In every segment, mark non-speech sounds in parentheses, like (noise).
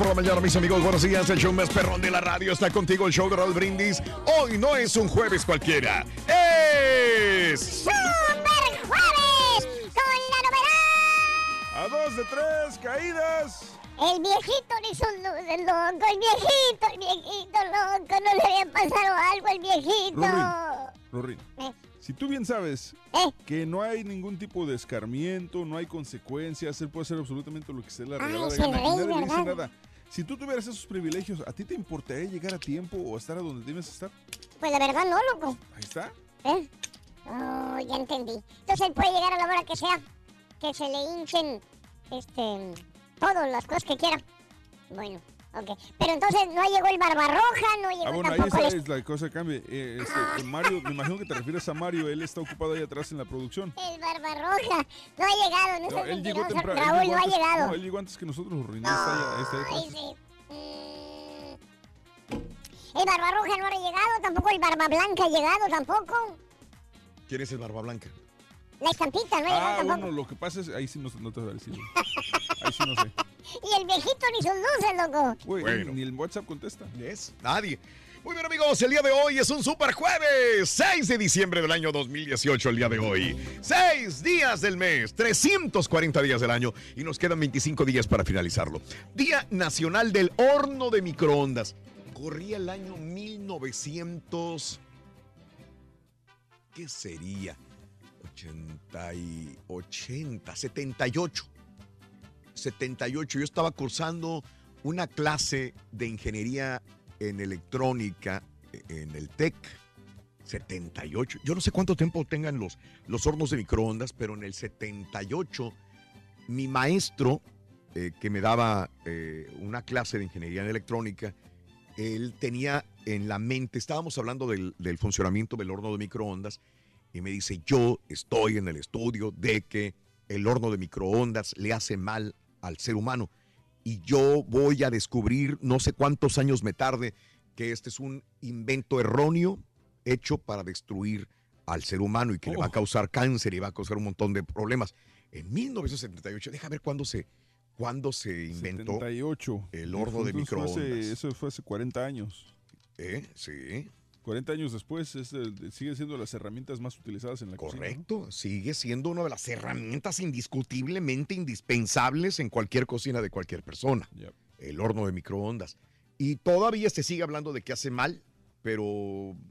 Por la mañana, mis amigos. Buenos días. El show más perrón de la radio está contigo. El show de Raúl Brindis. Hoy no es un jueves cualquiera. Es. ¡Super Jueves! Con la novedad. A dos de tres caídas. El viejito le hizo un loco. El viejito, el viejito loco. No le había pasado algo al viejito. Rory, Eh, si tú bien sabes eh. que no hay ningún tipo de escarmiento, no hay consecuencias, él puede hacer absolutamente lo que se le Ay, regala es la el gana y rey, nadie le dice nada. Si tú tuvieras esos privilegios, ¿a ti te importaría llegar a tiempo o estar a donde debes estar? Pues la verdad no, loco. Ahí está. ¿Eh? Oh, ya entendí. Entonces él puede llegar a la hora que sea. Que se le hinchen, este, todas las cosas que quiera. Bueno, ok. Pero entonces no llegó el Barbarroja, no llegó Ah, bueno, ahí tampoco está el... es la cosa que cambia. Eh, este, eh, Mario, me imagino que te refieres a Mario, él está ocupado ahí atrás en la producción. El Barbarroja. No ha llegado, no, No, él llegó temprano. él Raúl llegó no ha llegado. No, él llegó antes que nosotros, Rory. No, está ahí- está ahí sí. Mm. El Barbarroja no ha llegado, tampoco el Barba Blanca ha llegado, tampoco. ¿Quién es el Barba Blanca? La estampita no ha llegado Ah, tampoco. bueno, lo que pasa es, ahí sí no, no te voy a decir. Ahí sí no sé. (laughs) Y el viejito ni sus luces, loco. Güey, Bueno. ni el WhatsApp contesta. ¿Es? Nadie. Muy bien, amigos, el día de hoy es un super jueves, 6 de diciembre del año 2018, el día de hoy. Seis días del mes, 340 días del año y nos quedan 25 días para finalizarlo. Día Nacional del Horno de Microondas. Corría el año 1900... ¿Qué sería? 80 y 80, 78. 78. Yo estaba cursando una clase de ingeniería en electrónica en el TEC. 78. Yo no sé cuánto tiempo tengan los, los hornos de microondas, pero en el 78 mi maestro, eh, que me daba eh, una clase de ingeniería en electrónica, él tenía en la mente, estábamos hablando del, del funcionamiento del horno de microondas, y me dice, yo estoy en el estudio de que el horno de microondas le hace mal al ser humano y yo voy a descubrir, no sé cuántos años me tarde, que este es un invento erróneo hecho para destruir al ser humano y que le va a causar cáncer y va a causar un montón de problemas. En 1978, deja ver cuándo se, cuándo se inventó 78. el horno de Entonces fue hace- microondas. eso fue hace 40 años. ¿Eh? Sí. 40 años después es siguen siendo las herramientas más utilizadas en la cocina. ¿no? Correcto, sigue siendo una de las herramientas indiscutiblemente indispensables en cualquier cocina de cualquier persona. Yep. El horno de microondas. Y todavía se sigue hablando de que hace mal, pero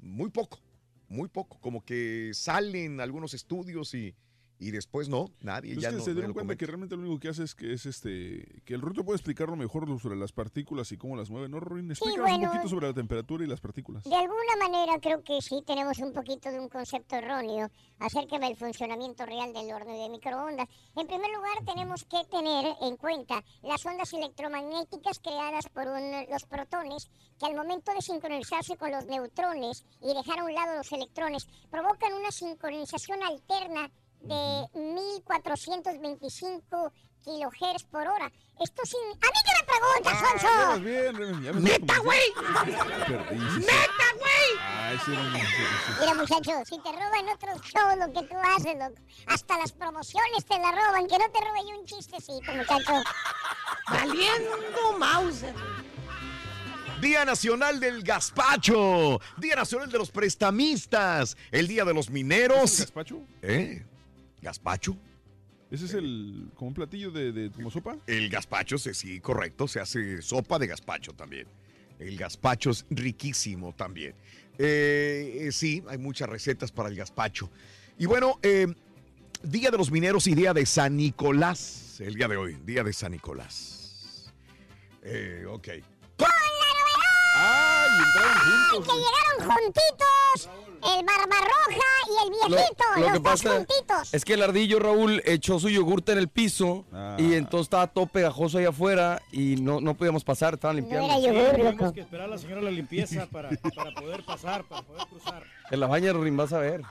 muy poco, muy poco. Como que salen algunos estudios y, y después no, nadie Pues ya es que no, se no dieron lo cuenta que comenta. realmente lo único que hace es que es este que el Ruto puede explicarlo mejor sobre las partículas y cómo las mueve, ¿no, Rorin? Explícanos bueno. un poquito sobre la temperatura y las partículas. De alguna manera creo que sí tenemos un poquito de un concepto erróneo acerca del funcionamiento real del horno de microondas. En primer lugar, tenemos que tener en cuenta las ondas electromagnéticas creadas por un- los protones que al momento de sincronizarse con los neutrones y dejar a un lado los electrones provocan una sincronización alterna de 1425 kilohertz por hora. Esto sin... ¡A mí que me preguntas, Ah, Sonso! bien, ya ¡Neta, güey! ¡Neta, güey! Ay, sí. Mira, muchacho, si te roban otros shows lo que tú haces, loco, hasta las promociones te la roban, que no te robe yo un chistecito, muchacho. (laughs) Valiendo Mauser. Día Nacional del Gazpacho. Día Nacional de los Prestamistas. El Día de los Mineros. ¿Es el gazpacho? ¿Eh? ¿Gazpacho? ¿Ese es el como un platillo de, de como sopa? El gazpacho, sí, sí, correcto. Se hace sopa de gazpacho también. El gazpacho es riquísimo también. Eh, eh, sí, hay muchas recetas para el gazpacho. Y bueno, eh, Día de los Mineros y Día de San Nicolás. El día de hoy, Día de San Nicolás. Eh, ok. ¡Ay! Entraron juntos. Que llegaron juntitos el Barbarroja y el Lo, viejito, lo los que dos pasa juntitos. es que el ardillo Raúl echó su yogurte en el piso Ah. y entonces estaba todo pegajoso ahí afuera y no, no podíamos pasar, estaban limpiando. era yogur, Tenemos loco. que esperar a la señora la limpieza para, para poder pasar, para poder cruzar. En la baña Rin, vas a ver.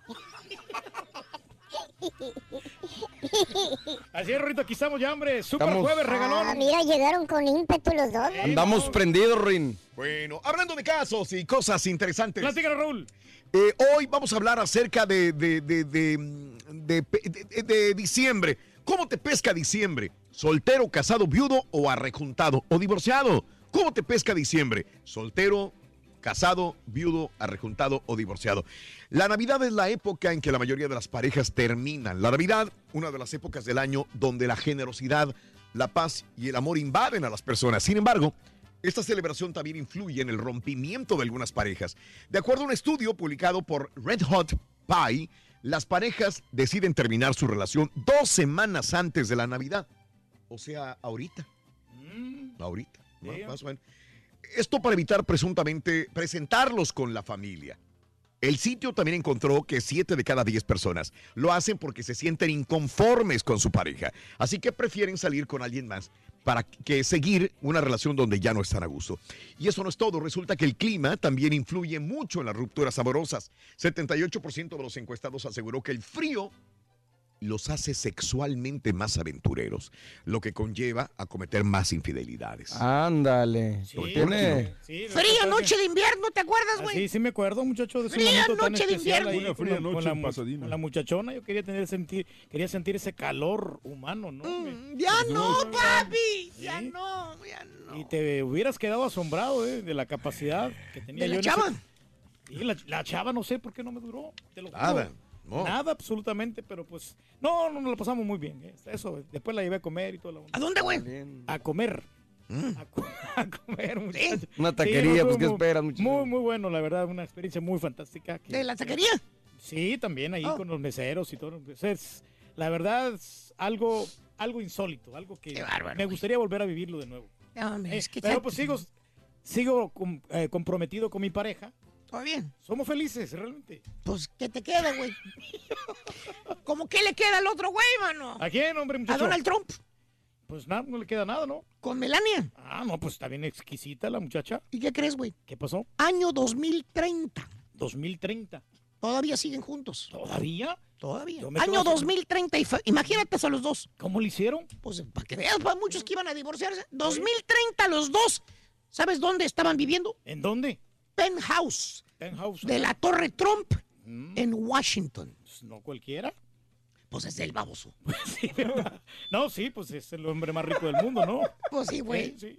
Así es, Rorito, aquí estamos ya, hombre. Super Estamos- jueves, regalón. Ah, mira, llegaron con ímpetu los dos. ¿no? Andamos prendidos, Rin. Bueno, hablando de casos y cosas interesantes. Platícanos, Raúl. Eh, hoy vamos a hablar acerca de, de, de, diciembre. ¿Cómo te pesca diciembre? ¿Soltero, casado, viudo o arrejuntado o divorciado? ¿Cómo te pesca diciembre? ¿Soltero, casado, viudo, arrejuntado o divorciado? La Navidad es la época en que la mayoría de las parejas terminan. La Navidad, una de las épocas del año donde la generosidad, la paz y el amor invaden a las personas. Sin embargo, esta celebración también influye en el rompimiento de algunas parejas. De acuerdo a un estudio publicado por Red Hot Pie, las parejas deciden terminar su relación dos semanas antes de la Navidad. O sea, ahorita. Ahorita. Más o menos. Esto para evitar presuntamente presentarlos con la familia. El sitio también encontró que 7 de cada 10 personas lo hacen porque se sienten inconformes con su pareja. Así que prefieren salir con alguien más para que seguir una relación donde ya no están a gusto. Y eso no es todo. Resulta que el clima también influye mucho en las rupturas amorosas. 78% de los encuestados aseguró que el frío los hace sexualmente más aventureros, lo que conlleva a cometer más infidelidades. Ándale. Sí, Tiene. sí, Fría noche de invierno, ¿te acuerdas, Ah, güey? Sí, sí me acuerdo, muchacho, de Fría tan noche de invierno. ahí Una con fría la- con noche la en mu- Pasadena. con la muchachona. Yo quería tener sentir, quería sentir ese calor humano, ¿no? Mm, Ya no, papi. Ya no, ya no. Y te hubieras quedado asombrado ¿eh? de la capacidad que tenía ¿De yo. la chava? ese- Y la, la chava no sé por qué no me duró. Te lo juro. Nada, no. Nada, absolutamente, pero pues. No, no, nos la pasamos muy bien. ¿eh? Eso, después la llevé a comer y todo lo ¿A dónde, güey? A comer. A, co- (laughs) a comer, muchacho. Una taquería, pues, ¿qué muy- esperas, muchacho? Muy, muy bueno, la verdad, una experiencia muy fantástica. que- ¿De la taquería? Sí, también ahí Oh. con los meseros y todo. Pues, es, la verdad, es algo, algo insólito, algo que bárbaro, me güey. gustaría volver a vivirlo de nuevo. No, hombre, Eh, es que pero ya- pues sigo, sigo com- eh, comprometido con mi pareja. Todo bien. Somos felices, realmente. Pues, ¿qué te queda, güey? ¿Cómo que le queda al otro güey, mano? ¿A quién, hombre, A muchacho? Donald Trump. Pues nada, no le queda nada, ¿no? Con Melania. Ah, no, pues está bien exquisita la muchacha. ¿Y qué crees, güey? ¿Qué pasó? Año 2030. 2030. Todavía siguen juntos. ¿Todavía? Todavía. Año quedo- 2030. Y fa- imagínate a los dos. ¿Cómo le hicieron? Pues para que veas, para muchos que iban a divorciarse. 2030 los dos. ¿Sabes dónde estaban viviendo? ¿En dónde? Penthouse. Penthouse. De la Torre Trump Mm, en Washington. pues, no cualquiera. Pues es el baboso. (laughs) Sí, ¿verdad? no, sí, pues es el hombre más rico del mundo, ¿no? (laughs) Pues sí, güey. Sí, sí.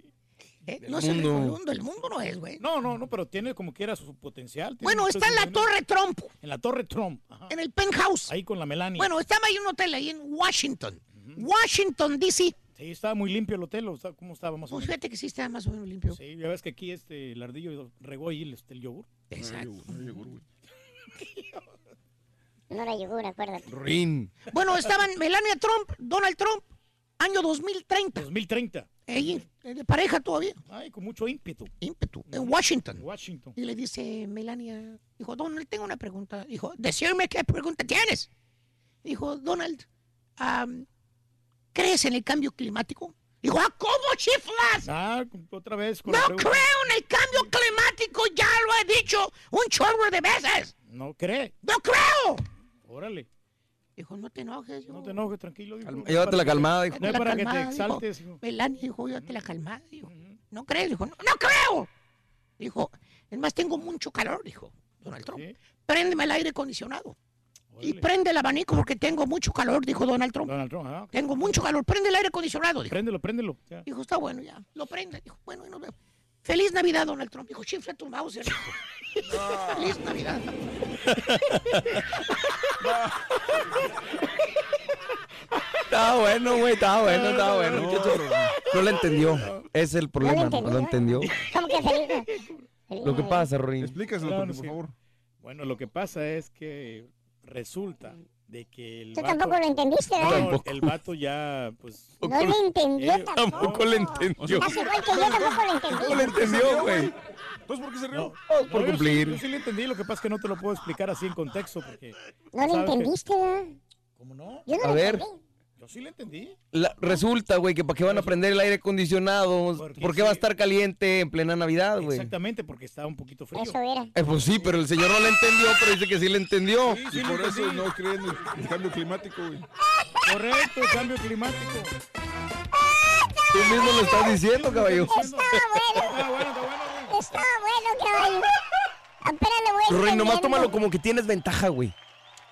Eh, No es el rico del mundo. El mundo no es, güey. No, no, no, pero tiene como quiera su potencial. tiene Bueno, está en la. Torre Trump. En la Torre Trump. Ajá. En el penthouse. Ahí con la Melania. Bueno, estaba ahí en un hotel ahí en Washington. Washington, D.C. Sí, estaba muy limpio el hotel. ¿o ¿Cómo estaba más o Pues menos? fíjate que sí estaba más o menos limpio. Sí, ya ves que aquí este, el ardillo regó ahí el, este, el yogur. Exacto. No llegó, güey. (laughs) No era yogur, acuérdate. Rin. Bueno, estaban Melania Trump, Donald Trump, año 2030. 2030. Ella, eh, de pareja todavía. Ay, con mucho ímpetu. Ímpetu. En Washington. Washington. Y le dice Melania, dijo, Donald, tengo una pregunta. Dijo, decirme qué pregunta tienes. Dijo, Donald, am, ¿crees en el cambio climático? Dijo, ¿ah, cómo chiflas? Ah, otra vez con No la creo en el cambio climático, ya lo he dicho un chorro de veces. No cree. ¡No creo! Órale. Dijo, no te enojes. No te enojes, tranquilo. dijo. Calma, llévatela calmada, dijo. No es para que te Calmada, dijo. exaltes, hijo. Melania dijo, llévatela calmada. Dijo, ¿no crees? Dijo, no, no creo. Dijo, es más, tengo mucho calor, dijo Donald Trump. Préndeme el aire acondicionado. Y prende el abanico porque tengo mucho calor, dijo Donald Trump. Donald Trump, ah. Tengo mucho calor, prende el aire acondicionado. Dijo. Préndelo, préndelo. ya. Dijo, está bueno, ya. Lo prende. Dijo, bueno, y nos vemos. Feliz Navidad, Donald Trump. Dijo, chifla tu mouse. Dijo. (laughs) (laughs) Feliz Navidad. (laughs) Estaba bueno, güey, estaba bueno, estaba bueno. muchacho. No lo entendió. Ese es el problema, no lo entendió. ¿Cómo que feliz? Lo que pasa, Rorín. Explícaselo, por favor. Bueno, lo que pasa es que resulta de que el Tú vato... tampoco lo entendiste, No, ¿verdad? el vato ya, pues... No lo entendió Eh, tampoco. Tampoco lo entendió. Estás igual que yo, tampoco lo entendí. No lo entendió, güey. Entonces, ¿por qué se rió? por No, yo cumplir. Sí, yo sí lo entendí, lo que pasa es que no te lo puedo explicar así en contexto porque... No lo entendiste, ¿verdad? ¿Cómo no? Yo no A lo ver. entendí. Yo sí lo entendí. La- resulta, güey, que para qué van a prender el aire acondicionado. Porque ¿Por qué va a estar caliente en plena Navidad, güey? Exactamente, porque estaba un poquito frío. Eso era. Eh, pues sí, pero el señor no lo entendió, pero dice que sí lo entendió. Sí, sí Y por eso no creen en el cambio climático, güey. Correcto, cambio climático. Tú mismo lo estás diciendo, caballo. Estaba bueno, Está bueno, está bueno, güey. estaba bueno, caballo. Apenas voy Rorín, nomás tómalo como que tienes ventaja, güey.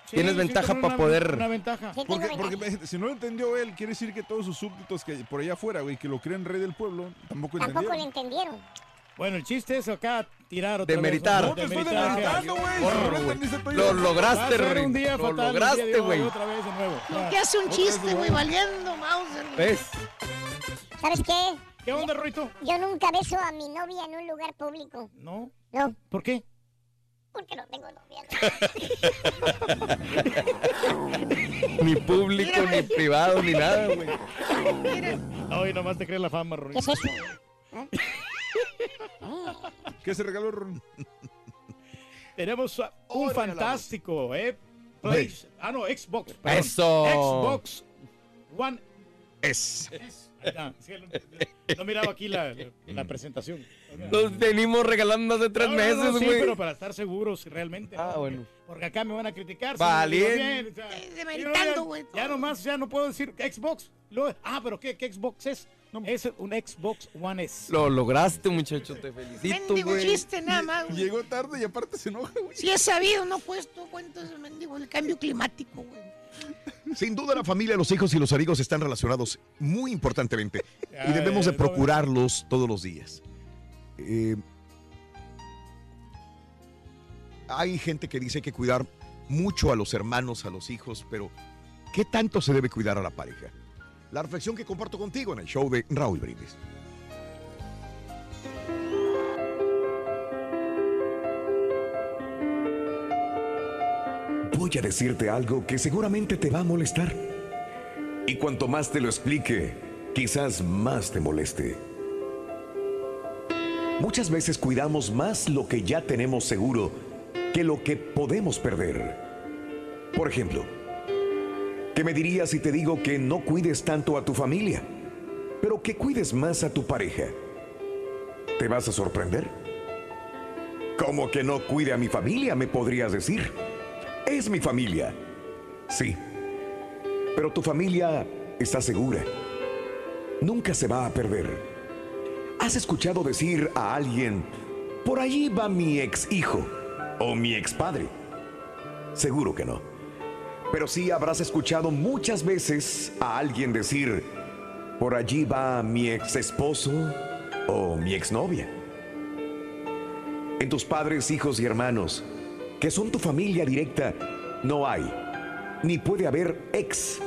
Sí, Tienes ventaja para una- poder... Una ventaja. Sí, Porque, ventaja. porque imagínate, si no lo entendió él, quiere decir que todos sus súbditos que por allá afuera, güey, que lo creen rey del pueblo, tampoco Tampoco lo entendieron. entendieron. Bueno, el chiste es acá tirar otra Demeritar. vez. No te estoy Demeritar, demeritando, güey. No lo Lo lograste, ser un día Lo fatal de lograste, güey. Otra vez de nuevo. ¿Por qué hace un chiste, güey, valiendo Mauser? ¿Ves? ¿Sabes qué? ¿Qué onda, Roito? Yo nunca beso a mi novia en un lugar público. No. No, ¿Por qué? Porque no tengo novia. (laughs) Ni público, ni privado, ni nada, güey. Hoy nomás te crees la fama, ¿Qué Roito. es eso? ¿Qué se regaló, Ron? (laughs) Tenemos un fantástico, ¿eh? Place- ah, no, Xbox. perdón. Eso. Xbox One Es. S. Sí, no, miraba aquí la, la- presentación. Nos venimos regalando hace tres No, no, no, meses, sí, güey. pero para estar seguros realmente. Ah, ¿no? bueno. Porque acá me van a criticar. si Vale. o sea, demeritando, ya- güey, Ya, nomás, ya no puedo decir Xbox. Lo- ah, pero ¿qué, qué Xbox es? Es un Xbox One S. Lo lograste, muchacho. Te felicito, Mendigo güey. chiste nada más, güey. Llegó tarde y aparte se enoja, güey. Si es sabido, no he puesto cuentas, mendigo, el cambio climático, güey. Sin duda la familia, los hijos y los amigos están relacionados muy importantemente y debemos de procurarlos todos los días. Eh, hay gente que dice que cuidar mucho a los hermanos, a los hijos, pero ¿qué tanto se debe cuidar a la pareja? La reflexión que comparto contigo en el show de Raúl Brindis. Voy a decirte algo que seguramente te va a molestar. Y cuanto más te lo explique, quizás más te moleste. Muchas veces cuidamos más lo que ya tenemos seguro que lo que podemos perder. Por ejemplo, ¿qué me dirías si te digo que no cuides tanto a tu familia, pero que cuides más a tu pareja? ¿Te vas a sorprender? ¿Cómo que no cuide a mi familia? Me podrías decir. Es mi familia. Sí. Pero tu familia está segura. Nunca se va a perder. ¿Has escuchado decir a alguien, por allí va mi ex hijo o mi ex padre? Seguro que no. Pero sí habrás escuchado muchas veces a alguien decir, por allí va mi ex esposo o mi exnovia. En tus padres, hijos y hermanos, que son tu familia directa, no hay, ni puede haber ex.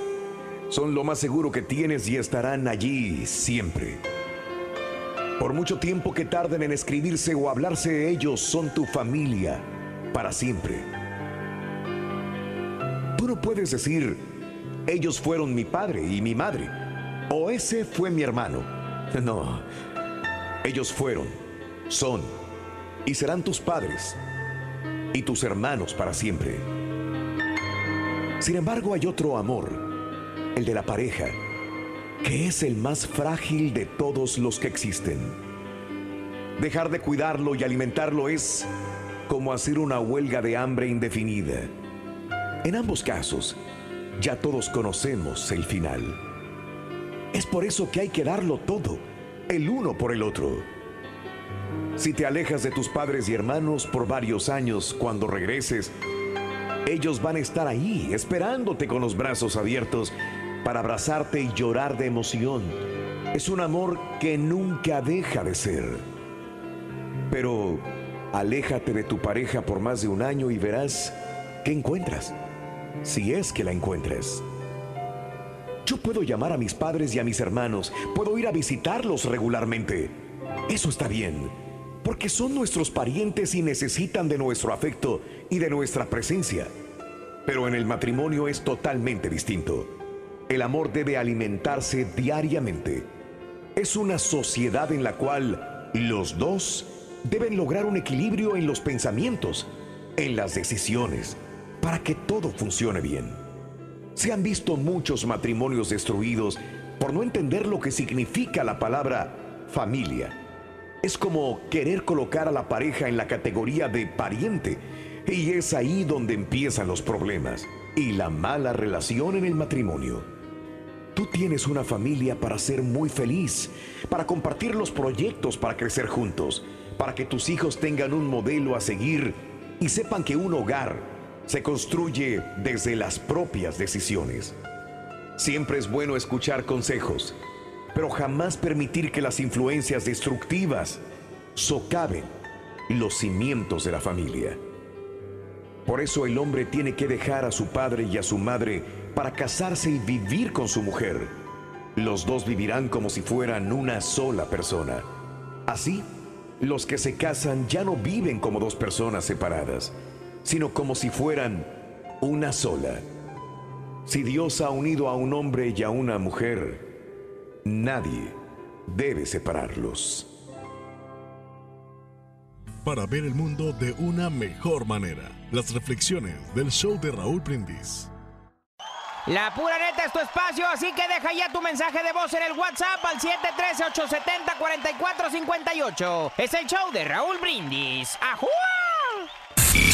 Son lo más seguro que tienes y estarán allí siempre. Por mucho tiempo que tarden en escribirse o hablarse, ellos son tu familia para siempre. Tú no puedes decir, ellos fueron mi padre y mi madre, o ese fue mi hermano. (laughs) No, ellos fueron, son y serán tus padres y tus hermanos para siempre. Sin embargo, hay otro amor, el de la pareja, que es el más frágil de todos los que existen. Dejar de cuidarlo y alimentarlo es como hacer una huelga de hambre indefinida. En ambos casos, ya todos conocemos el final. Es por eso que hay que darlo todo, el uno por el otro. Si te alejas de tus padres y hermanos por varios años, cuando regreses, ellos van a estar ahí, esperándote con los brazos abiertos para abrazarte y llorar de emoción. Es un amor que nunca deja de ser. Pero aléjate de tu pareja por más de un año y verás qué encuentras, si es que la encuentres. Yo puedo llamar a mis padres y a mis hermanos, puedo ir a visitarlos regularmente. Eso está bien, porque son nuestros parientes y necesitan de nuestro afecto y de nuestra presencia. Pero en el matrimonio es totalmente distinto. El amor debe alimentarse diariamente. Es una sociedad en la cual los dos deben lograr un equilibrio en los pensamientos, en las decisiones, para que todo funcione bien. Se han visto muchos matrimonios destruidos por no entender lo que significa la palabra familia. Es como querer colocar a la pareja en la categoría de pariente, y es ahí donde empiezan los problemas y la mala relación en el matrimonio. Tú tienes una familia para ser muy feliz, para compartir los proyectos para crecer juntos, para que tus hijos tengan un modelo a seguir y sepan que un hogar se construye desde las propias decisiones. Siempre es bueno escuchar consejos, pero jamás permitir que las influencias destructivas socaven los cimientos de la familia. Por eso el hombre tiene que dejar a su padre y a su madre para casarse y vivir con su mujer. Los dos vivirán como si fueran una sola persona. Así, los que se casan ya no viven como dos personas separadas, sino como si fueran una sola. Si Dios ha unido a un hombre y a una mujer, nadie debe separarlos. Para ver el mundo de una mejor manera, las reflexiones del show de Raúl Brindis. La pura neta es tu espacio, así que deja ya tu mensaje de voz en el WhatsApp al 713-870-4458. Es el show de Raúl Brindis. ¡Ajúa!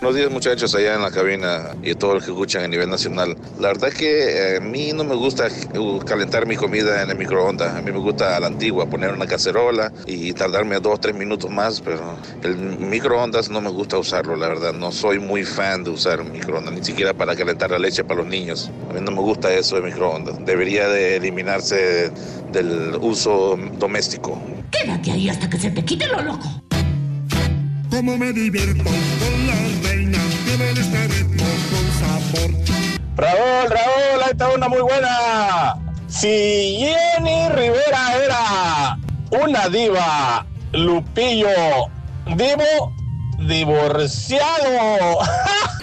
Buenos días muchachos allá en la cabina y a todos los que escuchan a nivel nacional. La verdad es que eh, a mí no me gusta uh, calentar mi comida en el microondas. A mí me gusta a la antigua, poner una cacerola y tardarme dos o tres minutos más, pero el microondas no me gusta usarlo, la verdad. No soy muy fan de usar un microondas, ni siquiera para calentar la leche para los niños. A mí no me gusta eso de microondas. Debería de eliminarse del uso doméstico. Quédate ahí hasta que se te quite lo loco. Cómo me divierto con la Raúl, Raúl, ahí está una muy buena. Si Jenny Rivera era una diva, Lupillo, divo, divorciado. (laughs)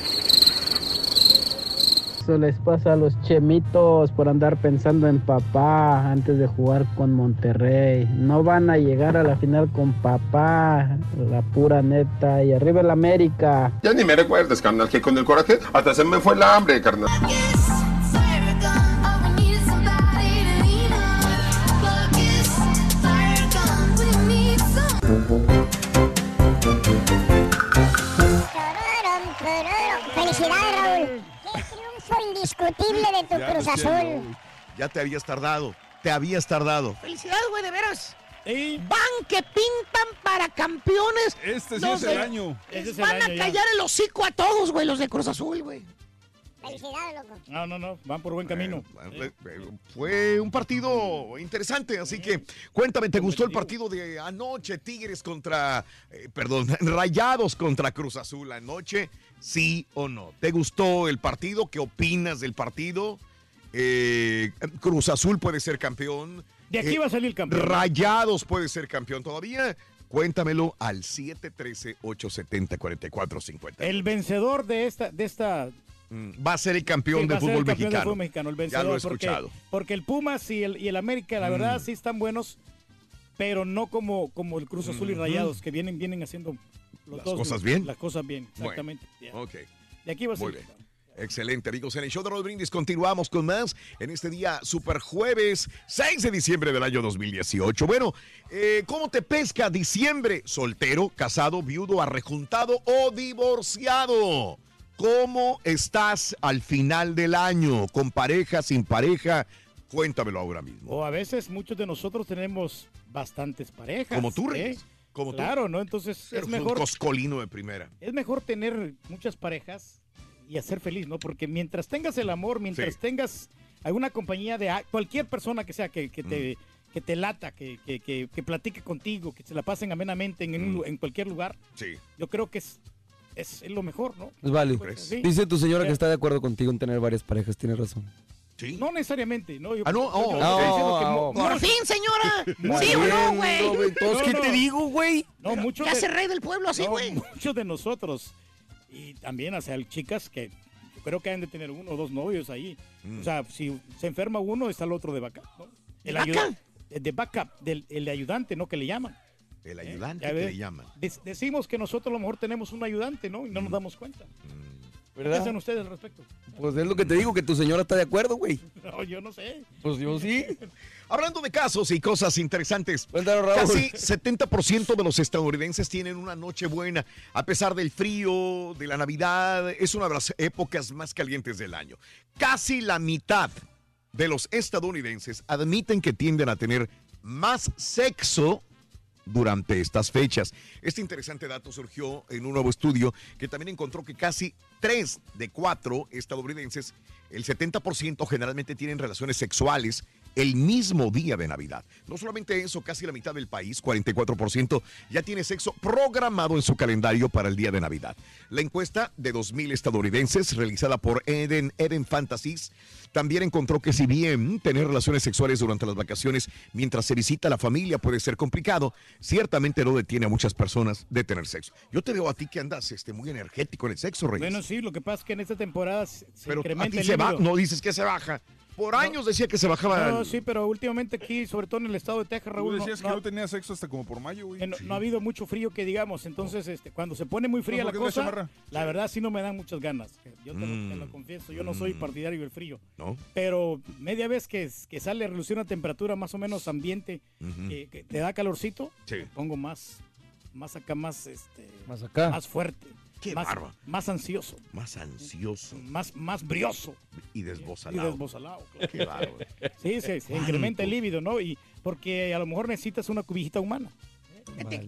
Eso les pasa a los chemitos por andar pensando en papá antes de jugar con Monterrey. No van a llegar a la final con papá, la pura neta. Y arriba el América. Ya ni me recuerdes, carnal, que con el coraje hasta se me fue el hambre, carnal. Felicidades. Qué triunfo indiscutible de tu Ya Cruz Azul. Ya te habías tardado. Te habías tardado. Felicidades, güey, de veras. Van que pintan para campeones. Este Los de- año. Les Este es el van año a ya. callar el hocico a todos, güey, los de Cruz Azul, güey. Felicidades, loco. No, no, no, van por buen camino. Eh, eh, Fue un partido interesante, así que cuéntame, ¿te gustó el partido de anoche? Tigres contra, eh, perdón, (laughs) Rayados contra Cruz Azul anoche, sí o no. ¿Te gustó el partido? ¿Qué opinas del partido? Eh, Cruz Azul puede ser campeón. De aquí Eh, va a salir campeón. Rayados puede ser campeón todavía. Cuéntamelo al 713-870-4450. El vencedor de esta, de esta Va a ser el campeón Sí, del fútbol el campeón del mexicano. fútbol mexicano, el ya vencedor, lo he porque- escuchado. Porque, el Pumas y el, y el América, la verdad, Mm. sí están buenos. pero no como, como el Cruz Azul y. Rayados, que vienen, vienen haciendo los Las dos, cosas bien. Las cosas bien, exactamente. Ok. De aquí va a ser. Muy bien. Excelente, amigos. En el show de Raúl Brindis continuamos con más en este día super jueves 6 de diciembre del año 2018. Bueno, eh, ¿cómo te pesca diciembre? ¿Soltero, casado, viudo, arrejuntado o divorciado? ¿Cómo estás al final del año? ¿Con pareja, sin pareja? Cuéntamelo ahora mismo. O a veces muchos de nosotros tenemos bastantes parejas. Como tú, ¿eh? Reyes. Como tú. Claro, ¿no? Entonces es un mejor, coscolino de primera. es mejor tener muchas parejas y hacer feliz, ¿no? Porque mientras tengas el amor, mientras Sí. tengas alguna compañía de cualquier persona que sea que, que te Mm. que te lata, que, que, que, que platique contigo, que se la pasen amenamente en, en un Mm. en cualquier lugar, Sí. yo creo que es, es, es lo mejor, ¿no? Es válido. Pues, sí. Dice tu señora que está de acuerdo contigo en tener varias parejas, tiene razón. Sí. No necesariamente, ¿no? Yo- Ah, no, oh, yo oh, estoy diciendo que oh, oh. Por muchos- fin, señora. ¿Sí o no, güey? Entonces, ¿qué No, te no. digo, güey? No, muchos Ya de- se rey del pueblo así, no, güey. muchos de nosotros. Y también, o sea, chicas que yo creo que han de tener uno o dos novios ahí. Mm. O sea, si se enferma uno, está el otro de backup, ¿no? ¿De El backup? ayuda- eh, De backup, del, el de ayudante, ¿no? Que le llaman. El ayudante Ya que ves, le llaman. dec- decimos que nosotros a lo mejor tenemos un ayudante, ¿no? Y Mm. no nos damos cuenta. ¿Qué ¿Verdad? piensan ustedes al respecto? Pues es lo que te digo, que tu señora está de acuerdo, güey. No, yo no sé. Pues yo sí. (laughs) Hablando de casos y cosas interesantes, Cuéntalo, Raúl. casi 70% de los estadounidenses tienen una noche buena. A pesar del frío, de la Navidad, es una de las épocas más calientes del año. Casi la mitad de los estadounidenses admiten que tienden a tener más sexo durante estas fechas. Este interesante dato surgió en un nuevo estudio que también encontró que casi 3 de 4 estadounidenses, el 70% generalmente tienen relaciones sexuales el mismo día de Navidad. No solamente eso, casi la mitad del país, 44%, ya tiene sexo programado en su calendario para el día de Navidad. La encuesta de 2.000 estadounidenses realizada por Eden, Eden Fantasies también encontró que si bien tener relaciones sexuales durante las vacaciones mientras se visita a la familia puede ser complicado, ciertamente no detiene a muchas personas de tener sexo. Yo te veo a ti que andas este, muy energético en el sexo, Reyes. Bueno, sí, lo que pasa es que en esta temporada se, Pero a incrementa ti el se va, líbido. no dices que se baja. Por años decía que se bajaba. No, el- sí, pero últimamente aquí, sobre todo en el estado de Texas, Tú Raúl, no, decías que no- no tenía sexo hasta como por mayo, güey. no, no ha habido mucho frío que digamos, entonces este, cuando se pone muy fría ¿por la cosa, la verdad sí no me dan muchas ganas. Yo te, lo- Mm. te lo confieso, yo no soy partidario del frío. ¿No? Pero media vez que, que sale a reducir una temperatura más o menos ambiente, que, que te da calorcito, Sí. pongo más, más acá, más, este, Más acá. más fuerte, Qué más, bárbaro. más ansioso, Más ansioso más, más brioso y y desbozalado. desbozalado. claro. Qué bárbaro. Sí, se, se incrementa el líbido, ¿no? Y porque a lo mejor necesitas una cubijita humana.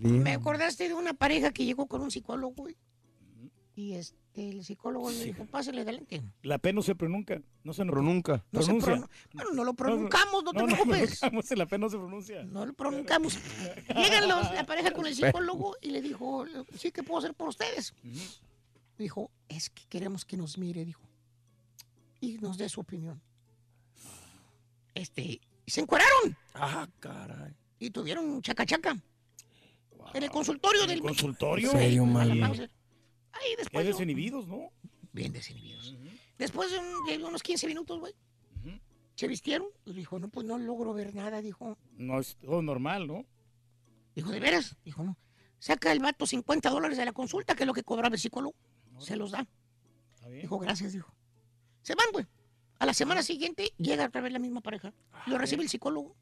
Me acordaste de una pareja que llegó con un psicólogo, güey. Y este, el psicólogo le dijo, pásale adelante. La P no se pronuncia, no se Pero nunca. No se pronuncia. pronun- bueno, no lo pronunciamos, no, te no, no, preocupes. pronunciamos, la P no se pronuncia. No lo pronunciamos. Llegan los, la pareja con el psicólogo y le dijo, sí, ¿qué puedo hacer por ustedes? Dijo, es que queremos que nos mire, dijo. Y nos dé su opinión. Este, y se encueraron Ah, caray. y tuvieron chaca chaca. En el consultorio ¿En el del consultorio? ¿En serio, Ahí después. de- desinhibidos, ¿no? Bien desinhibidos. Después de, un- de unos 15 minutos, güey, se vistieron y dijo, no, pues no logro ver nada. Dijo, No es todo normal, ¿no? dijo, ¿de veras? Dijo, no. Saca el vato 50 dólares de la consulta, que es lo que cobraba el psicólogo. Se los da. Está bien. Dijo, gracias, dijo. Se van, güey. A la semana siguiente llega otra vez la misma pareja. Lo recibe el psicólogo.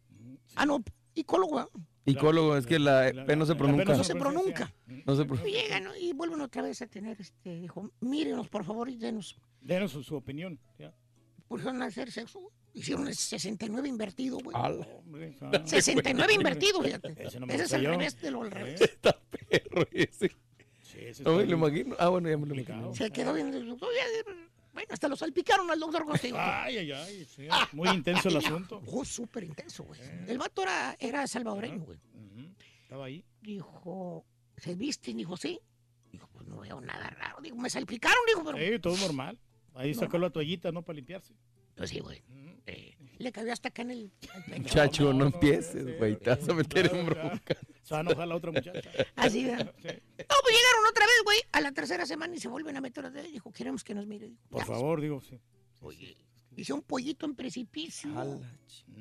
Ah, no, psicólogo. ¿ah? Icólogo, es que la La- P no se pronuncia. No se pronuncia. No se pronuncia. llegan ¿no? y vuelven otra vez a tener, este, dijo, mírenos por favor y denos. Denos su, su opinión. ya. Pusieron a hacer sexo, güey. Hicieron el 69 invertido, güey. Hombre, (laughs) ah. 69 invertido, fíjate. (laughs) Ese no me Ese es al yo. revés de lo al revés. Está perro ese. Sí, ese No me lo imagino. Ah, bueno, ya me lo imagino. Se quedó bien. Bueno, hasta lo salpicaron al doctor contigo. Ay, ay, ay. sí, Muy intenso el asunto. Oh, súper intenso, güey. El vato era, era salvadoreño, güey. Estaba ahí. Dijo, ¿se visten? Dijo, sí. Dijo, pues no veo nada raro. Dijo, me salpicaron, dijo, pero... Sí, todo normal. Ahí sacó la toallita, ¿no? Para limpiarse. Pues sí, güey. Eh, le cayó hasta acá en el... Muchacho, no no, empieces, güey. Te vas a meter en bronca. Se va a enojar la otra muchacha. Así, ¿verdad? (laughs) Sí. No, pues llegaron otra vez, güey, a la tercera semana y se vuelven a meter. Dijo, queremos que nos mire. Dijo, Por "Ya". favor, digo, sí. Oye, hice un pollito en precipicio.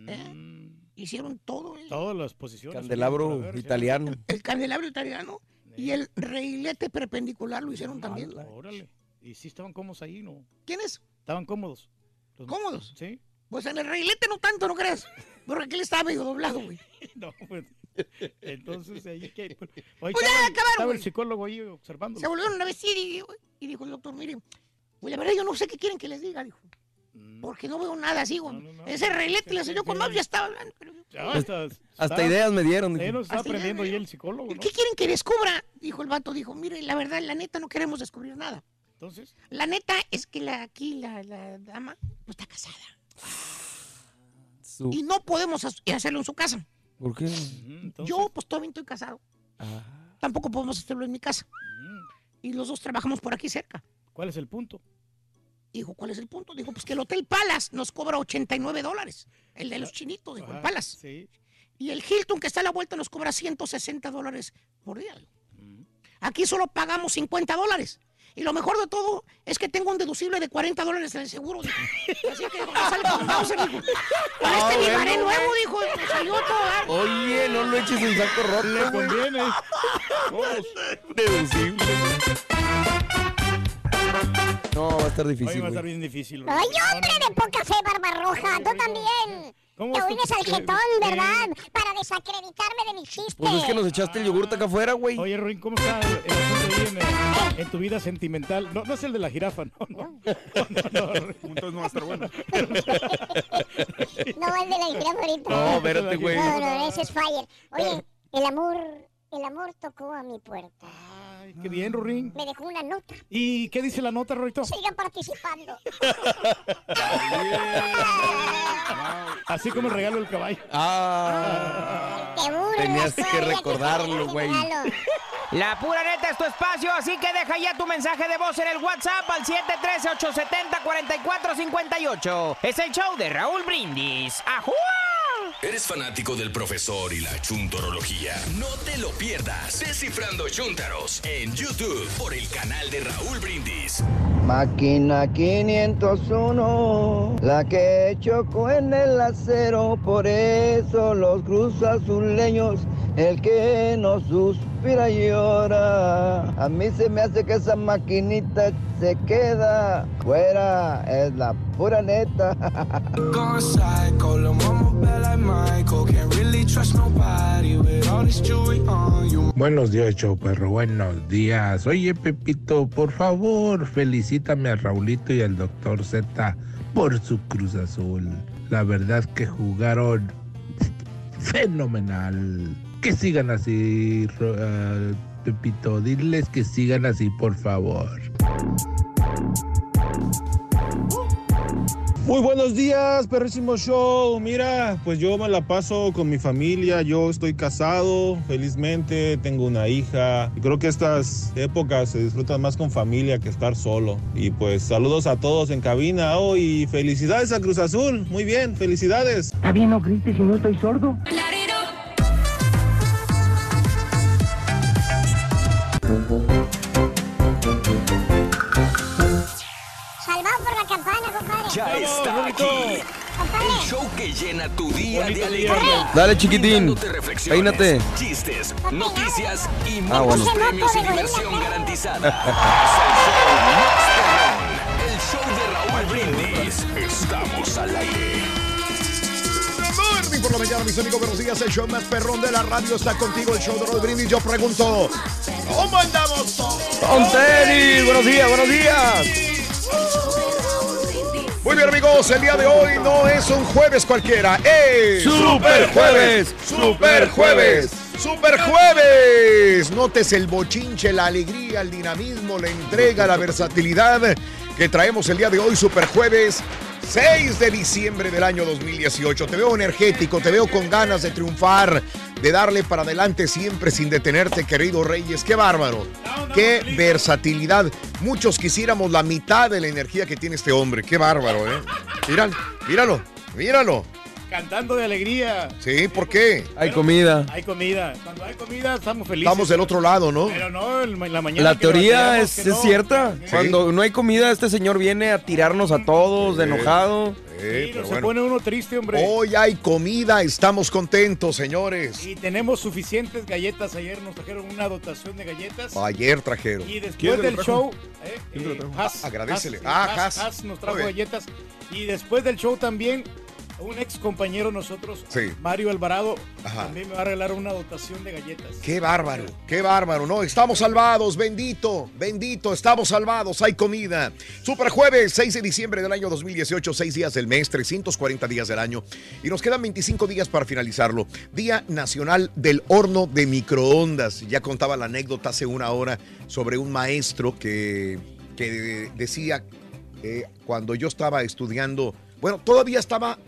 ¿Eh? Mm, Hicieron todo. eh. Todas las posiciones. Candelabro ver, italiano. El candelabro italiano y el reilete perpendicular lo hicieron también. Órale. Y sí estaban cómodos ahí, ¿no? ¿Quiénes? Estaban cómodos. Los- ¿Cómodos? Sí. Pues en el reilete no tanto, ¿no crees? Porque aquel estaba medio doblado, güey. (laughs) No, pues. Entonces, ahí que. Hoy Pues estaba, ya el- acabaron, estaba el psicólogo ahí observando. Se volvieron a vestir y, y dijo el doctor, mire, pues la verdad yo no sé qué quieren que les diga, dijo. Mm. Porque no veo nada así, güey. Ese reilete le enseñó con más ya estaba hablando. pero- hasta, Hasta ideas me dieron. Ahí dijo. nos está aprendiendo ahí el psicólogo, ¿no? ¿Qué quieren que descubra? Dijo el vato, dijo, mire, la verdad, la neta no queremos descubrir nada. Entonces, La neta es que la, aquí la, la dama no está casada. Su- Y no podemos hacerlo en su casa. ¿Por qué? Yo, pues todavía estoy casado. Tampoco podemos hacerlo en mi casa. Y los dos trabajamos por aquí cerca. ¿cuál es el punto? Dijo, ¿cuál es el punto? Dijo, pues que el Hotel Palace nos cobra 89 dólares. El de los chinitos, dijo, el Ajá, Palace. Sí. Y el Hilton, que está a la vuelta, nos cobra 160 dólares por día. Aquí solo pagamos 50 dólares. Y lo mejor de todo es que tengo un deducible de 40 dólares en el seguro. dijo. (laughs) Así que no sale con Bowser, dijo. Con Ah, este bueno, nuevo, dijo. me salió todo. ¿eh? Oye, no lo eches en saco roto, Le conviene. Deducible. No, va a estar Hoy difícil, va a estar bien difícil. Ay, hombre de poca fe, Barbarroja, tú también. ¿Cómo Te unes al jetón, eh, ¿verdad? Para desacreditarme de mi chiste. Pues es que nos echaste el yogur acá afuera, güey. Oye, Ruin, ¿cómo está el, el asunto ahí en, en tu vida sentimental? No, no es el de la jirafa, no, no. no, no, Ruin. Entonces no va a estar bueno. No, el de la jirafa ahorita. No, espérate, güey. No, no, ese es Fire. Oye, el amor, el amor tocó a mi puerta. Ay, qué bien, Ruin. Me dejó una nota. ¿Y qué dice la nota, Rorito? Sigan participando. (laughs) Así como el regalo del caballo. Ah. Te burlas Tenías que recordarlo, güey. La pura neta es tu espacio, así que deja ya tu mensaje de voz en el WhatsApp al 713-870-4458. Es el show de Raúl Brindis. ¡Ajúa! ¿Eres fanático del profesor y la chuntorología? No te lo pierdas. Descifrando Chuntaros en YouTube por el canal de Raúl Brindis. Máquina 501, la que chocó en el acero, por eso los cruzazuleños, el que no suspira llora. A mí se me hace que esa maquinita se queda fuera, es la pura neta. (laughs) Gone psycho, lil' mama bad like Michael. Can't really trust nobody with all this jewelry on you. Buenos días, show perro. Buenos días. Oye, Pepito, por favor, felicítame a Raulito y al doctor Z por su Cruz Azul. La verdad que jugaron (laughs) fenomenal. Que sigan así, ah, Pepito. Diles que sigan así, por favor. Muy buenos días, perrísimo show. Mira, pues yo me la paso con mi familia. Yo estoy casado, felizmente, tengo una hija. Y creo que estas épocas se disfrutan más con familia que estar solo. Y pues saludos a todos en cabina. Oh, y felicidades a Cruz Azul. Muy bien, felicidades. Está bien, no grites si no estoy sordo. Salvado por la campana, compadre. Ya está aquí. El show que llena tu día de alegría. Dale, chiquitín. Peínate. Chistes, noticias y Ah, muchos bueno. premios y diversión garantizada. (laughs) El show de Raúl Brindis. Estamos al aire. Por la mañana, mis amigos, buenos días. El show más perrón de la radio está contigo, el show de Roll Brindis. Yo pregunto, ¿cómo andamos? ¡Con tenis! ¡Buenos días, buenos días! Muy bien, amigos, el día de hoy no es un jueves cualquiera, es ¡Super Jueves! ¡Super Jueves! ¡Super Jueves! Notes el bochinche, la alegría, el dinamismo, la entrega, la versatilidad que traemos el día de hoy, Super Jueves. 6 de diciembre del año 2018. Te veo energético, te veo con ganas de triunfar, de darle para adelante siempre sin detenerte, querido Reyes. ¡Qué bárbaro! ¡Qué versatilidad! Muchos quisiéramos la mitad de la energía que tiene este hombre. ¡Qué bárbaro, eh! Míralo, míralo, míralo. Cantando de alegría. Sí, ¿por qué? Hay comida. Hay comida. Cuando hay comida estamos felices. Estamos del otro lado, ¿no? Pero no, en la mañana. La teoría es, que es no. cierta. Cuando no hay comida, este señor viene a tirarnos a todos de enojado. Eh, pero se bueno. pone uno triste, hombre. Hoy hay comida, estamos contentos, señores. Y tenemos suficientes galletas. Ayer nos trajeron una dotación de galletas. Ayer trajeron. Y ¿Quién después del show, eh, ¿Quién te lo eh? Haas, Ah, agradécele. Haas, Ah, Haas, nos trajo galletas. Y después del show también, un ex compañero nosotros, Sí. Mario Alvarado, Ajá. también me va a regalar una dotación de galletas. Qué bárbaro, qué bárbaro, ¿no? Estamos salvados, bendito, bendito, estamos salvados, hay comida. Super jueves, 6 de diciembre del año 2018, 6 días del mes, 340 días del año. Y nos quedan 25 días para finalizarlo. Día Nacional del Horno de Microondas. Ya contaba la anécdota hace una hora sobre un maestro que, que decía eh, cuando yo estaba estudiando, bueno, todavía estaba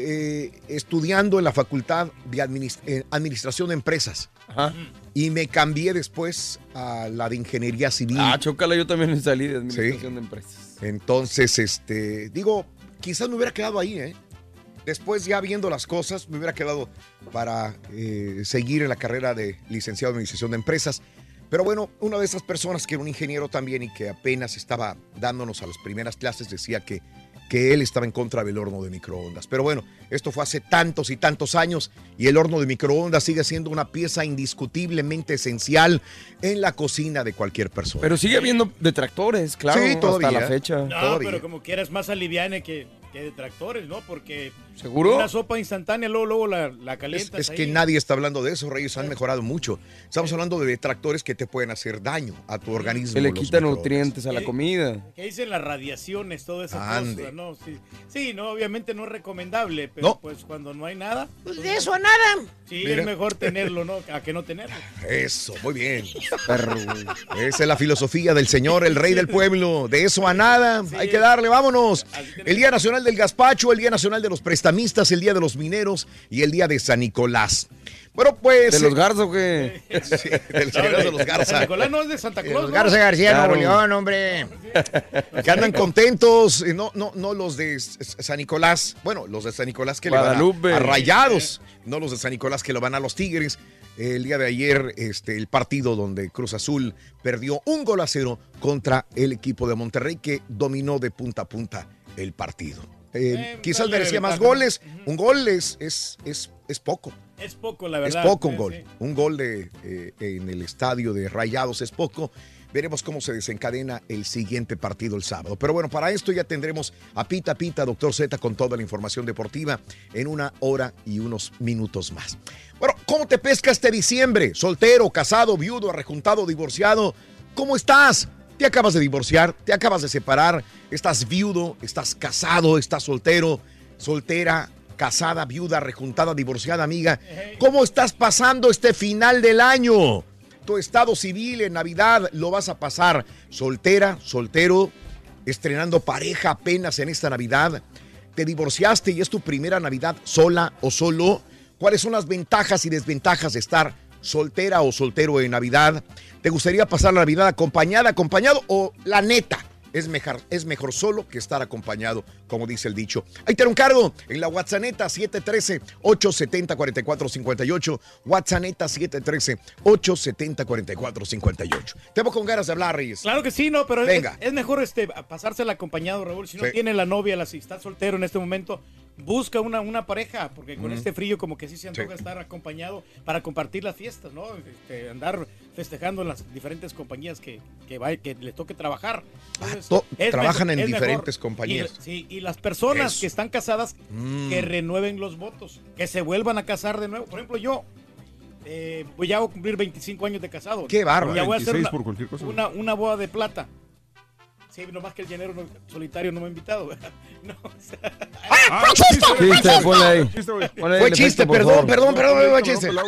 eh, estudiando en la Facultad de eh, Administración de Empresas. Y me cambié después a la de Ingeniería Civil. Ah, chócala, yo también salí de administración de empresas. Entonces, este, digo, quizás me hubiera quedado ahí, ¿eh? Después ya viendo las cosas, me hubiera quedado para eh, seguir en la carrera de licenciado en Administración de Empresas. Pero bueno, una de esas personas que era un ingeniero también y que apenas estaba dándonos a las primeras clases decía que, que él estaba en contra del horno de microondas. Pero bueno, esto fue hace tantos y tantos años y el horno de microondas sigue siendo una pieza indiscutiblemente esencial en la cocina de cualquier persona. Pero sigue habiendo detractores, claro, Sí, todavía. hasta la fecha. No, pero como quieras, más aliviane que, que detractores, ¿no? Porque ¿Seguro? una sopa instantánea, luego, luego la, la Es, calientas es ahí. que nadie está hablando de eso, Reyes. Han mejorado mucho. Estamos hablando de detractores que te pueden hacer daño a tu organismo. Se le quitan nutrientes a la comida. que dicen las radiaciones, todas esas Ande. cosas, ¿no? Sí, sí, no, obviamente no es recomendable, pero No. pues cuando no hay nada, Pues de eso a nada. sí, Mira. es mejor (laughs) tenerlo, ¿no? A que no tenerlo. Eso, muy bien. Esa es la filosofía del señor, el rey del pueblo. De eso a nada. Hay que darle, vámonos. El Día Nacional del Gazpacho, el Día Nacional de los Prestamistas, el Día de los Mineros y el Día de San Nicolás. Bueno, pues. ¿De los Garza o qué? (laughs) Sí, de los, de los Garza. San Nicolás no es de Santa Claus, Los ¿no? Garza García, Claro. Nuevo León, hombre. Que andan contentos. eh, No, no, no los de San Nicolás. Bueno, los de San Nicolás que Guadalupe. le van a, a Rayados. No los de San Nicolás que lo van a los Tigres. El día de ayer, este, el partido donde Cruz Azul perdió un gol a cero contra el equipo de Monterrey que dominó de punta a punta el partido. Eh, Eh, quizás merecía más goles. Un gol es, es, es, es poco. Es poco, la Es verdad. poco un gol. sí. Un gol de, eh, en el estadio de Rayados es poco. Veremos cómo se desencadena el siguiente partido el sábado. Pero bueno, para esto ya tendremos a Pita Pita, Doctor Z, con toda la información deportiva en una hora y unos minutos más. Bueno, ¿cómo te pesca este diciembre? Soltero, casado, viudo, arrejuntado, divorciado. ¿Cómo estás? Te acabas de divorciar, te acabas de separar, estás viudo, estás casado, estás soltero, soltera, casada, viuda, rejuntada, divorciada, amiga. ¿Cómo estás pasando este final del año? Tu estado civil en Navidad lo vas a pasar soltera, soltero, estrenando pareja apenas en esta Navidad. Te divorciaste y es tu primera Navidad sola o solo. ¿Cuáles son las ventajas y desventajas de estar soltera o soltero en Navidad? ¿Te gustaría pasar la Navidad acompañada, acompañado o la neta? Es mejor, es mejor solo que estar acompañado, como dice el dicho. Ahí te lo encargo en la WhatsApp 713-870-4458. WhatsApp 713-870-4458. Te con ganas de hablar, Reyes. Claro que sí, no, pero es- mejor este pasársela acompañado, Raúl. Si no Sí. tiene la novia, la, si está soltero en este momento, busca una, una pareja, porque con Mm. este frío como que sí se antoja Sí. estar acompañado para compartir las fiestas, ¿no? Este, andar festejando en las diferentes compañías que, que, va, que le toque trabajar. Entonces, Ah, to- es trabajan en es diferentes compañías. Y, sí, y las personas Eso. que están casadas, Mm. que renueven los votos, que se vuelvan a casar de nuevo. Por ejemplo, yo eh, voy a cumplir 25 años de casado. Qué bárbaro. Ya voy a hacer 26 una, por cualquier cosa. una, una boda de plata. Sí, nomás que el llanero no- solitario no me ha invitado. ¿verdad? (laughs) No, o sea, Ah, chiste, Chiste, ponle ahí. Chiste. Ponle ahí Fue chiste, efecto, perdón, perdón, perdón, No, fue no, chiste. no,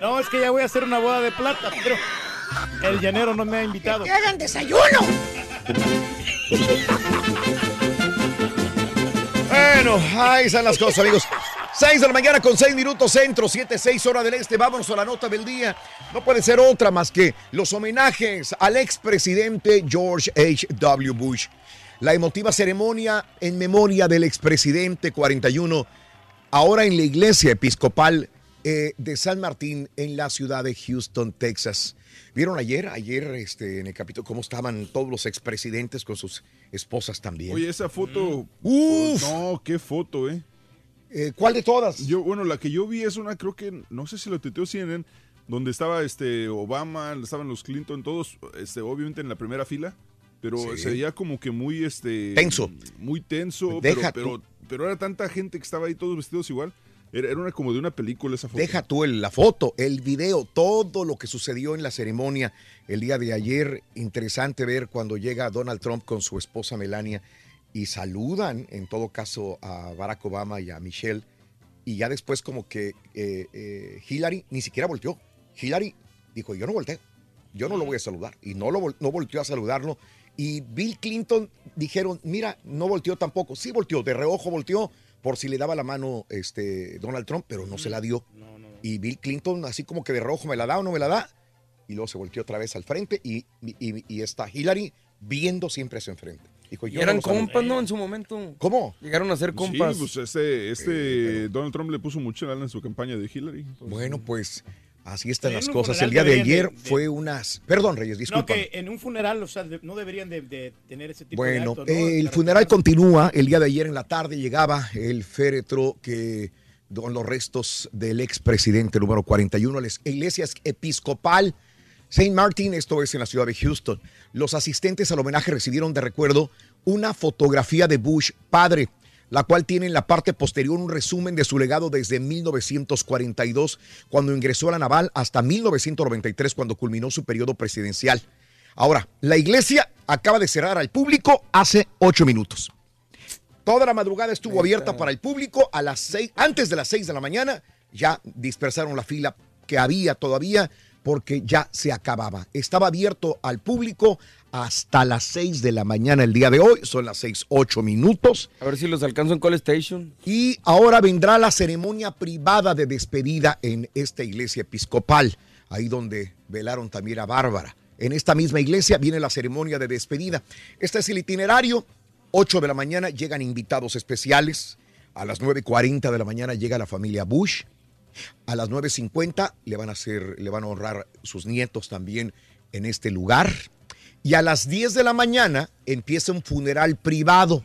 no, es que ya voy a hacer una boda de plata, pero el llanero no me ha invitado. ¡Que hagan desayuno! Bueno, ahí están las cosas, amigos. 6 de la mañana con 6 minutos centro, 7, 6 hora del este. Vámonos a la nota del día. No puede ser otra más que los homenajes al expresidente George H.W. Bush. La emotiva ceremonia en memoria del expresidente 41, ahora en la iglesia episcopal eh, de San Martín en la ciudad de Houston, Texas. ¿Vieron ayer, ayer este, en el capítulo, cómo estaban todos los expresidentes con sus esposas también? Oye, esa foto. Uf. No, qué foto, eh. Eh, ¿Cuál de todas? Yo, bueno, la que yo vi es una, creo que, no sé si lo tuiteó CNN, donde estaba este Obama, estaban los Clinton, todos, este, obviamente en la primera fila, pero Sí. se veía como que muy, este... Tenso. Muy tenso, Deja pero, pero, pero era tanta gente que estaba ahí todos vestidos igual. Era, como de una película esa foto. Deja tú el- la foto, el video, todo lo que sucedió en la ceremonia el día de ayer. Interesante ver cuando llega Donald Trump con su esposa Melania y saludan, en todo caso, a Barack Obama y a Michelle. Y ya después como que eh, eh, Hillary ni siquiera volteó. Hillary dijo, yo no volteo, yo no lo voy a saludar. Y no, lo, no volteó a saludarlo. Y Bill Clinton dijeron, mira, no volteó tampoco. Sí volteó, de reojo volteó por si le daba la mano este, Donald Trump, pero no se la dio. Y Bill Clinton, así como que de reojo, ¿me la da o no me la da? Y luego se volteó otra vez al frente y, y, y está Hillary viendo siempre hacia enfrente. Dijo, Y yo eran no compas, ¿no? En su momento. ¿Cómo? Llegaron a ser compas. Sí, pues este, este Donald Trump le puso mucha lana en su campaña de Hillary. Bueno, pues así están las cosas. El día de ayer de- de- fue unas... Perdón, Reyes, No, disculpa. que en un funeral, o sea, de- no deberían de, de tener ese tipo de Bueno, actos, ¿no? el funeral continúa. El día de ayer en la tarde llegaba el féretro que con los restos del expresidente número 41 a la iglesia episcopal St. Martin, esto es en la ciudad de Houston. Los asistentes al homenaje recibieron de recuerdo una fotografía de Bush padre, la cual tiene en la parte posterior un resumen de su legado desde 1942, cuando ingresó a la naval, hasta 1993, cuando culminó su periodo presidencial. Ahora, la iglesia acaba de cerrar al público hace ocho minutos. Toda la madrugada estuvo abierta para el público a las seis, antes de las seis de la mañana. Ya dispersaron la fila que había todavía porque ya se acababa. Estaba abierto al público hasta las seis de la mañana el día de hoy. Son las seis, ocho minutos. A ver si los alcanzo en Call Station. Y ahora vendrá la ceremonia privada de despedida en esta iglesia episcopal, ahí donde velaron también a Bárbara. En esta misma iglesia viene la ceremonia de despedida. Este es el itinerario. 8 de la mañana llegan invitados especiales. A las 9.40 de la mañana llega la familia Bush. A las 9.50 le van a hacer, le van a honrar sus nietos también en este lugar. Y a las 10 de la mañana empieza un funeral privado.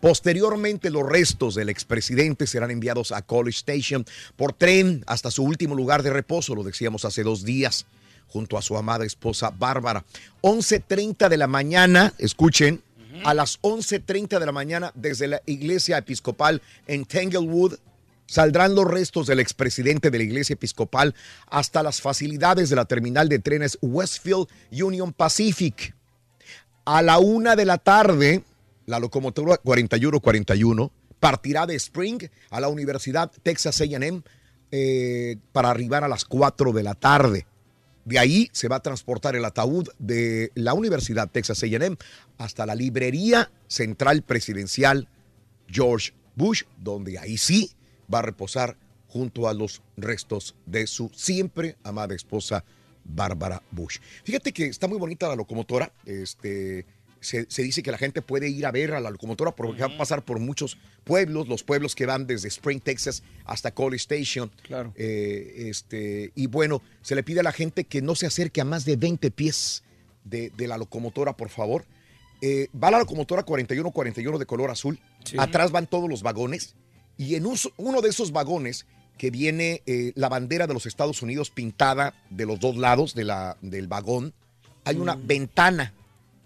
Posteriormente, los restos del expresidente serán enviados a College Station por tren hasta su último lugar de reposo, lo decíamos hace dos días, junto a su amada esposa Bárbara. 11.30 de la mañana, escuchen, a las 11.30 de la mañana, desde la iglesia episcopal en Tanglewood, saldrán los restos del expresidente de la iglesia episcopal hasta las facilidades de la terminal de trenes Westfield Union Pacific. A la una de la tarde, la locomotora 4141 partirá de Spring a la Universidad Texas AM eh, para arribar a las 4 de la tarde. De ahí se va a transportar el ataúd de la Universidad Texas AM hasta la librería central presidencial George Bush, donde ahí sí va a reposar junto a los restos de su siempre amada esposa Bárbara Bush. Fíjate que está muy bonita la locomotora. Este, se, se dice que la gente puede ir a ver a la locomotora porque va a pasar por muchos pueblos, los pueblos que van desde Spring, Texas hasta College Station. Claro. Eh, este, y bueno, se le pide a la gente que no se acerque a más de 20 pies de, de la locomotora, por favor. Eh, va la locomotora 4141 de color azul. Sí. Atrás van todos los vagones. Y en un- uno de esos vagones que viene eh, la bandera de los Estados Unidos pintada de los dos lados de la, del vagón, hay una ventana.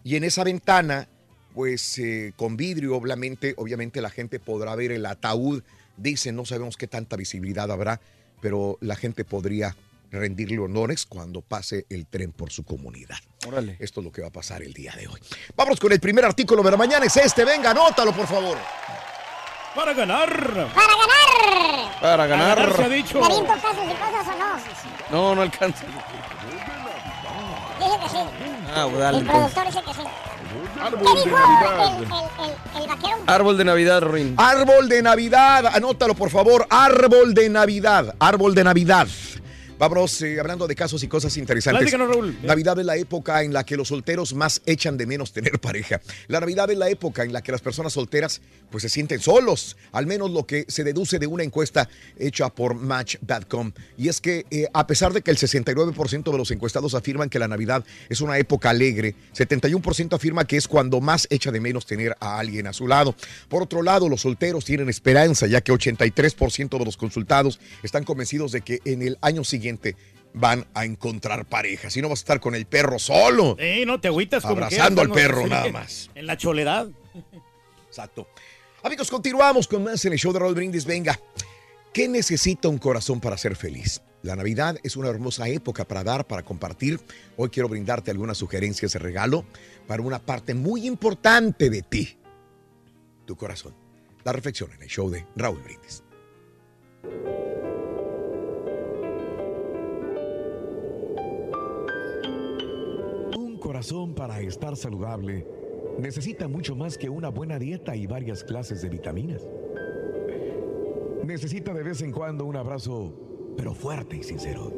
Y en esa ventana, pues eh, con vidrio, obviamente, obviamente la gente podrá ver el ataúd. Dicen, no sabemos qué tanta visibilidad habrá, pero la gente podría rendirle honores cuando pase el tren por su comunidad. Órale. Esto es lo que va a pasar el día de hoy. Vámonos con el primer artículo de la mañana. Es este. Venga, anótalo, por favor. Para ganar. ¡Para ganar! Para ganar. se ha dicho. ¿Me aviento casos y cosas o no? No, no alcanza. Dice que sí. Ah, pues dale, el entonces. productor dice que sí. Árbol ¿Qué de dijo Navidad. el, el, el, el vaquero? Árbol de Navidad, Rin. Árbol de Navidad, anótalo por favor. Árbol de Navidad, árbol de Navidad. Vámonos eh, hablando de casos y cosas interesantes. Raúl. Navidad es la época en la que los solteros más echan de menos tener (laughs) pareja. La Navidad es la época en la que las personas solteras pues se sienten solos, al menos lo que se deduce de una encuesta hecha por Match.com. Y es que eh, a pesar de que el 69% de los encuestados afirman que la Navidad es una época alegre, 71% afirma que es cuando más echa de menos tener a alguien a su lado. Por otro lado, los solteros tienen esperanza, ya que 83% de los consultados están convencidos de que en el año siguiente van a encontrar pareja. Si no vas a estar con el perro solo. Eh, no te agüitas como Abrazando quieras, al perro sí, nada más. En la choledad. Exacto. Amigos, continuamos con más en el show de Raúl Brindis. Venga, ¿qué necesita un corazón para ser feliz? La Navidad es una hermosa época para dar, para compartir. Hoy quiero brindarte algunas sugerencias de regalo para una parte muy importante de ti, tu corazón. La reflexión en el show de Raúl Brindis. Un corazón para estar saludable necesita mucho más que una buena dieta y varias clases de vitaminas. Necesita de vez en cuando un abrazo, pero fuerte y sincero.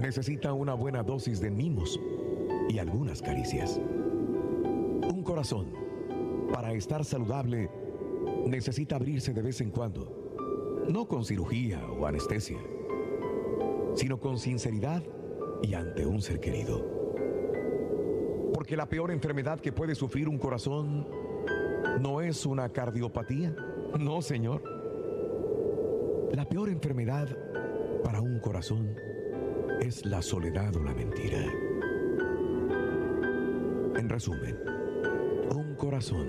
Necesita una buena dosis de mimos y algunas caricias. Un corazón, para estar saludable, necesita abrirse de vez en cuando, no con cirugía o anestesia, sino con sinceridad y ante un ser querido. Porque la peor enfermedad que puede sufrir un corazón no es una cardiopatía. No, señor. La peor enfermedad para un corazón es la soledad o la mentira. En resumen, un corazón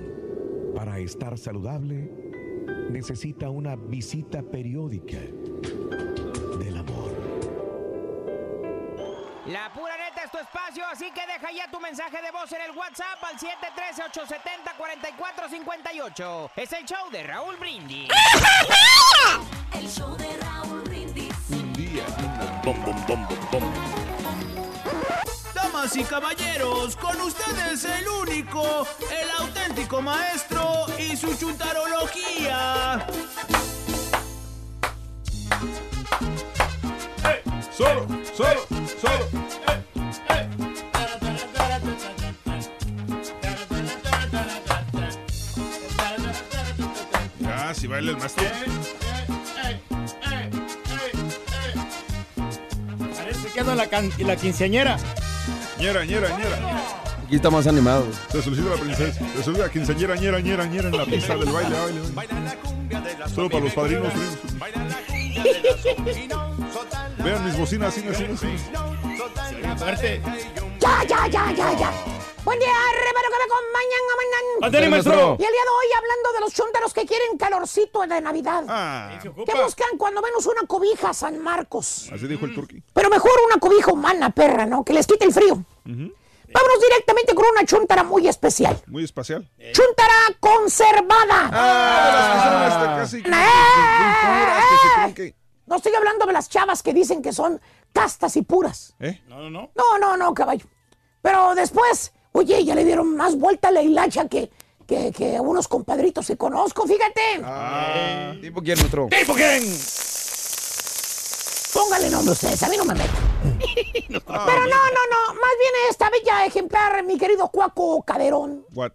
para estar saludable necesita una visita periódica del amor. La pura neta es tu espacio, así que deja ya tu mensaje de voz en el WhatsApp al 713-870-4458. Es el show de Raúl Brindis. El show de Raúl Brindis. Un día. Bom, bom, bom, bom, bom. Damas y caballeros, con ustedes el único, el auténtico maestro y su chuntarología. Solo, solo, solo. Ya, si baila el maestro. Parece que anda la, can- la quinceañera. Ñera, ñera, ñera. Aquí está más animado. Se solicita la princesa. Se solicita quinceañera, ñera, ñera, ñera en la pista del baile, baile, baile. Solo para los padrinos. Vean mis bocinas, así, así, así. Fuerte. Ya, ya, ya, ya, ya. Buen día, hermano, que me acompañan, amañan. Ándale, maestro. Y el día de hoy, hablando de los chúntaros que quieren calorcito de Navidad. Ah, que buscan cuando menos una cobija San Marcos. así dijo el turqui. Pero mejor una cobija humana, perra, ¿no? Que les quite el frío. Vámonos directamente con una chuntara muy especial. Muy espacial. Chuntara conservada. Ah, las que son este, casi ¡Eh! que- No estoy hablando de las chavas que dicen que son castas y puras. ¿Eh? No, no, no. No, no, no, caballo. Pero después, oye, ya le dieron más vuelta a la hilacha que, que, que a unos compadritos que conozco, fíjate. Ah. ¿Tipo quién, maestro? ¿Tipo quién? Póngale nombre ustedes, a mí no me meto. (laughs) Pero no, no, no, más bien esta bella ejemplar, mi querido Cuaco Caderón. What?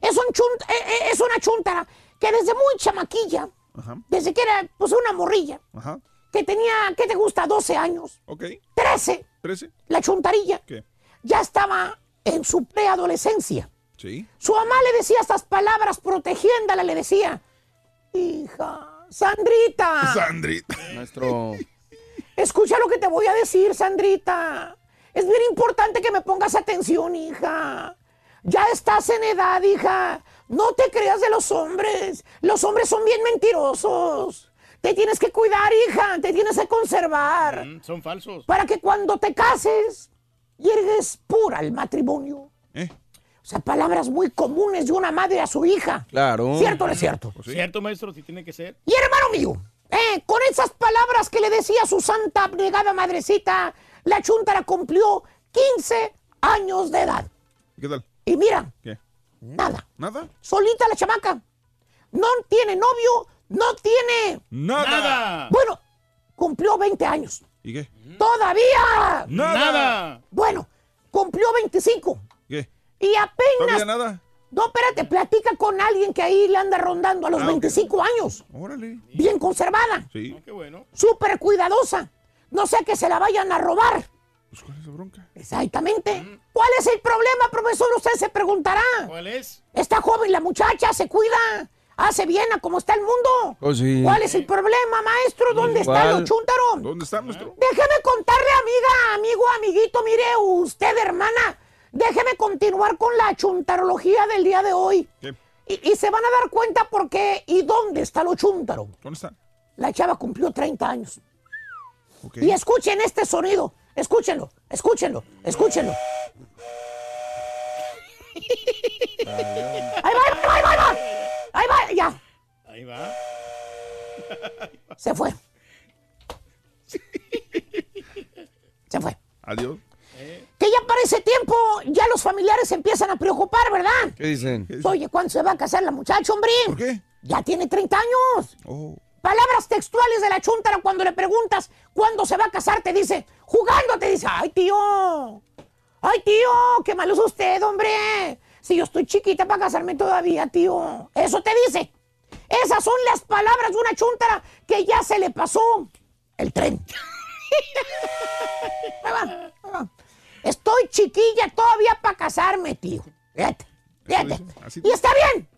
Es, un chunt- eh, eh, es una chuntara que desde muy chamaquilla, Ajá, desde que era pues una morrilla, ajá. que tenía, ¿qué te gusta? 12 años, Ok. 13, ¿Trece? la chuntarilla, ¿Qué? ya estaba en su preadolescencia. Sí. Su mamá le decía estas palabras protegiéndola, le decía, hija, Sandrita, Sandrita. Maestro. escucha lo que te voy a decir, Sandrita. Es bien importante que me pongas atención, hija. Ya estás en edad, hija. No te creas de los hombres. Los hombres son bien mentirosos. Te tienes que cuidar, hija. Te tienes que conservar. Mm, son falsos. Para que cuando te cases, llegues pura al matrimonio. ¿Eh? O sea, palabras muy comunes de una madre a su hija. Claro. ¿Cierto o no es cierto? ¿Cierto, maestro? Si tiene que ser. Y hermano mío, eh, con esas palabras que le decía su santa abnegada madrecita, la chuntara cumplió 15 años de edad. ¿Qué tal? Y mira, ¿Qué? nada. ¿Nada? Solita la chamaca. No tiene novio, no tiene... Nada. Bueno, cumplió 20 años. ¿Y qué? ¡Todavía! Nada. Bueno, cumplió 25. ¿Qué? Y apenas... ¿Todavía nada? No, espérate, platica con alguien que ahí le anda rondando a los Ah, ok. 25 años. Órale. Bien conservada. Sí. Qué bueno. Súper cuidadosa. No sé que se la vayan a robar. Pues, ¿Cuál es la bronca? Exactamente. ¿Cuál es el problema, profesor? Usted se preguntará. ¿Cuál es? Está joven la muchacha, se cuida, hace bien a cómo está el mundo. Oh, sí. ¿Cuál es el problema, maestro? ¿Dónde está ¿Cuál? lo chúntaro? ¿Dónde está nuestro? Déjeme contarle, amiga, amigo, amiguito, mire usted, hermana. Déjeme continuar con la chuntarología del día de hoy. ¿Qué? Y, y se van a dar cuenta por qué y dónde está lo chúntaro. ¿Dónde está? La chava cumplió 30 años. Y escuchen este sonido. Escúchenlo, escúchenlo, escúchenlo. Ahí va, ahí va, ahí va. Ahí va, ya. Ahí va. Se fue. Se fue. Adiós. Que ya para ese tiempo ya los familiares se empiezan a preocupar, ¿verdad? ¿Qué dicen? Oye, ¿cuándo se va a casar la muchacha, hombre? ¿Por qué? Ya tiene 30 años. Oh. Palabras textuales de la chuntara cuando le preguntas cuándo se va a casar, te dice, jugando te dice, ay tío, ay tío, qué malo es usted, hombre. Si yo estoy chiquita para casarme todavía, tío. Eso te dice. Esas son las palabras de una chuntara que ya se le pasó el tren. (laughs) Ahí va, ahí va. Estoy chiquilla todavía para casarme, tío. Fíjate, fíjate. Y está bien.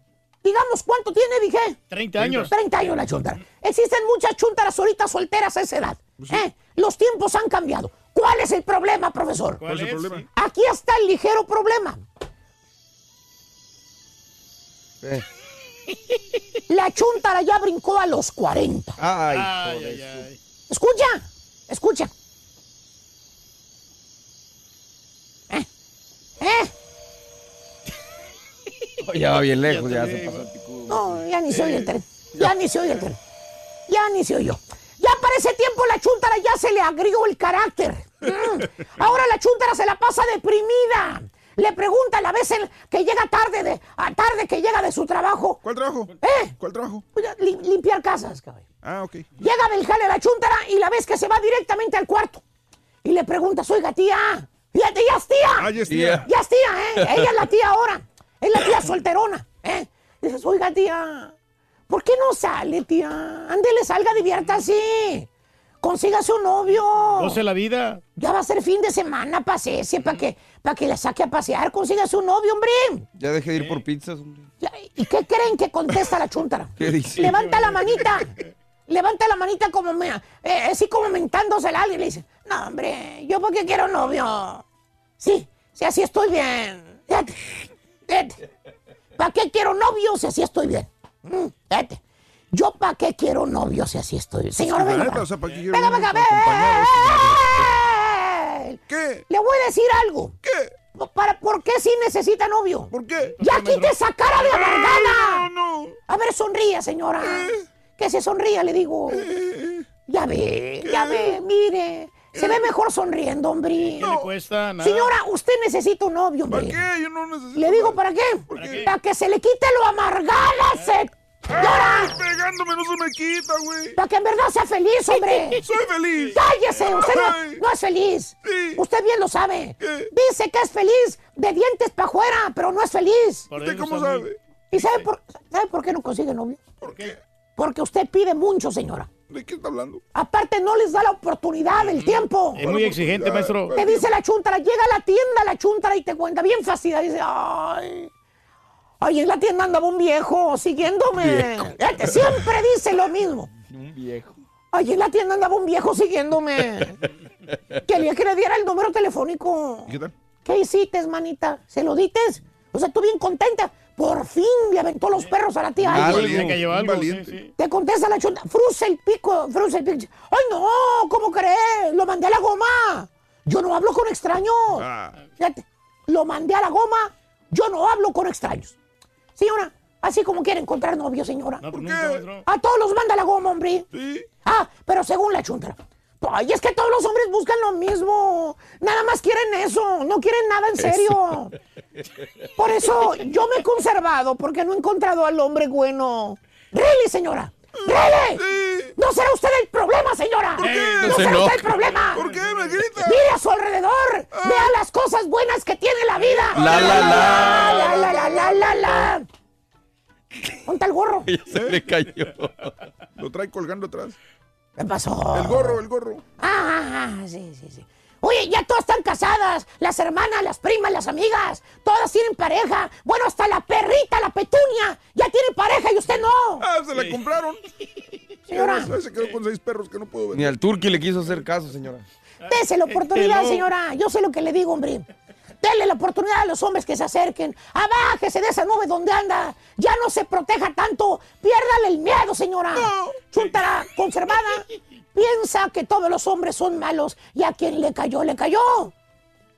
Digamos, ¿cuánto tiene, dije? 30 años. 30 años la chuntara. Existen muchas chuntaras ahorita solteras a esa edad. ¿eh? Los tiempos han cambiado. ¿Cuál es el problema, profesor? ¿Cuál es el problema? Aquí está el ligero problema. Eh. La chuntara ya brincó a los 40. Ay, Ay, ay, ay. Escucha, escucha. ¿Eh? ¿Eh? (laughs) Ya va bien lejos, Ya se pasó. No, ya ni se oye el tren. (laughs) Ya ni se oye el tren. Ya ni se oyó. Ya para ese tiempo la chuntara ya se le agrió el carácter. Mm. Ahora la chuntara se la pasa deprimida. Le pregunta a la vez el- que llega tarde, de, a tarde que llega de su trabajo. ¿Cuál trabajo? ¿Eh? ¿Cuál trabajo? Lim- limpiar casas, cabrón. Ah, ok. Llega del jale la chuntara y la ves que se va directamente al cuarto. Y le preguntas, oiga, tía. Fíjate, ya es tía. Ah, ya es tía. Ya es tía, ¿eh? (laughs) Ella es la tía ahora. Es la tía solterona, ¿eh? Dices, oiga, tía, ¿por qué no sale, tía? Ándele, salga, diviértase. Consígase un novio. Goce la vida. Ya va a ser fin de semana, pasese, para que, pa' que la saque a pasear. Consígase un novio, hombre. Ya dejé de ir por pizzas, hombre. ¿Y qué creen que contesta la chuntara? (laughs) ¿Qué dice? Levanta la manita. Levanta la manita como me, eh, así como mentándosela a alguien. Le dice, no, hombre, ¿yo por qué quiero novio? Sí, sí, así estoy bien. ¿Para qué quiero novio si así estoy bien? Mm, Fíjate. ¿Yo para qué quiero novio si así estoy bien? Señora, La venga. para ¿para Venga, venga, Para acompañarlos. ven. ¿Qué? Le voy a decir algo. ¿Qué? Para, ¿Por qué sí necesita novio? ¿Por qué? ¡Ya quite esa cara de amargada! No, no. A ver, sonríe, señora. Que se sonría, le digo. Ya ve, ya ve, mire. Se ve mejor sonriendo, hombre. ¿Qué le cuesta? Nada. Señora, usted necesita un novio, hombre. ¿Para qué? Yo no necesito. Le digo. ¿para qué? qué? Para que se le quite lo amargada, se... Ay, pegándome no se me quita, güey. Para que en verdad sea feliz, hombre. (laughs) Soy feliz. ¡Cállese! Usted no, no es feliz. Sí. Usted bien lo sabe. ¿Qué? Dice que es feliz de dientes para afuera, pero no es feliz. Por ¿Usted cómo sabe? ¿Y sabe por, sabe por qué no consigue novio? ¿Por qué? Porque usted pide mucho, señora. ¿De qué está hablando? Aparte, no les da la oportunidad del tiempo. Es muy exigente, maestro. Te dice la chuntara, llega a la tienda la chuntara y te cuenta bien fastidiada. Dice, ay, ay, en la tienda andaba un viejo siguiéndome. Fíjate, siempre dice lo mismo. Un viejo. Ay, en la tienda andaba un viejo siguiéndome. Quería que le diera el número telefónico. ¿Y qué tal? ¿Qué hiciste, manita? ¿Se lo dites? O sea, tú bien contenta. Por fin le aventó los perros a la tía. Ah, Ay, Algo, Tenía que llevar algo, valiente. sí, sí. te contesta la chunta, fruce el pico, fruce el pico. ¡Ay, no! ¿Cómo crees? Lo mandé a la goma. Yo no hablo con extraños. Ah, Fíjate, lo mandé a la goma. Yo no hablo con extraños. Señora, así como quiere encontrar novio, señora. No, ¿Por qué? A todos los manda la goma, hombre. sí. Ah, pero según la chuntra. Ay, es que todos los hombres buscan lo mismo. Nada más quieren eso. No quieren nada en serio. Por eso yo me he conservado porque no he encontrado al hombre bueno. ¡Really, señora! ¡Really! ¿No será usted el problema, señora? ¿Por qué? ¿No No se será usted el problema? ¿Por qué me grita? Mire a su alrededor. Vea las cosas buenas que tiene la vida. La, la, la. La, la, la, la, la, la. Ponte el gorro. Ya se le cayó. Lo trae colgando atrás. ¿Qué pasó? El gorro, el gorro. Ah, ah, sí, sí, sí. Oye, ya todas están casadas. Las hermanas, las primas, las amigas. Todas tienen pareja. Bueno, hasta la perrita, la petunia. Ya tiene pareja y usted no. Ah, se la compraron. (laughs) Señora. Se quedó con seis perros que no puedo ver. Ni al turqui le quiso hacer caso, señora. Dese la oportunidad, señora. Yo sé lo que le digo, hombre. Dele la oportunidad a los hombres que se acerquen. Abájese de esa nube donde anda. Ya no se proteja tanto. Piérdale el miedo, señora. Chuntara conservada. Piensa que todos los hombres son malos y a quien le cayó, le cayó.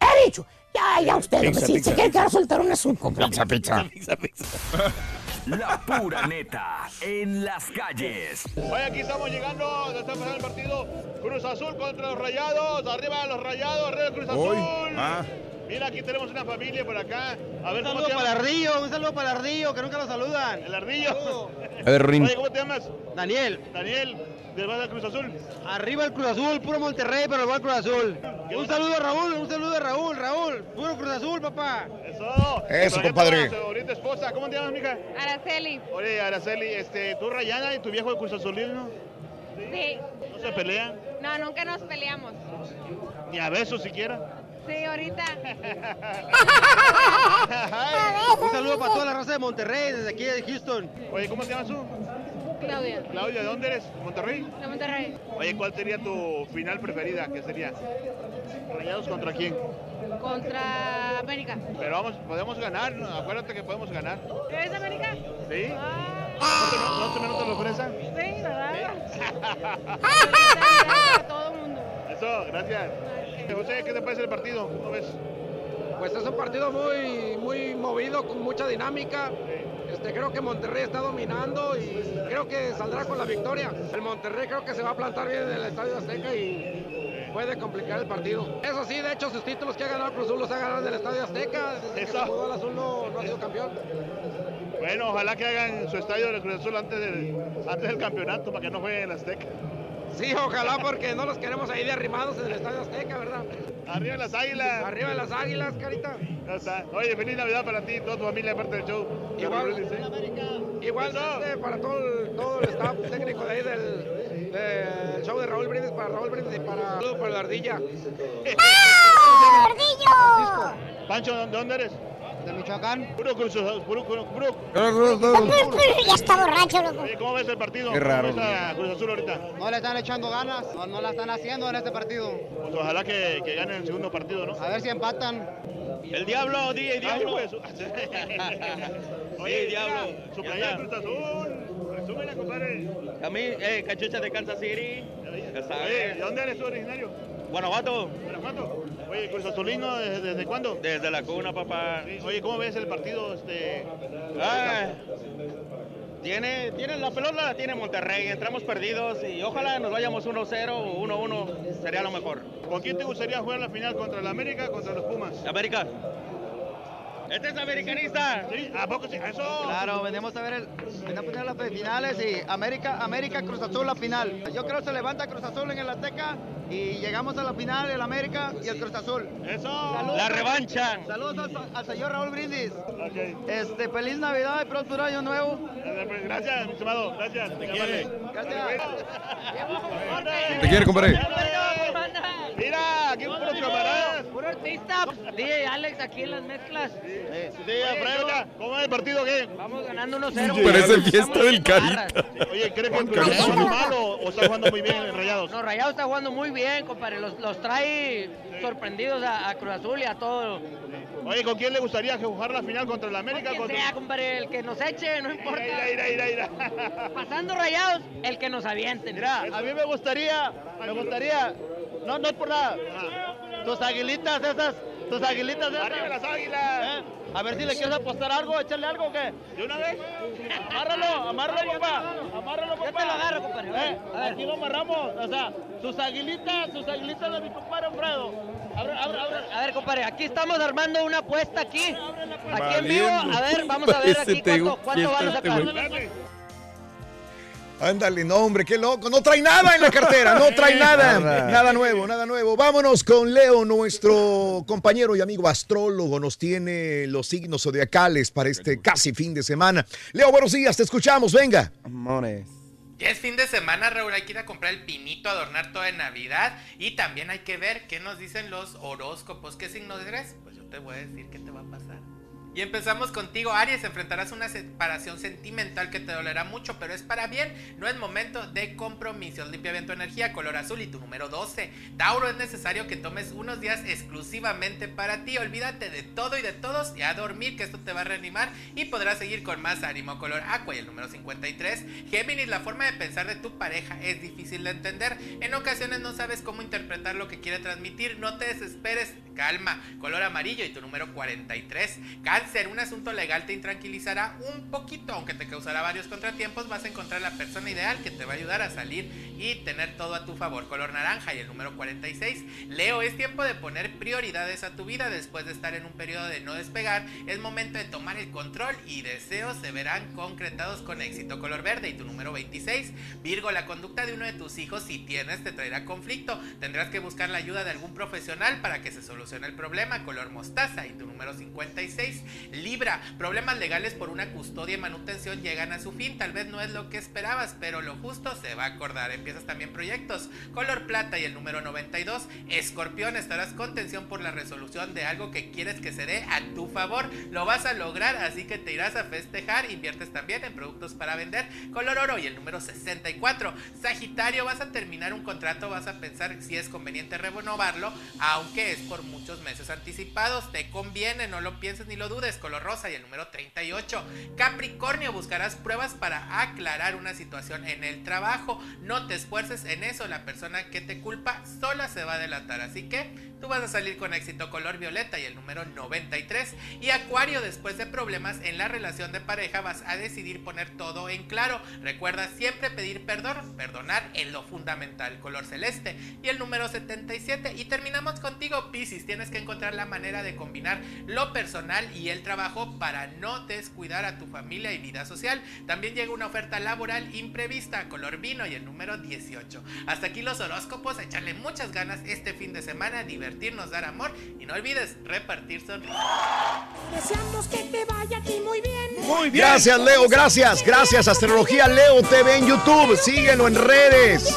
He dicho. Ya, ya usted, hombre, Pizza, si pizza, se quiere pizza. quedar soltero, es un Pizza, pizza. La pura neta en las calles. Hoy aquí estamos llegando, ya está el partido. Cruz Azul contra los Rayados, arriba los Rayados, arriba Cruz Azul. Hoy. Ah. Mira, aquí tenemos una familia por acá. A ver, Un ¿cómo saludo para el? Ardillo, un saludo para el Ardillo, que nunca lo saludan. El Ardillo. A ver, Rin. Oye, ¿cómo te llamas? Daniel. Daniel, ¿del Barrio Cruz Azul? Arriba el Cruz Azul, puro Monterrey, pero va el Cruz Azul. Un saludo a Raúl, un saludo a Raúl, Raúl. Puro Cruz Azul, papá. Eso. Eso, compadre. tenemos a su bonita esposa. ¿Cómo te llamas, mija? Araceli. Oye, Araceli, este, tú Rayana y tu viejo de Cruz Azulino, Sí. ¿no se pelean? No, nunca nos peleamos. Ni a besos siquiera. Sí, ahorita. (laughs) Un saludo para toda la raza de Monterrey, desde aquí de Houston. Oye, ¿cómo te llamas tú? Claudia. Claudia, ¿de dónde eres? ¿Monterrey? De Monterrey. Oye, ¿cuál sería tu final preferida? ¿Qué sería? ¿Rayados contra quién? Contra América. Pero vamos, podemos ganar, acuérdate que podemos ganar. ¿Eres de América? ¿Sí? ¿No te, no te lo fresa? Sí, ¿verdad? todo el mundo. Eso, gracias. José, ¿qué te parece el partido? ¿Cómo ves? Pues es un partido muy, muy movido, con mucha dinámica. Este, creo que Monterrey está dominando y creo que saldrá con la victoria. El Monterrey creo que se va a plantar bien en el Estadio Azteca y puede complicar el partido. Eso sí, de hecho, sus títulos que ha ganado Cruz Azul los ha ganado en el Estadio Azteca. Desde Eso. se mudó al Azul no, no ha sido campeón. Bueno, ojalá que hagan su estadio del Cruz Azul antes del, antes del campeonato para que no jueguen en el Azteca. Sí, ojalá porque no los queremos ahí de arrimados en el Estadio Azteca, ¿verdad? Arriba las águilas. Arriba las águilas, carita. Ya está. Oye, feliz Navidad para ti y toda tu familia, aparte del show. Igual, igualmente para todo el, todo el staff técnico de ahí del, del show de Raúl Brindis, para Raúl Brindis y para, para la ardilla. ¡Ardillo! Pancho, ¿de dónde eres? De Michoacán. Puro Cruz Azul, puro, puro, puro. Ya está borracho, loco. Oye, ¿cómo ves el partido? Qué raro, ¿Cómo ves a Cruz Azul ahorita? No le están echando ganas, no, no la están haciendo en este partido. Pues ojalá que, que ganen el segundo partido, ¿no? A ver si empatan. El diablo, DJ Diablo. Oye, (laughs) Diablo. Su está. Cruz Azul. Resúmela, compadre. A mí, eh, cachucha de Kansas City. Ya sabes. Oye, ¿de dónde eres tú originario? Guanajuato. Guanajuato. Oye, Cruz Azulino, ¿desde, desde cuándo? Desde la cuna, papá. Oye, ¿cómo ves el partido? Este... Ah, tiene, tiene la pelota la tiene Monterrey. Entramos perdidos y ojalá nos vayamos 1-0 o 1-1. Sería lo mejor. ¿Con quién te gustaría jugar la final? ¿Contra el América o contra los Pumas? América. Este es americanista. Sí, ¿a poco sí? Eso. Claro, venimos a ver el, venimos a poner las finales y América, América Cruz Azul la final. Yo creo que se levanta Cruz Azul en el Azteca y llegamos a la final el América y el Cruz Azul. Eso. La revancha. Saludos al, al señor Raúl Brindis. Este, feliz Navidad y próspero año nuevo. Gracias, mi estimado. Gracias. Te quiere. Compadre. Mira, aquí un puro camaradas. Puro artista. DJ Alex aquí en las mezclas. Sí, Alfredo, ¿cómo es el partido qué? Vamos ganando 1-0. Parece fiesta del Carita. Oye, ¿crees que el Cruz Azul jugando mal o, está jugando muy bien en Rayados? No, Rayados está jugando muy bien, compadre. Los, los trae sorprendidos a, a Cruz Azul y a todo. Oye, ¿con quién le gustaría jugar la final contra el América? Quien Contra... sea, compadre, el que nos eche, no importa. Ira, ira, ira, ira. Pasando Rayados, el que nos aviente. Mira, a mí me gustaría, me gustaría, no, no es por nada, tus aguilitas esas, tus aguilitas esas. Arriba las águilas. ¿Eh? A ver si le quieres apostar algo, echarle algo o qué. ¿De una vez? Amárralo, amárralo, papá. Amárralo, papá. Te lo agarro, compadre. Eh, aquí lo amarramos. O sea, sus aguilitas, sus aguilitas de mi compadre Alfredo. Abre, abre, abre. A ver, compadre, aquí estamos armando una apuesta aquí. Aquí en vivo. A ver, vamos a ver aquí cuánto, cuánto van a sacar. Ándale, no, hombre, qué loco. No trae nada en la cartera, no trae (laughs) nada. Nada. Nuevo, nada nuevo. Vámonos con Leo, nuestro compañero y amigo astrólogo. Nos tiene los signos zodiacales para este casi fin de semana. Leo, buenos días, te escuchamos, venga. Ya es fin de semana, Raúl, hay que ir a comprar el pinito, adornar toda Navidad y también hay que ver qué nos dicen los horóscopos. ¿Qué signo eres? Pues yo te voy a decir qué te va a pasar. Y empezamos contigo, Aries. Enfrentarás una separación sentimental que te dolerá mucho, pero es para bien. No es momento de compromisos. Limpia bien tu energía, color azul y tu número 12. Tauro, es necesario que tomes unos días exclusivamente para ti. Olvídate de todo y de todos y a dormir, que esto te va a reanimar y podrás seguir con más ánimo. Color aqua y el número 53. Géminis, la forma de pensar de tu pareja es difícil de entender. En ocasiones no sabes cómo interpretar lo que quiere transmitir. No te desesperes, calma. Color amarillo y tu número 43. Cáncer, un asunto legal te intranquilizará un poquito, aunque te causará varios contratiempos. Vas a encontrar la persona ideal que te va a ayudar a salir y tener todo a tu favor. Color naranja y el número 46. Leo, es tiempo de poner prioridades a tu vida después de estar en un periodo de no despegar. Es momento de tomar el control y deseos se verán concretados con éxito. Color verde y tu número 26. Virgo, la conducta de uno de tus hijos, si tienes, te traerá conflicto. Tendrás que buscar la ayuda de algún profesional para que se solucione el problema. Color mostaza y tu número 56. Libra, problemas legales por una custodia y manutención llegan a su fin. Tal vez no es lo que esperabas, pero lo justo se va a acordar. Empiezas también proyectos. Color plata y el número 92. Escorpión, estarás con tensión por la resolución de algo que quieres que se dé a tu favor. Lo vas a lograr, así que te irás a festejar. Inviertes también en productos para vender. Color oro y el número 64. Sagitario, vas a terminar un contrato, vas a pensar si es conveniente renovarlo, aunque es por muchos meses anticipados. Te conviene, no lo pienses ni lo dudes. Color rosa y el número 38. Capricornio, buscarás pruebas para aclarar una situación en el trabajo. No te esfuerces en eso, la persona que te culpa sola se va a delatar. Así que tú vas a salir con éxito color violeta y el número 93. Y Acuario, después de problemas en la relación de pareja, vas a decidir poner todo en claro. Recuerda siempre pedir perdón, perdonar es lo fundamental. Color celeste y el número 77. Y terminamos contigo, Piscis. Tienes que encontrar la manera de combinar lo personal y el trabajo para no descuidar a tu familia y vida social. También llega una oferta laboral imprevista, color vino y el número 18. Hasta aquí los horóscopos, echarle muchas ganas este fin de semana, divertirnos, dar amor y no olvides repartir sonrisas. Deseamos que te vaya a ti muy bien. Muy bien. Gracias, Leo. Gracias. Gracias, Astrología Leo TV en YouTube. Síguelo en redes.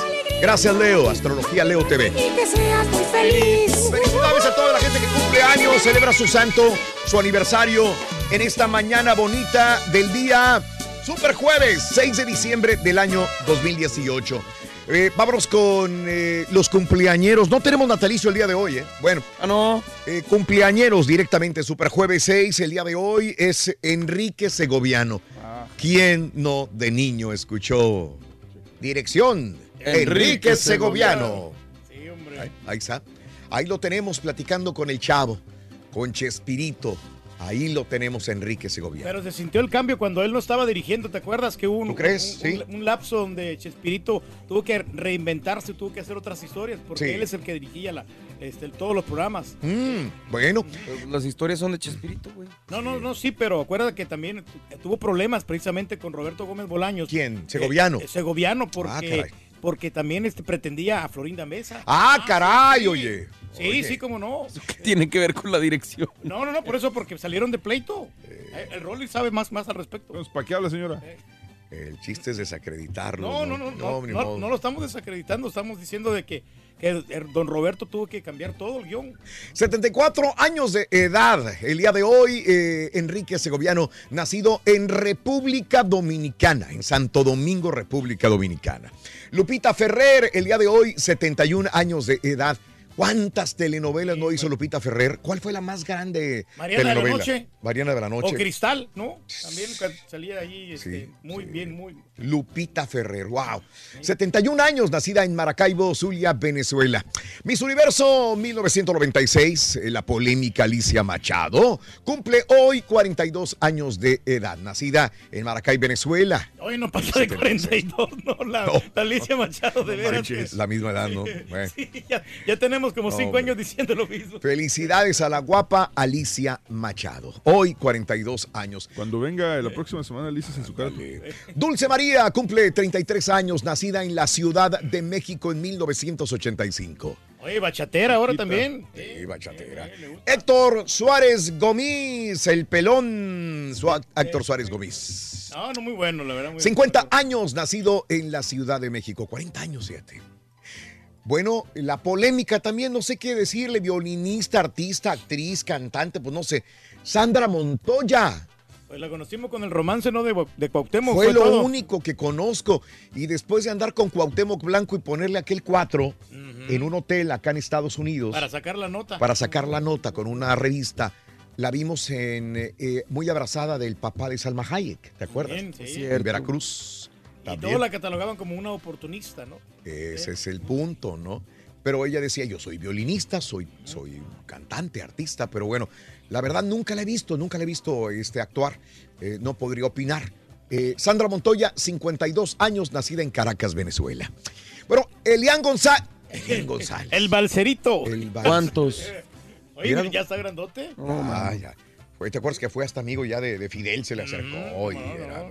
Gracias, Leo. Astrología Leo TV. Y que seas muy feliz. Felicidades a toda la gente que cumple años, celebra su santo, su aniversario en esta mañana bonita del día Super Jueves, 6 de diciembre del año 2018. Eh, vámonos con eh, los cumpleañeros. No tenemos natalicio el día de hoy, ¿eh? Bueno. Ah, no. Eh, cumpleañeros directamente, Super Jueves 6. El día de hoy es Enrique Segoviano. ¿Quién no de niño escuchó? Dirección. Enrique, Enrique Segoviano. Sí, hombre. Ahí, ahí está. Ahí lo tenemos platicando con el chavo, con Chespirito. Ahí lo tenemos Enrique Segoviano. Pero se sintió el cambio cuando él no estaba dirigiendo, ¿te acuerdas? Que hubo un, ¿Tú crees? un- Sí. un- un lapso donde Chespirito tuvo que reinventarse, tuvo que hacer otras historias, porque Sí. él es el que dirigía la, este, todos los programas. Mm, bueno. Las historias son de Chespirito, güey. No, no, no, sí, pero acuérdate que también tu- tuvo problemas precisamente con Roberto Gómez Bolaños. ¿Quién? ¿Segoviano? Eh, Segoviano, Ah, porque, caray. Porque también este, pretendía a Florinda Mesa. Ah, caray, oye. Sí, Oye. sí, cómo no. Tiene que ver con la dirección. No, no, no, por eso, porque salieron de pleito. Eh, El Rolly sabe más, más al respecto. ¿Para qué habla, señora? El chiste es desacreditarlo. No, no, no, no, ni no, modo. no lo estamos desacreditando, estamos diciendo de que, que don Roberto tuvo que cambiar todo el guion. 74 años de edad. El día de hoy, eh, Enrique Segoviano, nacido en República Dominicana, en Santo Domingo, República Dominicana. Lupita Ferrer, el día de hoy, 71 años de edad. ¿Cuántas telenovelas no hizo Lupita Ferrer? ¿Cuál fue la más grande Mariana de la? Noche. Mariana de la Noche. O Cristal, ¿no? También salía ahí este, Sí, muy bien, muy. Lupita Ferrer, wow. 71 años, nacida en Maracaibo, Zulia, Venezuela. Miss Universo 1996, eh, la polémica Alicia Machado, cumple hoy 42 años de edad, nacida en Maracay, Venezuela. Hoy no pasa de 42, ¿no? La, la Alicia Machado, de veras. La misma edad, ¿no? Bueno. Sí, ya, ya tenemos como cinco Hombre. años diciendo lo mismo. Felicidades a la guapa Alicia Machado. Hoy 42 años. Cuando venga la próxima semana, Alicia en su casa. Dulce María cumple 33 años, nacida en la Ciudad de México en 1985. Oye, bachatera ahora también. Sí, bachatera. Héctor Suárez Gomis, el pelón. Sua- Héctor Suárez Gomis. No, no, muy bueno, la verdad. Muy 50 años, nacido en la Ciudad de México. 40 años, siete. Bueno, la polémica también, no sé qué decirle, violinista, artista, actriz, cantante, pues no sé. Sandra Montoya. Pues la conocimos con el romance, ¿no? De, de Cuauhtémoc. Fue lo todo. único que conozco. Y después de andar con Cuauhtémoc Blanco y ponerle aquel 4 en un hotel acá en Estados Unidos Para sacar la nota. para sacar la nota con una revista, la vimos en eh, muy abrazada del papá de Salma Hayek, ¿te acuerdas? Sí. En Veracruz. Y todos la catalogaban como una oportunista, ¿no? Ese es el punto, ¿no? Pero ella decía, yo soy violinista, soy, soy cantante, artista, pero bueno, la verdad nunca la he visto, nunca la he visto este, actuar, eh, no podría opinar. Eh, Sandra Montoya, 52 años, nacida en Caracas, Venezuela. Bueno, Elian González. Elian González. El balserito. ¿Cuántos? Oye, Míralo. ya está grandote. Ah, ya. ¿Te acuerdas que fue hasta amigo ya de, de Fidel? Se le acercó y era-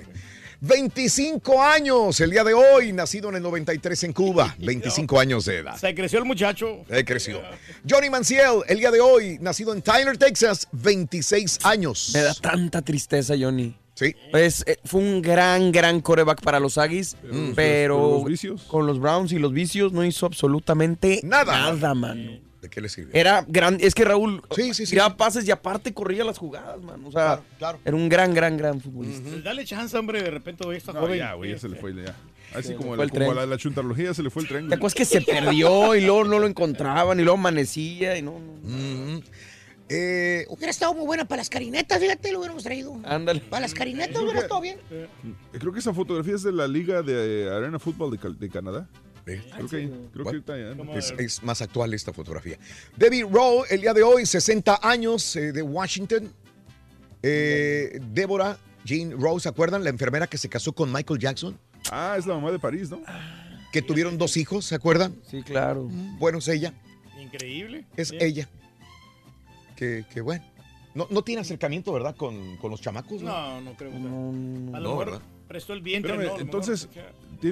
25 años el día de hoy, nacido en el 93 en Cuba. (laughs) 25 años de edad. Se creció el muchacho. Eh, creció. Johnny Manciel, el día de hoy, nacido en Tyler, Texas, 26 años. Me da tanta tristeza, Johnny. Sí. Pues, fue un gran, gran coreback para los Aggies, pero Pero los vicios. con los Browns y los vicios no hizo absolutamente Nada. nada mano. ¿De qué le sirve? Era gran, es que Raúl Sí, sí, sí, tiraba sí. pases y aparte corría las jugadas, man. O sea, Claro, claro. era un gran, gran, gran futbolista. Dale chance, hombre, de repente hoy está No, joven. ya, güey, ya se le fue. Ya. Así como, el como tren. la, la chuntarología se le fue el tren. ¿Te acuerdas que se perdió y luego no lo encontraban y luego amanecía y no? no. Mm. Eh, Hubiera estado muy buena para las carinetas, fíjate, lo hubiéramos traído. Ándale. Para las carinetas hubiera estado bien. Eh, Creo que esa fotografía es de la Liga de Arena Fútbol de, de Canadá. Eh, Creo que, creo es, es más actual esta fotografía. David Rowe, el día de hoy, 60 años eh, de Washington. Eh, Débora Jean Rowe, ¿se acuerdan? La enfermera que se casó con Michael Jackson. Ah, es la mamá de París, ¿no? Que tuvieron dos hijos, ¿se acuerdan? Sí, claro. Bueno, es ella. Increíble. Es Bien. ella. Que, que bueno. No, no tiene acercamiento, ¿verdad? Con, con los chamacos. No, no creo. que- No, A lo mejor ¿verdad? prestó el vientre. Espérame, ¿no? Entonces, mejor,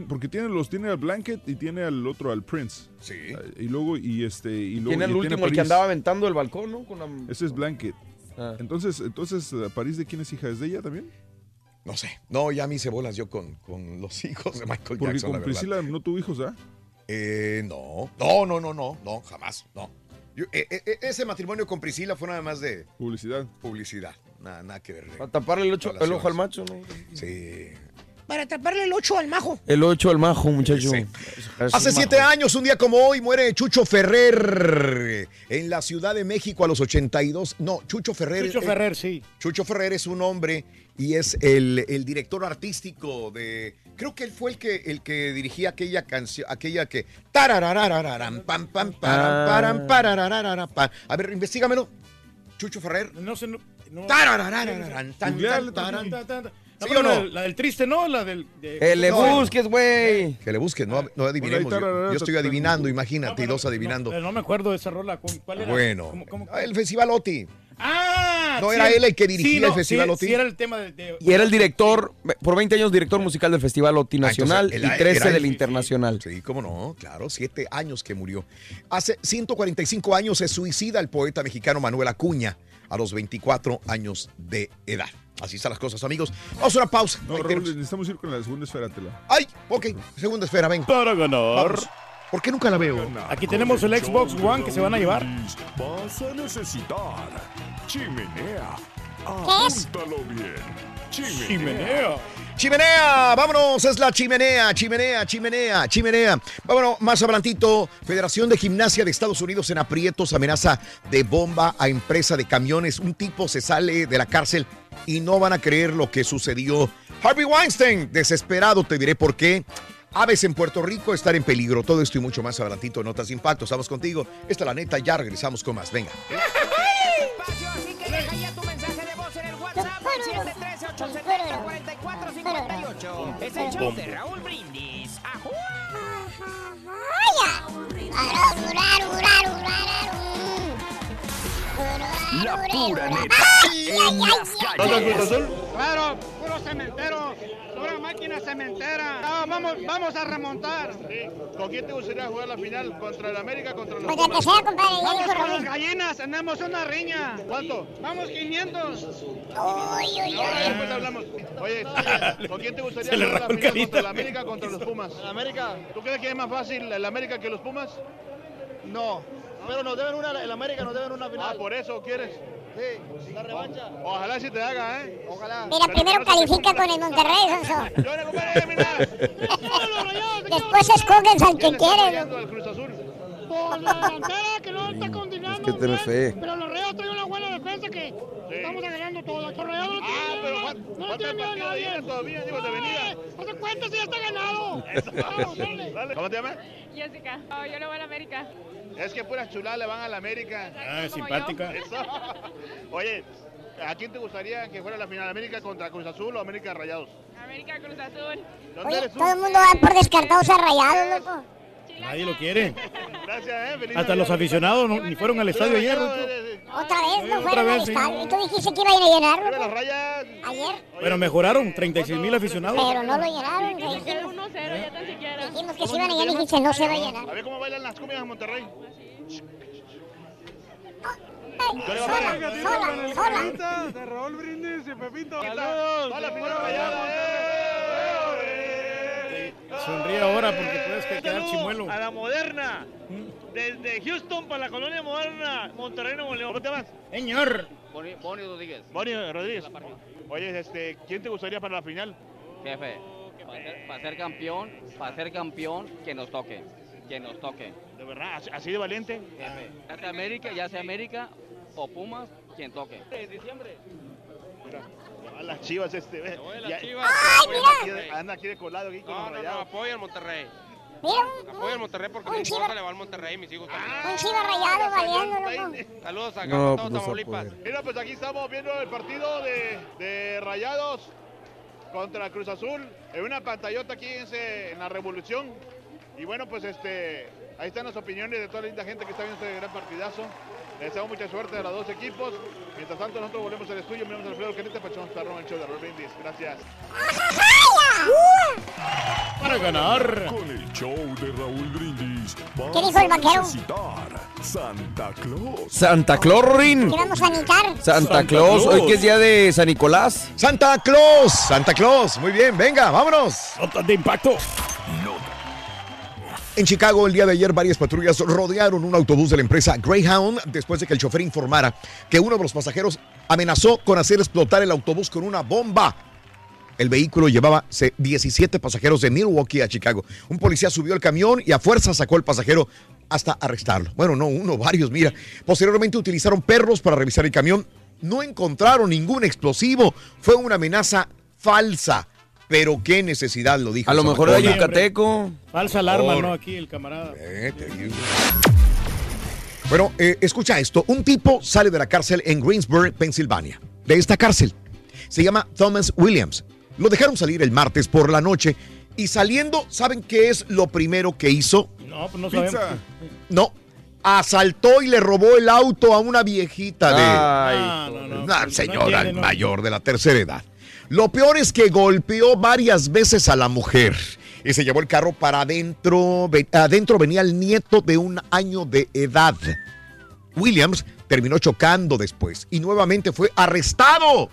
porque tiene los tiene al Blanket y tiene al otro al Prince. Sí. Y luego y este y luego Tiene el y último, el que andaba aventando el balcón, ¿no? Con la- Ese es Blanket. Ah. Entonces, entonces eh, París de quién es hija es de ella también? No sé. No, ya me hice bolas yo con, con los (laughs) hijos de Michael Porque Jackson, con la. Priscila no tuvo hijos, ¿ah? Eh, no. No, no, no, no. No, jamás. No. Yo- eh, eh, ese matrimonio con Priscila fue nada más de Publicidad. Publicidad. Nada, nada que ver. Para taparle el, ocho- el ojo al macho, ¿no? Sí. Para taparle el ocho al majo. El 8 al majo, muchacho. Hace siete años, un día como hoy, muere Chucho Ferrer en la Ciudad de México a los 82. No, Chucho Ferrer. Chucho eh, Ferrer, sí. Chucho Ferrer es un hombre y es el, el director artístico de. Creo que él fue el que, el que dirigía aquella canción, aquella que. tarararararam, pam, pam, param, Ah. param, pararararara, pam. A ver, investígamelo. Chucho Ferrer. No sé. No, no- Tarararararan, tan, Googleale, tan, taran. ¿Sí No, o no? La, del triste, ¿no? La del. de- Que le no, busques, güey. Que le busques, no, no adivinemos. Yo, yo estoy adivinando, imagínate, y dos adivinando. No me acuerdo de esa rola. ¿Cuál era? Bueno, ¿Cómo- cómo- el Festival Oti. Ah, ¿No sí, era él el que dirigía sí, no, el Festival sí, Oti? Sí, era el tema de. de- Y era el director, por 20 años, director musical del Festival Oti Nacional Ah, entonces, y él- 13 era él. del Sí, sí. Internacional. Sí, cómo no, claro, siete años que murió. Hace 145 años se suicida el poeta mexicano Manuel Acuña a los 24 años de edad. Así están las cosas, amigos. Vamos a una pausa. No, Raúl, necesitamos ir con la segunda esfera, tela. Ay, ok, segunda esfera, ven. Para ganar. Vamos. ¿Por qué nunca la veo? Aquí tenemos el Xbox One que se van a llevar. Vas a necesitar chimenea. es? Apúntalo bien. Chimenea. Chimenea. Chimenea, vámonos, es la chimenea, chimenea, chimenea, chimenea. Vámonos, más adelantito, Federación de Gimnasia de Estados Unidos en aprietos, amenaza de bomba a empresa de camiones. Un tipo se sale de la cárcel y no van a creer lo que sucedió. Harvey Weinstein, desesperado, te diré por qué. Aves en Puerto Rico estar en peligro. Todo esto y mucho más adelantito, Notas de Impacto. Estamos contigo. Esta es la neta, ya regresamos con más. Venga. Es el show de Raúl Brindis. La pura neta. Claro, cementero pura máquina cementera. Ah, vamos, vamos a remontar. ¿Con quién te gustaría jugar la final? ¿Contra el América contra los Pues que sea, compadre, ya Vamos con las gallinas, tenemos una riña. ¿Cuánto? Vamos 500. Uy, uy, Ahora uy. después hablamos. Oye, (laughs) ¿con quién te gustaría Se jugar la final carita. contra el América contra los Pumas? ¿El América? ¿Tú crees que es más fácil el América que los Pumas? No, pero nos deben una, el América nos deben una Ah, ¿por eso quieres? Sí, la revancha. Ojalá si te haga, ¿eh? Ojalá. Mira, primero califica con el Monterrey, Sonso. (laughs) (laughs) Después escoges al que quieres. ¿no? Por la delantera que no está Es continuando. que tienes fe. Pero los Reyes traen una buena defensa que estamos agarrando todo. Los Rayados no Ah, tienen pero miedo, falta- no le tienen miedo a nadie. todavía, digo, de venida. No te cuentes si ya está ganado. Vamos, dale. Dale. ¿Cómo te llamas? Jessica. Oh, yo le voy a la América. Es que puras chuladas le van a la América. Ah, simpática. Eso. Oye, ¿a quién te gustaría que fuera la final? ¿América contra Cruz Azul o América Rayados? América Cruz Azul. ¿Dónde Oye, eres tú? todo el mundo va por descartados a rayados, loco. Nadie lo quiere. Gracias, eh. Feliz Hasta los aficionados no- ni fueron al estadio ayer. Ruto. Otra vez, no fueron al estadio. Y tú dijiste que iban a llenar, Mira las loco. rayas. Ayer. Pero mejoraron, 36 mil aficionados. Pero no lo llenaron. Dijimos, 1-0, ya tan siquiera. dijimos que se iban a llenar y dijiste no se va a llenar. A ver cómo bailan las cumbias en Monterrey. Sola, sola, sola. De Raúl Brindis y Pepito. Saludos. Va la final rayada, Sonríe ahora porque puedes que- quedar chimuelo. A la moderna. Desde Houston para la colonia moderna. Monterrey, Nuevo León. ¿Cómo te llamas? Señor. Boni, Boni Rodríguez, Boni Rodríguez. Oye, este, ¿quién te gustaría para la final? jefe, para ser, para ser campeón, para ser campeón, que nos toque, que nos toque. De verdad, así, de valiente. Jefe, ya sea América, ya sea América o Pumas, quien toque. diciembre. A las chivas este. ve. las Chivas. ¡Ay, anda mira! aquí de- Anda aquí de colado aquí con los rayados. apoya al Monterrey. Mira, un, Apoya al Monterrey porque un chiva, le va al Monterrey, mis hijos también. un chiva rayado valiendo, loco. Saludos a No, pues no puede. Mira, pues aquí estamos viendo el partido de, de Rayados contra Cruz Azul en una pantallota aquí en, ese- en la Revolución. Y bueno, pues este, ahí están las opiniones de toda la linda gente que está viendo este gran partidazo. Les deseamos mucha suerte a los dos equipos. Mientras tanto, nosotros volvemos al estudio. Mi nombre es Alfredo Canete, Pachón Perrón, el show de Raúl Brindis. Gracias. Para ganar. Con el show de Raúl Brindis. ¿Qué dijo el necesitar Santa Claus. Santa Claus, Rin. ¿Qué vamos a? Santa, Santa Claus, Claus. hoy que es día de San Nicolás. Santa Claus, Santa Claus. Muy bien, venga, vámonos. Notas de impacto. En Chicago, el día de ayer, varias patrullas rodearon un autobús de la empresa Greyhound después de que el chofer informara que uno de los pasajeros amenazó con hacer explotar el autobús con una bomba. El vehículo llevaba se- 17 pasajeros de Milwaukee a Chicago. Un policía subió al camión y a fuerza sacó al pasajero hasta arrestarlo. Bueno, no uno, varios, mira. Posteriormente utilizaron perros para revisar el camión. No encontraron ningún explosivo. Fue una amenaza falsa. Pero qué necesidad lo dijo. A lo mejor era yucateco. Falsa alarma, Por- ¿no? Aquí el camarada. Eh. Bueno, eh, escucha esto. Un tipo sale de la cárcel en Greensburg, Pensilvania. De esta cárcel. Se llama Thomas Williams. Lo dejaron salir el martes por la noche y saliendo, ¿saben qué es lo primero que hizo? No, pues no Pizza. sabemos. No. Asaltó y le robó el auto a una viejita de... Ay, Ah, no, no, Una pues, señora ¿no? mayor de la tercera edad. Lo peor es que golpeó varias veces a la mujer y se llevó el carro para adentro. Adentro venía el nieto de un año de edad. Williams terminó chocando después y nuevamente fue arrestado.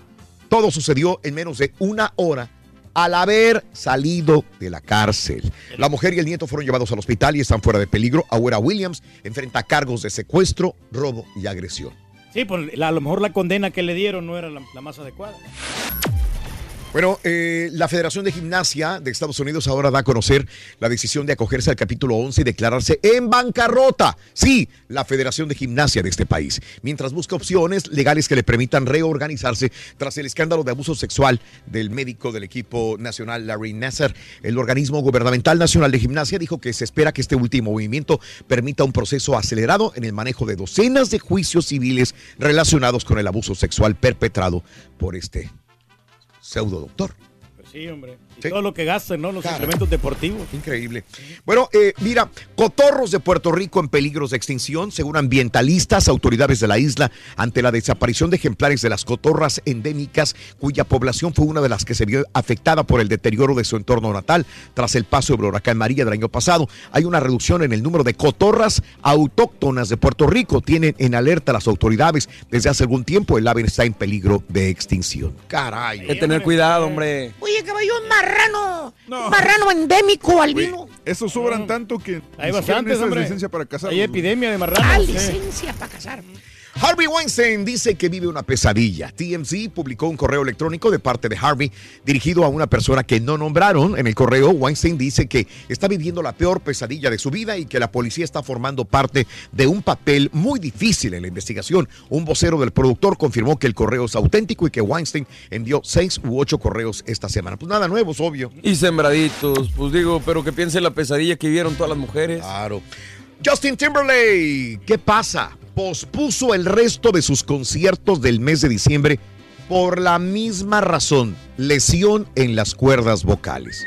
Todo sucedió en menos de una hora al haber salido de la cárcel. La mujer y el nieto fueron llevados al hospital y están fuera de peligro. Ahora Williams enfrenta cargos de secuestro, robo y agresión. Sí, pues a lo mejor la condena que le dieron no era la, la más adecuada. Bueno, eh, la Federación de Gimnasia de Estados Unidos ahora da a conocer la decisión de acogerse al capítulo 11 y declararse en bancarrota. Sí, la Federación de Gimnasia de este país, mientras busca opciones legales que le permitan reorganizarse tras el escándalo de abuso sexual del médico del equipo nacional Larry Nasser. El organismo gubernamental nacional de gimnasia dijo que se espera que este último movimiento permita un proceso acelerado en el manejo de docenas de juicios civiles relacionados con el abuso sexual perpetrado por este pseudo doctor. Pues Sí, hombre. Sí. todo lo que gastan, ¿no? Los implementos deportivos. Increíble. Bueno, eh, mira, cotorros de Puerto Rico en peligros de extinción, según ambientalistas, autoridades de la isla, ante la desaparición de ejemplares de las cotorras endémicas, cuya población fue una de las que se vio afectada por el deterioro de su entorno natal tras el paso del huracán María del año pasado. Hay una reducción en el número de cotorras autóctonas de Puerto Rico. Tienen en alerta las autoridades. Desde hace algún tiempo el ave está en peligro de extinción. Caray. Hay que tener cuidado, hombre. Oye, caballo, un marrano. Un marrano endémico, albino. Esos sobran tanto que Hay bastantes, hombre. licencia para cazar. Hay epidemia de marranos. Ah, sí. licencia para cazar. Harvey Weinstein dice que vive una pesadilla. TMZ publicó un correo electrónico de parte de Harvey dirigido a una persona que no nombraron. En el correo, Weinstein dice que está viviendo la peor pesadilla de su vida y que la policía está formando parte de un papel muy difícil en la investigación. Un vocero del productor confirmó que el correo es auténtico y que Weinstein envió seis u ocho correos esta semana. Pues nada nuevo, es obvio. Y sembraditos, pues digo, pero que piense la pesadilla que vieron todas las mujeres. Claro. Justin Timberlake, ¿qué pasa? Pospuso el resto de sus conciertos del mes de diciembre por la misma razón, lesión en las cuerdas vocales.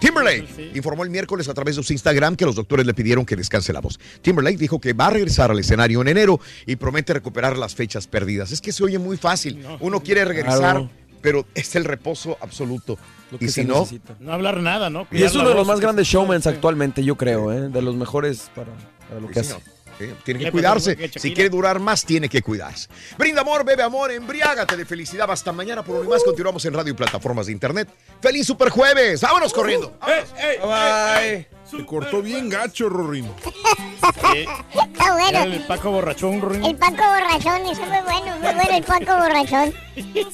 Timberlake informó el miércoles a través de su Instagram que los doctores le pidieron que descanse la voz. Timberlake dijo que va a regresar al escenario en enero y promete recuperar las fechas perdidas. Es que se oye muy fácil. Uno quiere regresar, Claro. pero es el reposo absoluto. que Y se si no, necesita. No hablar nada, ¿no? Y es uno de los más grandes showmans actualmente, yo creo, ¿eh? de los mejores para, para lo Sí, que señor. hace. Tiene que cuidarse. Si quiere durar más, tiene que cuidarse. Brinda amor, bebe amor, embriágate de felicidad. Hasta mañana por uno y más. Continuamos en radio y plataformas de internet. ¡Feliz Super Jueves! ¡Vámonos corriendo! Bye. Se cortó bien gacho, Rorrino. Está bueno. El Paco borrachón, Ruin. El Paco borrachón, eso es muy bueno, muy bueno el Paco borrachón.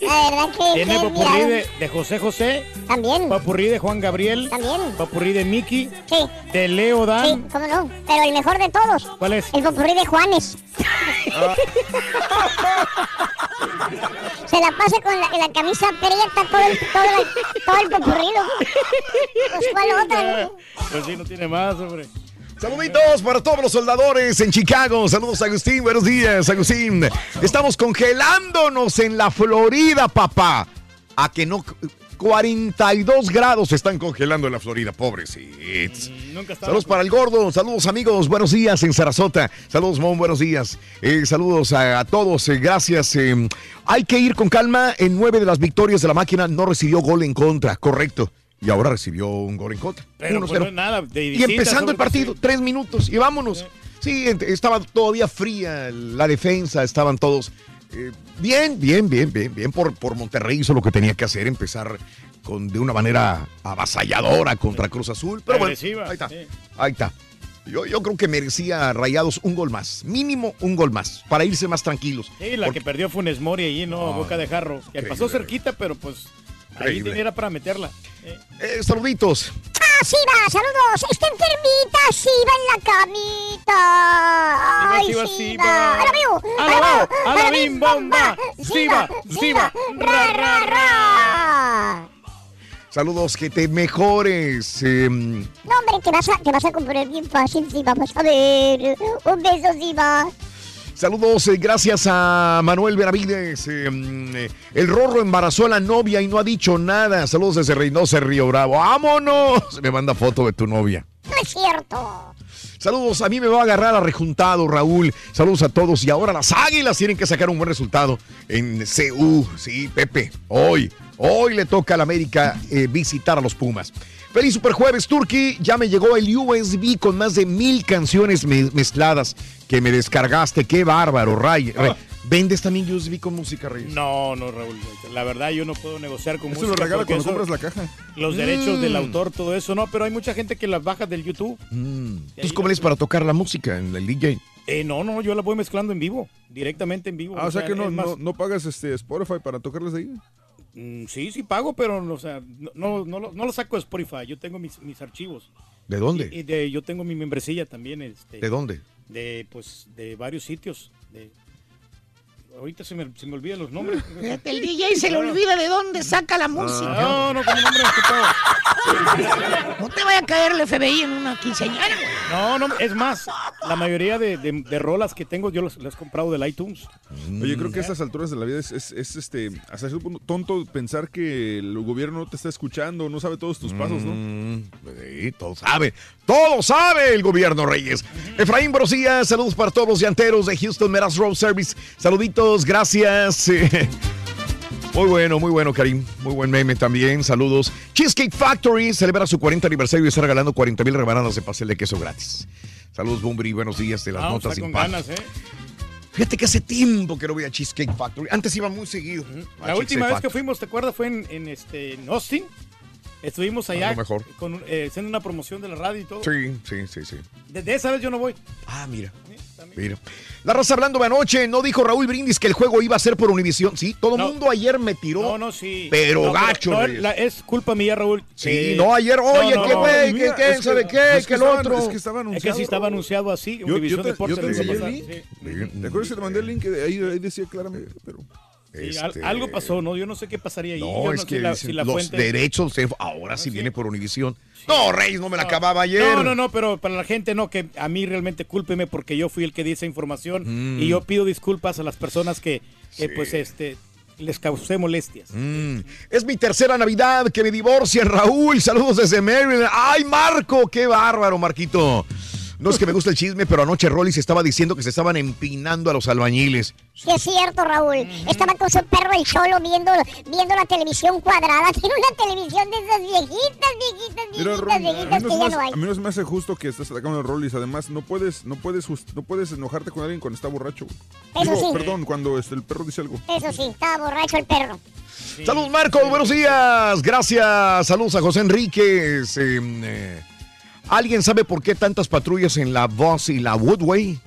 La verdad que... Tiene mirado. de, de José José. También. Popurrí de Juan Gabriel. También. Popurrí de Mickey. Sí. De Leo Sí, Dan. cómo no. Pero el mejor de todos. ¿Cuál es? El popurrí de Juanes. (laughs) Se la pasa con la, la camisa prieta todo el, todo el, todo el popurrí. loco. Pues cuál otra, ¿no? Pues sí, no tiene más, hombre. Saluditos para todos los soldadores en Chicago. Saludos, Agustín. Buenos días, Agustín. Estamos congelándonos en la Florida, papá. A que no. 42 grados están congelando en la Florida, pobrecitos. Nunca estaba- Saludos para el gordo, saludos amigos, buenos días en Sarasota, saludos Mon, buenos días, Eh, saludos a, a todos, eh, gracias. eh, hay que ir con calma, en nueve de las victorias de la máquina no recibió gol en contra, correcto, y ahora recibió un gol en contra. Pero 1-0. pues no es nada. De y empezando el partido, sí. tres minutos, y vámonos. Sí, estaba todavía fría la defensa, estaban todos eh, bien, bien, bien, bien, bien por, por Monterrey hizo lo que tenía que hacer, empezar con, de una manera avasalladora contra Cruz Azul, pero bueno, ahí está, ahí está. Yo, yo creo que merecía Rayados un gol más, mínimo un gol más, para irse más tranquilos. Sí, la Porque- que perdió Funes Mori ahí, ¿no? Ah, Boca de jarro. Que pasó cerquita, pero pues ahí tenía para meterla. Eh, saluditos. ¡Ah, Siva! ¡Saludos! ¡Está enfermita, Siva, en la camita! ¡Ay, Siva, Siva! Siva. ¡A la veo! ¡A la veo! ¡A la bim bomba! ¡Siva! ¡Siva! ¡Ra, ra, ra! Saludos, que te mejores. eh, No, hombre, te vas, a, te vas a componer bien fácil, Siva. Vas a ver. Un beso, Siva. Saludos, eh, gracias a Manuel Benavides. eh, mm, eh, el Rorro embarazó a la novia y no ha dicho nada. Saludos desde Reynosa, Río Bravo. ¡Vámonos! (laughs) Me manda foto de tu novia. No es cierto. Saludos, a mí me va a agarrar a rejuntado, Raúl. Saludos a todos. Y ahora las águilas tienen que sacar un buen resultado en CU. Sí, Pepe. Hoy, hoy le toca al América eh, visitar a los Pumas. Feliz Superjueves, Turkey. Ya me llegó el USB con más de mil canciones me- mezcladas que me descargaste. Qué bárbaro, Ray. Ray, ¿Vendes también USB con música, Reyes? No, no, Raúl. La verdad, yo no puedo negociar con Eso música. lo regala cuando eso- compras la caja. Los derechos Mm. del autor, todo eso, no, pero hay mucha gente que las baja del YouTube. Entonces, ¿cómo es para tocar la música en el DJ? Eh, no, no, yo la voy mezclando en vivo, directamente en vivo. Ah, o sea que no, más- no, no pagas este Spotify para tocarles ahí. Mm, sí, sí pago, pero o sea, no, no, no lo, no lo saco de Spotify. Yo tengo mis, mis archivos. ¿De dónde? Y, y de, yo tengo mi membresía también. Este, ¿De dónde? De, pues, de varios sitios. De, ahorita se me, se me olvidan los nombres. Fíjate, el DJ se le olvida de dónde saca la música. No, no, con el nombre No te vaya a caer el FBI en una quinceañera, güey. No, no, es más, la mayoría de, de- de rolas que tengo yo las, las he comprado del iTunes. Oye, creo que a estas alturas de la vida es, es- es, este, hasta cierto punto tonto pensar que el gobierno no te está escuchando, no sabe todos tus pasos, ¿no? Mm, sí, todo sabe. Todo sabe el gobierno, Reyes. Efraín Brosía, saludos para todos los llanteros de Houston Meras Road Service. Saluditos, gracias. (laughs) Muy bueno, muy bueno, Karim. Muy buen meme también. Saludos. Cheesecake Factory celebra su 40 aniversario y está regalando 40 mil rebanadas de pastel de queso gratis. Saludos, Bumbri. Buenos días de las Vamos notas ganas, ¿eh? Fíjate que hace tiempo que no voy a Cheesecake Factory. Antes iba muy seguido. La última vez que fuimos, ¿te acuerdas? Fue en, en, este, en Austin. Estuvimos allá mejor. Con, eh, haciendo una promoción de la radio y todo. Sí, sí, sí, sí. Desde esa vez yo no voy. Ah, mira. Mira. La raza hablando de anoche, no dijo Raúl Brindis que el juego iba a ser por Univisión. Sí, todo el mundo ayer me tiró. No, no, sí. Pero No, gacho, no, la- es culpa mía, Raúl. Sí, Eh, no, ayer, oye, no, qué güey, qué, es sabe qué, es que el estaba- otro. Es que estaba Es anunciado. que sí estaba anunciado así. Yo, Univisión yo te, Deportes yo te la enseñé el link. sí. ¿Te acuerdas que te mandé el link? Ahí, ahí decía claramente, pero... Sí, al- algo pasó, ¿no? Yo no sé qué pasaría ahí. Este, No, Yo es que la- dicen, si la los fuente- derechos, ahora sí viene por Univisión. No, Reyes, no me la acababa ayer. No, no, no, pero para la gente no, que a mí realmente cúlpeme porque yo fui el que di esa información Mm. y yo pido disculpas a las personas que, que, pues, este, les causé molestias. Mm, Es mi tercera Navidad que me divorcian, Raúl. Saludos desde Maryland. ¡Ay, Marco! ¡Qué bárbaro, Marquito! No es que me guste el chisme, pero anoche Rolly se estaba diciendo que se estaban empinando a los albañiles. Sí, es cierto, Raúl. Estaba con su perro el cholo viendo, viendo la televisión cuadrada. Tiene una televisión de esas viejitas, viejitas, viejitas, viejitas no que ya no hay. a mí no se me hace justo que estés atacando a Rollis. Además, no puedes, no puedes, just- no puedes enojarte con alguien cuando está borracho. Eso Digo, sí. Perdón, cuando este, el perro dice algo. Eso sí, estaba borracho el perro. Saludos, Marco. Buenos días. Gracias. Saludos a José Enríquez. Eh, eh, ¿Alguien sabe por qué tantas patrullas en la Voss y la Woodway?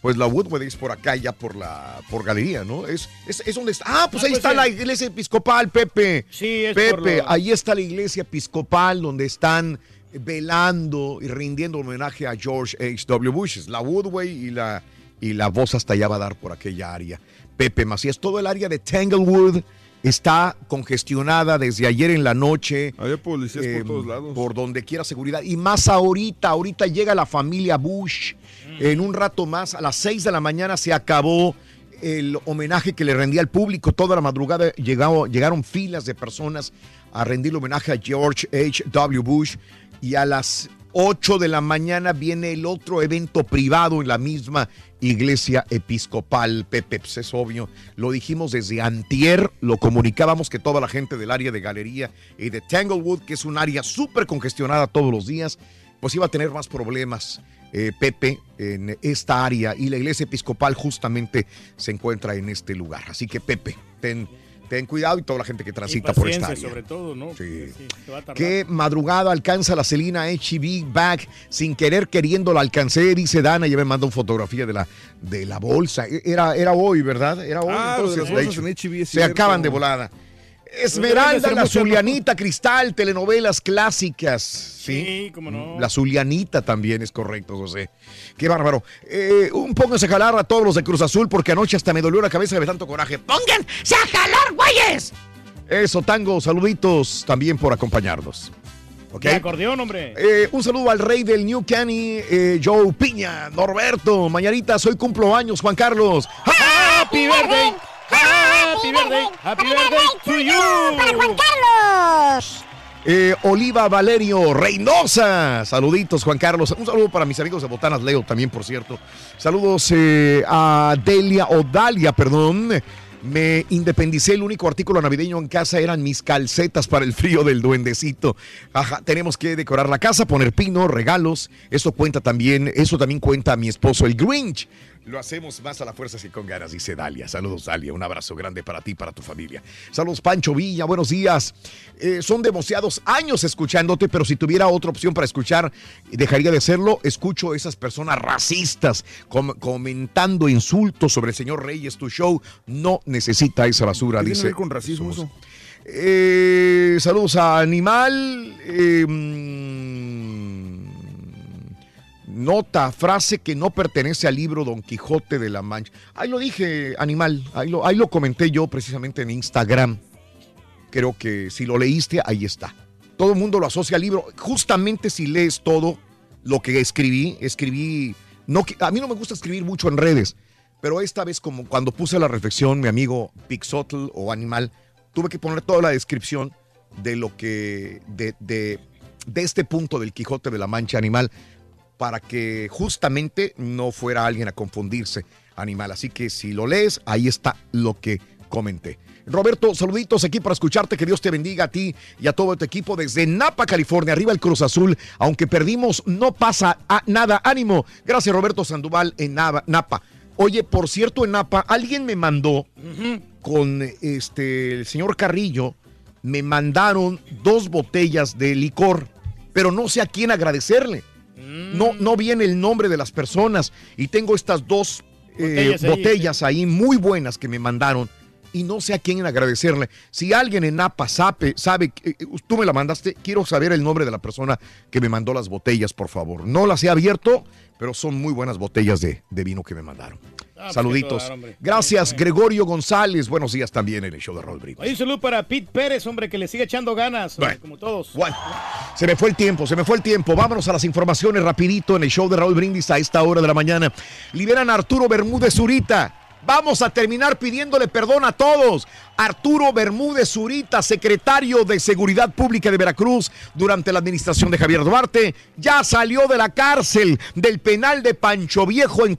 Pues la Woodway es por acá, ya por la por galería, ¿no? Es, es, es donde está. Ah, pues Ah, ahí pues está sí. la iglesia episcopal, Pepe. Sí, es por Pepe, lo- ahí está la iglesia episcopal donde están velando y rindiendo homenaje a George H.W. Bush. Es La Woodway y la, y la voz hasta allá va a dar por aquella área. Pepe Macías, todo el área de Tanglewood está congestionada desde ayer en la noche. Había policías eh, por todos lados. Por donde quiera seguridad. Y más ahorita, ahorita llega la familia Bush. En un rato más, a las 6 de la mañana se acabó el homenaje que le rendía al público. Toda la madrugada llegado- llegaron filas de personas a rendirle homenaje a George H.W. Bush. Y a las 8 de la mañana viene el otro evento privado en la misma iglesia episcopal, Pepe, pues es obvio. Lo dijimos desde antier, lo comunicábamos que toda la gente del área de galería y de Tanglewood, que es un área súper congestionada todos los días, pues iba a tener más problemas. eh, Pepe, en esta área y la iglesia episcopal justamente se encuentra en este lugar. Así que Pepe, ten, ten cuidado y toda la gente que Y transita por esta área. sobre todo, ¿no? Sí. Qué madrugada alcanza la Celina HB Bag. Sin querer queriendo la alcancé, dice Dana. Ya me manda una fotografía de la, de la bolsa. E- Era, era hoy, ¿verdad? Era hoy. Ah, de hecho, HB, Se acaban de volada. Esmeralda, la. Zulianita, Cristal, telenovelas clásicas. Sí, Sí, cómo no. La Zulianita también es correcto, José. Qué bárbaro. Eh, un pónganse a jalar a todos los de Cruz Azul porque anoche hasta me dolió la cabeza de tanto coraje. ¡Pónganse a jalar, güeyes! Eso, Tango, saluditos también por acompañarnos. ¿Ok? De acordeón, hombre. Eh, un saludo al rey del New Canny, eh, Joe Piña, Norberto, mañanita, soy cumplo años, Juan Carlos. Happy birthday. Happy birthday. Happy birthday to ¡Para you. Juan Carlos! Eh, Oliva Valerio Reynosa, saluditos Juan Carlos. Un saludo para mis amigos de Botanas Leo también, por cierto. Saludos eh, a Delia o Dalia, perdón. Me independicé, el único artículo navideño en casa eran mis calcetas para el frío del duendecito. Ajá, tenemos que decorar la casa, poner pino, regalos. Eso cuenta también, eso también cuenta a mi esposo, el Grinch. Lo hacemos más a la fuerza y con ganas, dice Dalia. Saludos, Dalia. Un abrazo grande para ti y para tu familia. Saludos, Pancho Villa. Buenos días. Eh, son demasiados años escuchándote, pero si tuviera otra opción para escuchar, dejaría de hacerlo. Escucho esas personas racistas com- comentando insultos sobre el señor Reyes. Tu show no necesita esa basura, ¿Qué dice. con racismo eso? Eh, saludos a Animal. eh, mm, Nota, frase que no pertenece al libro Don Quijote de la Mancha. Ahí lo dije, animal, ahí lo, ahí lo comenté yo precisamente en Instagram. Creo que si lo leíste, ahí está. Todo el mundo lo asocia al libro. Justamente si lees todo lo que escribí, escribí... No, a mí no me gusta escribir mucho en redes, pero esta vez como cuando puse la reflexión, mi amigo Pixotl o Animal, tuve que poner toda la descripción de lo que... de, de, de este punto del Quijote de la Mancha Animal para que justamente no fuera alguien a confundirse, animal. Así que si lo lees, ahí está lo que comenté. Roberto, saluditos aquí para escucharte. Que Dios te bendiga a ti y a todo tu equipo desde Napa, California. Arriba el Cruz Azul. Aunque perdimos, no pasa a- nada. Ánimo. Gracias, Roberto Sandoval en Napa. Oye, por cierto, en Napa, alguien me mandó con este el señor Carrillo. Me mandaron dos botellas de licor, pero no sé a quién agradecerle. No, no viene el nombre de las personas y tengo estas dos eh, Botellas ahí, botellas ahí muy buenas que me mandaron y no sé a quién agradecerle. Si alguien en Napa sabe, sabe, eh, tú me la mandaste, quiero saber el nombre de la persona que me mandó las botellas, por favor. No las he abierto, pero son muy buenas botellas de, de vino que me mandaron. Ah, pues, Saluditos. Gracias, Gregorio González. Buenos días también en el show de Raúl Brito. Hay un saludo para Pete Pérez, hombre, que le sigue echando ganas, hombre, Bueno. como todos. Bueno, se me fue el tiempo, se me fue el tiempo. Vámonos a las informaciones rapidito en el show de Raúl Brindis a esta hora de la mañana. Liberan a Arturo Bermúdez Zurita. Vamos a terminar pidiéndole perdón a todos. Arturo Bermúdez Zurita, secretario de Seguridad Pública de Veracruz durante la administración de Javier Duarte, ya salió de la cárcel del penal de Pancho Viejo en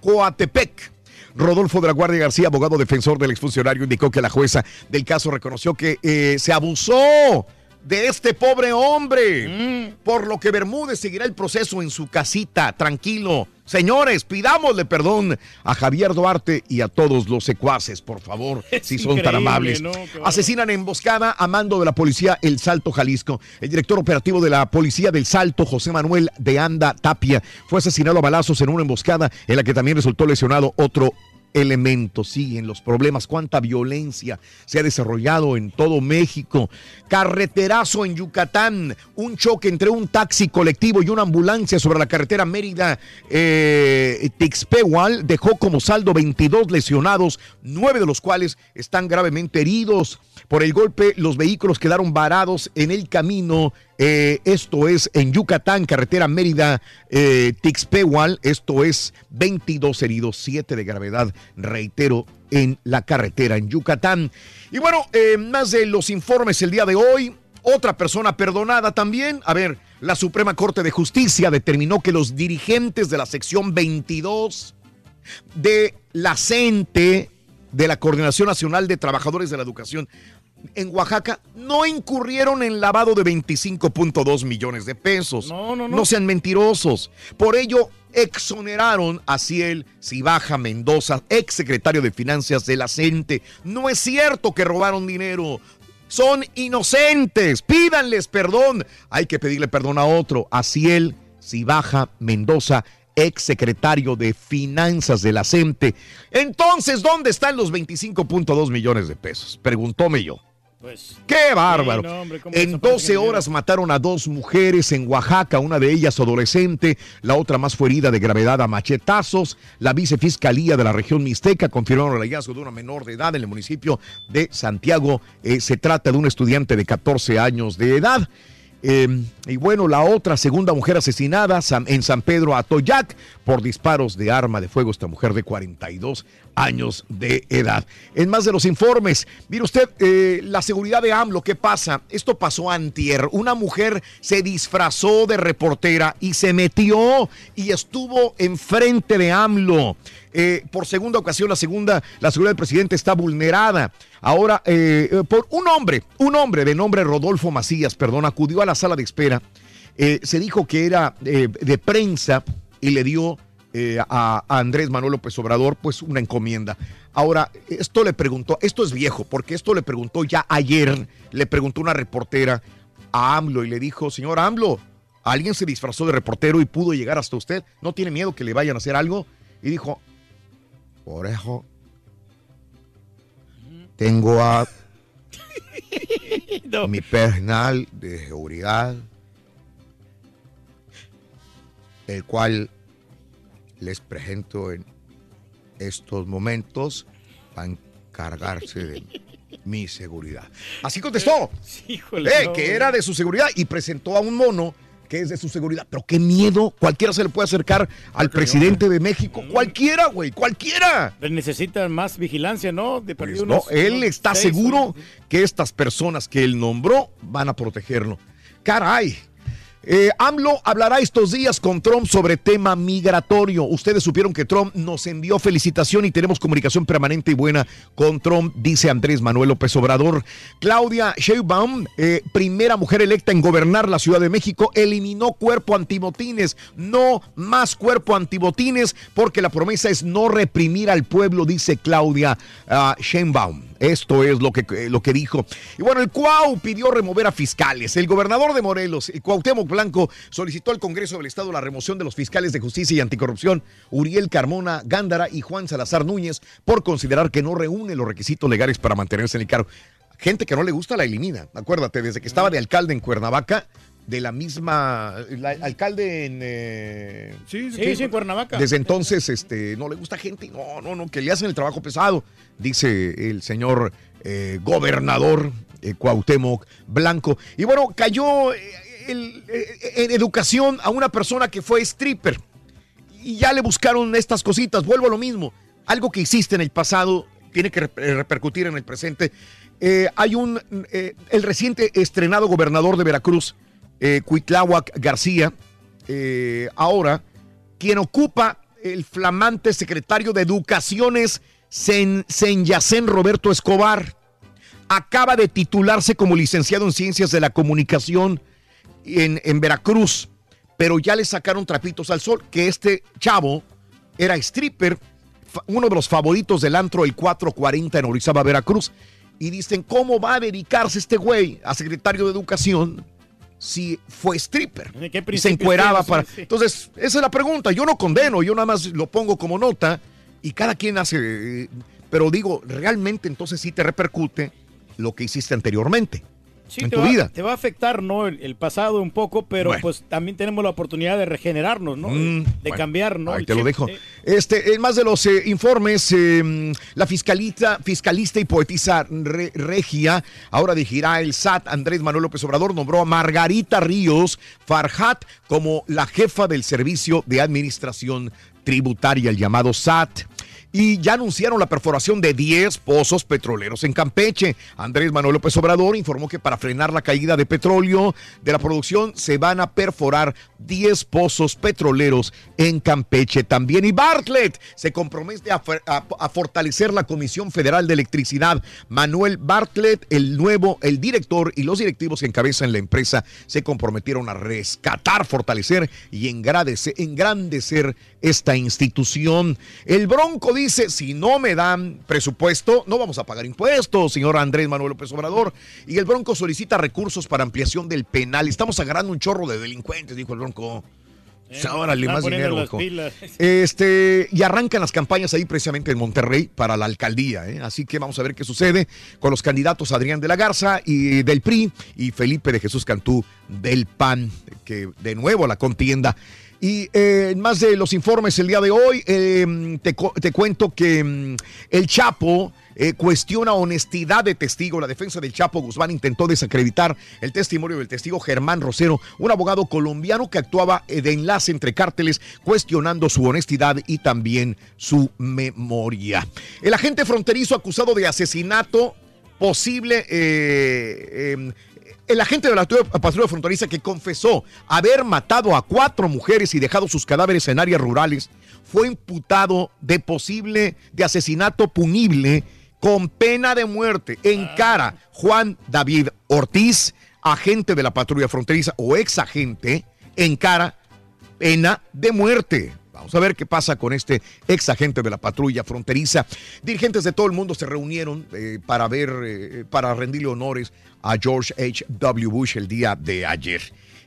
Coatepec. Rodolfo de la Guardia García, abogado defensor del exfuncionario, indicó que la jueza del caso reconoció que eh, se abusó de este pobre hombre, por lo que Bermúdez seguirá el proceso en su casita, tranquilo. Señores, pidámosle perdón a Javier Duarte y a todos los secuaces, por favor, (laughs) si son tan amables. ¿no? Bárbaro. Asesinan en emboscada a mando de la policía El Salto, Jalisco. El director operativo de la policía del Salto, José Manuel de Anda Tapia, fue asesinado a balazos en una emboscada en la que también resultó lesionado otro elemento. Siguen los problemas, cuánta violencia se ha desarrollado en todo México. Carreterazo en Yucatán, un choque entre un taxi colectivo y una ambulancia sobre la carretera Mérida eh, Tixpehual dejó como saldo 22 lesionados, nueve de los cuales están gravemente heridos. Por el golpe, los vehículos quedaron varados en el camino. Eh, esto es en Yucatán, carretera Mérida eh, Tixpehual. Esto es 22 heridos, 7 de gravedad, reitero, en la carretera en Yucatán. Y bueno, eh, más de los informes el día de hoy. Otra persona perdonada también. A ver, la Suprema Corte de Justicia determinó que los dirigentes de la sección 22 de la CENTE, de la Coordinación Nacional de Trabajadores de la Educación, en Oaxaca no incurrieron en lavado de 25.2 millones de pesos. No, no, no. No sean mentirosos. Por ello, exoneraron a Ciel Cibaja Mendoza, ex secretario de Finanzas de la CENTE. No es cierto que robaron dinero. Son inocentes. Pídanles perdón. Hay que pedirle perdón a otro, a Ciel Cibaja Mendoza, ex secretario de Finanzas de la CENTE. Entonces, ¿dónde están los 25.2 millones de pesos? Preguntóme yo. Pues, ¡Qué bárbaro! Sí, no, hombre, ¿cómo en desaparecen 12 el dinero? horas mataron a dos mujeres en Oaxaca, una de ellas adolescente, la otra más fue herida de gravedad a machetazos. La vicefiscalía de la región Mixteca confirmaron el hallazgo de una menor de edad en el municipio de Santiago. Eh, se trata de un estudiante de 14 años de edad. Eh, y bueno, la otra segunda mujer asesinada en San Pedro Atoyac por disparos de arma de fuego, esta mujer de 42 años de edad. En más de los informes, mire usted, eh, la seguridad de AMLO, ¿qué pasa? Esto pasó antier. Una mujer se disfrazó de reportera y se metió y estuvo enfrente de AMLO. Eh, por segunda ocasión, la segunda, la seguridad del presidente está vulnerada. Ahora, eh, eh, por un hombre, un hombre de nombre Rodolfo Macías, perdón, acudió a la sala de espera. Se dijo que era de prensa y le dio eh, a, a Andrés Manuel López Obrador pues una encomienda. Ahora, esto le preguntó, esto es viejo, porque esto le preguntó ya ayer, le preguntó una reportera a AMLO y le dijo, señor AMLO, alguien se disfrazó de reportero y pudo llegar hasta usted, ¿no tiene miedo que le vayan a hacer algo? Y dijo, por eso tengo a (laughs) mi personal de seguridad el cual les presento en estos momentos va a encargarse de mi seguridad. Así contestó. (laughs) Híjole, Eh, no, que era de su seguridad y presentó a un mono que es de su seguridad. Pero qué miedo. Cualquiera se le puede acercar al presidente de México. Cualquiera, güey. Cualquiera. Necesitan más vigilancia, ¿no? De perdido No, él está seguro que estas personas que él nombró van a protegerlo. Caray. Eh, AMLO hablará estos días con Trump sobre tema migratorio. Ustedes supieron que Trump nos envió felicitación y tenemos comunicación permanente y buena con Trump, dice Andrés Manuel López Obrador. Claudia Sheinbaum, eh, primera mujer electa en gobernar la Ciudad de México, eliminó cuerpo antibotines. No más cuerpo antibotines porque la promesa es no reprimir al pueblo, dice Claudia ah, Sheinbaum. Esto es lo que, eh, lo que dijo. Y bueno, el Cuau pidió remover a fiscales. El gobernador de Morelos, el Cuauhtémoc Blanco, solicitó al Congreso del Estado la remoción de los fiscales de justicia y anticorrupción, Uriel Carmona Gándara y Juan Salazar Núñez, por considerar que no reúne los requisitos legales para mantenerse en el cargo. Gente que no le gusta la elimina. Acuérdate, desde que estaba de alcalde en Cuernavaca, de la misma. la- alcalde en. eh, Sí, sí, sí, Cuernavaca. Desde entonces, este, no le gusta gente. No, no, no, que le hacen el trabajo pesado, dice el señor eh, gobernador eh, Cuauhtémoc Blanco. Y bueno, cayó eh, el- en educación a una persona que fue stripper. Y ya le buscaron estas cositas. Vuelvo a lo mismo. Algo que hiciste en el pasado tiene que rep- repercutir en el presente. Eh, hay un, eh, el reciente estrenado gobernador de Veracruz, eh, Cuitláhuac García, eh, ahora, quien ocupa el flamante secretario de Educaciones, Sen, Senyacén Roberto Escobar, acaba de titularse como licenciado en Ciencias de la Comunicación en, Veracruz, pero ya le sacaron trapitos al sol, que este chavo era stripper, uno de los favoritos del antro el 440 en Orizaba, Veracruz, y dicen, ¿cómo va a dedicarse este güey a secretario de Educación si fue stripper? ¿De qué Y se encueraba para... Sí, sí. Entonces, esa es la pregunta. Yo no condeno, yo nada más lo pongo como nota y cada quien hace... eh, Pero digo, realmente entonces sí te repercute lo que hiciste anteriormente Sí, en te tu va, vida. te va a afectar, ¿no? El, el pasado un poco, pero Bueno. pues también tenemos la oportunidad de regenerarnos, ¿no? Mm, de bueno, cambiar, ¿no? Ahí El te lo dejo. Eh, Este, en más de los eh, informes, eh, la fiscalista, fiscalista y poetisa re- regia, ahora dirigirá el SAT, Andrés Manuel López Obrador, nombró a Margarita Ríos Farhat como la jefa del Servicio de Administración Tributaria, el llamado SAT. Y ya anunciaron la perforación de 10 pozos petroleros en Campeche. Andrés Manuel López Obrador informó que para frenar la caída de petróleo de la producción se van a perforar 10 pozos petroleros en Campeche también. Y Bartlett se compromete a, fortalecer la Comisión Federal de Electricidad. Manuel Bartlett, el nuevo, el director y los directivos que encabezan la empresa se comprometieron a rescatar, fortalecer y engrandecer, engrandecer esta institución. El Bronco dice, si no me dan presupuesto, no vamos a pagar impuestos, señor Andrés Manuel López Obrador. Y el Bronco solicita recursos para ampliación del penal. Estamos agarrando un chorro de delincuentes, dijo el Bronco. Eh, Ahora más dinero, hijo. Este, y arrancan las campañas ahí precisamente en Monterrey para la alcaldía. ¿eh? Así que vamos a ver qué sucede con los candidatos Adrián de la Garza y del PRI y Felipe de Jesús Cantú del PAN, que de nuevo la contienda. Y eh, más de los informes el día de hoy, eh, te, te cuento que mm, el Chapo eh, cuestiona honestidad de testigo. La defensa del Chapo Guzmán intentó desacreditar el testimonio del testigo Germán Rosero, un abogado colombiano que actuaba eh, de enlace entre cárteles, cuestionando su honestidad y también su memoria. El agente fronterizo acusado de asesinato posible. eh, eh, el agente de la patrulla fronteriza que confesó haber matado a cuatro mujeres y dejado sus cadáveres en áreas rurales fue imputado de posible de asesinato punible con pena de muerte en cara Juan David Ortiz, agente de la patrulla fronteriza o ex agente, en cara pena de muerte. Vamos a ver qué pasa con este ex agente de la patrulla fronteriza. Dirigentes de todo el mundo se reunieron eh, para ver, eh, para rendirle honores a George H. W. Bush el día de ayer.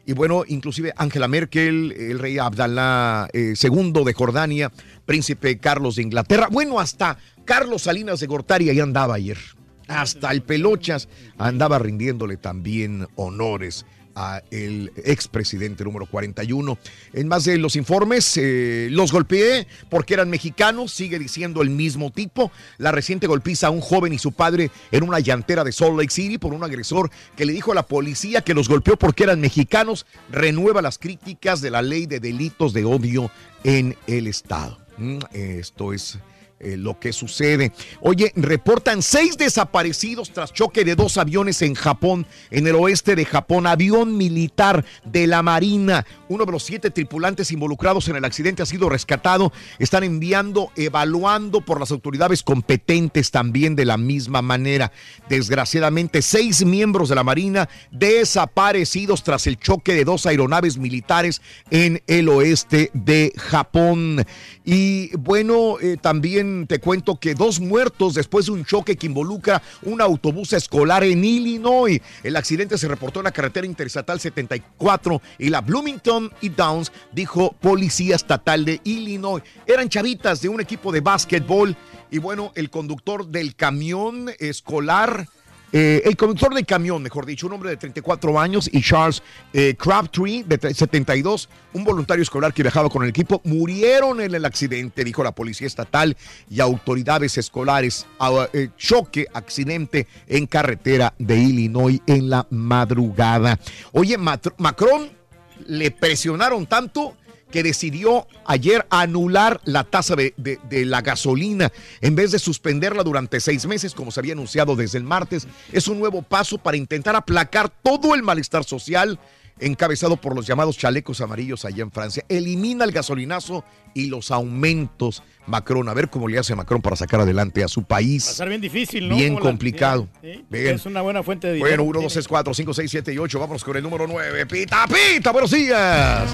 Y bueno, inclusive Angela Merkel, el rey Abdalá eh, II de Jordania, príncipe Carlos de Inglaterra, bueno, hasta Carlos Salinas de Gortari ahí andaba ayer. Hasta el Pelochas andaba rindiéndole también honores a el expresidente número 41. En más de los informes, eh, los golpeé porque eran mexicanos, sigue diciendo el mismo tipo. La reciente golpiza a un joven y su padre en una llantera de Salt Lake City por un agresor que le dijo a la policía que los golpeó porque eran mexicanos, renueva las críticas de la ley de delitos de odio en el estado. Mm, Esto es eh, lo que sucede. Oye, reportan seis desaparecidos tras choque de dos aviones en Japón, en el oeste de Japón. Avión militar de la Marina. Uno de los siete tripulantes involucrados en el accidente ha sido rescatado. Están enviando, evaluando por las autoridades competentes también de la misma manera. Desgraciadamente, seis miembros de la Marina desaparecidos tras el choque de dos aeronaves militares en el oeste de Japón. Y bueno, eh, también te cuento que dos muertos después de un choque que involucra un autobús escolar en Illinois. El accidente se reportó en la carretera interestatal 74 y la Bloomington y Downs, dijo policía estatal de Illinois. Eran chavitas de un equipo de básquetbol y bueno, el conductor del camión escolar eh, el conductor del camión, mejor dicho, un hombre de 34 años, y Charles eh, Crabtree, de 72, un voluntario escolar que viajaba con el equipo, murieron en el accidente, dijo la policía estatal y autoridades escolares. Eh, choque, accidente en carretera de Illinois en la madrugada. Oye, Macron le presionaron tanto que decidió ayer anular la tasa de, de- de la gasolina en vez de suspenderla durante seis meses, como se había anunciado desde el martes. Es un nuevo paso para intentar aplacar todo el malestar social encabezado por los llamados chalecos amarillos allá en Francia. Elimina el gasolinazo y los aumentos. Macron, a ver cómo le hace Macron para sacar adelante a su país. Va a ser bien difícil, ¿no? Bien complicado. Sí, Bien. Es una buena fuente de dinero. Bueno, 1, 2, 3, 4, 5, 6, 7 y 8. Vámonos con el número 9. Pita, pita, buenos días.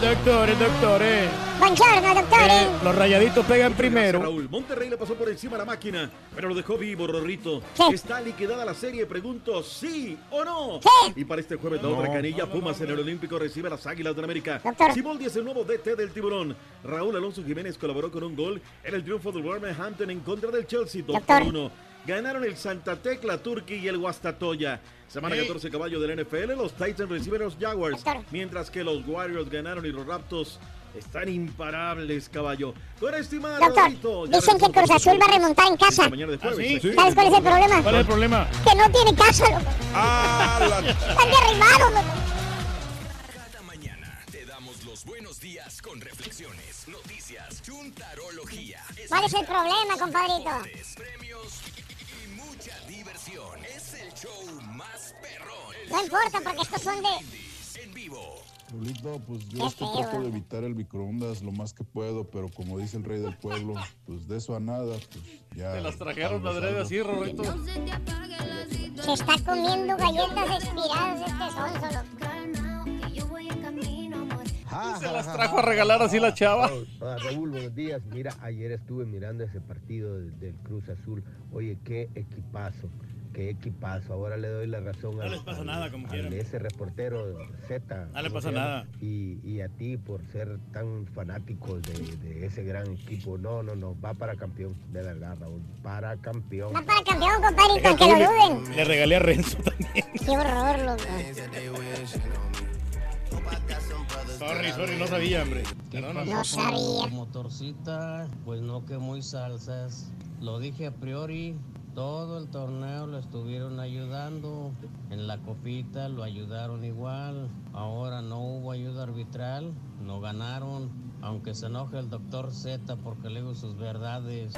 Doctores, doctores. Buongiorno. Eh, los rayaditos pegan primero. Raúl, Monterrey le pasó por encima a la máquina, pero lo dejó vivo, Rorrito. ¿Está liquidada la serie? Pregunto, ¿sí o no? Y para este jueves, la No. otra canilla, Pumas en el Olímpico recibe a las Águilas del América. Doctor. Siboldi es el nuevo DT del Tiburón. Raúl Alonso Jiménez colaboró con un gol en el triunfo del Wolverhampton en contra del Chelsea 2 por 1. Ganaron el Santa Tecla Turkey y el Guastatoya. Semana Sí. 14 caballo del NFL, los Titans reciben a los Jaguars, mientras que los Warriors ganaron y los Raptors están imparables, caballo. Con estimado Doctor, dicen que Cruz Azul va a remontar en casa. Mañana de jueves. ¿Ah, sí? Sí. ¿Sabes cuál es el problema? ¿Cuál es el problema? Que no tiene casa, loco. Ah, Están derribados, loco. Te damos los buenos días con reflexiones, noticias, chuntarología. ¿Cuál es el problema, compadrito? No importa, porque estos son de... En vivo. Raulito, pues yo es que feo. trato de evitar el microondas lo más que puedo, pero como dice el rey del pueblo, pues de eso a nada, pues ya. Te las trajeron adrede algo. así, Rorrito. Se está comiendo galletas expiradas este sonso, loco. Se las trajo a regalar así la chava. Ah, Raúl, buenos días. Mira, ayer estuve mirando ese partido del, del Cruz Azul. Oye, qué equipazo, qué equipazo. Ahora le doy la razón No al- les pasa al- nada, como al quieran. ese reportero Z. No le ¿cómo pasa nada. Y, y a ti por ser tan fanáticos de, de ese gran equipo. No, no, no, va para campeón, de verdad, Raúl. Para campeón. Va para campeón, compadrito, aunque lo duden. Le regalé a Renzo también. Qué horror, loco. Sorry, sorry, no sabía, hombre. Perdóname. No sabía. Motorcita, pues no que muy salsas. Lo dije a priori, todo el torneo lo estuvieron ayudando. En la copita lo ayudaron igual. Ahora no hubo ayuda arbitral, no ganaron. Aunque se enoje el doctor Z porque le digo sus verdades.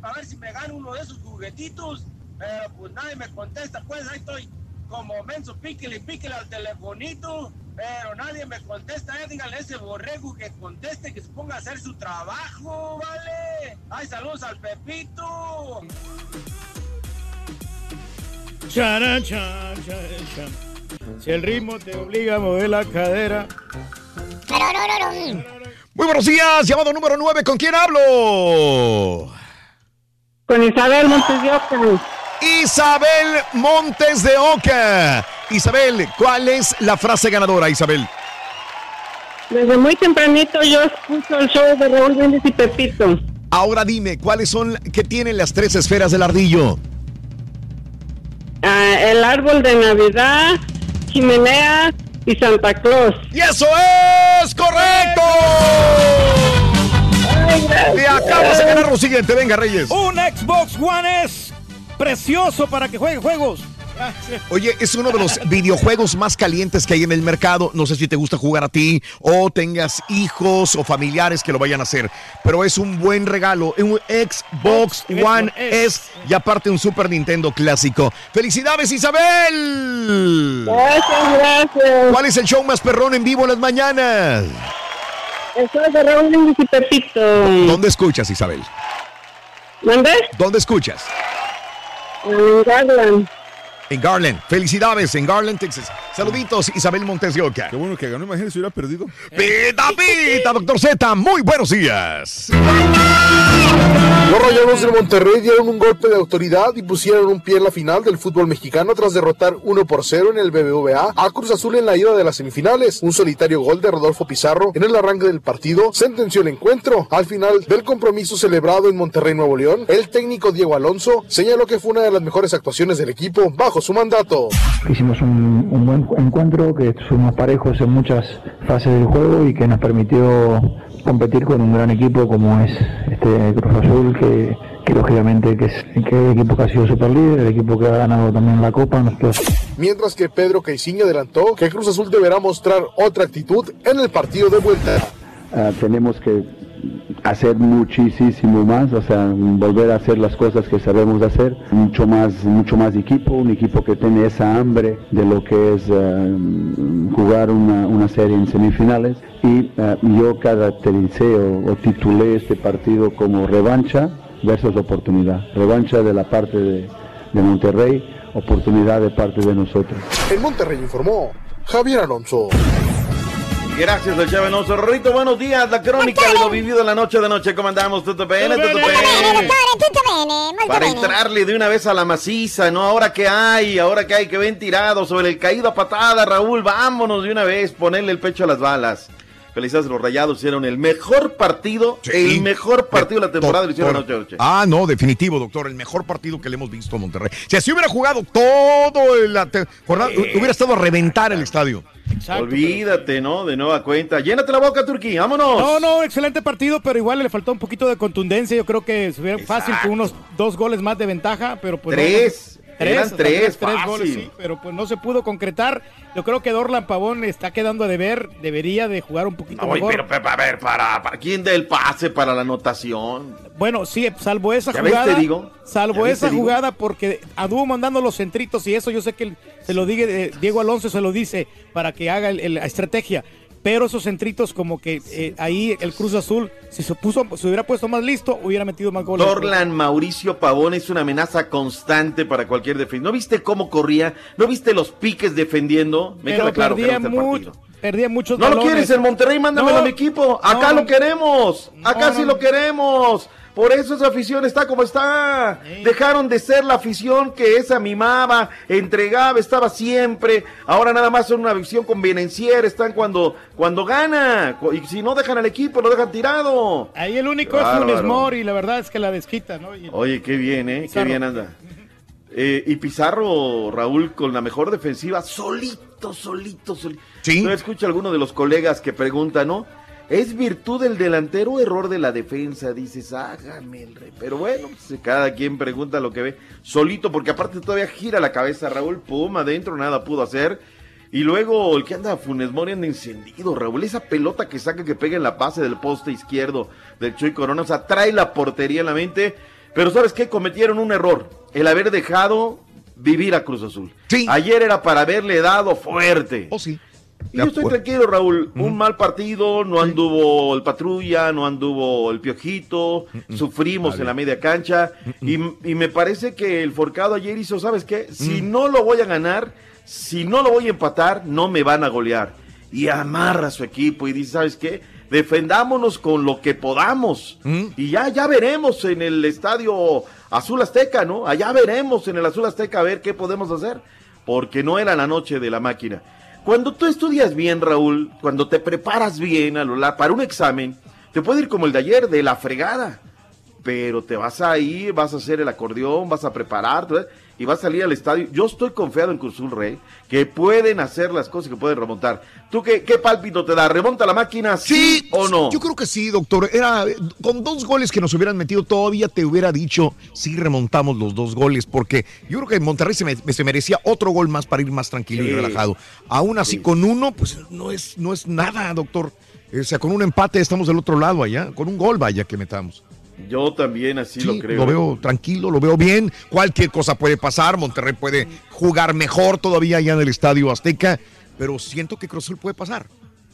Para ver si me gano uno de esos juguetitos, pero pues nadie me contesta, pues ahí estoy como menso, píquele, píquele al telefonito, pero nadie me contesta, eh, díganle a ese borrego que conteste, que se ponga a hacer su trabajo, ¿vale? Ay, saludos al Pepito. Charan, chan, chan, chan. Si el ritmo te obliga a mover la cadera. Muy buenos días, llamado número 9, ¿con quién hablo? Con Isabel Montes de. Isabel Montes de Oca. Isabel, ¿cuál es la frase ganadora, Isabel? Desde muy tempranito yo escucho el show de Raúl Brindis y Pepito. Ahora dime, ¿cuáles son, qué tienen las tres esferas del ardillo? Ah, el árbol de Navidad, chimenea y Santa Claus. ¡Y eso es correcto! Te acabas de ganar lo siguiente, venga Reyes. Un Xbox One es precioso para que juegue juegos. Oye, es uno de los (laughs) videojuegos más calientes que hay en el mercado. No sé si te gusta jugar a ti o tengas hijos o familiares que lo vayan a hacer, pero es un buen regalo. Un Xbox One S y aparte un Super Nintendo clásico. ¡Felicidades, Isabel! Gracias, gracias. ¿Cuál es el show más perrón en vivo en las mañanas? Estoy de Raúl y Pepito. ¿Dónde escuchas, Isabel? ¿Dónde? ¿Dónde escuchas? En Garland. En Garland. Felicidades en Garland, Texas. Saluditos, Isabel Montes de Oca. Qué bueno que ganó, imagínese si hubiera perdido. Pita, pita, doctor Z, muy buenos días. Los Rayados de Monterrey dieron un golpe de autoridad y pusieron un pie en la final del fútbol mexicano tras derrotar 1 por 0 en el BBVA a Cruz Azul en la ida de las semifinales. Un solitario gol de Rodolfo Pizarro en el arranque del partido sentenció el encuentro. Al final del compromiso celebrado en Monterrey, Nuevo León, el técnico Diego Alonso señaló que fue una de las mejores actuaciones del equipo bajo su mandato. Hicimos un buen encuentro, que fuimos parejos en muchas fases del juego y que nos permitió competir con un gran equipo como es este Cruz Azul, que, que lógicamente que es, que es el equipo que ha sido super líder, el equipo que ha ganado también la Copa. Nosotros Mientras que Pedro Caiciña adelantó que Cruz Azul deberá mostrar otra actitud en el partido de vuelta. ah, tenemos que hacer muchísimo más, o sea, volver a hacer las cosas que sabemos hacer, mucho más, mucho más equipo, un equipo que tiene esa hambre de lo que es ah, jugar una, una serie en semifinales y ah, yo caractericé o, o titulé este partido como revancha versus oportunidad, revancha de la parte de, de Monterrey, oportunidad de parte de nosotros. En Monterrey informó Javier Alonso. Gracias, el Chavo Alonso. Rorrito, buenos días. La crónica de lo vivido la noche de noche. ¿Cómo andamos? ¿Tuto pene? ¿Tuto pene? Para entrarle de una vez a la maciza, ¿no? Ahora que hay, ahora que hay que ven tirado sobre el caído a patada, Raúl, vámonos de una vez, ponerle el pecho a las balas. Felicidades, los rayados hicieron el mejor partido, el mejor partido de la temporada, lo hicieron anoche. Ah, no, definitivo, doctor. El mejor partido que le hemos visto a Monterrey. Si así hubiera jugado todo la temporada, hubiera estado a reventar el estadio. Olvídate, ¿no? De nueva cuenta. Llénate la boca, Turquía, vámonos. No, no, excelente partido, pero igual le faltó un poquito de contundencia. Yo creo que se hubiera fácil con unos dos goles más de ventaja, pero pues. no, Tres. Eran tres, tres fácil. goles, sí, pero pues no se pudo concretar. Yo creo que Dorlan Pavón está quedando de ver, debería de jugar un poquito No, mejor. pero, pero, a ver, para, para quién da el pase para la anotación. Bueno, sí, salvo esa ¿Ya ves, jugada. te digo? Salvo ¿Ya ves, esa te digo? jugada, porque anduvo mandando los centritos y eso yo sé que se lo diga eh, Diego Alonso se lo dice para que haga el- el- la estrategia. Pero esos centritos, como que eh, ahí el Cruz Azul, si se puso, se hubiera puesto más listo, hubiera metido más goles. Dorlan Mauricio Pavón es una amenaza constante para cualquier defensa. ¿No viste cómo corría? ¿No viste los piques defendiendo? Me Pero queda claro que perdía, no mucho, perdía muchos No lo quieres en Monterrey, mándamelo No, a mi equipo. Acá no, lo queremos. Acá no, sí no. lo queremos. Por eso esa afición está como está. Dejaron de ser la afición que esa mimaba, entregaba, estaba siempre. Ahora nada más son una afición convenenciera. Están cuando, cuando gana. Y si no dejan al equipo, lo dejan tirado. Ahí el único Qué es Funes bárbaro. Mori y la verdad es que la desquita, ¿no? Oye, qué bien, ¿eh? Qué Pizarro. bien anda. Eh, y Pizarro, Raúl, con la mejor defensiva, solito, solito, solito. Sí. No escucha a alguno de los colegas que preguntan, ¿no? ¿Es virtud del delantero o error de la defensa? Dices, hágame el rey. Pero bueno, pues, cada quien pregunta lo que ve. Solito, porque aparte todavía gira la cabeza Raúl Pum, adentro nada pudo hacer. Y luego el que anda Funes Mori anda encendido, Raúl. Esa pelota que saca que pega en la base del poste izquierdo del Chuy Corona. O sea, trae la portería en la mente. Pero ¿sabes qué? Cometieron un error. El haber dejado vivir a Cruz Azul. Ayer era para haberle dado fuerte. Oh, sí. Y yo estoy tranquilo, Raúl. Un mal partido, no anduvo el patrulla, no anduvo el piojito, sufrimos en la media cancha. Y, y me parece que el forcado ayer hizo, ¿sabes qué? Si no lo voy a ganar, si no lo voy a empatar, no me van a golear. Y amarra a su equipo y dice, ¿sabes qué? Defendámonos con lo que podamos. Y ya, ya veremos en el estadio Azul Azteca, ¿no? Allá veremos en el Azul Azteca a ver qué podemos hacer. Porque no era la noche de la máquina. Cuando tú estudias bien, Raúl, cuando te preparas bien a lo para un examen, te puede ir como el de ayer, de la fregada. pero te vas a ir, vas a hacer el acordeón, vas a prepararte. Y vas a salir al estadio. Yo estoy confiado en Cruzul Rey, que pueden hacer las cosas y que pueden remontar. ¿Tú qué, qué pálpito te da? ¿Remonta la máquina, sí, o no? Yo creo que sí, doctor. Era con dos goles que nos hubieran metido, todavía te hubiera dicho sí remontamos los dos goles, porque yo creo que Monterrey se, me- se merecía otro gol más para ir más tranquilo y relajado. Aún así, con uno, pues no es, no es nada, doctor. O sea, con un empate estamos del otro lado allá, con un gol vaya que metamos. Yo también así Sí, lo creo. lo veo tranquilo, lo veo bien. Cualquier cosa puede pasar. Monterrey puede jugar mejor todavía allá en el Estadio Azteca, pero siento que Cruz Azul puede pasar.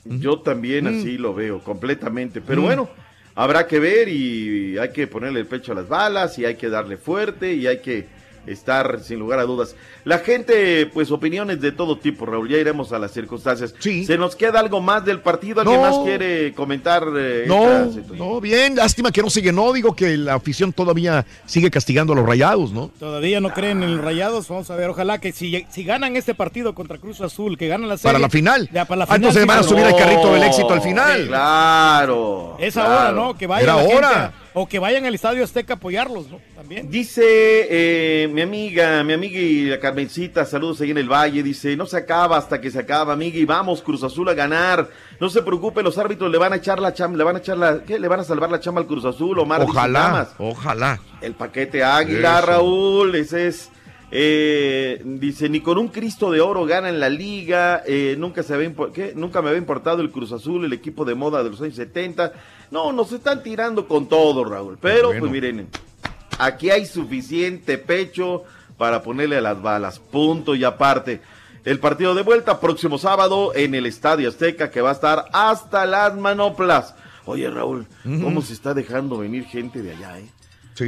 Yo también Mm. así lo veo, completamente. Pero Mm. bueno, habrá que ver y hay que ponerle el pecho a las balas y hay que darle fuerte y hay que estar sin lugar a dudas. La gente, pues opiniones de todo tipo, Raúl, ya iremos a las circunstancias. ¿Se nos queda algo más del partido? ¿Alguien No. más quiere comentar? eh, No, esta situación? no, bien, lástima que no se llenó. Digo que la afición todavía sigue castigando a los rayados, ¿no? Todavía no creen en los rayados. Vamos a ver, ojalá que si, si ganan este partido contra Cruz Azul, que ganan la serie. Para la final. Ya, para la Ah, final. entonces sí, van a subir al carrito del éxito al final. Sí, Claro. Es claro. ahora, ¿no? Que vayan Era la gente hora. a- o que vayan al Estadio Azteca a apoyarlos, ¿no? También. Dice eh, mi amiga, mi amiga y la Carmencita, saludos ahí en el Valle, dice, no se acaba hasta que se acaba, amiga, y vamos, Cruz Azul a ganar. No se preocupe, los árbitros le van a echar la chamba, le van a echar la, ¿qué? Le van a salvar la chamba al Cruz Azul, Omar. Ojalá, ojalá. El paquete Águila, Eso. Raúl, ese es. Eh, dice, ni con un Cristo de oro gana en la liga, eh, nunca se había nunca me había importado el Cruz Azul, el equipo de moda de los años 70. No, nos están tirando con todo, Raúl. Pero, Bueno. pues miren, aquí hay suficiente pecho para ponerle a las balas. Punto y aparte. El partido de vuelta próximo sábado en el Estadio Azteca que va a estar hasta las manoplas. Oye, Raúl, ¿cómo se está dejando venir gente de allá, eh?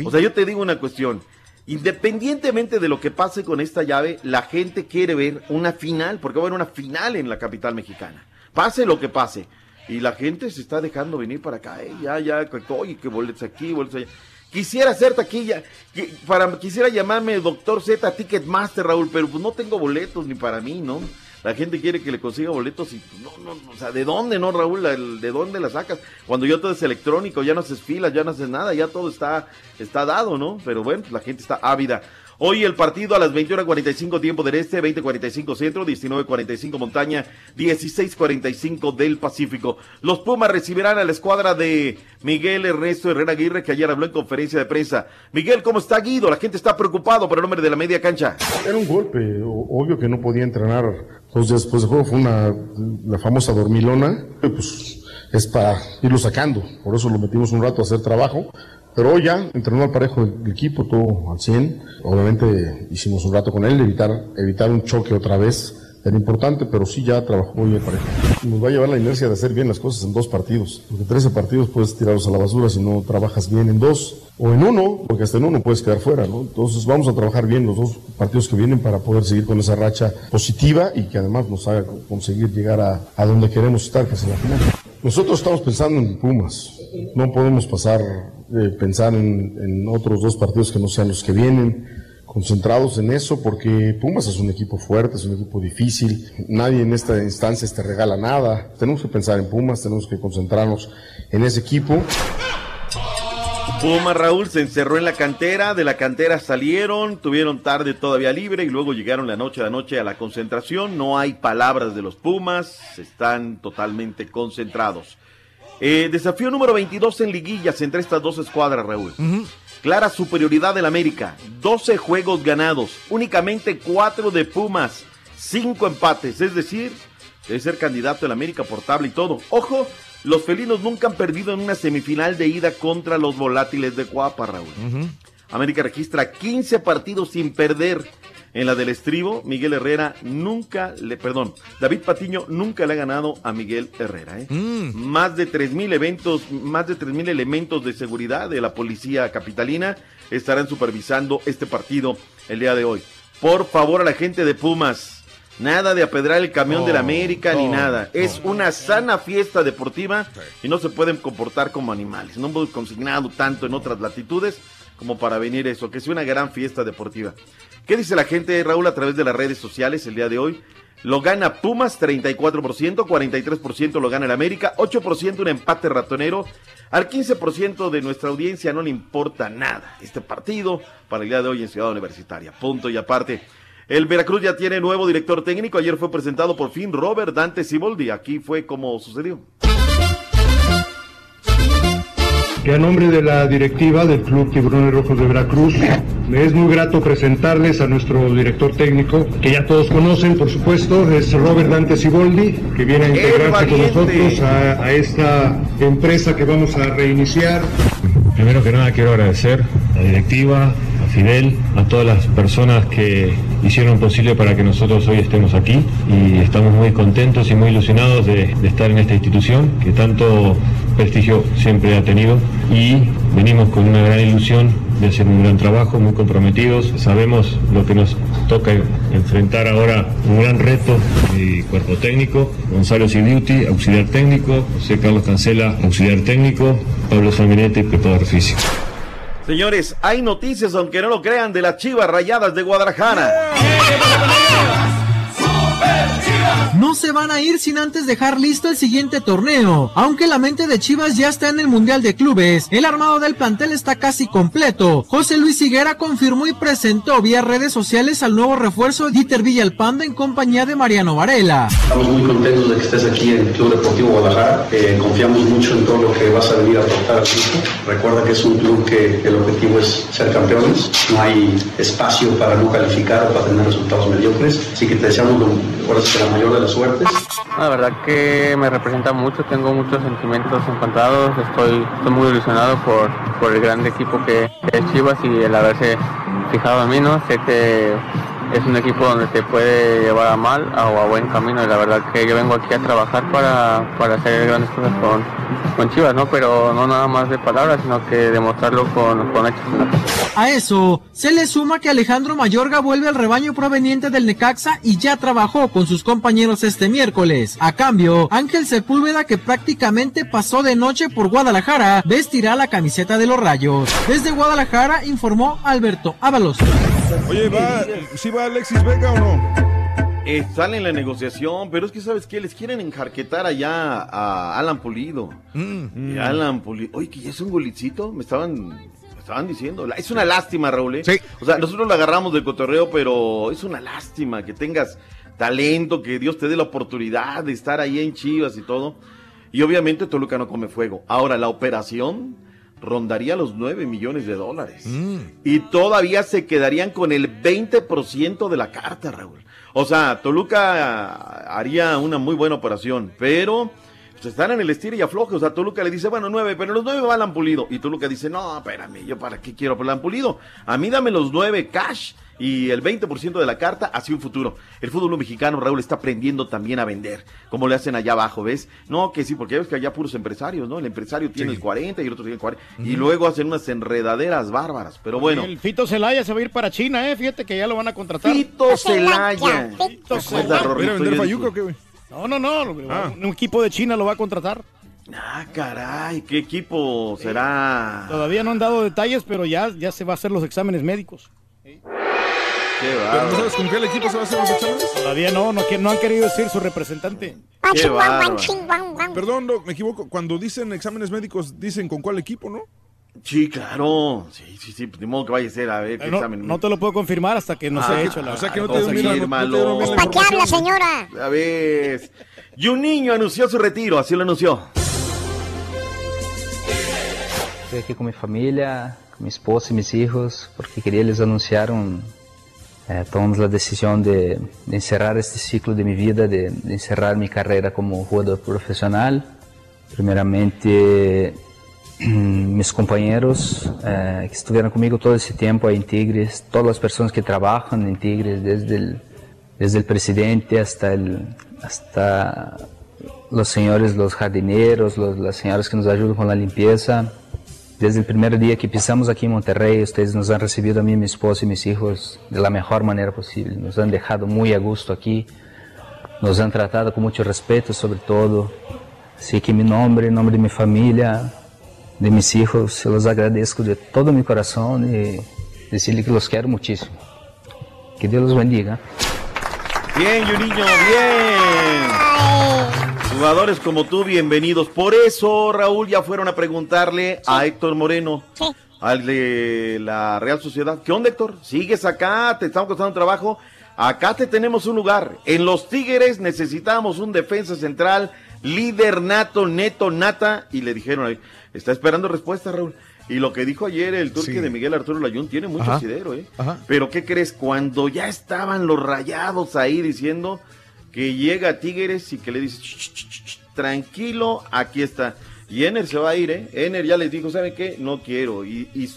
O sea, yo te digo una cuestión. Independientemente de lo que pase con esta llave, la gente quiere ver una final, porque va a haber una final en la capital mexicana. Pase lo que pase. Y la gente se está dejando venir para acá, ¿eh? Ya, ya, oye, que boletos aquí, boletos allá. Quisiera hacer taquilla, que- para, quisiera llamarme Doctor Z Ticketmaster, Raúl, pero pues no tengo boletos ni para mí, ¿no? La gente quiere que le consiga boletos y pues, no, no, no, o sea, ¿de dónde, no, Raúl? ¿De dónde la sacas? Cuando ya todo es electrónico, ya no haces filas, ya no haces nada, ya todo está, está dado, ¿no? Pero bueno, pues, la gente está ávida. Hoy el partido a las 21.45 tiempo del Este, 20.45 Centro, 19.45 Montaña, 16.45 del Pacífico. Los Pumas recibirán a la escuadra de Miguel Ernesto Herrera Aguirre, que ayer habló en conferencia de prensa. Miguel, ¿cómo está Guido? La gente está preocupado por el nombre de la media cancha. Era un golpe, obvio que no podía entrenar días después del juego, fue una, la famosa dormilona, (laughs) pues es para irlo sacando, por eso lo metimos un rato a hacer trabajo, pero hoy ya entrenó al parejo el equipo, todo al 100, obviamente hicimos un rato con él, evitar, evitar un choque otra vez, era importante, pero sí ya trabajó muy bien. Nos va a llevar la inercia de hacer bien las cosas en dos partidos, porque 13 partidos puedes tirarlos a la basura si no trabajas bien en dos, o en uno, porque hasta en uno puedes quedar fuera, ¿no? Entonces vamos a trabajar bien los dos partidos que vienen para poder seguir con esa racha positiva y que además nos haga conseguir llegar a, a donde queremos estar, que es en la final. Nosotros estamos pensando en Pumas, no podemos pasar, eh, pensar en, en otros dos partidos que no sean los que vienen concentrados en eso porque Pumas es un equipo fuerte, es un equipo difícil, nadie en esta instancia te regala nada, tenemos que pensar en Pumas, tenemos que concentrarnos en ese equipo. Puma Raúl se encerró en la cantera, de la cantera salieron, tuvieron tarde todavía libre y luego llegaron la noche a la noche a la concentración. No hay palabras de los Pumas, están totalmente concentrados. Eh, desafío número 22 en liguillas entre estas dos escuadras, Raúl. Clara superioridad del América, 12 juegos ganados, únicamente 4 de Pumas, 5 empates, es decir, debe ser candidato del América por tabla y todo. Ojo, los felinos nunca han perdido en una semifinal de ida contra los volátiles de Cuapa, Raúl. América registra 15 partidos sin perder. En la del estribo, Miguel Herrera nunca le, perdón, David Patiño nunca le ha ganado a Miguel Herrera. ¿eh? Más de 3.000 eventos, más de 3.000 elementos de seguridad de la policía capitalina estarán supervisando este partido el día de hoy. Por favor a la gente de Pumas, nada de apedrar el camión de la América ni no, nada. Es una sana fiesta deportiva y no se pueden comportar como animales. No hemos consignado tanto en otras latitudes como para venir eso, que sea una gran fiesta deportiva. ¿Qué dice la gente, Raúl, a través de las redes sociales el día de hoy? lo gana Pumas 34%, 43% lo gana el América, 8% un empate ratonero. Al 15% de nuestra audiencia no le importa nada este partido para el día de hoy en Ciudad Universitaria. Punto y aparte. El Veracruz ya tiene nuevo director técnico. Ayer fue presentado por fin Robert Dante Siboldi. Aquí fue como sucedió. Y a nombre de la directiva del Club Tiburones Rojos de Veracruz, me es muy grato presentarles a nuestro director técnico, que ya todos conocen, por supuesto, es Robert Dante Siboldi, que viene a integrarse con nosotros a, a esta empresa que vamos a reiniciar. Primero que nada quiero agradecer a la directiva, A todas las personas que hicieron posible para que nosotros hoy estemos aquí. Y estamos muy contentos y muy ilusionados de, de estar en esta institución que tanto prestigio siempre ha tenido. Y venimos con una gran ilusión de hacer un gran trabajo, muy comprometidos. Sabemos lo que nos toca enfrentar ahora, un gran reto mi cuerpo técnico, Gonzalo Sidiuti, auxiliar técnico, José Carlos Cancela, auxiliar técnico, Pablo Sanguinetti, preparador físico. Señores, hay noticias, aunque no lo crean, de las Chivas Rayadas de Guadalajara. No se van a ir sin antes dejar listo el siguiente torneo. Aunque la mente de Chivas ya está en el Mundial de Clubes, el armado del plantel está casi completo. José Luis Higuera confirmó y presentó vía redes sociales al nuevo refuerzo Dieter Villalpando en compañía de Mariano Varela. Estamos muy contentos de que estés aquí en el Club Deportivo Guadalajara. Confiamos mucho en todo lo que vas a venir a aportar al equipo. Recuerda que es un club que el objetivo es ser campeones. No hay espacio para no calificar o para tener resultados mediocres. Así que te deseamos ahora la mayor de las La verdad que me representa mucho, tengo muchos sentimientos encontrados, estoy, estoy muy ilusionado por, por el gran equipo que es Chivas y el haberse fijado en mí, ¿no? Sé que es un equipo donde te puede llevar a mal o a buen camino y la verdad que yo vengo aquí a trabajar para, para hacer grandes cosas con, con Chivas, ¿no? Pero no nada más de palabras, sino que demostrarlo con, con hechos. A eso se le suma que Alejandro Mayorga vuelve al rebaño proveniente del Necaxa y ya trabajó con sus compañeros este miércoles. A cambio, Ángel Sepúlveda, que prácticamente pasó de noche por Guadalajara, vestirá la camiseta de los Rayos. Desde Guadalajara informó Alberto Ábalos. Oye, ¿va, ¿sí va Alexis Vega o no? Están en la negociación, pero es que, ¿sabes qué? Les quieren enjarquetar allá a Alan Pulido. Mm. Alan Pulido. Oye, que ya es un golicito, me estaban, me estaban diciendo. Es una lástima, Raúl. ¿eh? O sea, nosotros lo agarramos del cotorreo, pero es una lástima que tengas talento, que Dios te dé la oportunidad de estar ahí en Chivas y todo. Y obviamente Toluca no come fuego. Ahora, la operación rondaría los 9 millones de dólares. Y todavía se quedarían con el 20% de la carta, Raúl. O sea, Toluca haría una muy buena operación, pero pues, están en el estilo y afloje. O sea, Toluca le dice, bueno, nueve, pero los nueve va Alan Pulido. Y Toluca dice, no, espérame, yo para qué quiero Alan Pulido. A mí dame los nueve cash y el 20% de la carta hacia un futuro. El fútbol mexicano, Raúl, está aprendiendo también a vender, como le hacen allá abajo, ¿ves? No, que sí, porque ya ves que allá puros empresarios, ¿no? El empresario tiene Sí. el 40 y el otro tiene el 40. Y luego hacen unas enredaderas bárbaras. Pero bueno. El Fito Celaya se va a ir para China, ¿eh? Fíjate que ya lo van a contratar. Fito Celaya. Fito ¿Se acuerda, Rorrito? ¿Viene a vender Yo fayuca dije- o qué, güey? No, no, no. Un equipo de China lo va a contratar. Ah, caray, ¿qué equipo será? Todavía no han dado detalles, pero ya, ya se va a hacer los exámenes médicos. Qué ¿Pero no sabes con qué equipo se va a hacer los exámenes? Todavía no, no, que- no han querido decir su representante. Qué. Perdón, no, me equivoco. Cuando dicen exámenes médicos, dicen con cuál equipo, ¿no? Sí, claro. Sí, sí, sí. Pues, ni modo que vaya a ser a ver qué Eh, No, examen. no te lo puedo confirmar hasta que no Ah, se ha hecho la. o sea que no te dieron no- ¿Para qué habla, señora? A ver. Y un niño anunció su retiro, así lo anunció. Estoy aqui com minha família, com minha esposa e meus filhos, porque queria eles anunciaram, eh, tomamos a decisão de, de encerrar este ciclo de minha vida, de, encerrar minha carreira como jogador profissional. Primeiramente, (clears throat) meus companheiros eh, que estiveram comigo todo esse tempo aí em Tigres, todas as pessoas que trabalham em Tigres, desde el, desde el presidente hasta el, hasta los señores, los jardineros, los- las señoras que nos ayudan con la limpieza. Desde el primer día que pisamos aquí en Monterrey, ustedes nos han recibido a mí, mi esposa y mis hijos de la mejor manera posible. Nos han dejado muy a gusto aquí, nos han tratado con mucho respeto sobre todo. Así que en mi nombre, en nombre de mi familia, de mis hijos, se los agradezco de todo mi corazón y decirles que los quiero muchísimo. Que Dios los bendiga. Bien, Juninho, bien. Jugadores como tú, bienvenidos. Por eso, Raúl, ya fueron a preguntarle a Héctor Moreno, al de la Real Sociedad. ¿Qué onda, Héctor? ¿Sigues acá? ¿Te estamos costando trabajo? Acá te tenemos un lugar. En los Tigres necesitamos un defensa central, líder nato, neto, nata. Y le dijeron ahí, está esperando respuesta, Raúl. Y lo que dijo ayer el turque Sí. de Miguel Arturo Layún tiene mucho Ajá. asidero, ¿eh? Ajá. Pero ¿qué crees? Cuando ya estaban los rayados ahí diciendo que llega Tigres y que le dice, "Ch, ch, ch, ch, ch, tranquilo, aquí está. Y Ener se va a ir, ¿eh? Ener ya les dijo, ¿saben qué? No quiero. Y, y,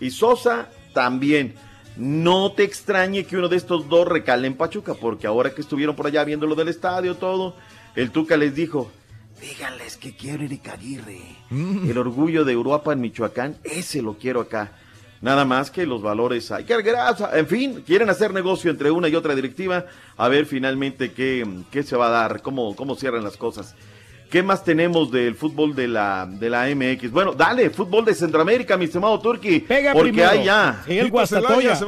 y Sosa también. No te extrañe que uno de estos dos recale en Pachuca, porque ahora que estuvieron por allá viendo lo del estadio, todo, el Tuca les dijo, díganles que quiero Eric Aguirre. El orgullo de Uruapan, Michoacán, ese lo quiero acá. Nada más que los valores hay que grasa. En fin, quieren hacer negocio entre una y otra directiva. A ver finalmente qué, qué se va a dar, cómo, cómo cierran las cosas. ¿Qué más tenemos del fútbol de la, de la MX? Bueno, dale, fútbol de Centroamérica, mi estimado Turki. Pega porque primero. hay ya. Sí, el Guastatoya.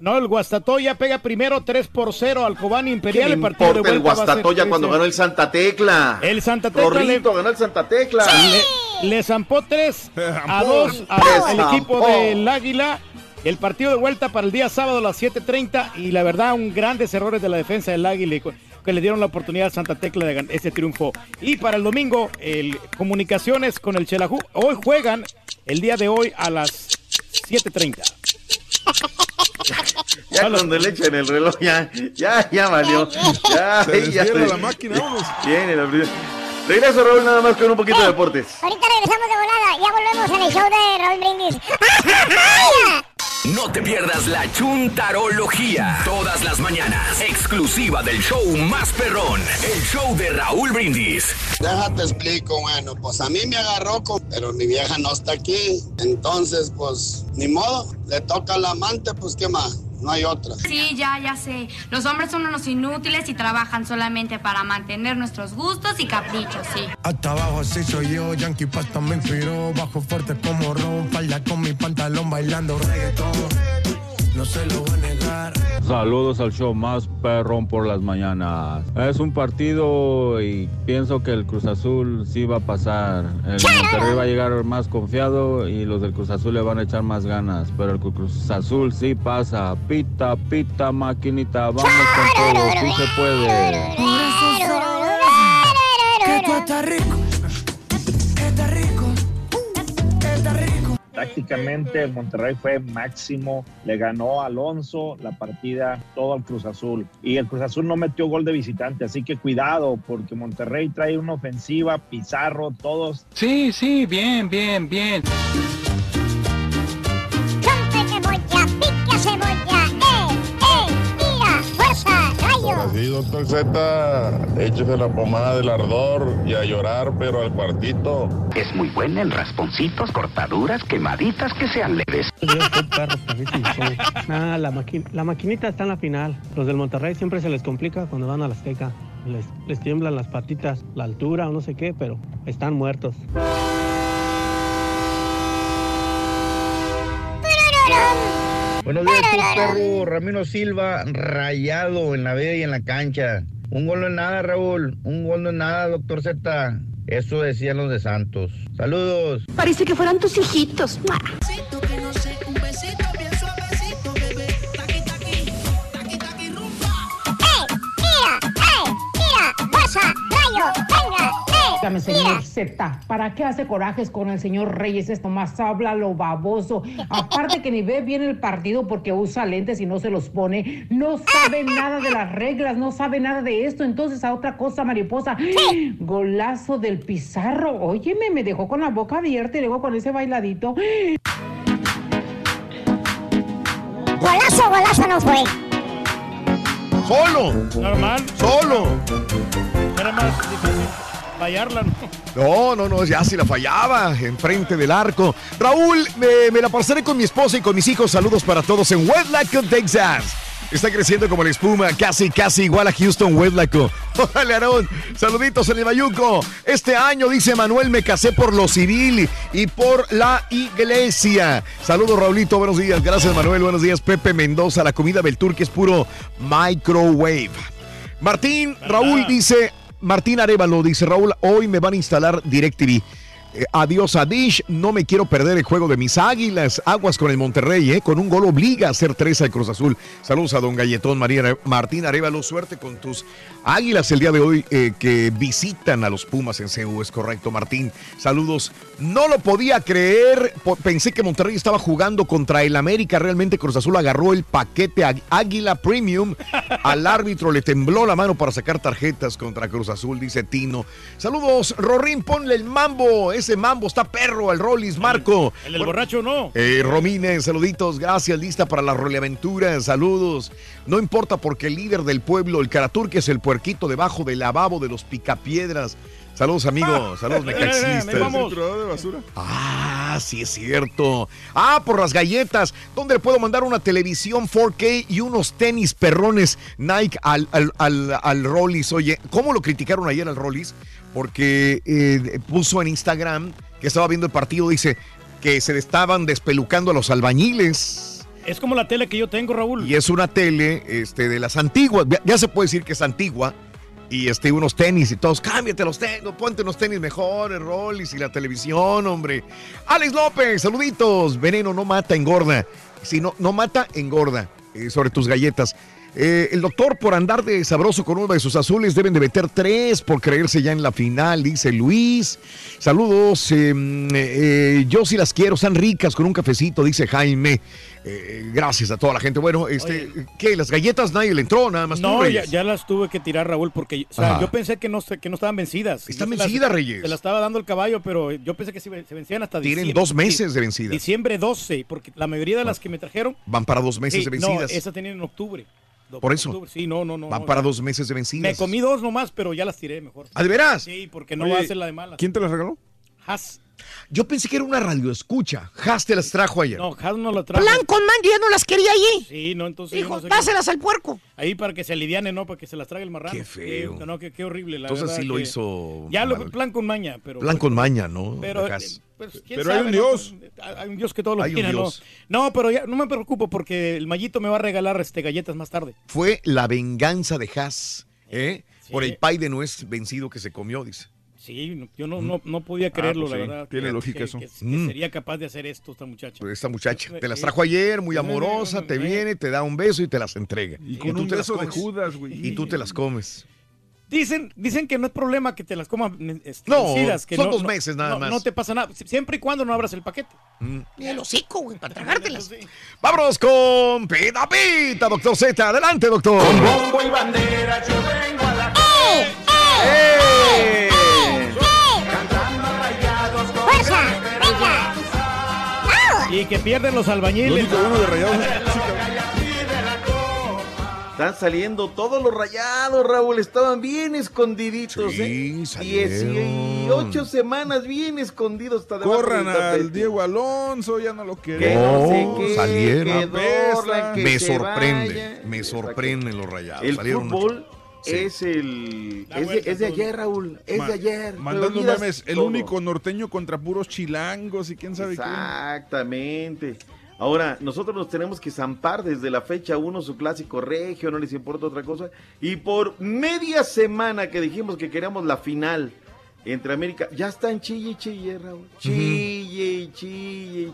No, el Guastatoya pega primero 3 por 0 al Cobán ¿Qué Imperial. El partido de importa el va Guastatoya cuando 3-0. ganó el Santa Tecla? El Santa Tecla le, ganó el Santa Tecla. le, le zampó 3 a 2 Le al equipo del Águila. El partido de vuelta para el día sábado a las 7.30 y la verdad un grandes errores de la defensa del Águila que le dieron la oportunidad a Santa Tecla de ganar ese triunfo. Y para el domingo, el comunicaciones con el Chelajú. Hoy juegan el día de hoy a las 7.30. (laughs) Ya cuando le echan el reloj, ya, ya, ya valió. Ya, Se ya desvierta la máquina, vámonos. Tiene la primera. Regreso, Raúl, nada más con un poquito de deportes. Ahorita regresamos de volada. Ya volvemos en el show de Raúl Brindis. (laughs) No te pierdas la chuntarología. Todas las mañanas. Exclusiva del show más perrón. El show de Raúl Brindis. Déjate explico, bueno, pues a mí me agarró, con- pero mi vieja no está aquí. Entonces, pues, ni modo, le toca al amante, pues, ¿qué más? No hay otra. Sí, ya, ya sé. Los hombres son unos inútiles y trabajan solamente para mantener nuestros gustos y caprichos, sí. Hasta abajo así soy yo, Yankee Pasta me inspiró, bajo fuerte como Ron, falda con mi pantalón bailando reggaetón, no se lo voy Saludos al show más perrón por las mañanas. Es un partido y pienso que el Cruz Azul sí va a pasar. El Monterrey va a llegar más confiado y los del Cruz Azul le van a echar más ganas. Pero el Cruz Azul sí pasa. Pita, pita, maquinita, vamos con todo, sí se puede. Que tú estás rico, Tácticamente Monterrey fue máximo, le ganó Alonso la partida todo al Cruz Azul y el Cruz Azul no metió gol de visitante, así que cuidado porque Monterrey trae una ofensiva, Pizarro, todos. Sí, sí, bien, bien, bien. Sí, doctor Z, échese la pomada del ardor y a llorar, pero al cuartito. Es muy buena en rasponcitos, cortaduras, quemaditas que sean leves. Ah, la, maqui- la maquinita está en la final. Los del Monterrey siempre se les complica cuando van a la Azteca. Les, les tiemblan las patitas, la altura o no sé qué, pero están muertos. Buenos días, tu perro Ramiro Silva, rayado en la vida y en la cancha. Un gol no es nada, Raúl. Un gol no es nada, doctor Z. Eso decían los de Santos. Saludos. Parece que fueran tus hijitos. Dígame, señor Z, ¿para qué hace corajes con el señor Reyes? Esto más habla lo baboso. Aparte que ni ve bien el partido porque usa lentes y no se los pone. No sabe nada de las reglas, no sabe nada de esto. Entonces, a otra cosa, mariposa. Golazo del Pizarro. Óyeme, me dejó con la boca abierta y luego con ese bailadito. Golazo, golazo no fue. Solo. Normal. Solo. Era más difícil fallarla, ¿no? No, no, no, ya se la fallaba enfrente del arco. Raúl, me, me la pasaré con mi esposa y con mis hijos. Saludos para todos en Westlaco, Texas. Está creciendo como la espuma, casi, casi igual a Houston, Westlaco. (laughs) Órale, Aarón. Saluditos en el Bayuco. Este año, dice Manuel, me casé por lo civil y por la iglesia. Saludos, Raulito. Buenos días. Gracias, Manuel. Buenos días, Pepe Mendoza. La comida del que es puro microwave. Martín, Raúl dice, Martín Arevalo dice, Raúl, hoy me van a instalar DirecTV. Eh, adiós a Dish, no me quiero perder el juego de mis águilas. Aguas con el Monterrey, ¿eh? con un gol obliga a hacer tres al Cruz Azul. Saludos a don Galletón María Martín Arevalo, suerte con tus águilas el día de hoy eh, que visitan a los Pumas en CU, es correcto, Martín. Saludos. No lo podía creer, pensé que Monterrey estaba jugando contra el América. Realmente Cruz Azul agarró el paquete Águila Premium. Al árbitro le tembló la mano para sacar tarjetas contra Cruz Azul, dice Tino. Saludos, Rorín, ponle el mambo. Ese mambo está perro, el Rollis, Marco. El del borracho no. Eh, Romine, saluditos, gracias, lista para la roleaventura, saludos. No importa porque el líder del pueblo, el Caraturque, es el puerquito debajo del lavabo de los picapiedras. Saludos, amigos, saludos, (laughs) necaxistas. de basura. Ah, sí es cierto. Ah, por las galletas. ¿Dónde le puedo mandar una televisión 4K y unos tenis perrones Nike al, al, al, al Rollis? Oye, ¿cómo lo criticaron ayer al Rollis? Porque eh, puso en Instagram que estaba viendo el partido, dice que se le estaban despelucando a los albañiles. Es como la tele que yo tengo, Raúl. Y es una tele este, de las antiguas. Ya, ya se puede decir que es antigua. Y este, unos tenis y todos, cámbiate los tenis, ponte unos tenis mejores, Rollis y la televisión, hombre. Alex López, saluditos. Veneno no mata, engorda. Si no, no mata, engorda. Eh, sobre tus galletas. Eh, el doctor, por andar de sabroso con uno de sus azules, deben de meter tres por creerse ya en la final, dice Luis. Saludos, eh, eh, yo sí las quiero, están ricas con un cafecito, dice Jaime. Eh, gracias a toda la gente. Bueno, este, ¿qué? ¿Las galletas nadie le entró? Nada más tú, No, ya, las tuve que tirar, Raúl, porque o sea, Ajá. yo pensé que no, se- que no estaban vencidas. Están se las- vencidas, Reyes. Se la estaba dando el caballo, pero yo pensé que sí se vencían hasta Tienen diciembre. dos meses de vencidas. Diciembre 12, porque la mayoría de las que me trajeron. Van para dos meses de No, vencidas. esa tenían en octubre. Por eso. octubre. Sí, no, no, no. Van para dos meses de vencidas. Me comí dos nomás, pero ya las tiré mejor. ¿Ah, de veras? Sí, porque no Oye, va a ser la de malas. ¿Quién te las regaló? Has. Yo pensé que era una radio escucha. Has te las trajo ayer. No, Has no la trajo. Plan con man, yo ya no las quería allí. Sí, no, entonces. Dijo, no sé qué- dáselas al puerco. Ahí para que se aliviane, ¿no? Para que se las trague el marrano. Qué feo. Qué, no, qué, qué horrible, la Entonces sí lo que- hizo Ya lo plan con maña, pero. Plan con maña, ¿no? Pero, eh, pues, hay un ¿no? Dios. Hay un Dios que todo lo Hay tiene, ¿no? No, pero ya no me preocupo porque el mallito me va a regalar este galletas más tarde. Fue la venganza de Has, ¿eh? Por el pay de nuez vencido que se comió, dice. Sí, yo no, no, no podía creerlo, pues la sí, verdad. tiene que- lógica que- eso. Que, que Mm. sería capaz de hacer esto esta muchacha. Esta muchacha te las Eh, trajo ayer, muy eh, amorosa, te eh, viene, te da un beso y te las entrega. Y con tú un te las beso de comes. Judas, güey. Y tú te las comes. Dicen, dicen que no es problema que te las comas este, No, que son no- dos meses nada no- más. No te pasa nada, si- siempre y cuando no abras el paquete. Ni el hocico, güey, para tragártelas. Vámonos con Pita Pita, doctor Z. Adelante, doctor. Con bombo y bandera yo vengo a la ¡Eh! Y que pierden los albañiles. (laughs) Están saliendo todos los rayados, Raúl. Estaban bien escondiditos, Sí, ¿eh? salieron. 18 semanas bien escondidos. Corran al Diego Alonso, ya no lo Que queremos. no sé qué, salieron. que Dorlan, que me sorprende, vaya. me sorprenden los rayados. El Salieron fútbol Sí. es el es de, es ayer, Raúl. Es Ma- de ayer. Mandando memes, el todo. único norteño contra puros chilangos y quién sabe qué. Exactamente. Ahora, nosotros nos tenemos que zampar desde la fecha 1 su clásico regio, no les importa otra cosa. Y por media semana que dijimos que queríamos la final entre América, ya están chille y chille, Raúl. Chille y chille.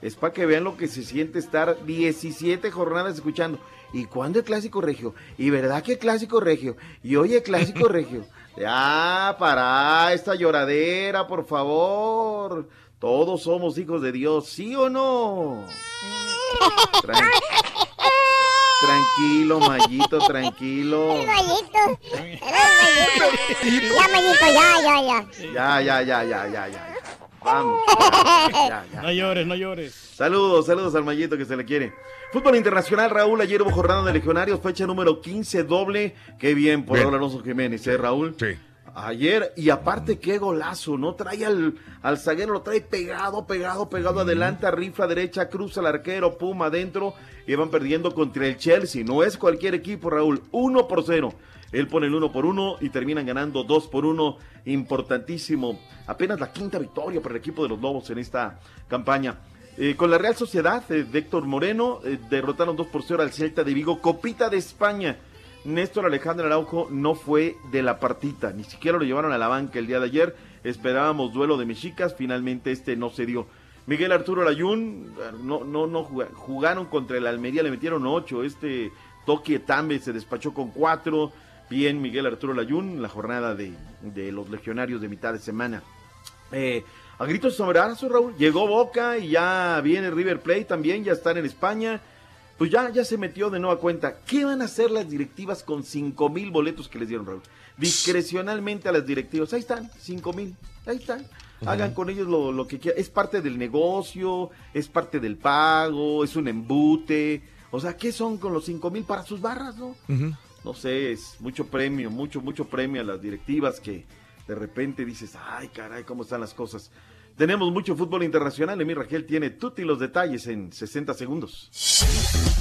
Es para que vean lo que se siente estar 17 jornadas escuchando. ¿Y cuándo el clásico regio? ¿Y verdad que el clásico regio? ¿Y oye clásico regio? (laughs) Ya, para esta lloradera, por favor. Todos somos hijos de Dios, ¿sí o no? Tran- tranquilo, Mayito, tranquilo. El. El. (laughs) Ya, mallito, ya, ya, ya. Ya, ya, ya, ya, ya, ya. Vamos. (laughs) Ya, ya. No llores, no llores. Saludos, saludos al Mayito que se le quiere. Fútbol internacional, Raúl. Ayer hubo jornada de legionarios, fecha número 15 doble. Qué bien por. Raúl Alonso Jiménez, ¿eh, Raúl? Sí. Ayer, y aparte, qué golazo, ¿no? Trae al, al zaguero, lo trae pegado, pegado, pegado adelante, rifla derecha, cruza al arquero, puma adentro, y van perdiendo contra el Chelsea. No es cualquier equipo, Raúl, 1 por 0. Él pone el 1 por 1 y terminan ganando 2 por 1. Importantísimo. Apenas la quinta victoria para el equipo de los Lobos en esta campaña. Eh, con la Real Sociedad eh, de Héctor Moreno, eh, derrotaron 2 por 0 al Celta de Vigo, Copita de España. Néstor Alejandro Araujo no fue de la partita, ni siquiera lo llevaron a la banca el día de ayer. Esperábamos duelo de mexicas, finalmente este no se dio. Miguel Arturo Layún, no, no, no jugaron contra el Almería, le metieron ocho. Este Toki Tambe se despachó con cuatro. Bien, Miguel Arturo Layún, la jornada de, de los legionarios de mitad de semana. Eh, a gritos sombrerazos, Raúl, llegó Boca y ya viene River Plate también, ya están en España pues ya, ya se metió de nueva cuenta. ¿Qué van a hacer las directivas con cinco mil boletos que les dieron, Raúl? Discrecionalmente a las directivas. Ahí están, cinco mil. Ahí están. Hagan con ellos lo, que quieran. Es parte del negocio, es parte del pago, es un embute. O sea, ¿qué son con los cinco mil para sus barras, no? No sé, es mucho premio, mucho, mucho premio a las directivas que de repente dices, ay, caray, ¿cómo están las cosas? Tenemos mucho fútbol internacional. Emi Rangel tiene tutti los detalles en 60 segundos.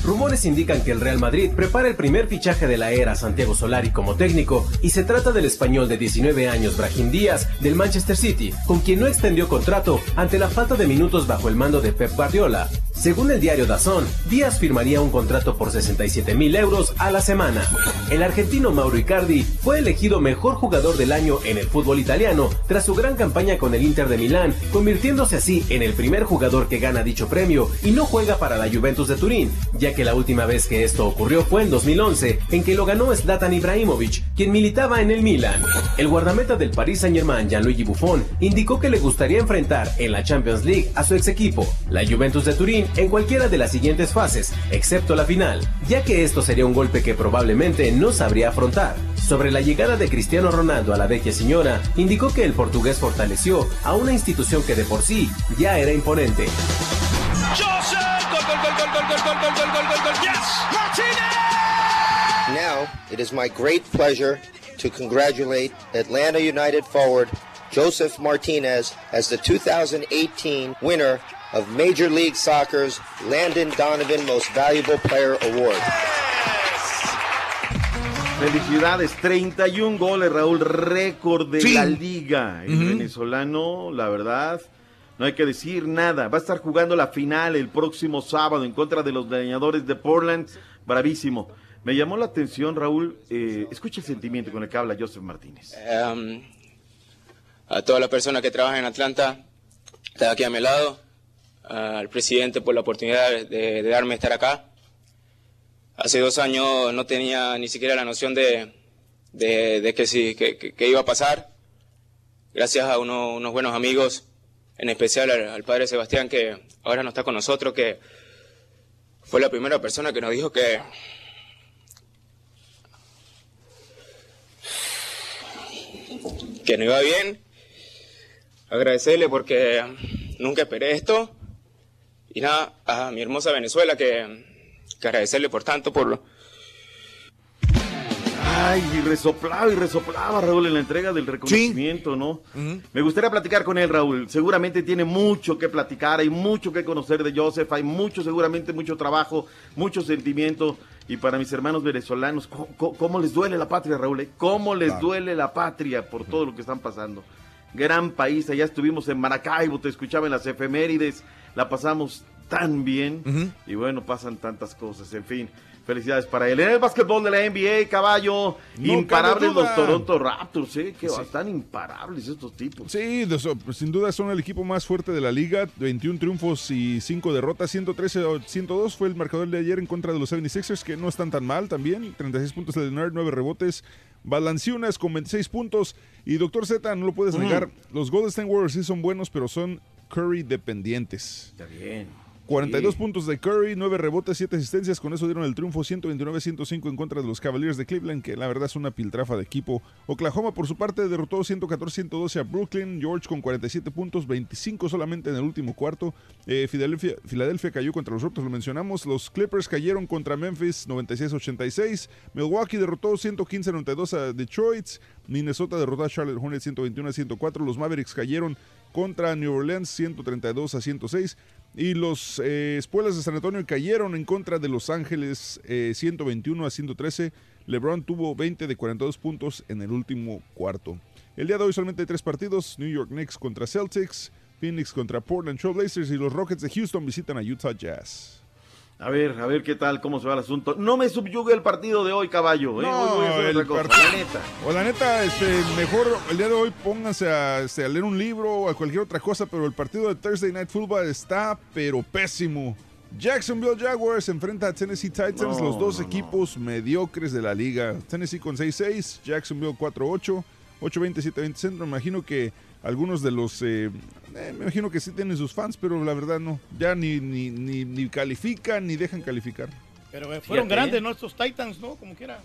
Rumores indican que el Real Madrid prepara el primer fichaje de la era Santiago Solari como técnico y se trata del español de 19 años Brahim Díaz del Manchester City, con quien no extendió contrato ante la falta de minutos bajo el mando de Pep Guardiola. Según el diario Dazón, Díaz firmaría un contrato por 67 mil euros a la semana. El argentino Mauro Icardi fue elegido mejor jugador del año en el fútbol italiano tras su gran campaña con el Inter de Milán convirtiéndose así en el primer jugador que gana dicho premio y no juega para la Juventus de Turín, ya que la última vez que esto ocurrió fue en 2011, en que lo ganó Zlatan Ibrahimovic, quien militaba en el Milan. El guardameta del Paris Saint-Germain, Gianluigi Buffon, indicó que le gustaría enfrentar en la Champions League a su ex equipo, la Juventus de Turín, en cualquiera de las siguientes fases, excepto la final, ya que esto sería un golpe que probablemente no sabría afrontar. Sobre la llegada de Cristiano Ronaldo a la vecchia señora, indicó que el portugués fortaleció a una institución que de por sí ya era imponente. Now, it is my great pleasure to congratulate Atlanta United forward Joseph Martinez as the 2018 winner of Major League Soccer's Landon Donovan Most Valuable Player Award. Felicidades, 31 goles, Raúl, récord de la liga. El venezolano, la verdad, no hay que decir nada. Va a estar jugando la final el próximo sábado en contra de los leñadores de Portland. Bravísimo. Me llamó la atención, Raúl, eh, escucha el sentimiento con el que habla Joseph Martínez. Em, a todas las personas que trabajan en Atlanta, está aquí a mi lado, al presidente por la oportunidad de darme estar acá. Hace dos años no tenía ni siquiera la noción de, que, sí, que, iba a pasar. Gracias a unos buenos amigos, en especial al, padre Sebastián, que ahora no está con nosotros, que fue la primera persona que nos dijo que, que no iba bien. Agradecerle porque nunca esperé esto. Y nada, a mi hermosa Venezuela que que agradecerle por tanto, por lo... Ay, y resoplaba y resoplaba Raúl en la entrega del reconocimiento, ¿no? Me gustaría platicar con él, Raúl. Seguramente tiene mucho que platicar, hay mucho que conocer de Joseph, hay mucho, seguramente mucho trabajo, mucho sentimiento. Y para mis hermanos venezolanos, ¿cómo, les duele la patria, Raúl? Eh? ¿Cómo les duele la patria por todo lo que están pasando? Gran país, allá estuvimos en Maracaibo, te escuchaba en las efemérides, la pasamos tan bien. Y bueno, pasan tantas cosas. En fin, felicidades para él. En el básquetbol de la NBA, caballo, imparables los Toronto Raptors, ¿eh? Que están imparables estos tipos. Sí, sin duda son el equipo más fuerte de la liga. 21 triunfos y 5 derrotas. 113 102 fue el marcador de ayer en contra de los 76ers, que no están tan mal también. 36 puntos de Leonard, 9 rebotes. Balanciunas con 26 puntos. Y Doctor Z, no lo puedes negar. Los Golden State Warriors sí son buenos, pero son Curry dependientes. Está bien. 42 puntos de Curry, 9 rebotes, 7 asistencias. Con eso dieron el triunfo 129-105 en contra de los Cavaliers de Cleveland, que la verdad es una piltrafa de equipo. Oklahoma, por su parte, derrotó 114-112 a Brooklyn. George con 47 puntos, 25 solamente en el último cuarto. Eh, Filadelfia, cayó contra los Raptors, lo mencionamos. Los Clippers cayeron contra Memphis 96-86. Milwaukee derrotó 115-92 a Detroit. Minnesota derrotó a Charlotte Hornets 121-104. Los Mavericks cayeron contra New Orleans 132 a 106 y los eh, Espuelas de San Antonio cayeron en contra de Los Ángeles 121 eh, a 113. LeBron tuvo 20 de 42 puntos en el último cuarto. El día de hoy solamente hay tres partidos: New York Knicks contra Celtics, Phoenix contra Portland Trail Blazers y los Rockets de Houston visitan a Utah Jazz. A ver, a ver qué tal, cómo se va el asunto. No me subyugue el partido de hoy, caballo. ¿eh? Hoy voy a hacer el otra cosa, partido- la neta. O la neta, este, mejor el día de hoy pónganse a, este, a leer un libro o a cualquier otra cosa, pero el partido de Thursday Night Football está pero pésimo. Jacksonville Jaguars enfrenta a Tennessee Titans, No, los dos no, no. equipos mediocres de la liga. Tennessee con 6-6, Jacksonville 4-8, 8-20, 7-20 centro. Imagino que algunos de los, eh, eh, me imagino que sí tienen sus fans, pero la verdad no. Ya ni, ni, ni, ni califican ni dejan calificar. Pero eh, fueron Fíjate, grandes, ¿eh? ¿no? Estos Titans, ¿no? Como quiera.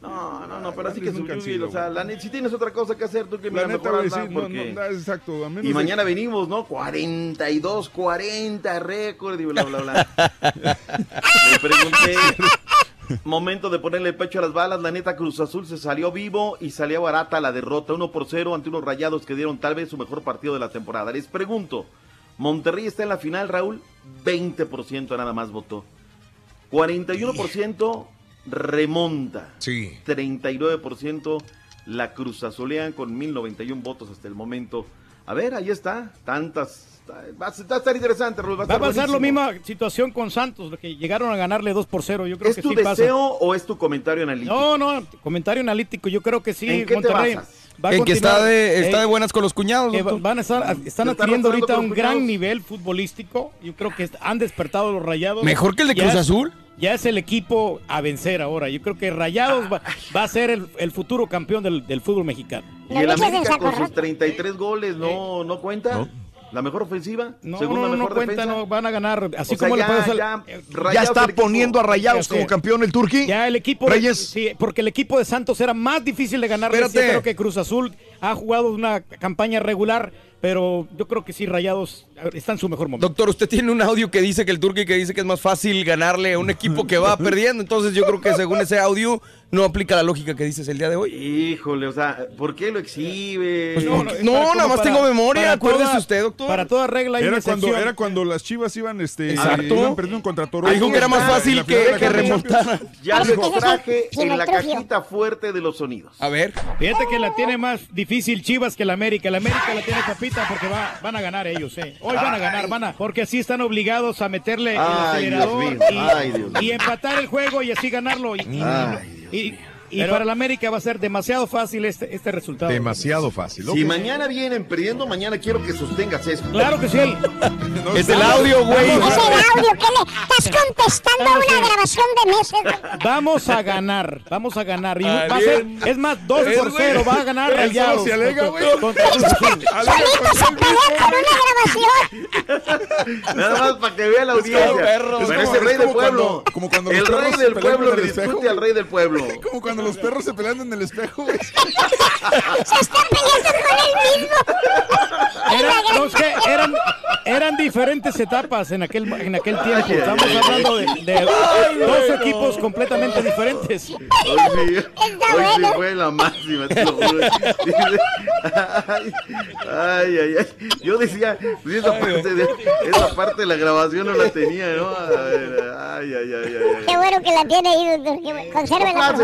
No, no, no, pero así que subyugue. sido, O sea, la neta, si tienes otra cosa que hacer, tú que La mira, neta, sí, no, porque- no, exacto. a menos Y de- mañana venimos, ¿no? 42, 40 récord y bla, bla, bla. (laughs) Le pregunté, momento de ponerle el pecho a las balas, la neta Cruz Azul se salió vivo y salió barata la derrota, 1 por 0 ante unos rayados que dieron tal vez su mejor partido de la temporada. Les pregunto, Monterrey está en la final, Raúl, 20% nada más votó. 41% remonta. Sí. 39% la Cruz Azulean con 1091 votos hasta el momento. A ver, ahí está. Tantas. Va a, va a estar interesante, Raúl. Va a, Va a estar pasar la buenísimo. misma situación con Santos, que llegaron a ganarle 2 por 0. Yo creo ¿Es que tu sí pasa. deseo o es tu comentario analítico? No, no, comentario analítico. Yo creo que sí. ¿En qué te Monterrey basas? va a En que está de, está eh, de buenas con los cuñados, van a estar, están Se están adquiriendo ahorita un gran cuñados. nivel futbolístico. Yo creo que han despertado los rayados. ¿Mejor que el de Ya Cruz es- Azul? Ya es el equipo a vencer ahora. Yo creo que Rayados va, va a ser el, el futuro campeón del, del fútbol mexicano. Y el América con sus 33 goles no, no cuenta. La mejor ofensiva, No, segunda no, no mejor cuenta, defensa. no van a ganar. Así O sea, como le ya- al- ya Rayados Ya está poniendo a Rayados como campeón el Turqui. Ya el equipo de- Reyes. sí, porque el equipo de Santos era más difícil de ganar. Espérate. Yo creo que Cruz Azul ha jugado una campaña regular, pero yo creo que sí Rayados está en su mejor momento. Doctor, usted tiene un audio que dice que el Turqui que dice que es más fácil ganarle a un equipo que va (laughs) perdiendo. Entonces yo creo que según ese audio no aplica la lógica que dices el día de hoy. Híjole, o sea, ¿por qué lo exhibe? Pues no, no, nada más tengo memoria, acuérdese toda- usted, doctor. Para toda regla hay Era una cuando, era cuando las chivas iban, este, Exacto. iban perdiendo contra Toronto. Dijo que era más fácil que, que remontara. Ya lo un extraje en la cajita fuerte de los sonidos. A ver. Fíjate que la tiene más difícil Chivas que la América. La América la tiene porque va, van a ganar ellos, eh. Hoy van a ganar, van a, porque así están obligados a meterle el Ay, acelerador Dios mío. y, Ay, Dios mío. y empatar el juego y así ganarlo. Y, y- Ay, y- y para la América va a ser demasiado fácil este, este resultado. Demasiado fácil. Si ok. mañana vienen perdiendo, mañana quiero que sostengas eso. Claro que sí. (laughs) Es el audio, güey. Ese audio, ¿qué le estás contestando a una grabación de meses? Vamos a ganar, vamos a ganar. Y Ah, va a ser, es más, 2 Es, por güey. 0, va a ganar Rayados. se alega, güey. Solito se pelea con una grabación. Nada más para que vea la audiencia. Pero Es es como- el rey es del como pueblo. cuando- como cuando el rey del pueblo el discute al rey del pueblo. (laughs) Como cuando los perros se pelean en el espejo, güey. Se está peleando con él mismo. (laughs) Eran, no, es que eran, eran diferentes etapas en aquel, en aquel tiempo. Estamos hablando de, de dos equipos completamente diferentes. Hoy (laughs) sí, Está hoy sí bueno. fue la máxima. te lo juro. Dice, Ay, ay, ay, ay. Yo decía, pues esa parte, de, esa parte de la grabación no la tenía, ¿no? A ver, ay, ay, ay, ay. Qué bueno que la tiene ahí, doctor. Consérvela, favor.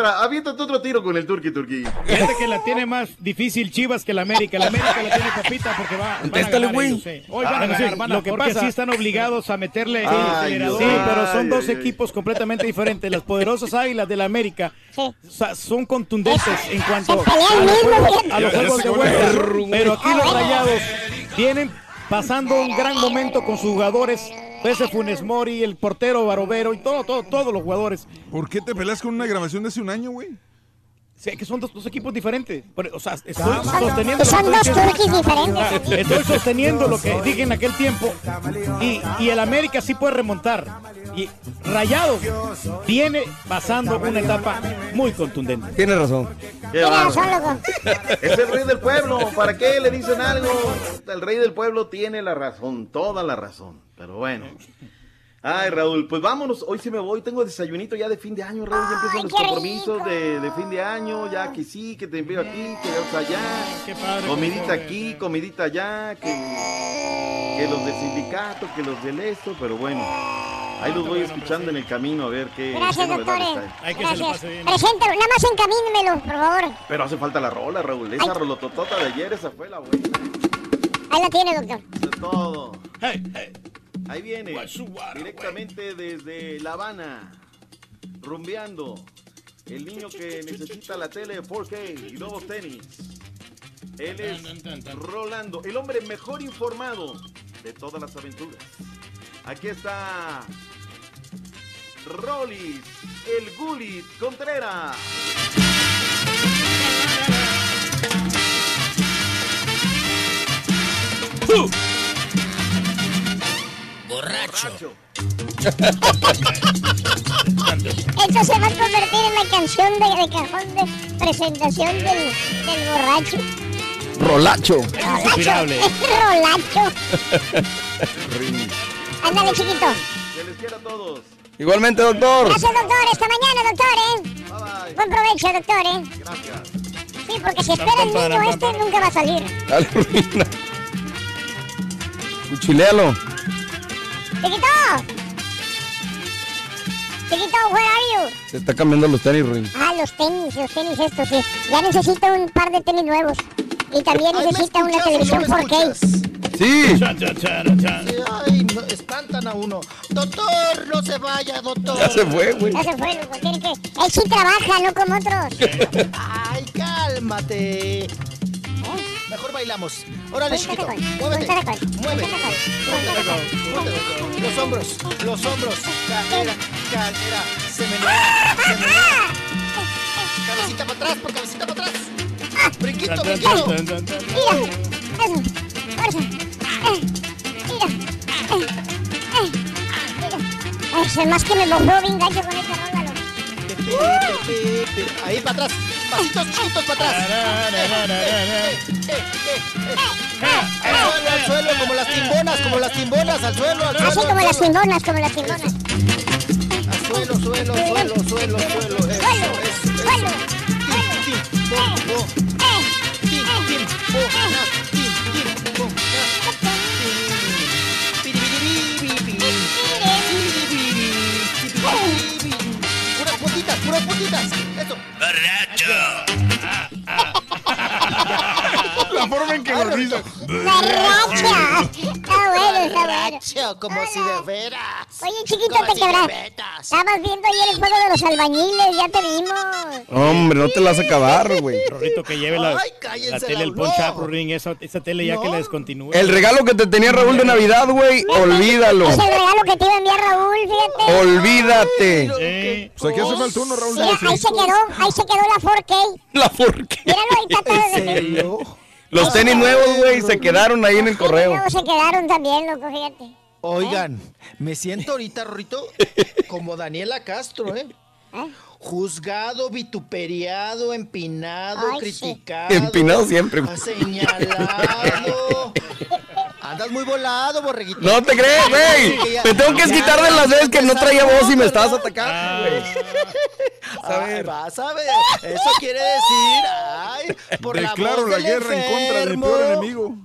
Otra, aviéntate otro tiro con el turqui turqui. Fíjate que la tiene más difícil Chivas que la América. La América la tiene papita porque va, Contéstale, güey. eh. Hoy van a Ah, ganar, van a, lo que porque pasa- sí están obligados a meterle el Ay, acelerador. Dios. Sí, pero son Ay, dos ay, ay. equipos completamente diferentes. Las poderosas águilas de la América son contundentes en cuanto a los juegos, de vuelta. Pero aquí Ah, los bueno. rayados vienen pasando un gran momento con sus jugadores. Ese Funes Mori, el portero Barovero y todo, todo, todos los jugadores. ¿Por qué te peleas con una grabación de hace un año, güey? Sí, que son dos, dos equipos diferentes. Pero, O sea, estoy sosteniendo lo que Son dos turquis diferentes. Estoy sosteniendo lo que dije en aquel tiempo. Y, y el América sí puede remontar. Y Rayados viene pasando una etapa muy contundente. Tiene razón. Qué Tiene bárbaro. razón, loco. Es el rey del pueblo. ¿Para qué le dicen algo? El rey del pueblo tiene la razón, toda la razón. Pero bueno. Ay, Raúl, pues vámonos. Hoy sí me voy. Tengo desayunito ya de fin de año, Raúl. Ya empiezan Ay, los compromisos de, de fin de año. Ya que sí, que te envío aquí, que vamos allá. Qué padre. Comidita aquí, comidita allá. Que, que los del sindicato, que los del esto. Pero bueno, ahí los voy escuchando en el camino a ver qué, Gracias, qué hay. Que se lo Gracias. pase bien. Preséntalo, nada más encamínemelo, por favor. Pero hace falta la rola, Raúl. Esa rolototota de ayer, esa fue la buena. Ahí la tiene, doctor. Eso es todo. Hey, hey. Ahí viene. Directamente desde La Habana. Rumbeando. El niño que necesita la tele 4K y nuevos tenis. Él es Rolando, el hombre mejor informado de todas las aventuras. Aquí está Rollis, el Gulit Contreras. Borracho. Esto se va a convertir en la canción de, de cajón de presentación del, del borracho. Rolacho. Rolacho. Rolacho. Ándale, chiquito. Se les quiera a todos. Igualmente, doctor. Gracias, doctor. Esta mañana, doctor, ¿eh? Buen provecho, doctor, ¿eh? Gracias. Sí, porque si espera el niño este, nunca va a salir. Dale, ruina. Cuchilealo. Chiquito. Chiquito, where are you? Se está cambiando los tenis, ruina. Ah, los tenis, los tenis estos, sí. Ya necesito un par de tenis nuevos. Y también Ay, ¿me necesita una no televisión me 4K. Sí. Sí, Ay, no, espantan a uno. Doctor, no se vaya, doctor. Ya se fue, güey. Ya se fue, loco. Tiene que... Él sí trabaja, no como otros. Ay, cálmate. Mejor bailamos. Órale, chiquito. Muévete. Muévete. Los hombros, los hombros. Cadera, cadera. Se menea, se menea. Cabecita para atrás, por cabecita para atrás. Brinquito, brinquito. Mira, más que me mojó bien gacho con esta rola. Ahí para atrás. Pasitos chiquitos para atrás. Al suelo, al suelo, como las timbonas, como las timbonas, al suelo, al suelo. Así como las timbonas, como las timbonas. Al suelo, suelo, suelo, suelo, suelo. Eso, eso, eso. Tim, Eso. La forma en que lo dice. ¡Borracha! Está bueno, está bueno. Borracho, como si de veras. Oye, chiquito, te quebras. Estabas viendo ayer el juego de los albañiles, ya te vimos. Hombre, no te la vas a acabar, güey. Rorrito, que lleve la, Ay, cállense la tele, el up, Rorín, esa, esa tele ya que la descontinúe. El regalo que te tenía Raúl de Navidad, güey, olvídalo. Es el regalo que te iba a enviar Raúl, fíjate. Olvídate. Pues aquí hace falta uno, Raúl. Sí, ahí se quedó, ahí se quedó la 4K. La forqué. Míralo, ahí está todo Los tenis nuevos, güey, se quedaron ahí en el correo. Luego se quedaron también, loco, fíjate. Oigan, me siento ahorita, Rorrito, (laughs) como Daniela Castro, ¿eh? Juzgado, vituperiado, empinado, Ay, sí. criticado. Empinado siempre, güey. Señalado. (laughs) Andas muy volado, borreguito. No te crees, güey. Me tengo que quitar de las veces que no traía voz y me estabas atacando, güey. Ay, vas a ver. Eso quiere decir, ay, por la Declaro voz la del guerra en contra de mi enfermo. peor enemigo.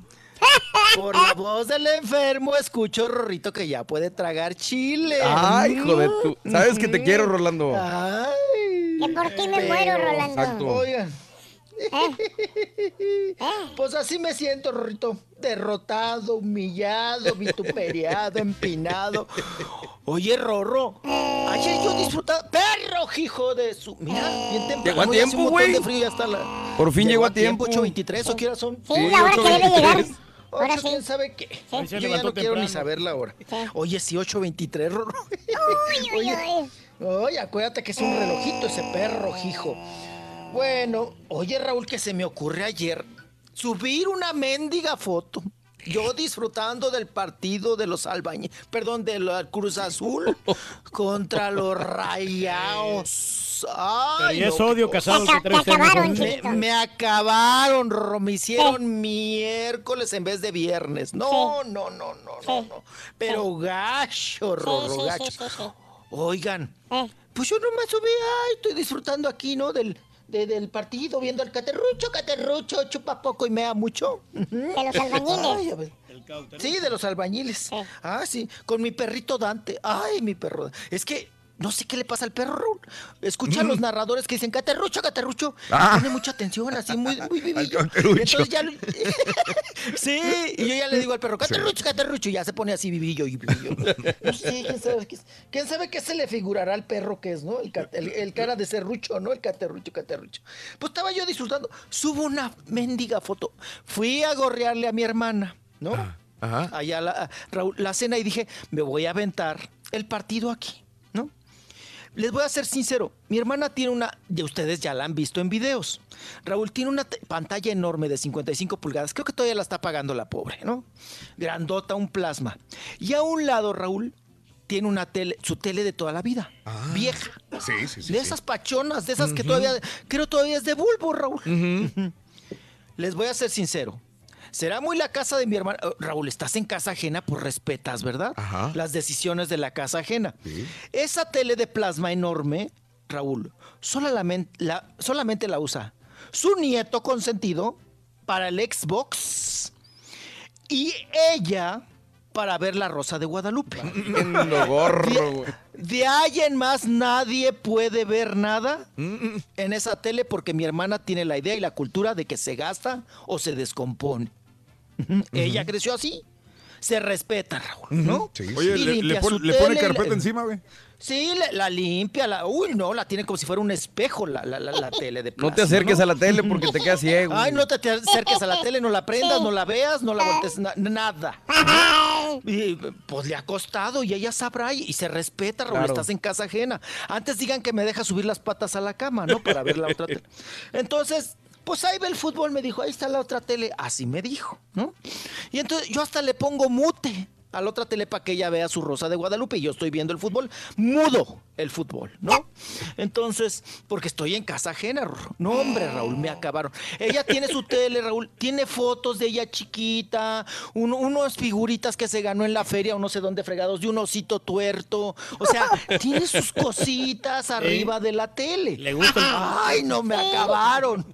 Por la voz del enfermo escucho Rorrito que ya puede tragar chile. Ay, hijo de tu. Sabes que te quiero, Ah. Rolando. Ay. Que por ti me muero, Rolando. Exacto. Oigan. (laughs) Pues así me siento, Rorrito. Derrotado, humillado, (laughs) vituperiado, empinado. Oye, Rorro. Ayer yo disfrutaba. ¡Perro, hijo de su! Mira, bien temprano. Llegó a tiempo, güey. de frío, ya está la... Por fin llegó a tiempo. 8.23, ¿o qué hora son? Sí, la hora que debe llegar. Ahora sí. ¿Quién sabe qué? Se Yo ya no quiero ni temprano. saber la hora. Oye, sí, 8.23, Rorro. Uy, uy, Oye, uy. Oye, acuérdate que es un relojito ese perro, hijo. Bueno, oye, Raúl, que se me ocurre ayer subir una mendiga foto. Yo (laughs) disfrutando del partido de los albañiles, perdón, de la Cruz Azul (laughs) contra los Rayados. Ay, Pero es no, odio casado que acabaron. Me, acabaron, Rorro, me hicieron miércoles en vez de viernes. No, no, no, no, no, no. Pero gacho, Rorro, Sí, sí, gacho. sí, sí, sí. Oigan, Eh. pues yo no me subí, ay, estoy disfrutando aquí, ¿no? Del, de- del partido, viendo al caterrucho, caterrucho, chupa poco y mea mucho. De los albañiles. Ay, a ver. Sí, de los albañiles. Ah, sí, con mi perrito Dante. Ay, mi perro. Es que no sé qué le pasa al perro. Escucha a los narradores que dicen, caterrucho, caterrucho. Ah. Pone mucha atención, así muy, muy (laughs) vivillo. Entonces ya lo- (laughs) Sí, y yo ya le digo al perro, caterrucho, caterrucho, y ya se pone así vivillo y vivillo. No sé, quién sabe, qué, quién sabe qué se le figurará al perro que es, ¿no? El, el- el cara de serrucho, ¿no? El caterrucho, caterrucho. Pues estaba yo disfrutando. Subo una mendiga foto. Fui a gorrearle a mi hermana, ¿no? Ajá. Allá la, Raúl, la cena y dije, me voy a aventar el partido aquí. Les voy a ser sincero, mi hermana tiene una, de ustedes ya la han visto en videos. Raúl tiene una pantalla enorme de 55 pulgadas, creo que todavía la está pagando la pobre, ¿no? Grandota, un plasma. Y a un lado, Raúl, tiene una tele, su tele de toda la vida, vieja. Sí, sí, sí. de esas pachonas, de esas que todavía, creo todavía es de bulbo, Raúl. (laughs) Les voy a ser sincero. Será muy la casa de mi hermana. Oh, Raúl, estás en casa ajena, pues respetas, ¿verdad? Ajá. Las decisiones de la casa ajena. Esa tele de plasma enorme, Raúl, solamente la, solamente la usa su nieto consentido para el Xbox y ella para ver la Rosa de Guadalupe. (laughs) Lo gorro, güey. De ahí en más nadie puede ver nada en esa tele porque mi hermana tiene la idea y la cultura de que se gasta o se descompone. Ella creció así. Se respeta, Raúl, ¿no? Oye, Y le, le limpia pon- le pone carpeta la- encima, güey. Sí, la, la limpia, la, uy, no, la tiene como si fuera un espejo la, la, la, la tele de No te acerques a la tele porque te quedas ciego. Ay, no te, te acerques a la tele, no la prendas, no la veas, no la voltees, na- nada. Y pues le ha costado y ella sabrá y, y se respeta, Raúl, Claro. estás en casa ajena. Antes digan que me deja subir las patas a la cama, ¿no? Para ver la otra tele. Entonces, pues ahí ve el fútbol, me dijo, ahí está la otra tele. Así me dijo, ¿no? Y entonces yo hasta le pongo mute a la otra tele para que ella vea su Rosa de Guadalupe y yo estoy viendo el fútbol, mudo el fútbol, ¿no? Entonces, porque estoy en casa ajena, no hombre, Raúl, me acabaron. Ella tiene su tele, Raúl, tiene fotos de ella chiquita, un- unos figuritas que se ganó en la feria o no sé dónde fregados, de un osito tuerto, o sea, (laughs) tiene sus cositas arriba de la tele. Le gusta el- Ay, no me acabaron.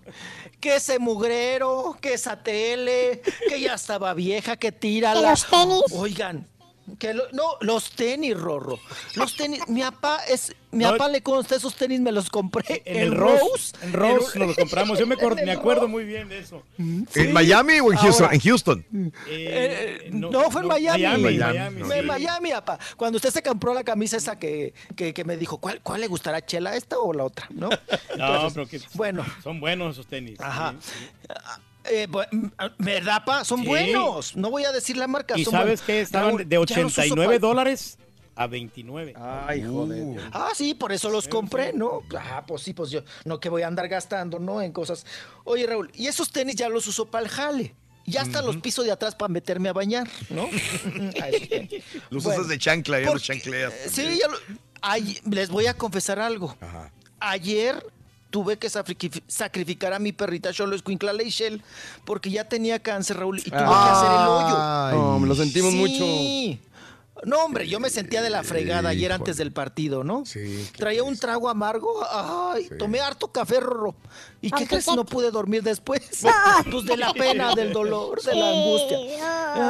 Que ese mugrero, que esa tele, que ya estaba vieja, que tira Que los tenis. Oigan, que lo- no, los tenis, Rorro. Los tenis, mi papá es, mi No, papá le consta esos tenis, me los compré En el Rose. En Rose nos lo compramos. Yo me, (laughs) acuerdo- me acuerdo Rose. muy bien de eso. ¿En Miami o en Houston? Ahora. en Houston. Eh, no, fue en Miami. Miami, Miami, Miami, Fue en. Miami, papá. Cuando usted se compró la camisa esa que, que, que me dijo, ¿cuál, ¿cuál le gustará, Chela, esta o la otra? ¿No? (laughs) No, Entonces, pero que Bueno, son buenos esos tenis. Ajá. Sí, sí. Eh, bu- ¿verdad, pa? Son Sí. buenos. No voy a decir la marca. ¿Y son sabes buenos. qué? Estaban Raúl, de ya los uso 89 pa- dólares a 29. Ay, joder. Ah, sí, por eso los compré, ¿no? Ah, pues sí, pues yo, no que voy a andar gastando, ¿no? En cosas. Oye, Raúl, y esos tenis ya los uso para el jale. Ya hasta los piso de atrás para meterme a bañar, ¿no? (laughs) (laughs) Los bueno, usas de chancla, ya porque- los chancleas. Sí, ya lo- ay, les voy a confesar algo. Ajá. Ayer tuve que sacrifi- sacrificar a mi perrita Cholo Escuincla Leichel porque ya tenía cáncer, Raúl, y tuve que hacer el hoyo. Ay. No, me lo sentimos mucho. No, hombre, yo me sentía de la fregada ayer antes del partido, ¿no? Sí, Traía un trago amargo. Ay, tomé harto café, Rorro. ¿Y qué crees? No pude dormir después. (laughs) Pues de la pena, del dolor, de la angustia.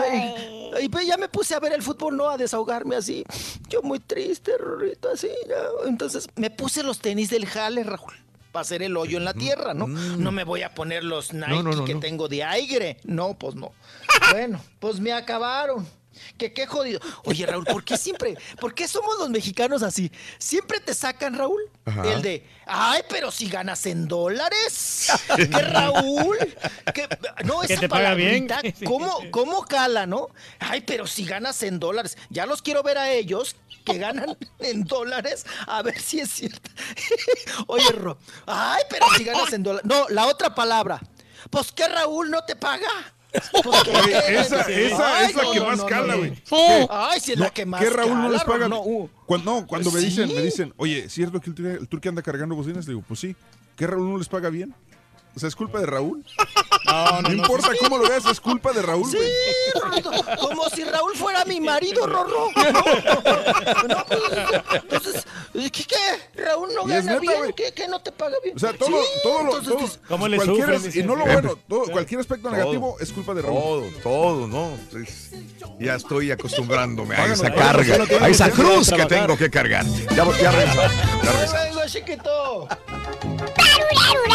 Ay, y pues ya me puse a ver el fútbol, ¿no? A desahogarme así. Yo muy triste, Rorrito, así. ya. Entonces me puse los tenis del jale, Raúl. Para hacer el hoyo en la tierra, ¿no? No me voy a poner los Nike No, no, no, que tengo de aire. No, pues no. (laughs) Bueno, pues me acabaron. Que qué jodido. Oye, Raúl, ¿por qué siempre? ¿Por qué somos los mexicanos así? Siempre te sacan, Raúl, Ajá. el de, ay, pero si ganas en dólares. ¿Qué, Raúl? ¿Qué? No, Que esa te paga bien. (laughs) ¿cómo, ¿cómo cala, no? Ay, pero si ganas en dólares. Ya los quiero ver a ellos que ganan en dólares, a ver si es cierto. (laughs) Oye, ay, pero si ganas en dólares. No, la otra palabra. Pues que Raúl no te paga. Pues, ¿qué? Oye, esa, es la no, que más no, cala, no. güey. Ay, si es la que más ¿Qué Raúl no les cala, paga? No, uh. Cuando, no, cuando me Sí. dicen, me dicen, oye, ¿cierto que el, el Turqui anda cargando bocinas? Le digo, pues sí. ¿Qué Raúl no les paga bien? O sea, ¿es culpa de Raúl? No, No, importa cómo lo veas, es culpa de Raúl, Sí, güey. Como si Raúl fuera mi marido, Rorro. (laughs) No, pues, entonces, ¿qué, qué? ¿Raúl no gana neta, bien? ¿Qué, ¿Qué no te paga bien? O sea, todo, Sí, todo lo, todo, ¿Cómo le sufren, y no lo bueno, todo- cualquier aspecto Todo. negativo es culpa de Raúl. Todo, todo, ¿no? Ya estoy acostumbrándome a esa carga, no a esa cruz que tengo que cargar. Ya, ya regresamos, ya regresamos. vengo, chiquito. ¡Ay,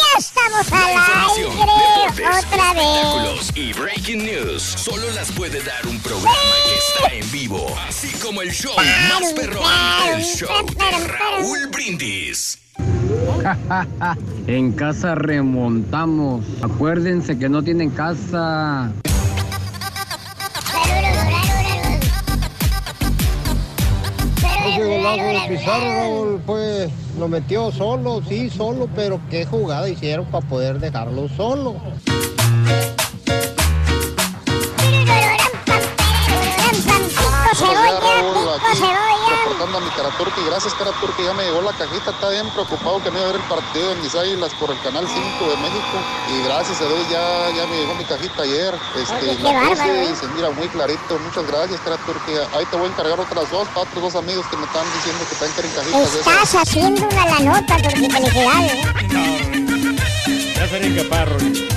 ya estamos al aire! ¡Otra vez! y breaking news solo las puede dar un programa que está en vivo, así como el show más perrón, el show de Raúl Brindis. En casa remontamos. Acuérdense que no tienen casa. Golazo de Pizarro, Raúl, pues lo metió solo, sí, solo, pero qué jugada hicieron para poder dejarlo solo. Cebolla, pico cebolla! Reportando a mi Karaturki, gracias Karaturki, ya me llegó la cajita, está bien preocupado que no iba a ver el partido de mis águilas por el canal 5 de México y gracias a Dios ya, ya me llegó mi cajita ayer, este, Oye, qué la puse bárbaro, ¿eh? y se mira muy clarito, muchas gracias Karaturki, ahí te voy a encargar otras dos para otros dos amigos que me están diciendo que también quieren cajitas esas. Estás haciendo una la nota, Turki, felicidades. Ya sería incapaz, Rolly.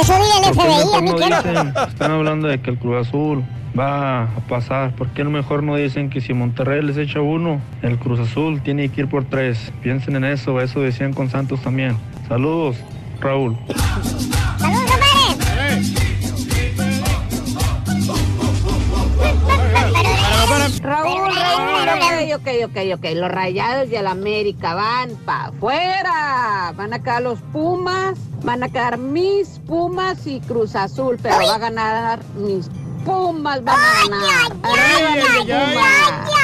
Eso dice el ¿Por qué FBI, a? Están hablando de que el Cruz Azul va a pasar. ¿Por qué no mejor no dicen que si Monterrey les echa uno, el Cruz Azul tiene que ir por tres? Piensen en eso, eso decían con Santos también. Saludos, Raúl. ¡Saludos, compadre! Raúl, Raúl, ok, ok, ok, ok. Los rayados y el América van para afuera. Van a quedar los Pumas, van a quedar mis Pumas y Cruz Azul, pero va a ganar mis Pumas, van a ganar. Arriba, Pumas.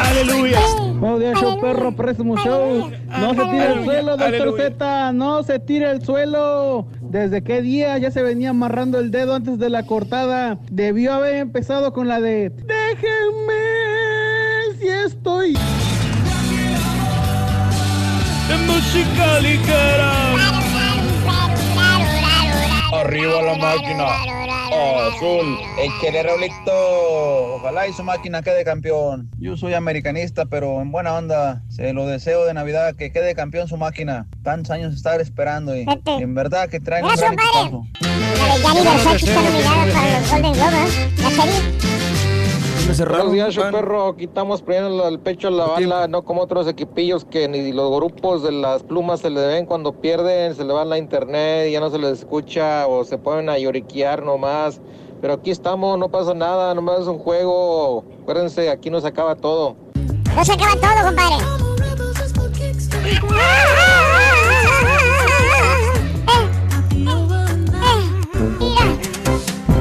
Aleluya. Buenos días, show perro, pésimo show. No se tire el suelo, doctor. Z. No se tire el suelo. ¿Desde qué día ya se venía amarrando el dedo antes de la cortada? Debió haber empezado con la de Déjenme si estoy. De música ligera. Arriba la máquina. Azul. Échale, Raulito. Ojalá y su máquina quede campeón. Yo soy americanista, pero en buena onda. Se lo deseo de Navidad que quede campeón su máquina. Tantos años estar esperando y, y en verdad que traen un gran equipazo. La de Gianni Versace está nominada para los Golden Globes, ¿eh? La serie. Buenos días, show perro. Quitamos poniendo el pecho a la bala, no como otros equipillos que ni los grupos de las plumas se le ven cuando pierden, se le van la internet y ya no se les escucha o se ponen a lloriquear nomás. Pero aquí estamos, no pasa nada, nomás es un juego. Acuérdense, aquí nos acaba todo. No se acaba todo, compadre.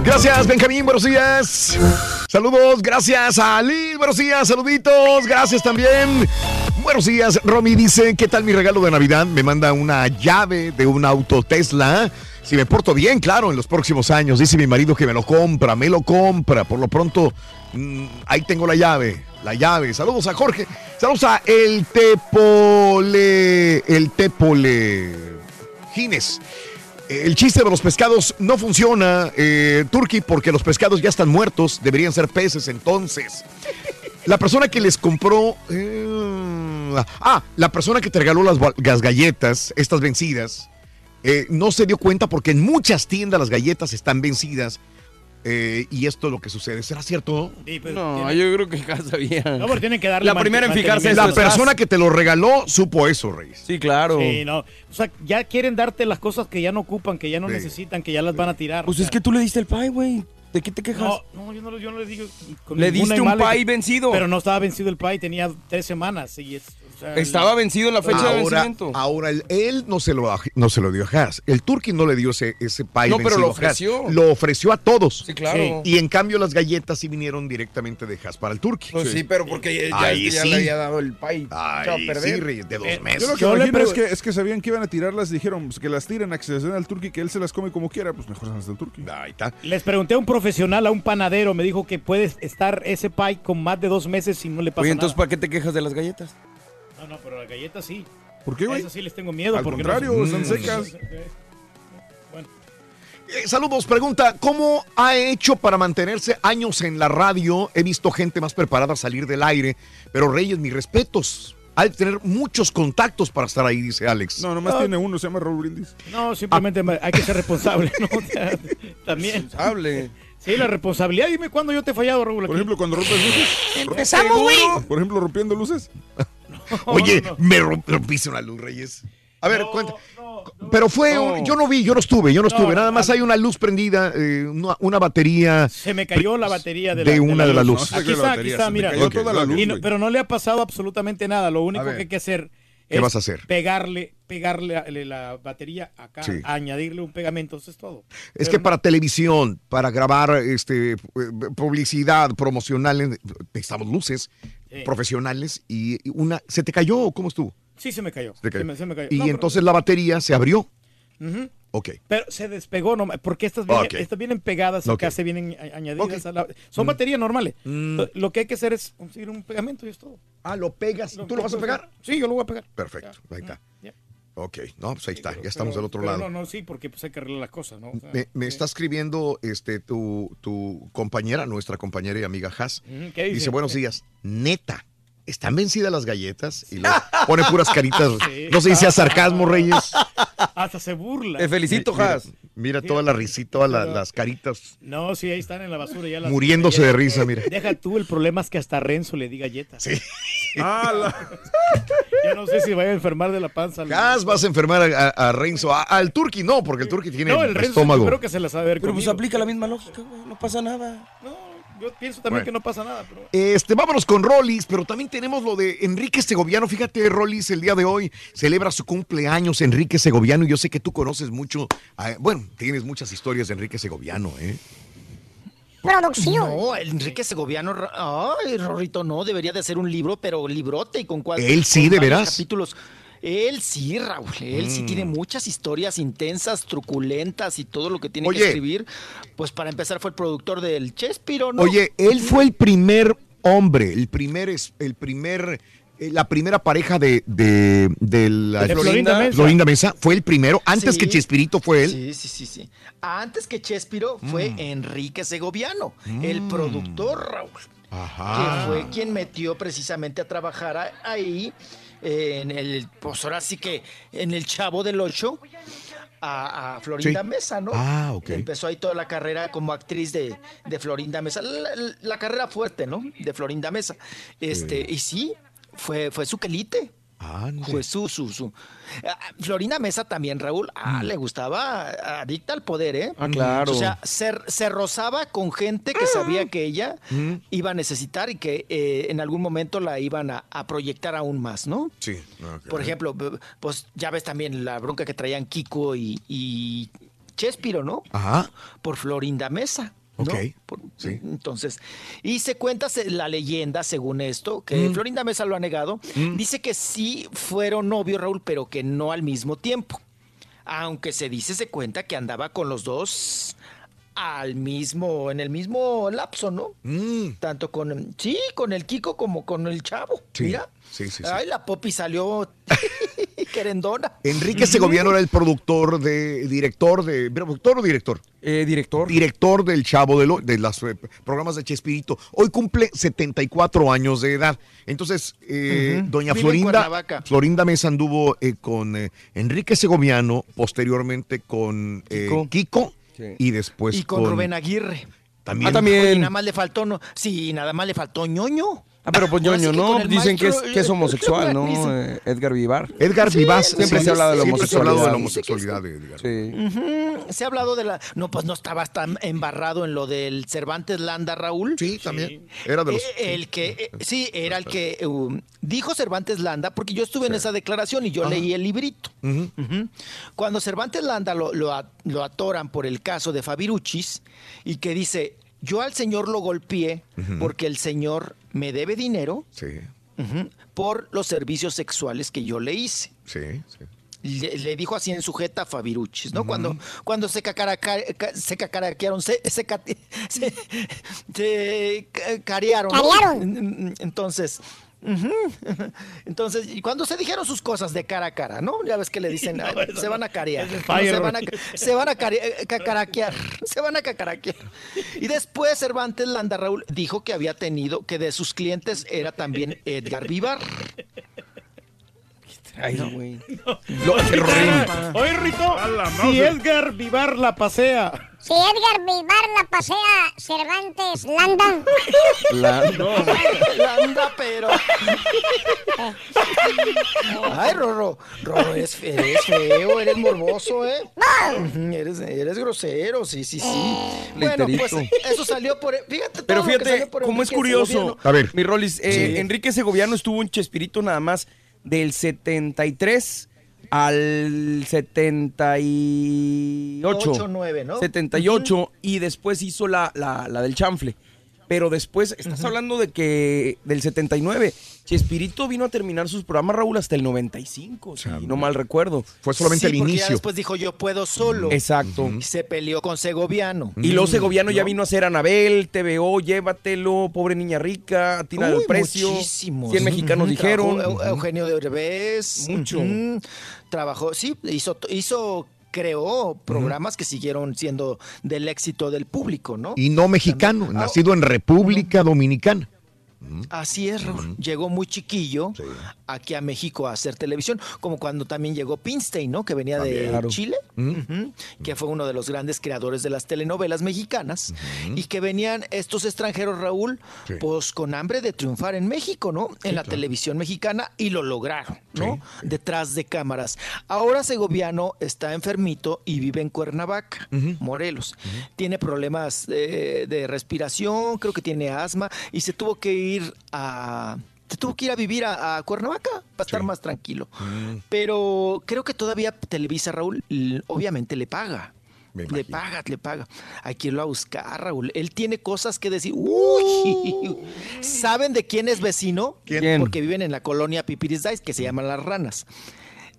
Gracias, Benjamín, buenos días. Saludos, gracias a Lil, buenos días, saluditos, gracias también. Buenos días, Romy dice, ¿qué tal mi regalo de Navidad? Me manda una llave de un auto Tesla. Si me porto bien, claro, en los próximos años. Dice mi marido que me lo compra, me lo compra. Por lo pronto, mm, ahí tengo la llave, la llave. Saludos a Jorge, saludos a El Tepole, El Tepole Gines. El chiste de los pescados no funciona, eh, Turki, porque los pescados ya están muertos, deberían ser peces entonces. La persona que les compró... eh, ah, la persona que te regaló las, galletas, estas vencidas, eh, no se dio cuenta porque en muchas tiendas las galletas están vencidas. Eh, y esto es lo que sucede. ¿Será cierto? No, yo creo que ya sabía. No, pero tienen que darle La primera en fijarse es La persona que te lo regaló supo eso, Reyes. Sí, claro. Sí, no. O sea, ya quieren darte las cosas que ya no ocupan, que ya no necesitan, que ya las van a tirar. Pues o es que tú le diste el pie, güey. ¿De qué te quejas? No, no, yo no, yo no le digo. con Le diste un pie vencido. Pero no estaba vencido el pie, tenía tres semanas. Y es, sea, Estaba vencido en la fecha de ahora, vencimiento. ahora él, él no, se lo, no se lo dio a Haas. El Turkey no le dio ese, ese pie No, pero lo Haas. ofreció. Lo ofreció a todos. Sí, claro. Y en cambio las galletas sí vinieron directamente de Haas para el Turkey. Pues sí, pero porque ya, Ahí ya sí. le había dado el pay. Ay, sí, Reyes, de dos Yo meses. lo que Yo imagino es, que, es que sabían que iban a tirarlas y dijeron pues, que las tiren a que se las den al turqui, que él se las come como quiera, pues mejor se las del turqui. Ahí está. Les pregunté a un profesional, a un panadero, me dijo que puede estar ese pie con más de dos meses y no le pasa Oye, entonces, nada. ¿para qué te quejas de las galletas? No, no, pero las galletas sí. ¿Por qué, A güey? Eso sí les tengo miedo. Al porque contrario, no- están secas. Eh, saludos, pregunta, ¿cómo ha hecho para mantenerse años en la radio? He visto gente más preparada a salir del aire, pero Reyes, mis respetos. Hay que tener muchos contactos para estar ahí, dice Alex. No, nomás tiene uno, se llama Raúl Brindis. No, simplemente me- hay que ser responsable, ¿no? (laughs) O sea, También. Hable. Sí, la responsabilidad. Dime cuándo yo te he fallado, Raúl. Por ejemplo, cuando rompes luces. Empezamos, güey. Por ejemplo, rompiendo luces. (laughs) Oye, me romp- rompiste una luz, Reyes. A ver, cuenta. Pero fue, un- yo no vi, yo no estuve, yo no estuve. Nada más hay una luz prendida, eh, una, una batería. Se me cayó la batería de, de la, una de la luz. No, se Aquí la está, aquí está, mira. cayó toda la luz, Y no- güey. pero no le ha pasado absolutamente nada. Lo único que hay que hacer ¿Qué es vas a hacer? pegarle, pegarle la batería acá, Sí. añadirle un pegamento, eso es todo. Es Pero que no- para televisión, para grabar este eh, publicidad promocional, necesitamos luces Profesionales y una. ¿Se te cayó o cómo estuvo? Sí, se me cayó. Se cayó. Se me, se me cayó. Y No, pero- entonces la batería se abrió. Ujú. Ok. Pero se despegó, no, porque estas vienen, estas vienen pegadas Ok. acá, se vienen añadidas a la- Son Mm. baterías normales. Mm. Lo- Lo que hay que hacer es conseguir un pegamento y es todo. Ah, lo pegas. ¿Tú lo vas a pegar? Sí, yo lo voy a pegar. Perfecto, ahí está. Ya. Ok, no, pues ahí está, ya estamos Pero- del otro lado. No, no, sí, porque pues hay que arreglar las cosas, ¿no? O sea, Me, me está escribiendo este tu, tu compañera, nuestra compañera y amiga Has. Ujú, ¿qué dice? Dice, buenos días. Neta, ¿están vencidas las galletas? Y le pone puras caritas. Sí. No sé si sea sarcasmo, Reyes. Hasta se burla. Te felicito, Mira, Has. Mira toda la risita, todas la- las caritas. No, sí, ahí están en la basura ya las Muriéndose de risa, mira. Deja tú, el problema es que hasta Renzo le di galletas. Sí. (laughs) Ah, la- no sé si vaya a enfermar de la panza. Has, vas a enfermar a, a- a Renzo. A- al Turqui no, porque el Turqui tiene No, el Renzo estómago. creo que se las ha de ver Pero pues conmigo. aplica la misma lógica, güey. No pasa nada. Yo pienso también Bueno. que no pasa nada, pero... Este, vámonos con Rollis, pero también tenemos lo de Enrique Segoviano. Fíjate, Rollis, el día de hoy celebra su cumpleaños Enrique Segoviano. y Yo sé que tú conoces mucho, bueno, tienes muchas historias de Enrique Segoviano, ¿eh? Producción. No, Enrique Segoviano, ay, Rorrito, no, debería de ser un libro, pero librote y con cuál. ¿Él sí, de veras? Capítulos. Él sí, Raúl, él sí Mm. tiene muchas historias intensas, truculentas y todo lo que tiene Oye. que escribir. Pues para empezar fue el productor del Chespiro, ¿no? Oye, él fue el primer hombre, el primer, es- el primer, eh, la primera pareja de, de, de la De Florinda Mesa. Florinda Mesa. Fue el primero, antes Sí. que Chespirito fue él. Sí, sí, sí, sí. Antes que Chespiro fue Mm. Enrique Segoviano, el productor, Raúl. Ajá. que fue quien metió precisamente a trabajar ahí eh, en el, pues ahora sí que en el Chavo del Ocho a, a Florinda Sí. Mesa, ¿no? Ah, ok. Empezó ahí toda la carrera como actriz de, de Florinda Mesa, la, la carrera fuerte, ¿no? De Florinda Mesa. Este, y sí, fue, fue su quelite. Fue su, su, su. Ah, Florinda Mesa también, Raúl, ah, le gustaba, adicta al poder, ¿eh? Ah, claro. O sea, se, se rozaba con gente que sabía que ella iba a necesitar y que eh, en algún momento la iban a, a proyectar aún más, ¿no? Sí. Por ejemplo, pues ya ves también la bronca que traían Kiko y, y Chespiro, ¿no? Ajá. Por Florinda Mesa. ¿No? Ok. Por- Entonces, y se cuenta la leyenda, según esto, que Mm. Florinda Mesa lo ha negado, Mm. dice que sí fueron novios, Raúl, pero que no al mismo tiempo. Aunque se dice, se cuenta que andaba con los dos al mismo, en el mismo lapso, ¿no? Tanto con, sí, con el Kiko como con el Chavo. Sí, Mira. Sí, sí, sí. Ay, la Popi salió (laughs) querendona. Enrique Segoviano era el productor de, director de, ¿productor o director? director. Director del Chavo de, lo- de los programas de Chespirito. Hoy cumple 74 años de edad. Entonces, eh, doña Vive Florinda. Florinda Mesa anduvo eh, con eh, Enrique Segoviano, posteriormente con eh, Kiko. Kiko, y después y con, Rubén Aguirre. También. Oye, nada más le faltó, no, sí, nada más le faltó ñoño. Ah, pero pues (laughs) ñoño, ¿no? Dicen que es, que es eh, homosexual, (laughs) ¿no? Eh, Edgar Vivar. Edgar Sí, Vivas. Siempre sí, se ha hablado de la siempre se ha hablado de la homosexualidad. homosexualidad de Edgar. Sí. Se ha hablado de la. No, pues no estabas tan embarrado en lo del Cervantes Landa, Raúl. Sí, también. Era de los. Eh, el que eh, (laughs) sí era el que um, dijo Cervantes Landa porque yo estuve en esa declaración y yo leí el librito. Cuando Cervantes Landa lo, lo a- lo atoran por el caso de Fabiruchis y que dice yo al señor lo golpeé porque el señor me debe dinero Sí, por los servicios sexuales que yo le hice. sí, sí. Le, le dijo así en sujeta a Fabiruchis, ¿no? Cuando, cuando se, cacaraca- ca- se cacaraquearon, se, se, (laughs) se- se ca- carearon. ¿no? Carearon. (laughs) Entonces, y cuando se dijeron sus cosas de cara a cara, ¿no? Ya ves que le dicen, (laughs) No, "Ay, eso se no. van a carear, ¿no? se van a, se van a cacaraquear, (laughs) se van a cacaraquear. Y después Cervantes Landa Raúl dijo que había tenido, que de sus clientes era también Edgar Vivar. Ay, güey. Lo- Oye, Rito, si Edgar Vivar la pasea. Si Edgar Vivar la pasea, Cervantes Landa. Landa, (laughs) pero. Ay, Rorro, Rorro, eres, eres feo, eres morboso, ¿eh? Eres, eres grosero, sí, sí, sí. Bueno, pues eso salió por. Fíjate, Pero todo lo que fíjate, salió por como es Enrique curioso, Segoviano. A ver. mi Rolis, eh, Sí. Enrique Segoviano estuvo en Chespirito nada más del 73 al 78. Ocho, nueve, ¿no? 78 y después hizo la, la, la del chanfle. Pero después, estás hablando de que del 79, Chespirito vino a terminar sus programas, Raúl, hasta el 95, si no mal recuerdo. Fue solamente Sí, el porque ya inicio. después dijo yo puedo solo. Exacto. Y se peleó con Segoviano. Y luego Segoviano ya ¿no? vino a hacer Anabel, TVO, Llévatelo, Pobre Niña Rica, Tina del Uy, Precio. muchísimos. 100 mexicanos dijeron. Eugenio de Derbez. Mucho. Trabajó, sí, hizo, hizo, creó programas que siguieron siendo del éxito del público, ¿no? Y no mexicano, nacido en República Dominicana. Así es, Raúl. Llegó muy chiquillo aquí a México a hacer televisión, como cuando también llegó Pinstein, ¿no? Que venía de Claro. Chile, que fue uno de los grandes creadores de las telenovelas mexicanas, y que venían estos extranjeros, Raúl, Sí. pues con hambre de triunfar en México, ¿no? En la televisión mexicana, y lo lograron, ¿no? Detrás de cámaras. Ahora Segoviano está enfermito y vive en Cuernavaca, Morelos. Tiene problemas eh, de respiración, creo que tiene asma, y se tuvo que ir a... Se tuvo que ir a vivir a, a Cuernavaca para estar más tranquilo. Pero creo que todavía Televisa, Raúl, obviamente le paga. Me Le imagino. paga, le paga. Hay que irlo a buscar, Raúl. Él tiene cosas que decir. Uy, ¿saben de quién es vecino? ¿Quién? Porque viven en la colonia Pipiris Dice, que se llaman Las Ranas.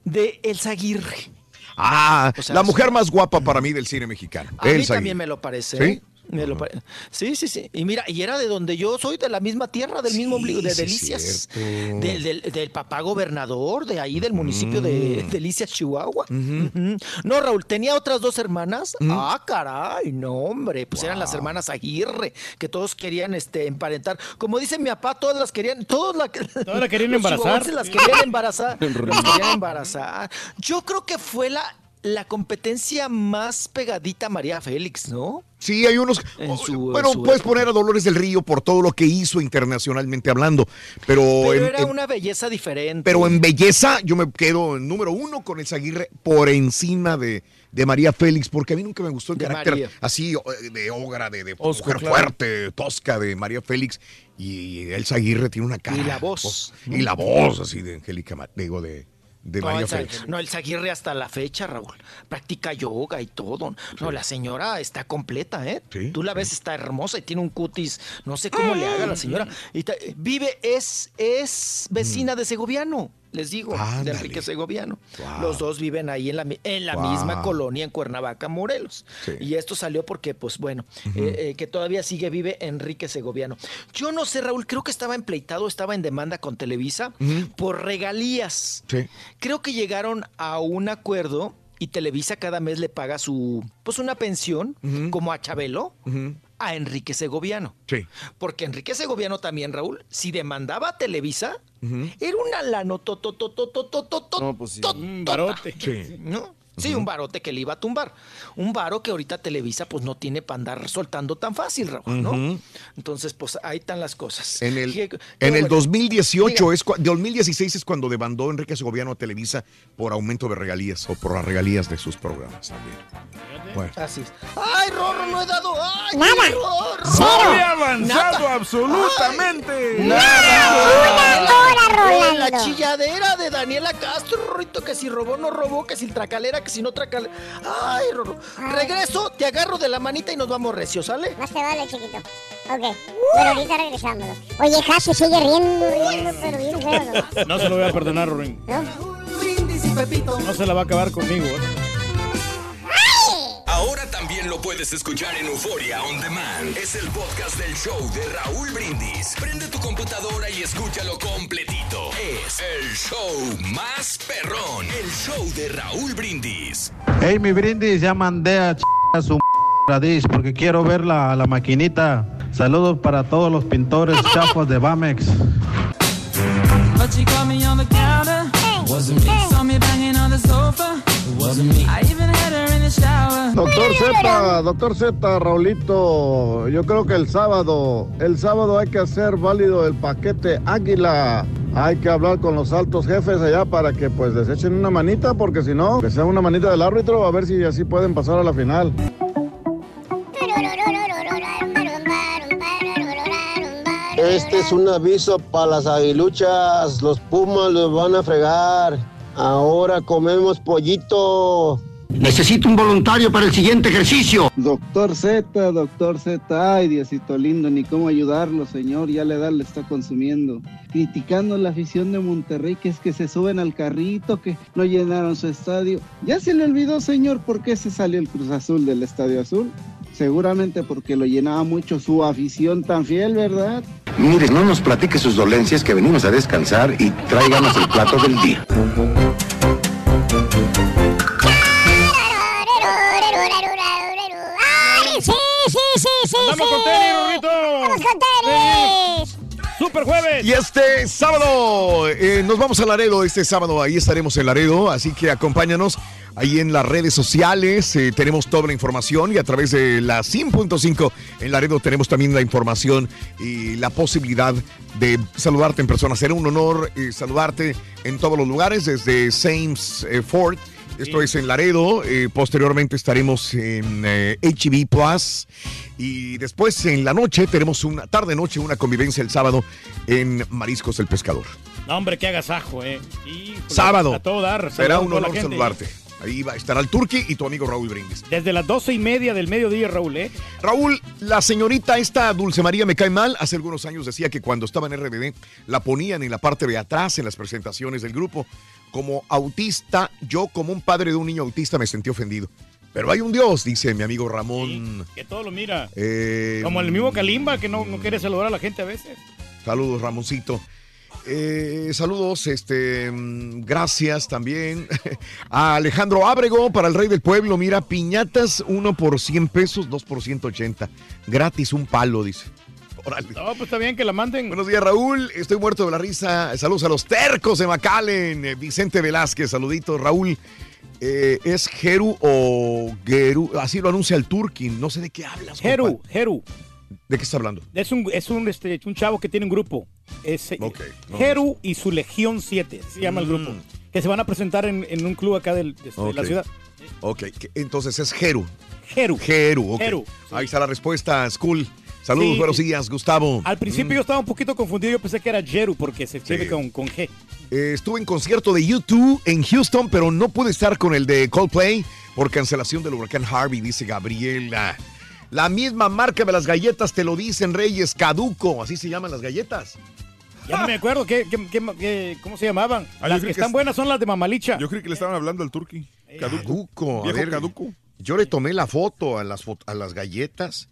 De Elsa Aguirre. Ah, O sea, la mujer más guapa para mí del cine mexicano. A mí también Aguirre. me lo parece. ¿Sí? Me lo pare- Sí, sí, sí. Y mira, y era de donde yo soy, de la misma tierra, del mismo ombligo, de sí, Delicias. Del, del- del papá gobernador, de ahí del municipio de Delicias, Chihuahua. No, Raúl, tenía otras dos hermanas. Ah, caray, no, hombre. Pues eran las hermanas Aguirre, que todos querían este, emparentar. Como dice mi papá, todas las querían, todas la, Todas la querían (laughs) embarazar. las querían embarazar. (laughs) las querían embarazar. Yo creo que fue la, la competencia más pegadita a María Félix, ¿no? Sí, hay unos. En su- bueno, puedes época. poner a Dolores del Río por todo lo que hizo internacionalmente hablando, pero, Pero en, era en- una belleza diferente. pero en belleza yo me quedo en número uno con Elsa Aguirre por encima de, de María Félix, porque a mí nunca me gustó el De carácter María. así o- de ogra, de, de Osco, mujer claro. fuerte, tosca de María Félix. Y Elsa Aguirre tiene una cara. Y la voz, oh, Y la voz así de Angélica, digo, de, de No, María el, no, el Zaguirre hasta la fecha, Raúl. Practica yoga y todo. No, la señora está completa, ¿eh? Sí, Tú la ves, está hermosa y tiene un cutis. No sé cómo le haga la señora. Y vive, es, es vecina de Segoviano, les digo, Ándale. de Enrique Segoviano. Wow. Los dos viven ahí en la, en la Wow. misma colonia, en Cuernavaca, Morelos. Sí. Y esto salió porque, pues bueno, eh, eh, que todavía sigue vive Enrique Segoviano. Yo no sé, Raúl, creo que estaba empleitado, estaba en demanda con Televisa por regalías. Sí. Creo que llegaron a un acuerdo y Televisa cada mes le paga su, pues una pensión, como a Chabelo, a Enrique Segoviano. Sí. Porque Enrique Segoviano también, Raúl, si demandaba a Televisa, era una lano No, pues sí. Un barote. Sí. ¿no? Sí, un barote que le iba a tumbar. Un varo que ahorita Televisa pues no tiene para andar soltando tan fácil, Raúl, ¿no? Entonces, pues ahí están las cosas. En el, en el bueno. 2018 Diga. es cua- 2016 es cuando demandó Enrique Segoviano a Televisa por aumento de regalías o por las regalías de sus programas también. Bueno. Así es. ¡Ay, Rorro, no he dado! ¡Ay, Nada. Rorro! No he avanzado Nada. absolutamente. ¡Nada! hora, Con La chilladera de Daniela Castro, Rorrito, que si robó, no robó, que si tracalera, que si no tracalera. ¡Ay, Rorro! Regreso, te agarro de la manita y nos vamos recio, ¿sale? Más te vale, chiquito. Ok, pero ahorita regresamos. Oye, Hasi sigue riendo, riendo, pero bien feo, ¿no? No se lo voy a perdonar, Rorín. No se la va a acabar conmigo. ¿eh? También lo puedes escuchar en Euforia On Demand. Es el podcast del show de Raúl Brindis. Prende tu computadora y escúchalo completito. Es el show más perrón. El show de Raúl Brindis. Hey, mi brindis, ya mandé a, ch- a su radis porque quiero ver la, la maquinita. Saludos para todos los pintores (laughs) chafos de Bamex. But she caught me on the counter. Wasn't me. Saw me banging on the sofa. Wasn't me. I even Doctor Z, doctor Z, Raulito, yo creo que el sábado, el sábado hay que hacer válido el paquete Águila. Hay que hablar con los altos jefes allá para que pues les echen una manita, porque si no, que sea una manita del árbitro, a ver si así pueden pasar a la final. Este es un aviso para las aguiluchas. Los pumas los van a fregar. Ahora comemos pollito. Necesito un voluntario para el siguiente ejercicio. Doctor Z, doctor Z, ay Diosito lindo, ni cómo ayudarlo, señor, ya la edad le está consumiendo. Criticando la afición de Monterrey, que es que se suben al carrito, que no llenaron su estadio. Ya se le olvidó, señor, por qué se salió el Cruz Azul del Estadio Azul. Seguramente porque lo llenaba mucho su afición tan fiel, ¿verdad? Mire, no nos platique sus dolencias que venimos a descansar y tráiganos el plato del día. Sí, sí! ¡Andamos sí. con tenis, Rorrito! ¡Vamos con tenis! ¡Super jueves! Y este sábado eh, nos vamos a Laredo, este sábado ahí estaremos en Laredo, así que acompáñanos ahí en las redes sociales, eh, tenemos toda la información y a través de la 100.5 en Laredo tenemos también la información y la posibilidad de saludarte en persona. Será un honor eh, saludarte en todos los lugares, desde Sames eh, Esto es en Laredo, eh, posteriormente estaremos en eh, HEB Plus y después en la noche tenemos una tarde-noche, una convivencia el sábado en Mariscos el Pescador. No, hombre, qué agasajo, ¿eh? Sábado. A todo dar. Será un honor saludarte. Ahí va a estar el Turqui y tu amigo Raúl Brindis. Desde las doce y media del mediodía, Raúl, ¿eh? Raúl, la señorita esta Dulce María me cae mal. Hace algunos años decía que cuando estaba en RBD la ponían en la parte de atrás en las presentaciones del grupo. Como autista, yo como un padre de un niño autista me sentí ofendido. Pero hay un Dios, dice mi amigo Ramón. Que todo lo mira. Eh, Como el mismo Kalimba, que no, no quiere saludar a la gente a veces. Saludos, Ramoncito. Eh, saludos, este, gracias también (laughs) a Alejandro Ábrego para el Rey del Pueblo. Mira, piñatas, uno por 100 pesos, dos por 180. Gratis, un palo, dice. Órale. No, pues está bien que la manden. Buenos días, Raúl. Estoy muerto de la risa. Saludos a los tercos de Macalen. Eh, Vicente Velázquez, saluditos. Raúl, eh, ¿es Geru o Geru? Así lo anuncia el Turkin. No sé de qué hablas. Compa. Jeru. ¿De qué está hablando? Es un, es un, este, un chavo que tiene un grupo. Es, eh, no, Jeru y su Legión 7, se llama el grupo. Mm. Que se van a presentar en, en un club acá del- de, de la ciudad. Ok, entonces es Jeru. Jeru. Jeru, ok. Jeru, Ahí está la respuesta, School. Saludos, Sí. buenos días, Gustavo. Al principio yo estaba un poquito confundido, yo pensé que era Jeru porque se escribe con, con G. Eh, estuve en concierto de YouTube en Houston, pero no pude estar con el de Coldplay por cancelación del huracán Harvey, dice Gabriela. La misma marca de las galletas te lo dicen, Reyes, Caduco, así se llaman las galletas. Ya no me acuerdo qué, qué- qué- qué- cómo se llamaban. Ah, las que que están es- buenas son las de Mamalicha. Yo creí que le estaban hablando al turqui. Caduco. Caduco, a ver, caduco. Yo le tomé la foto a las, a las galletas.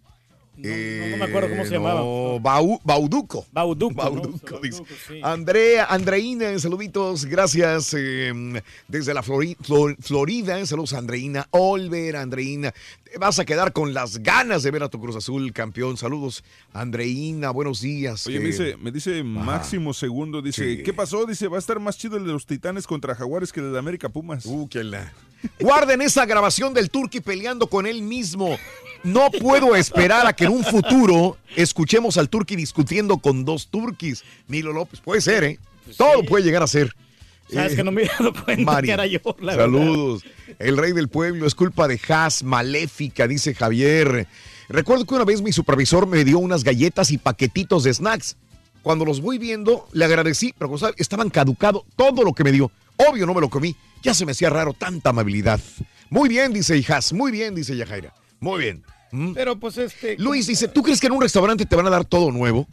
Eh, no me acuerdo cómo se llamaba. Bau- Bauduco. Bauduco. Bauduco, dice. Andrea, Andreina, saluditos, gracias. eh, desde la Flori- Flor- Florida, saludos a Andreina. Olver, Andreina. Te vas a quedar con las ganas de ver a tu Cruz Azul campeón. Saludos, Andreina, buenos días. Oye, Eh, me dice, me dice Máximo Segundo, dice, Sí. ¿qué pasó? Dice, va a estar más chido el de los Titanes contra Jaguares que el de América Pumas. Uh, que la... Guarden esa grabación del Turqui peleando con él mismo. No puedo esperar a que en un futuro escuchemos al Turqui discutiendo con dos turquis. Nilo López, puede ser, ¿eh? Todo puede llegar a ser. Sabes Eh, que no me he dado cuenta que era yo, la verdad. Saludos. El rey del pueblo es culpa de Haas, maléfica, dice Javier. Recuerdo que una vez mi supervisor me dio unas galletas y paquetitos de snacks. Cuando los voy viendo, le agradecí, pero como sabe, estaban caducado todo lo que me dio. Obvio, no me lo comí. Ya se me hacía raro tanta amabilidad. Muy bien, dice Haas. Muy bien, dice Yajaira. Muy bien. ¿Mm? Pero pues este. Luis dice, ¿tú crees que en un restaurante te van a dar todo nuevo?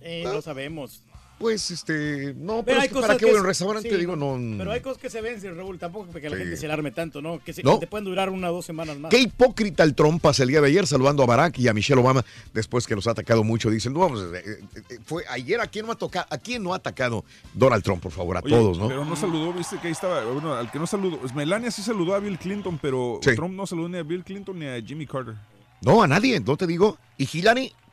Eh, lo sabemos. Pues, este, no, Pero pero, hay es que cosas para qué que voy a un es- restaurante, sí, digo, no. Pero hay cosas que se vencen, Raúl, tampoco porque la Sí. gente se alarme tanto, ¿no? Que, se, No. que te pueden durar una o dos semanas más. Qué hipócrita el trompas el día de ayer saludando a Barack y a Michelle Obama después que los ha atacado mucho. Dicen, no, vamos, eh, eh, eh, fue ayer a quién no ha tocado, a quién no ha atacado Donald Trump, por favor, a Oye, todos, ¿no? Pero no saludó, viste que ahí estaba. Bueno, al que no saludó. pues Melania sí saludó a Bill Clinton, pero Sí. Trump no saludó ni a Bill Clinton ni a Jimmy Carter. No, a nadie, no te digo. Y Hillary, pues,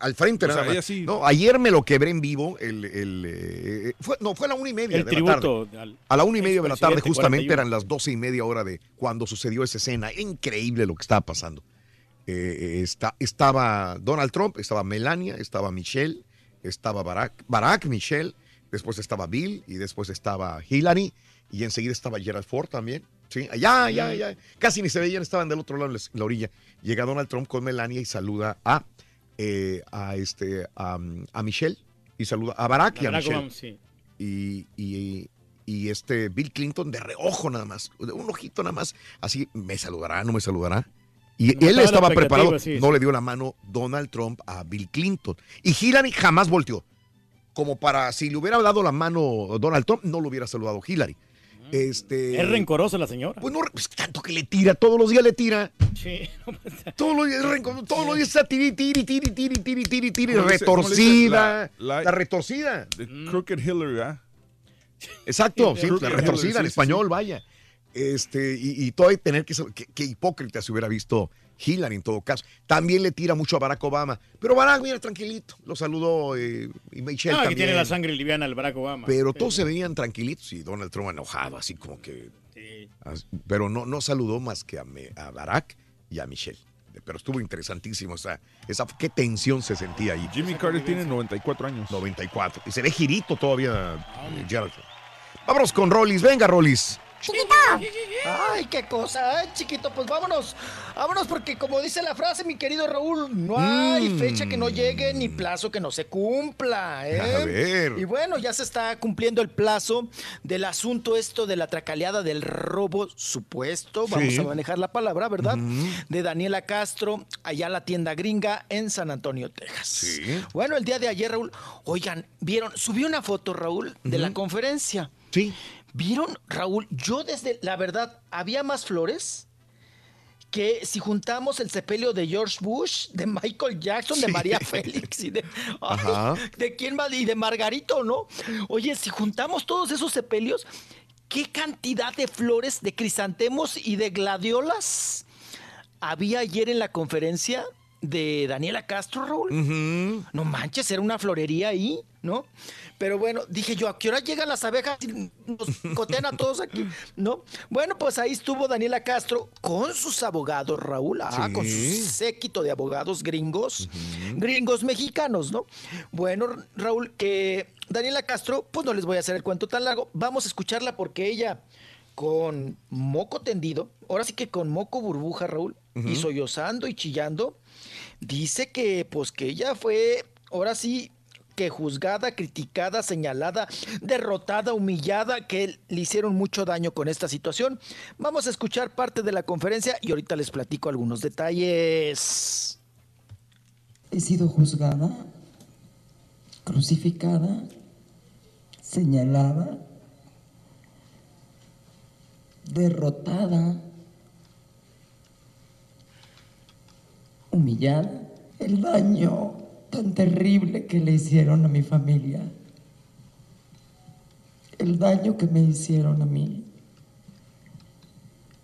al frente O nada sea, más. ella sí. No, ayer me lo quebré en vivo. El, el, eh, fue, no, fue a la una y media El de la tarde. al A la una y media de la tarde, justamente 41. eran las doce y media hora de cuando sucedió esa escena. Era increíble lo que estaba pasando. Eh, está, estaba Donald Trump, estaba Melania, estaba Michelle, estaba Barack, Barack, Michelle, después estaba Bill y después estaba Hillary y enseguida estaba Gerald Ford también. Sí, allá, allá, allá. Casi ni se veían, estaban del otro lado en la- la orilla. Llega Donald Trump con Melania y saluda a, eh, a, este, a, a Michelle y saluda a Barack y a Barack Michelle Obama, sí. y, y- y este Bill Clinton de reojo nada más, de un ojito nada más, así me saludará, no me saludará. Y No él estaba preparado, sí, no sí. le dio la mano Donald Trump a Bill Clinton. Y Hillary jamás volteó. Como para, si le hubiera dado la mano Donald Trump, no lo hubiera saludado Hillary. Este, Es rencorosa la señora. Pues no, pues tanto que le tira, todos los días le tira. Sí. (laughs) Todos los días, es rencor- todos los días está tiri, tiri, tiri, tiri, tiri, tiri, tiri, retorcida. La- La, la- retorcida. The Crooked Hillary, ¿ah? Exacto, Sí, la Hillary, retorcida sí, en sí, español, sí. vaya. Este, y, y todavía tener que, qué, qué hipócrita se hubiera visto Hillary en todo caso. También le tira mucho a Barack Obama. Pero Barack, mira, tranquilito, lo saludó eh, y Michelle Ah, que tiene la sangre liviana el Barack Obama. Pero todos se veían tranquilitos y Donald Trump enojado, así como que. as- Pero no, no saludó más que a, Me- a Barack y a Michelle. Pero estuvo interesantísimo. esa, esa, qué tensión se sentía ahí. Jimmy Carter tiene 94 años. 94. Y se ve girito todavía, eh, Gerald. Vámonos con Rollis. Venga, Rollis. ¡Chiquito! Ay, qué cosa, ay, chiquito, pues vámonos. Vámonos porque como dice la frase, mi querido Raúl, no hay Mm. fecha que no llegue ni plazo que no se cumpla, ¿eh? A ver. Y bueno, ya se está cumpliendo el plazo del asunto esto de la tracaleada del robo supuesto, vamos Sí. a manejar la palabra, ¿verdad? De Daniela Castro, allá en la tienda gringa en San Antonio, Texas. Sí. Bueno, el día de ayer, Raúl, oigan, vieron, subí una foto, Raúl, de la conferencia. Sí. ¿Vieron, Raúl? Yo desde, la verdad, había más flores que si juntamos el sepelio de George Bush, de Michael Jackson, de. María Félix y de, (laughs) ay, de quién más, y de Margarito, ¿no? Oye, si juntamos todos esos sepelios, ¿qué cantidad de flores, de crisantemos y de gladiolas había ayer en la conferencia de Daniela Castro, Raúl? No manches, era una florería ahí, ¿no? Pero bueno, dije yo, ¿a qué hora llegan las abejas y nos cotean a todos aquí? ¿No? Bueno, pues ahí estuvo Daniela Castro con sus abogados, Raúl, ah, Sí. con su séquito de abogados gringos, gringos mexicanos, ¿no? Bueno, Raúl, que Daniela Castro, pues no les voy a hacer el cuento tan largo, vamos a escucharla porque ella con moco tendido, ahora sí que con moco burbuja, Raúl, y sollozando y chillando, dice que pues que ella fue, ahora sí, que juzgada, criticada, señalada, derrotada, humillada, que le hicieron mucho daño con esta situación. Vamos a escuchar parte de la conferencia y ahorita les platico algunos detalles. He sido juzgada, crucificada, señalada, derrotada, humillada. El daño tan terrible que le hicieron a mi familia, el daño que me hicieron a mí,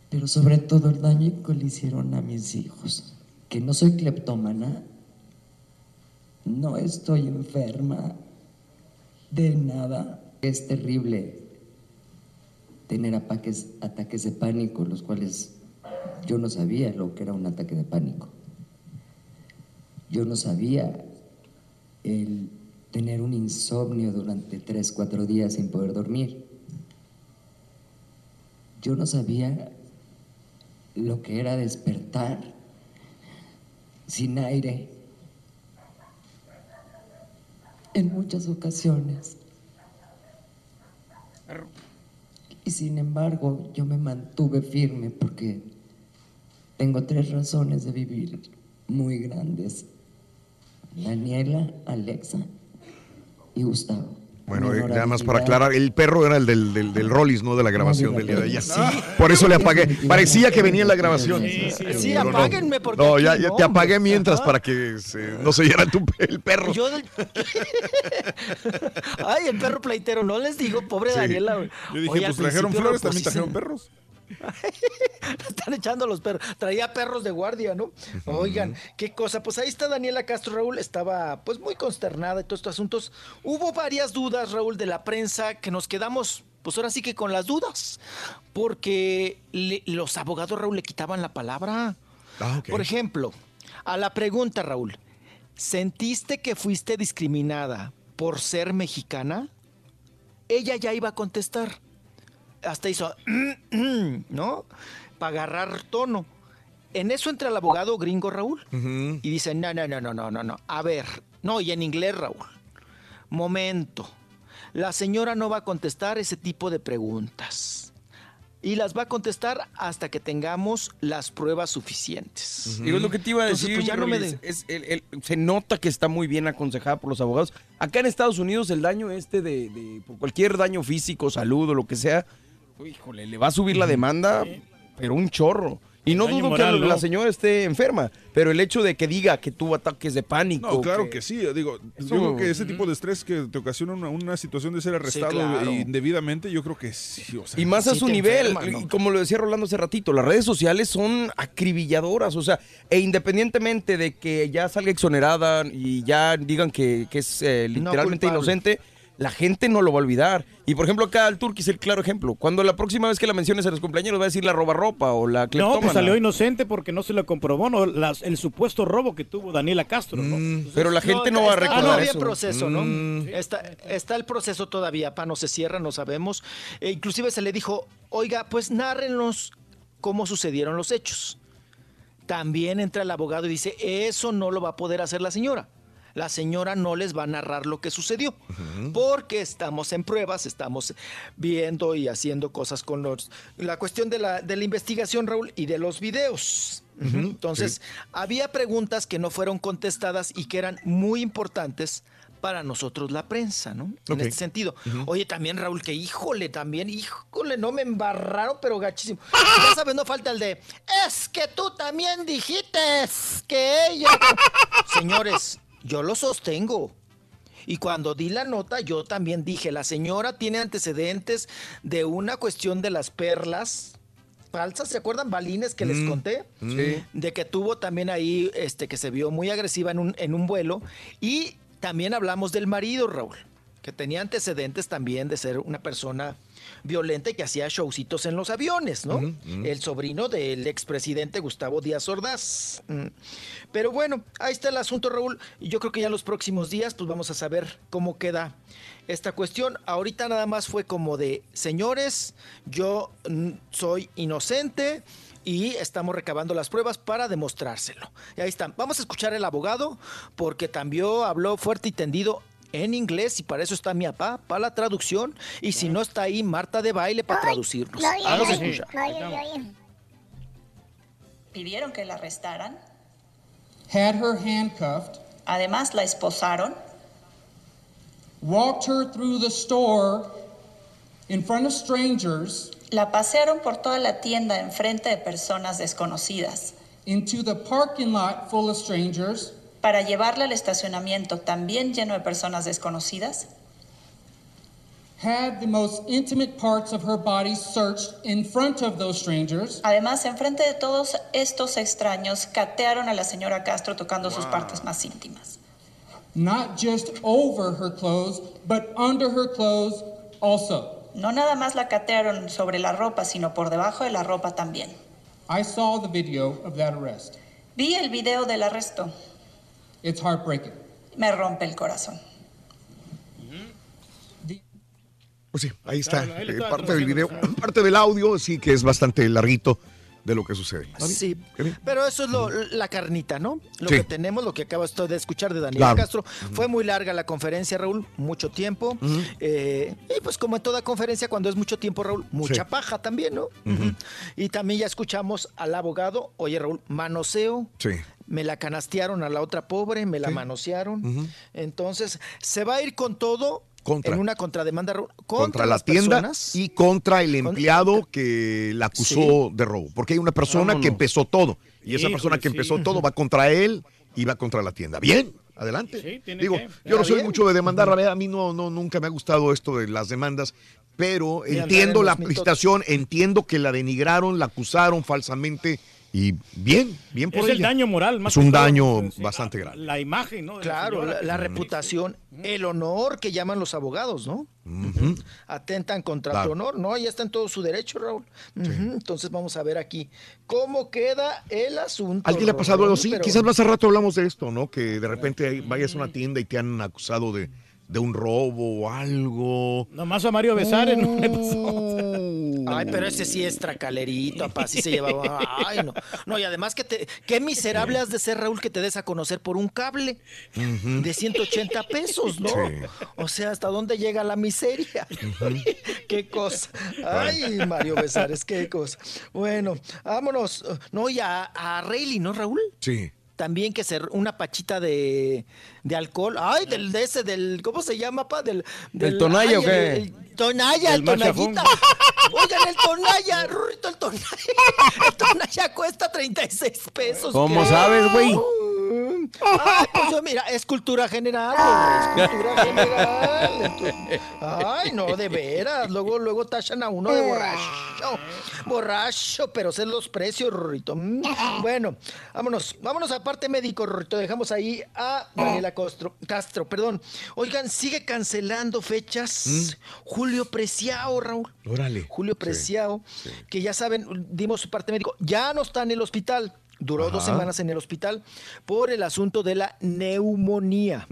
pero sobre todo el daño que le hicieron a mis hijos. Que no soy cleptómana, no estoy enferma de nada. Es terrible tener ataques, ataques de pánico, los cuales yo no sabía lo que era un ataque de pánico. Yo no sabía el tener un insomnio durante tres, cuatro días sin poder dormir. Yo no sabía lo que era despertar sin aire en muchas ocasiones. Y sin embargo, yo me mantuve firme porque tengo tres razones de vivir muy grandes. Daniela, Alexa y Gustavo. Bueno, eh, nada más para aclarar, el perro era el del, del, del Rollis, no de la grabación No, del día de ayer. sí. Por eso le apagué. Parecía que venía en la grabación. Sí, Pero no. apáguenme porque No, aquí ya, ya te apagué mientras para que se- no se oyera tu, el perro. Yo del- (laughs) Ay, el perro pleitero, no les digo, pobre Sí. Daniela. güey. Yo dije, Oye, pues trajeron flores, también sí trajeron perros. (laughs) Están echando los perros. Traía perros de guardia, ¿no? Oigan, qué cosa. Pues ahí está Daniela Castro, Raúl. Estaba pues muy consternada de todos estos asuntos. Hubo varias dudas, Raúl, de la prensa que nos quedamos, pues ahora sí que con las dudas. Porque le- los abogados, Raúl, le quitaban la palabra. Ah, Por ejemplo, a la pregunta, Raúl, ¿sentiste que fuiste discriminada por ser mexicana? Ella ya iba a contestar. Hasta hizo, (clears throat) ¿no? Para agarrar tono. En eso entra el abogado gringo Raúl y dice, no, no, no, no, no, no, no. A ver, no, y en inglés, Raúl. Momento. La señora no va a contestar ese tipo de preguntas. Y las va a contestar hasta que tengamos las pruebas suficientes. Es lo que te iba a Entonces, decir. pues, ya no me Rolis, de- es el- el- se nota que está muy bien aconsejada por los abogados. Acá en Estados Unidos el daño este de, de- por cualquier daño físico, salud o lo que sea, híjole, le va a subir la demanda, pero un chorro. Y no dudo moral, que la ¿no? señora esté enferma, pero el hecho de que diga que tuvo ataques de pánico. No, claro que, sí. Digo, Eso- yo creo que ese tipo de estrés que te ocasiona una, una situación de ser arrestado claro. indebidamente, yo creo que sí. o sea, Y más a su nivel, enferma, ¿no? y como lo decía Rolando hace ratito, las redes sociales son acribilladoras, o sea, e independientemente de que ya salga exonerada y ya digan que, que es eh, literalmente inocente, la gente no lo va a olvidar. Y por ejemplo, acá al Turki es el claro ejemplo. Cuando la próxima vez que la menciones a los cumpleaños va a decir la roba ropa o la No, cleptómana. pues salió inocente porque no se lo comprobó, ¿no? Las- el supuesto robo que tuvo Daniela Castro, ¿no? Mm, pero la gente no va a recordar todavía eso. en proceso, ¿no? Mm. Está, está el proceso todavía, pa, no se cierra, no sabemos. E inclusive se le dijo, oiga, pues nárrenos cómo sucedieron los hechos. También entra el abogado y dice, eso no lo va a poder hacer la señora. La señora no les va a narrar lo que sucedió, porque estamos en pruebas, estamos viendo y haciendo cosas con los, la cuestión de la, de la investigación, Raúl, y de los videos. Entonces, sí. había preguntas que no fueron contestadas y que eran muy importantes para nosotros la prensa, ¿no? En este sentido. Oye, también Raúl, que híjole, también, híjole, no me embarraron, pero gachísimo. (laughs) Ya sabes, no falta el de, es que tú también dijiste que ella... (laughs) Señores, yo lo sostengo. Y cuando di la nota, yo también dije, la señora tiene antecedentes de una cuestión de las perlas falsas, ¿se acuerdan? Balines que les Mm, conté. sí. De que tuvo también ahí, este, que se vio muy agresiva en un, en un vuelo. Y también hablamos del marido, Raúl, que tenía antecedentes también de ser una persona violenta y que hacía showcitos en los aviones, ¿no? El sobrino del expresidente Gustavo Díaz Ordaz. Mm. Pero bueno, ahí está el asunto, Raúl. Yo creo que ya en los próximos días, pues vamos a saber cómo queda esta cuestión. Ahorita nada más fue como de, señores, yo mm, soy inocente y estamos recabando las pruebas para demostrárselo. Y ahí están. Vamos a escuchar al abogado porque también habló fuerte y tendido en inglés y para eso está mi papá, para la traducción. Y si no está ahí, Marta de baile para traducirnos. No, oye, Vamos a oye, escuchar. pidieron que la arrestaran. had her handcuffed, Además, la esposaron, walked her through the store in front of strangers la pasearon por toda la tienda en frente de personas desconocidas into the parking lot full of strangers, para llevarla al estacionamiento también lleno de personas desconocidas. had the most intimate parts of her body searched in front of those strangers, Además, en frente de todos estos extraños, catearon a la señora Castro tocando sus partes más íntimas. not just over her clothes, but under her clothes also. No nada más la catearon sobre la ropa, sino por debajo de la ropa también. I saw the video of that arrest. Vi el video del arresto. It's heartbreaking. Me rompe el corazón. Pues sí, ahí está. Eh, parte del video, (clears throat) parte del audio, sí que es bastante larguito de lo que sucede. Sí, pero eso es lo, la carnita, ¿no? Lo Sí. que tenemos, lo que acabas de escuchar de Daniel Claro. Castro. Fue muy larga la conferencia, Raúl, mucho tiempo. Eh, y pues como en toda conferencia, cuando es mucho tiempo, Raúl, mucha Sí. paja también, ¿no? Y también ya escuchamos al abogado, oye Raúl, manoseo. Sí. Me la canastearon a la otra pobre, me la manosearon. Entonces, se va a ir con todo Contra. en una contrademanda contra, Contra, la las tienda personas. y contra el empleado que la acusó de robo. Porque hay una persona que empezó todo. Y esa Híjole, persona que sí. empezó todo va contra él y va contra la tienda. Bien, adelante. Digo, que. yo no soy bien. mucho de demandar, la a mí no, no, nunca me ha gustado esto de las demandas, pero entiendo en la licitación, entiendo que la denigraron, la acusaron falsamente y bien, bien por Es el daño moral, más Es un daño Sí, bastante grande. La imagen, ¿no? de Claro, la, reputación, el honor que llaman los abogados, ¿no? Atentan contra Claro. tu honor, ¿no? Ya está en todo su derecho, Raúl. Entonces vamos a ver aquí cómo queda el asunto. ¿Alguien le ha pasado algo pero- Quizás más al rato hablamos de esto, ¿no? Que de repente vayas a una tienda y te han acusado de, de un robo o algo. Nomás a Mario Besares no le Ay, pero ese sí es tracalerito, papá, así se llevaba. Ay, no. No, y además que te, qué miserable has de ser, Raúl, que te des a conocer por un cable de 180 pesos, ¿no? Sí. O sea, ¿hasta dónde llega la miseria? (laughs) qué cosa. Ay, Mario Besares, qué cosa. Bueno, vámonos. No, y a, a Rayleigh, ¿no, Raúl? Sí. También que ser una pachita de, de alcohol. Ay, del de ese, del, ¿cómo se llama, pa? Del, ¿Del Tonaya ay, o qué? el- el Tonaya, ¿Del el Tonayita. Machafón? (laughs) Oigan, el Tonaya, Rurito, el Tonaya. (laughs) El Tonaya cuesta 36 pesos. ¿Cómo ¿qué? sabes, güey? Ay, pues yo, mira, es cultura general, es cultura general. Entonces, ay, no, de veras. Luego, luego tachan a uno de borracho. Borracho, pero sé los precios, Rorrito. Mm, Bueno, vámonos, vámonos a parte médico, Rorrito. Dejamos ahí a Daniela Castro, Castro, perdón. Oigan, sigue cancelando fechas. Julio Preciado, Raúl. Órale. Julio Preciado, que ya saben, dimos su parte médico, ya no está en el hospital. Duró dos semanas en el hospital por el asunto de la neumonía,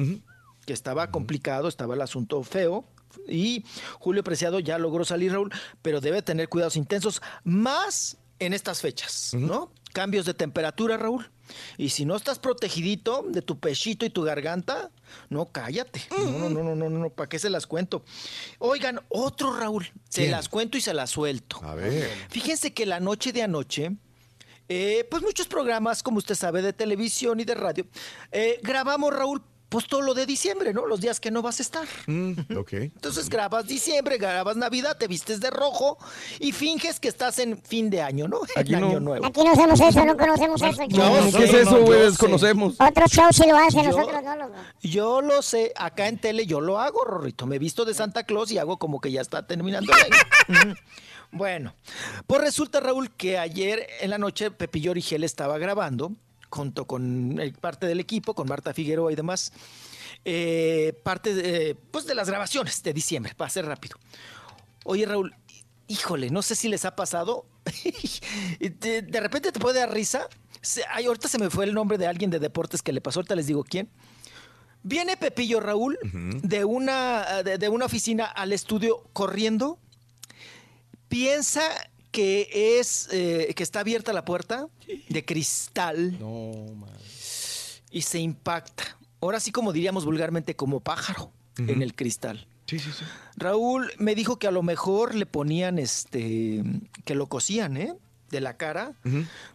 que estaba complicado, estaba el asunto feo. Y Julio Preciado ya logró salir, Raúl, pero debe tener cuidados intensos, más en estas fechas, ¿no? Cambios de temperatura, Raúl. Y si no estás protegidito de tu pechito y tu garganta, no, cállate. No, no, no, no, no, no, ¿para qué se las cuento? Oigan, otro Raúl, se ¿Quién? las cuento y se las suelto. A ver. Fíjense que la noche de anoche, eh, pues muchos programas, como usted sabe, de televisión y de radio, eh, grabamos, Raúl, pues todo lo de diciembre, ¿no? Los días que no vas a estar. Mm, ok. Entonces grabas diciembre, grabas Navidad, te vistes de rojo y finges que estás en fin de año, ¿no? Aquí en no. año nuevo. Aquí no hacemos eso, no conocemos eso. Sé, ¿Qué es eso, güey? Desconocemos. Otros shows sí lo hacen, Yo- nosotros no lo Yo lo sé, acá en tele yo lo hago, Rorrito. Me visto de Santa Claus y hago como que ya está terminando el año. (laughs) Bueno, pues resulta, Raúl, que ayer en la noche Pepillo Origel estaba grabando, junto con eh, parte del equipo, con Marta Figueroa y demás, eh, parte de, pues de las grabaciones de diciembre, para ser rápido. Oye, Raúl, híjole, no sé si les ha pasado. (laughs) de, de repente te puede dar risa. Se- ay, ahorita se me fue el nombre de alguien de deportes que le pasó, ahorita les digo quién. Viene Pepillo Raúl de, una, de, de una oficina al estudio corriendo. Piensa que es eh, que está abierta la puerta de cristal y se impacta. Ahora sí, como diríamos vulgarmente, como pájaro en el cristal. Sí, sí, sí. Raúl me dijo que a lo mejor le ponían este, que lo cosían, ¿eh? De la cara,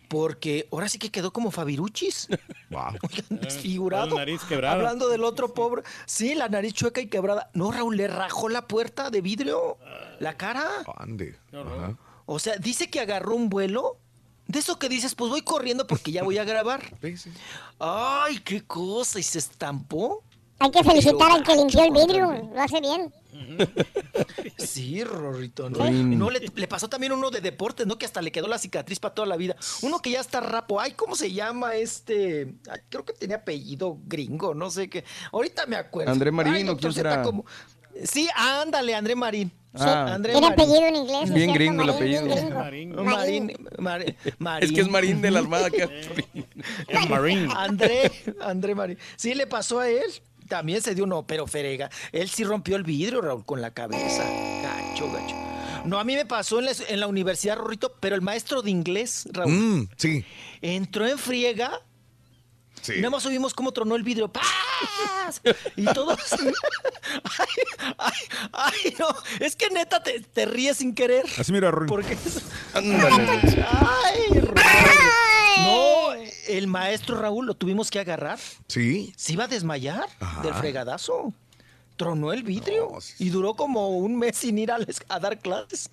porque ahora sí que quedó como Fabiruchis. (laughs) Wow. desfigurado. La nariz quebrada. Hablando del otro pobre. Sí, la nariz chueca y quebrada. No, Raúl, le rajó la puerta de vidrio, la cara. Ande. Ajá. O sea, dice que agarró un vuelo. De eso que dices, pues voy corriendo porque ya voy a grabar. (laughs) Sí, sí. Ay, qué cosa. Y se estampó. Hay que felicitar al que limpió el vidrio, lo hace bien. Sí, Rorrito. ¿no? Le, le pasó también uno de deportes, ¿no? Que hasta le quedó la cicatriz para toda la vida. Uno que ya está rapo. Ay, ¿cómo se llama este? Ay, creo que tenía apellido gringo, no sé qué. Ahorita me acuerdo. André Ay, Marino, doctor ¿quién será? ¿cómo? Sí, ándale, André Marín. Ah. André Marín. apellido en inglés. es Bien gringo el Marín, apellido. Marín, Marín, Marín. Es que es Marín de la Armada. acá. Marine. André, André Marín. Sí, le pasó a él. También se dio no, pero ferega. Él sí rompió el vidrio, Raúl, con la cabeza. Gacho, gacho. No, a mí me pasó en la, en la universidad, Rorrito, pero el maestro de inglés, Raúl, Mm, sí. entró en friega Sí. y nada más oímos cómo tronó el vidrio. ¡Paz! Y todos. (laughs) ay, ay, ay, no. Es que neta te, te ríes sin querer. Así mira, Rory. Porque. Ándale. (laughs) Ay, Raúl. Maestro Raúl lo tuvimos que agarrar. Sí. Se iba a desmayar Ajá. del fregadazo. Tronó el vidrio y duró como un mes sin ir a, les- a dar clases.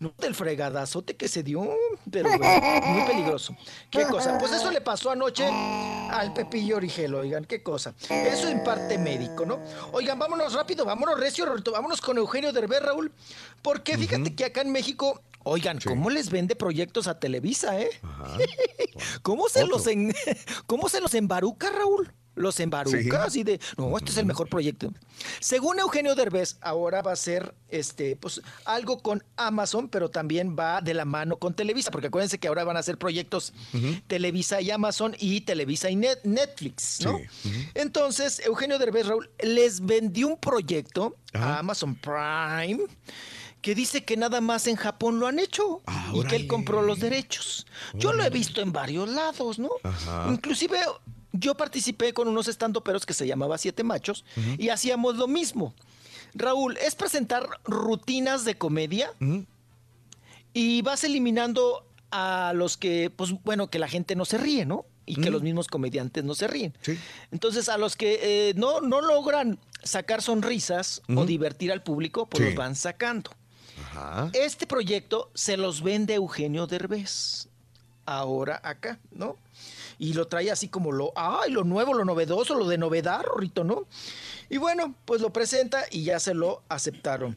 No, del fregadazote que se dio, pero bueno, (laughs) muy peligroso. ¿Qué cosa? Pues eso le pasó anoche al Pepillo Origel, oigan, qué cosa. Eso en parte médico, ¿no? Oigan, vámonos rápido, vámonos recio, vámonos con Eugenio Derbez, Raúl, porque fíjate que acá en México, oigan, ¿cómo les vende proyectos a Televisa, eh? (laughs) ¿Cómo se los en- (laughs) cómo se los embaruca, Raúl? Los embaruca Sí. así de, no, este es el mejor proyecto. Según Eugenio Derbez, ahora va a ser este, pues, algo con Amazon, pero también va de la mano con Televisa, porque acuérdense que ahora van a hacer proyectos Televisa y Amazon y Televisa y Net- Netflix, ¿no? Entonces, Eugenio Derbez, Raúl, les vendió un proyecto a Amazon Prime que dice que nada más en Japón lo han hecho y que él compró los derechos. Yo lo he visto en varios lados, ¿no? Ajá. Inclusive yo participé con unos estandoperos que se llamaba Siete Machos y hacíamos lo mismo. Raúl, es presentar rutinas de comedia y vas eliminando a los que, pues bueno, que la gente no se ríe, ¿no? Y que los mismos comediantes no se ríen. Entonces, a los que eh, no, no logran sacar sonrisas o divertir al público, pues Sí. los van sacando. Ajá. Este proyecto se los vende Eugenio Derbez. Ahora acá, ¿no? Y lo trae así como lo, ay, lo nuevo, lo novedoso, lo de novedad, Rorrito, ¿no? Y bueno, pues lo presenta y ya se lo aceptaron.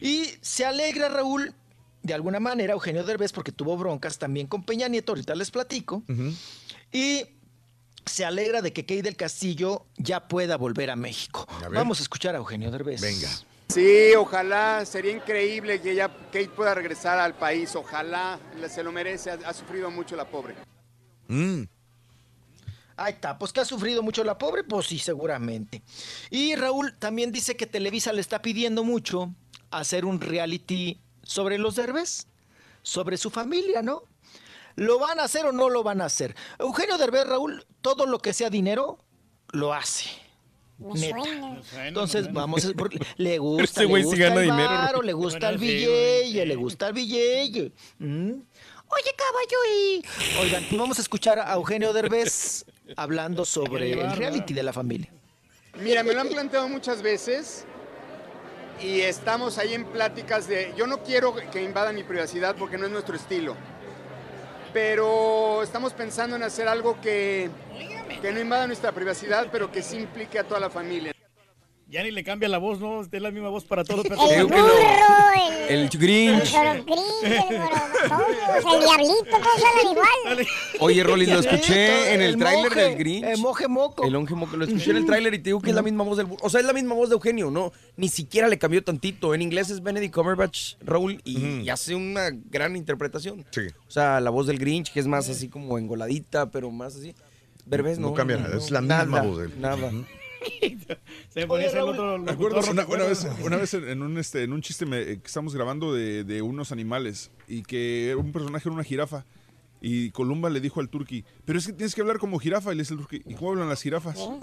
Y se alegra Raúl, de alguna manera, Eugenio Derbez, porque tuvo broncas también con Peña Nieto, ahorita les platico. Y se alegra de que Key del Castillo ya pueda volver a México. Vamos a escuchar a Eugenio Derbez. Venga. Sí, ojalá, sería increíble que ella Kate pueda regresar al país, ojalá, se lo merece, ha, ha sufrido mucho la pobre. Mm. Ahí está, pues que ha sufrido mucho la pobre, pues sí, seguramente. Y Raúl también dice que Televisa le está pidiendo mucho hacer un reality sobre los Derbez, sobre su familia, ¿no? ¿Lo van a hacer o no lo van a hacer? Eugenio Derbez, Raúl, todo lo que sea dinero, lo hace. Me Neta. suena. Entonces, vamos, a- le gusta, Este le güey sí gana el dinero. le gusta el billete, le gusta el billete. ¿Mm? Oye, caballo, y... Oigan, pues vamos a escuchar a Eugenio Derbez hablando sobre el reality de la familia. Mira, me lo han planteado muchas veces y estamos ahí en pláticas de, yo no quiero que invadan mi privacidad porque no es nuestro estilo, pero estamos pensando en hacer algo que, que no invada nuestra privacidad, pero que sí implique a toda la familia. Ya ni le cambia la voz, ¿no? Es la misma voz para todos los El personajes. no. burro, el, El Grinch. el Grinch, el Gorotoño, el Diablito, todos hablan igual. Oye, Rolly, lo escuché en el El tráiler monje, del Grinch. el monje moco. El onge moco. Lo escuché en el tráiler y te digo que es la misma voz del burro. O sea, es la misma voz de Eugenio, ¿no? Ni siquiera le cambió tantito. En inglés es Benedict Cumberbatch, Raúl, y, y hace una gran interpretación. Sí. O sea, la voz del Grinch, que es más así como engoladita, pero más así. No. No cambia nada, es la misma voz de él. Nada. (laughs) Se me ponía a hacer el otro Me acuerdo una, ¿no te una vez, una vez en un, este, en un chiste me- que estamos grabando de, de unos animales y que un personaje era una jirafa y Columba le dijo al turqui, pero es que tienes que hablar como jirafa y le dice el turqui, ¿y cómo hablan las jirafas? Puede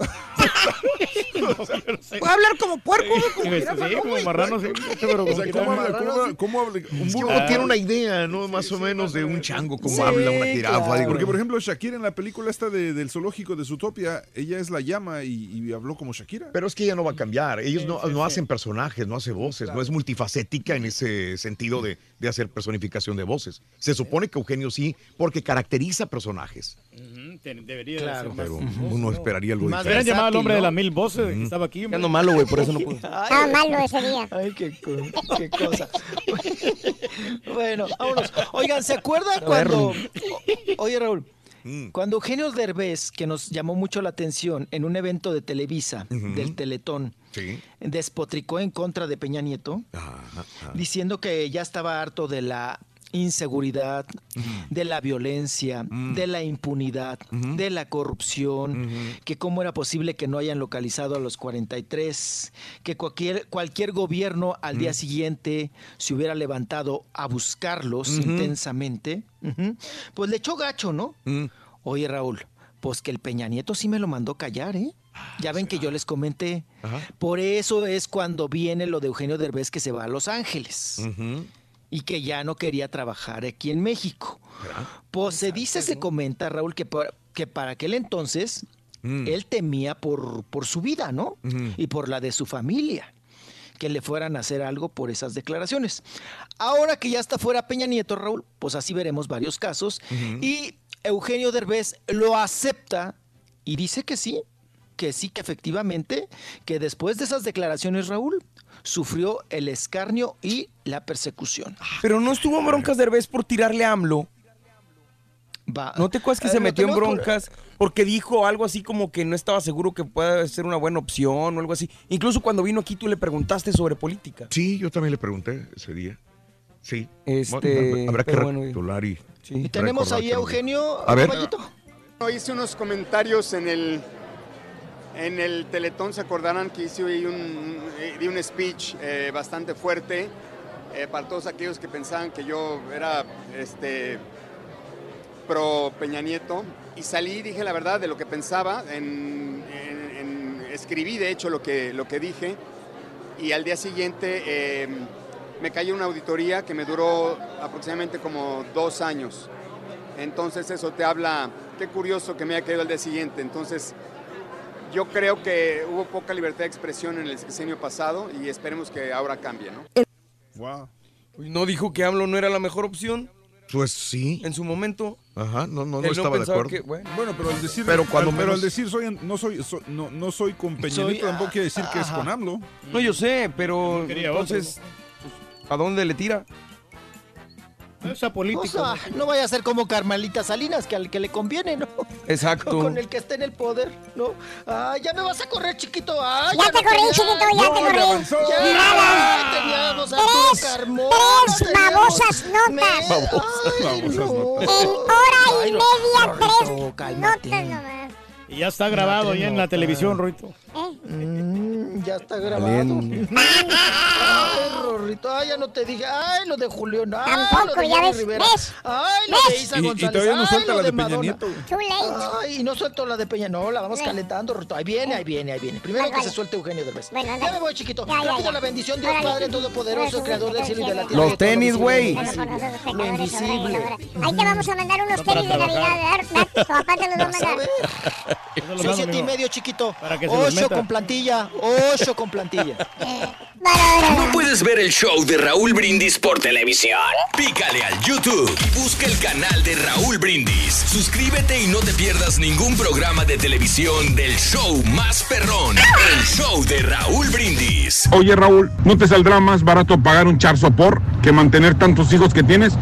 (laughs) hablar como puerco, güey, como Sí, jirafa, sí, ¿no, como güey? marrano, sí. Pero O como sea, que ¿cómo habla? ¿Cómo habla? ¿Cómo habla? Un Es que burro. uno tiene una idea, ¿no? Más o menos de un chango, cómo Sí, habla una jirafa. claro. Porque, por ejemplo, Shakira en la película esta de- del zoológico de Zootopia, ella es la llama y, y habló como Shakira. Pero es que ella no va a cambiar. Ellos no, no hacen personajes, no hace voces, no es multifacética en ese sentido de, de hacer personificación de voces. Se supone que Eugenio sí, porque caracteriza personajes. Debería Claro. de ser Pero más. uno esperaría algo Más diferente. Llamado al hombre de las mil voces que estaba aquí. Ando malo, güey, por eso no (laughs) puedo. Estaba malo ese día. Ay, qué, co- qué cosa. (laughs) bueno, vámonos. Oigan, ¿se acuerdan cuando... Oye, Raúl, Cuando Eugenio Derbez, que nos llamó mucho la atención en un evento de Televisa, del Teletón, Sí. despotricó en contra de Peña Nieto, diciendo que ya estaba harto de la inseguridad, de la violencia, de la impunidad, de la corrupción, que cómo era posible que no hayan localizado a los 43, que cualquier, cualquier gobierno al día siguiente se hubiera levantado a buscarlos intensamente, pues le echó gacho, ¿no? Oye, Raúl, pues que el Peña Nieto sí me lo mandó callar, ¿eh? Ya ven que yo les comenté. Por eso es cuando viene lo de Eugenio Derbez que se va a Los Ángeles y que ya no quería trabajar aquí en México. Pues se dice, se comenta, Raúl, que, por- que para aquel entonces él temía por, por su vida, ¿no? Y por la de su familia, que le fueran a hacer algo por esas declaraciones. Ahora que ya está fuera Peña Nieto, Raúl, pues así veremos varios casos. Y Eugenio Derbez lo acepta y dice que sí, que sí, que efectivamente, que después de esas declaraciones, Raúl, sufrió el escarnio y la persecución. Pero no estuvo en broncas Derbez por tirarle a AMLO. ¿No te acuerdas que Eh, se lo metió en por- broncas porque dijo algo así como que no estaba seguro que pueda ser una buena opción o algo así? Incluso cuando vino aquí tú le preguntaste sobre política. Sí, yo también le pregunté ese día. Sí. Este, habrá que bueno, recapitular y. Y tenemos ahí a Eugenio A ver. Caballito. Hice unos comentarios en el en el Teletón, se acordarán que hice un, eh, di un speech eh, bastante fuerte eh, para todos aquellos que pensaban que yo era este pro Peña Nieto y salí dije la verdad de lo que pensaba, en, en- en- escribí de hecho lo que, lo que dije y al día siguiente eh, me cayó una auditoría que me duró aproximadamente como dos años. Entonces eso te habla, qué curioso que me haya caído al día siguiente. Entonces yo creo que hubo poca libertad de expresión en el sexenio pasado y esperemos que ahora cambie, ¿no? Pues no dijo que AMLO no era la mejor opción. Pues sí. En su momento. Ajá, no, no, no estaba de acuerdo. que, bueno, Bueno, pero al decir, Pero cuando al, pero al decir soy, no soy, so- no, no soy con Peña Soy- tampoco quiere decir que es con AMLO. No, yo sé, pero No quería entonces, pues, ¿a dónde le tira? Esa política. O sea, no vaya a ser como Carmelita Salinas, que al que le conviene, ¿no? Exacto. Con el que esté en el poder, ¿no? Ah, ya me vas a correr, chiquito. Ah, Ya te no corrí, tenía- chiquito, ya te No, corrí. avanzó. Ya, Nada. teníamos a Tres, Arturo Carmona, tres teníamos- babosas notas. Babosas notas. En hora y Ay, no, media, Rorrito, tres cálmate. notas nomás. Y ya está grabado te ya en la televisión, Roito. Mm, ya está grabado. (laughs) Ay, Rorrito, ay, ya no te dije. Ay, lo de Julián. Ay, Tampoco, lo de ya Jenny ves, Rivera. ¿ves? Ay, lo ¿Ves? de Isa Y- y González. todavía no Ay, suelta lo la de Peña Madonna. Nieto. Too late. Ay, y no suelto la de Peña. No, la vamos calentando, Rorrito. Ahí viene, ahí viene, ahí viene. Primero Vale, que vale. se suelte Eugenio Derbez. Bueno, ya me voy, chiquito. Ya, ya, Rápido ya. la bendición, Dios Órale. Padre Todopoderoso, Creador del cielo y de la tierra. Los tenis, güey. Bueno, por invisible. nosotros pecadores. Ahí te vamos a mandar unos tenis de Navidad. ¿verdad? Tu papá te los va a (laughs) mandar. Eso lo Son mando, siete y medio, chiquito. Para que se los Ocho con plantilla. Ocho con plantilla. (laughs) ¿No puedes ver el show de Raúl Brindis por televisión? Pícale al YouTube y busca el canal de Raúl Brindis. Suscríbete y no te pierdas ningún programa de televisión del show más perrón. El show de Raúl Brindis. Oye Raúl, ¿no te saldrá más barato pagar un char sopor que mantener tantos hijos que tienes?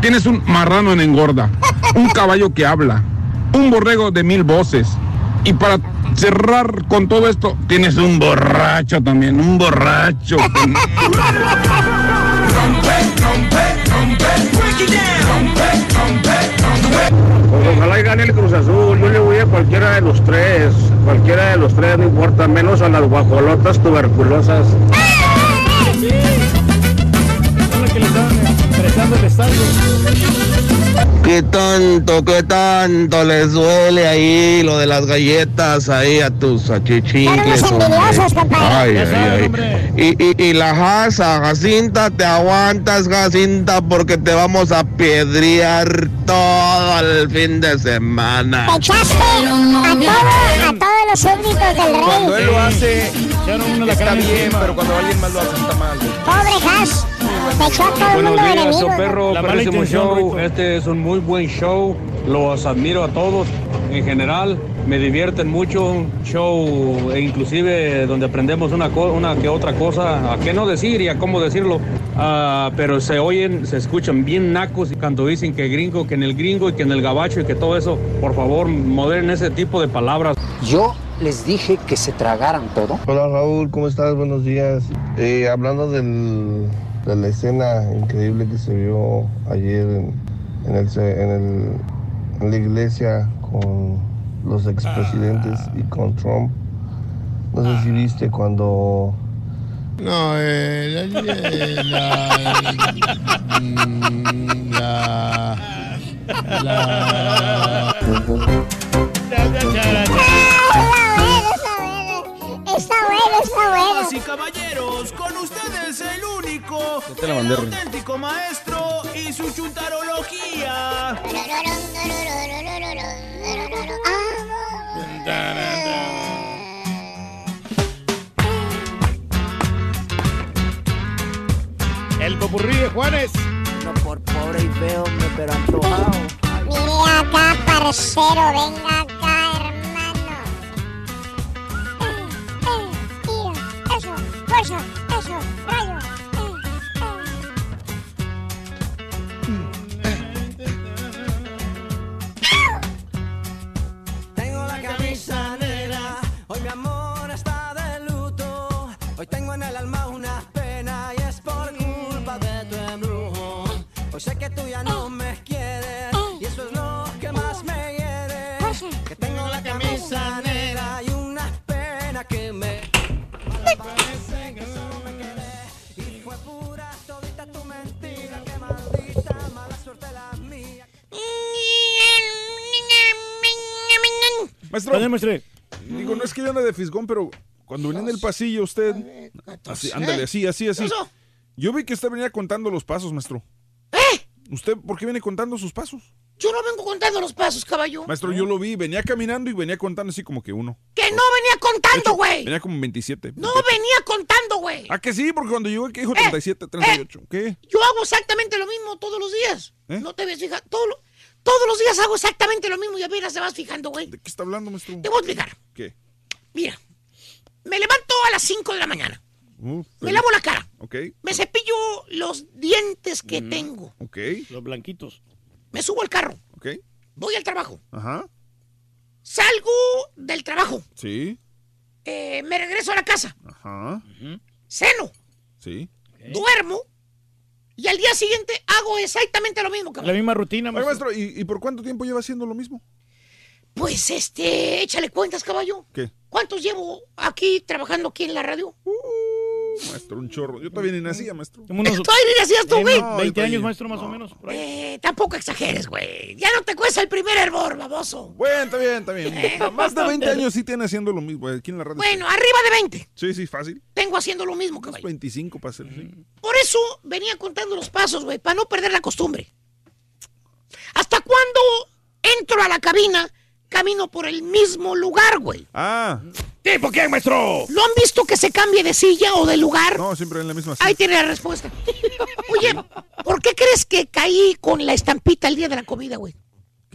Tienes un marrano en engorda, un caballo que habla, un borrego de mil voces. Y para cerrar con todo esto, tienes un borracho también, un borracho. (laughs) Pues ojalá y gane el Cruz Azul. Yo le voy a cualquiera de los tres. Cualquiera de los tres, no importa. Menos a las guajolotas tuberculosas. Son las que le estaban prestando el estadio. ¿Qué tanto, qué tanto les duele ahí lo de las galletas ahí a tus compadre. Ay, Ya ay, ay. Y, y, y la Jaza, Jacinta, te aguantas, Jacinta, porque te vamos a piedrear todo el fin de semana. Te echaste a, todo, a todos los súbditos del Cuando él rey. lo hace, Echaron uno la está cara bien, encima. pero cuando alguien más lo hace, está mal. Pobre Has. Buenos días, perro, perrísimo show. Rito. Este es un muy buen show. Los admiro a todos en general. me divierten mucho, un show e inclusive donde aprendemos una, una que otra cosa, a qué no decir y a cómo decirlo, Ah, pero se oyen, se escuchan bien nacos y cuando dicen que gringo, que en el gringo y que en el gabacho y que todo eso, por favor, moderen ese tipo de palabras. Yo les dije que se tragaran todo. Hola Raúl, ¿cómo estás? Buenos días. Eh, hablando del- de la escena increíble que se vio ayer en, en el, en el- en la iglesia con los expresidentes y con Trump. No sé si viste cuando... No, eh, la, la, la, Está bueno, está bueno. Y caballeros, con ustedes el único, mandé, el Ren. auténtico maestro y su chuntarología. El popurrí de Juanes. No por pobre y feo, pero antojado. Mire acá, parcero, venga eso, rayo. Tengo la camisa negra, hoy mi amor está de luto. Hoy tengo en el alma Maestro. Digo, no es que yo ande de fisgón, pero cuando venía en el pasillo usted... Así, ándale, así, así, así. Yo vi que usted venía contando los pasos, maestro. ¿Eh? ¿Usted por qué viene contando sus pasos? Yo no vengo contando los pasos, caballo. Maestro, yo lo vi, venía caminando y venía contando así como que uno. Que no venía contando, güey. Venía como 27. No venía contando, güey. Ah, que sí, porque cuando llegó aquí Eh, dijo 37, 38. ¿Qué? Yo hago exactamente lo mismo todos los días. ¿Eh? No te ves fijando. Todo lo- todos los días hago exactamente lo mismo y apenas te vas fijando, güey. ¿De qué está hablando, maestro? Te voy a explicar. ¿Qué? Mira, me levanto a las 5 de la mañana. Uh, Me lavo la cara. Ok, Me cepillo los dientes que tengo. ok, Los blanquitos. Me subo al carro. ok. Voy al trabajo. Ajá, Salgo del trabajo. sí, eh, me regreso a la casa. ajá, Ceno. sí. Duermo. Y al día siguiente hago exactamente lo mismo, La cabrón. misma rutina, Oye, maestro. maestro, ¿y, y por cuánto tiempo lleva haciendo lo mismo? Pues este, échale cuentas, caballo. ¿Qué? ¿Cuántos llevo aquí trabajando aquí en la radio? Maestro, un chorro. Yo todavía ni nacía, maestro. Unos Todavía ni nacías tú, güey. No, 20 yo años, maestro, más o menos. Eh, tampoco exageres, güey. Ya no te cuesta el primer hervor, baboso. Bueno, está bien, está bien. No, Más de 20 años sí tiene haciendo lo mismo aquí en la radio. Bueno, arriba de 20. Sí, sí, fácil. Tengo haciendo lo mismo, caballo. 25 para ser, sí. Por eso venía contando los pasos, güey, para no perder la costumbre. ¿Hasta cuándo entro a la cabina, camino por el mismo lugar, güey? Ah, ¿Tipo quién, maestro? ¿Lo han visto que se cambie de silla o de lugar? no, siempre en la misma silla. Ahí tiene la respuesta. (laughs) Oye, ¿por qué crees que caí con la estampita el día de la comida, güey?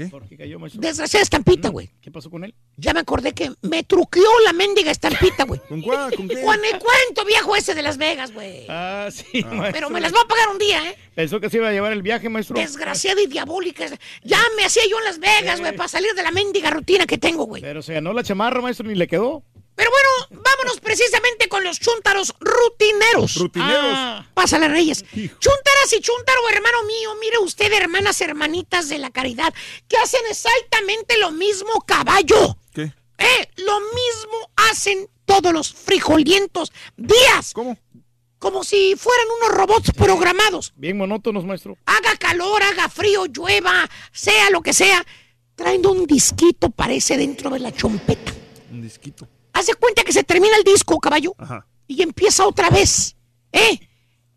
¿Por qué cayó, maestro? Desgraciada estampita, güey. ¿Qué pasó con él? Ya me acordé que me truqueó la mendiga estampita, güey. (laughs) ¿Con cuál? ¿Con qué? Con el cuento viejo ese de Las Vegas, güey. Ah, sí, maestro. Pero me las va a pagar un día, ¿eh? Pensó que se iba a llevar el viaje, maestro. Desgraciada y diabólica. Ya me hacía yo en Las Vegas, güey, para salir de la mendiga rutina que tengo, güey. Pero se ganó la chamarra, maestro, ni le quedó. Pero bueno, vámonos precisamente con los chúntaros rutineros. Rutineros. Ah. Pásale, Reyes. Chúntaras y chúntaro, hermano mío. Mire usted, hermanas, hermanitas de la caridad, que hacen exactamente lo mismo, caballo. ¿Qué? Eh, lo mismo hacen todos los frijolientos días. ¿Cómo? Como si fueran unos robots programados. Bien monótonos, maestro. Haga calor, haga frío, llueva, sea lo que sea. Traen un disquito, parece, dentro de la chompeta. Un disquito. Hace cuenta que se termina el disco, caballo, Ajá. y empieza otra vez. ¿Eh?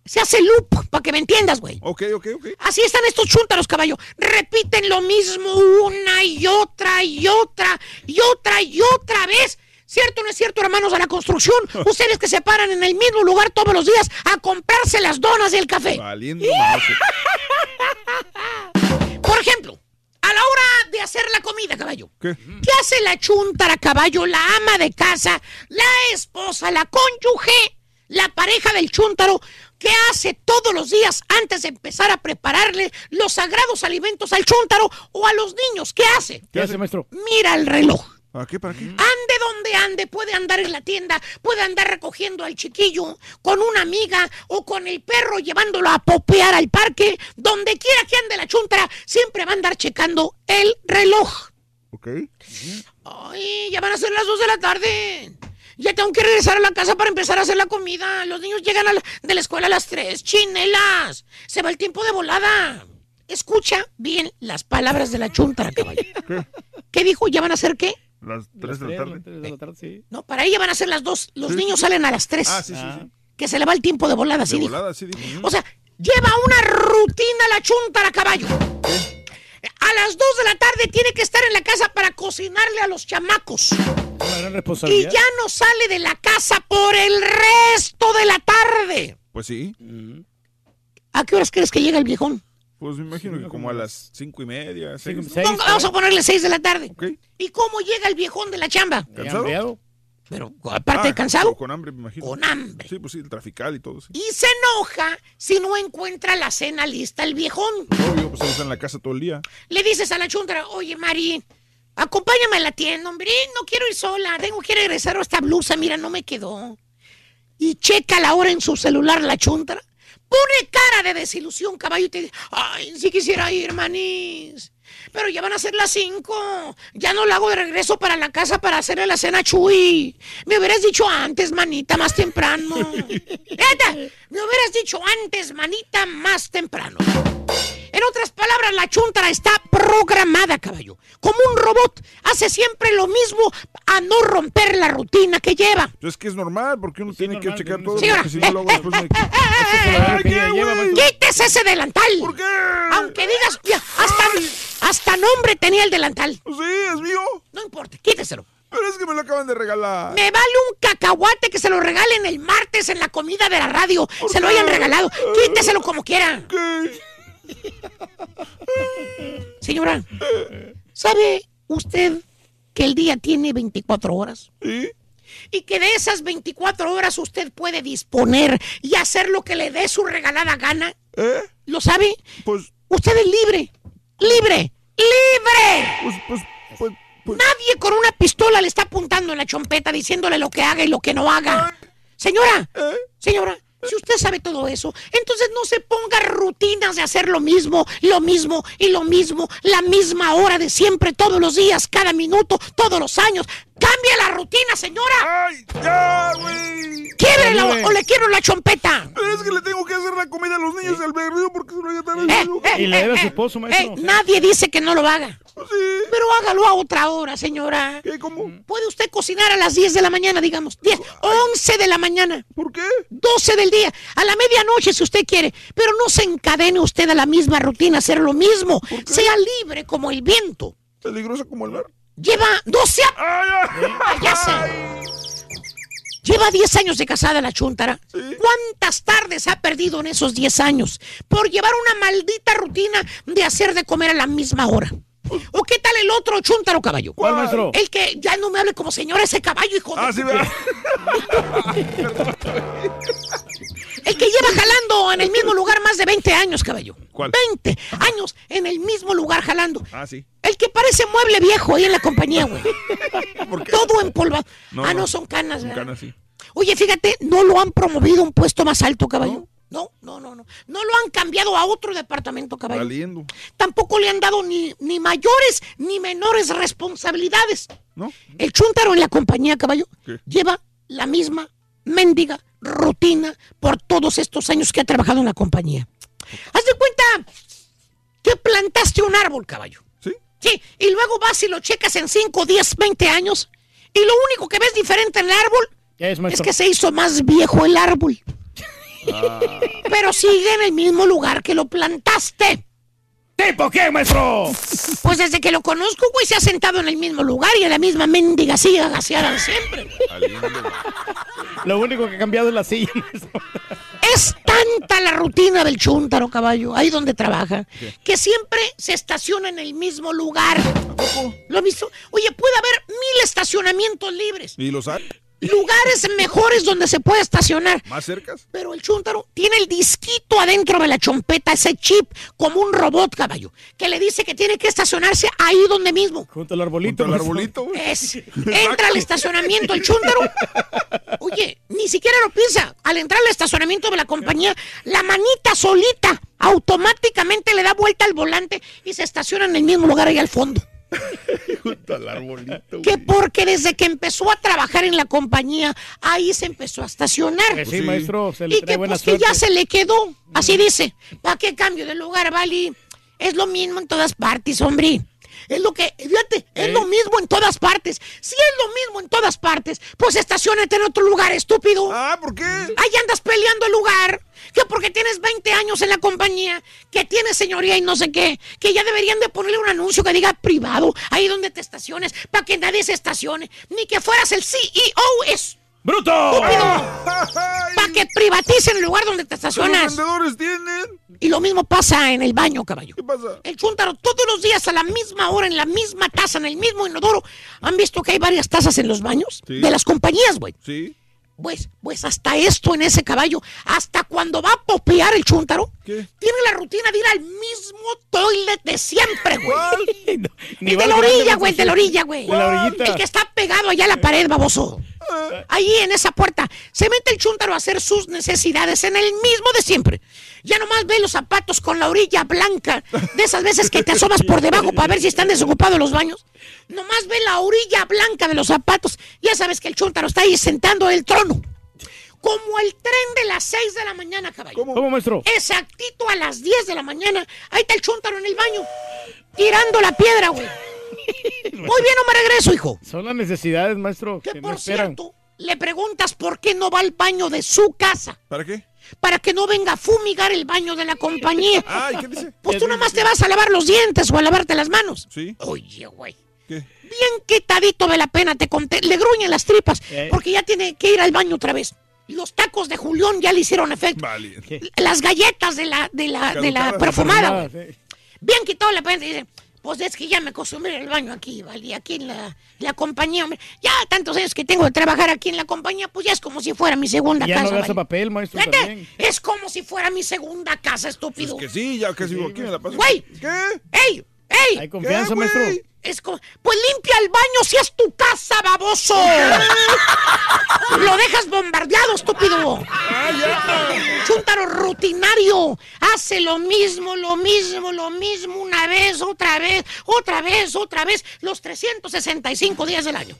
Se hace loop, para que me entiendas, güey. Ok, ok, ok. Así están estos chúntaros, caballo. Repiten lo mismo una y otra y otra y otra y otra vez. ¿Cierto o no es cierto, hermanos de la construcción? (laughs) Ustedes que se paran en el mismo lugar todos los días a comprarse las donas y el café. Valiendo. (laughs) Por ejemplo, a la hora de hacer la comida, caballo. ¿Qué? ¿Qué hace la chuntara, caballo? La ama de casa, la esposa, la cónyuge, la pareja del chúntaro. ¿Qué hace todos los días antes de empezar a prepararle los sagrados alimentos al chúntaro o a los niños? ¿Qué hace? ¿Qué hace, maestro? Mira el reloj. ¿Para qué? ¿Para qué? Ande donde ande, puede andar en la tienda, puede andar recogiendo al chiquillo con una amiga o con el perro llevándolo a popear al parque, donde quiera que ande la chuntara, siempre va a andar checando el reloj. Ok. Ay, ya van a ser las 2 de la tarde. Ya tengo que regresar a la casa para empezar a hacer la comida. Los niños llegan a la- de la escuela a las 3. Chinelas. Se va el tiempo de volada. Escucha bien las palabras de la chuntara, caballo. ¿Qué dijo? ¿Ya van a ser qué? Las 3 de la tarde. No, para ella van a ser las dos. Los niños salen a las 3. Ah, sí, sí, sí. Que se le va el tiempo de volada, sí. De dijo. volada, sí, dijo. O sea, lleva una rutina la chuntara, caballo. A las 2 de la tarde tiene que estar en la casa para cocinarle a los chamacos. Una gran Y ya no sale de la casa por el resto de la tarde. Pues sí. ¿A qué horas crees que llega el viejón? Pues me imagino que como a las cinco y media, seis. Vamos a ponerle 6 de la tarde. ¿Y cómo llega el viejón de la chamba? ¿Cansado? Pero aparte de Ah, cansado. Con hambre, me imagino. Con hambre. Sí, pues sí, el trafical y todo. Sí. Y se enoja si no encuentra la cena lista el viejón. Obvio, pues él está en la casa todo el día. Le dices a la chuntara, oye, Mari, acompáñame a la tienda, hombre, no quiero ir sola, tengo que regresar a esta blusa, mira, no me quedó. Y checa la hora en su celular la chuntara, pone cara de desilusión, caballo, y te dice, ay, sí quisiera ir, manís. Pero ya van a ser las cinco. Ya no la hago de regreso para la casa para hacerle la cena a Chuy. Me hubieras dicho antes, manita, más temprano. (laughs) Me hubieras dicho antes, manita, más temprano. En otras palabras, la chuntara está programada, caballo. Como un robot. Hace siempre lo mismo a no romper la rutina que lleva. Entonces, que es normal, porque uno tiene que checar todo. Señora, Porque si no lo hago después me... (laughs) ¡Quítese ese delantal! ¿Por qué? Aunque digas, ya, hasta, hasta nombre tenía el delantal. Sí, es mío. No importa, quíteselo. Pero es que me lo acaban de regalar. Me vale un cacahuate que se lo regalen el martes en la comida de la radio. Se lo hayan regalado. Quíteselo como quiera. (laughs) Señora, ¿sabe usted que el día tiene 24 horas? Y que de esas 24 horas usted puede disponer y hacer lo que le dé su regalada gana. ¿Lo sabe? Pues. Usted es libre. ¡Libre! ¡Libre! Pues, Nadie con una pistola le está apuntando en la chompeta diciéndole lo que haga y lo que no haga. Señora, señora, si usted sabe todo eso, entonces no se ponga rutinas de hacer lo mismo, lo mismo y lo mismo, la misma hora de siempre, todos los días, cada minuto, todos los años. ¡Cambie la rutina, señora! ¡Ay, ya, güey! ¡Quiebrela o, o le quiero la chompeta! Es que le tengo que hacer la comida a los niños del berrío porque se lo voy a Eh, eh, Y le debe a su eh, esposo, eh, maestro. nadie dice que no lo haga. Pero hágalo a otra hora, señora. ¿Cómo? Puede usted cocinar a las 10 de la mañana, digamos. 10, 11 de la mañana. ¿Por qué? 12 del día. A la medianoche, si usted quiere. Pero no se encadene usted a la misma rutina, hacer lo mismo. Sea libre como el viento. Peligrosa como el mar. Lleva 12 años. Lleva 10 años de casada la chuntara. ¿Cuántas tardes ha perdido en esos 10 años por llevar una maldita rutina de hacer de comer a la misma hora? ¿O qué tal el otro chuntaro caballo? ¿Cuál, maestro? El que ya no me hable como señor ese caballo, hijo de... Ah, sí, ¿verdad? (laughs) El que lleva jalando en el mismo lugar más de 20 años, caballo. ¿Cuál? 20 años en el mismo lugar jalando. Ah, sí. El que parece mueble viejo ahí en la compañía, güey. (laughs) Todo empolvado. No, ah, no, no. son canas, ¿verdad? ganas, sí. Oye, fíjate, no lo han promovido a un puesto más alto, caballo. No, no, no, no. No lo han cambiado a otro departamento, caballo. Valiendo. Tampoco le han dado ni, ni mayores ni menores responsabilidades. ¿No? El chúntaro en la compañía, caballo, ¿Qué? lleva la misma mendiga rutina por todos estos años que ha trabajado en la compañía. Haz de cuenta que plantaste un árbol, caballo. ¿Sí? Sí, y luego vas y lo checas en 5, 10, 20 años y lo único que ves diferente en el árbol ¿Qué es, que se hizo más viejo el árbol. Ah. Pero sigue en el mismo lugar que lo plantaste. ¿Tipo qué, maestro? Pues desde que lo conozco, güey, se ha sentado en el mismo lugar y en la misma mendiga silla gaseada siempre. Lo único que ha cambiado es la silla. Es tan tanta la rutina del chúntaro, caballo, ahí donde trabaja, que siempre se estaciona en el mismo lugar. ¿Lo has visto? Oye, puede haber mil estacionamientos libres. ¿Y los hay? Lugares mejores donde se puede estacionar. ¿Más cercas? Pero el chúntaro tiene el disquito adentro de la chompeta, ese chip, como un robot, caballo, que le dice que tiene que estacionarse ahí donde mismo. Junto al arbolito. Junto al arbolito. Es, (laughs) entra al estacionamiento el chúntaro. Oye, ni siquiera lo piensa. Al entrar al estacionamiento de la compañía, la manita solita automáticamente le da vuelta al volante y se estaciona en el mismo lugar ahí al fondo. (laughs) Junto al arbolito. Que porque desde que empezó a trabajar en la compañía, ahí se empezó a estacionar. Sí, maestro, se le y trae que buena pues que ya se le quedó. Así dice. ¿Para qué cambio de lugar, Vali? Es lo mismo en todas partes, hombre. Es lo que, fíjate, es lo mismo en todas partes. Si es lo mismo en todas partes, pues estacionate en otro lugar, estúpido. Ah, ¿por qué? Ahí andas peleando el lugar. Que porque tienes 20 años en la compañía, que tienes señoría y no sé qué, que ya deberían de ponerle un anuncio que diga privado, ahí donde te estaciones, para que nadie se estacione, ni que fueras el CEO, es ¡Bruto! para que privaticen el lugar donde te ¿Los estacionas. vendedores tienen? Y lo mismo pasa en el baño, caballo. ¿Qué pasa? El chúntaro todos los días a la misma hora, en la misma taza, en el mismo inodoro. ¿Han visto que hay varias tazas en los baños? Sí. De las compañías, güey. Sí. Pues, pues hasta esto en ese caballo, hasta cuando va a popear el chúntaro, ¿Qué? tiene la rutina de ir al mismo toilet de siempre, güey. (laughs) Ni El de la orilla, güey, el de la orilla, güey. El que está pegado allá a la pared, baboso. Ahí en esa puerta se mete el chúntaro a hacer sus necesidades en el mismo de siempre. Ya nomás ve los zapatos con la orilla blanca, de esas veces que te asomas por debajo para ver si están desocupados los baños. Nomás ve la orilla blanca de los zapatos. Ya sabes que el chúntaro está ahí sentando el trono. Como el tren de las 6 de la mañana, caballo. ¿Cómo, maestro? Exactito a las 10 de la mañana. Ahí está el chúntaro en el baño, tirando la piedra, güey. (laughs) Muy bien, no me regreso, hijo. Son las necesidades, maestro, Que por esperan. cierto, le preguntas por qué no va al baño de su casa. ¿Para qué? Para que no venga a fumigar el baño de la compañía. (laughs) Ay, ¿qué dice? Pues tú nomás te vas a lavar los dientes o a lavarte las manos. Sí. Oye, güey. ¿Qué? Bien quitadito de la pena, te conté. Le gruñen las tripas Eh. porque ya tiene que ir al baño otra vez. Los tacos de Julián ya le hicieron efecto. Vale. Las galletas de la, de la, de la perfumada. Sí. Bien quitado la pena. Dice, pues es que ya me acostumbré al baño aquí, ¿vale? Aquí en la, la compañía, hombre. Ya tantos años que tengo de trabajar aquí en la compañía, pues ya es como si fuera mi segunda Ya casa. no das ¿vale? papel, maestro, también. es como si fuera mi segunda casa, estúpido. Que sí, ya casi vivo aquí me la paso. Güey. ¿Qué? ¡Ey! ¡Ey! Hay confianza, maestro. Es co- pues limpia el baño si es tu casa, baboso. Lo dejas bombardeado, estúpido. Chúntaro rutinario. Hace lo mismo, lo mismo, lo mismo, una vez, otra vez, otra vez, otra vez, los 365 días del año.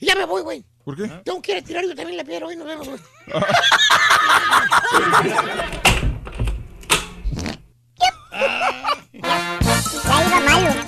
Y ya me voy, güey. ¿Por qué? Tengo que ir a tirar yo también la piedra hoy, nos vemos, güey. (laughs) Ya iba malo. (laughs)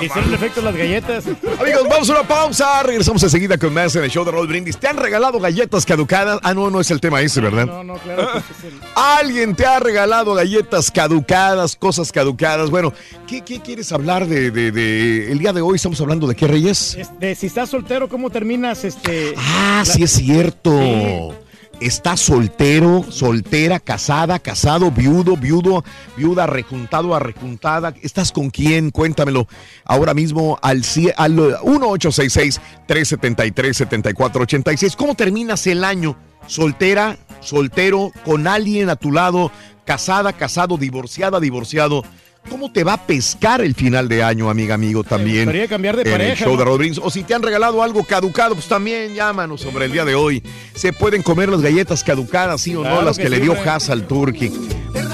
Le hicieron efecto las galletas. (laughs) Amigos, vamos a una pausa. Regresamos enseguida con más en el show de Roll Brindis. ¿Te han regalado galletas caducadas? Ah, no, no es el tema ese, ¿verdad? No, no, claro. que es el- (laughs) Alguien te ha regalado galletas caducadas, cosas caducadas. Bueno, ¿qué, qué quieres hablar de, de- de- El día de hoy estamos hablando de qué, Reyes? Este, si estás soltero, ¿cómo terminas? Este, Ah, la- sí es cierto. Sí. Estás soltero, soltera, casada, casado, viudo, viudo, viuda, rejuntado, arrejuntada. ¿Estás con quién? Cuéntamelo ahora mismo al, al 1866-373-7486. ¿Cómo terminas el año? ¿Soltera, soltero, con alguien a tu lado, casada, casado, divorciada, divorciado? ¿Cómo te va a pescar el final de año, amiga, amigo, también? gustaría cambiar de en el pareja, show ¿no? de Rodríguez. O si te han regalado algo caducado, pues también llámanos sobre el día de hoy. ¿Se pueden comer las galletas caducadas, sí o no? Las que que, le sí, dio. Haas al Turkey.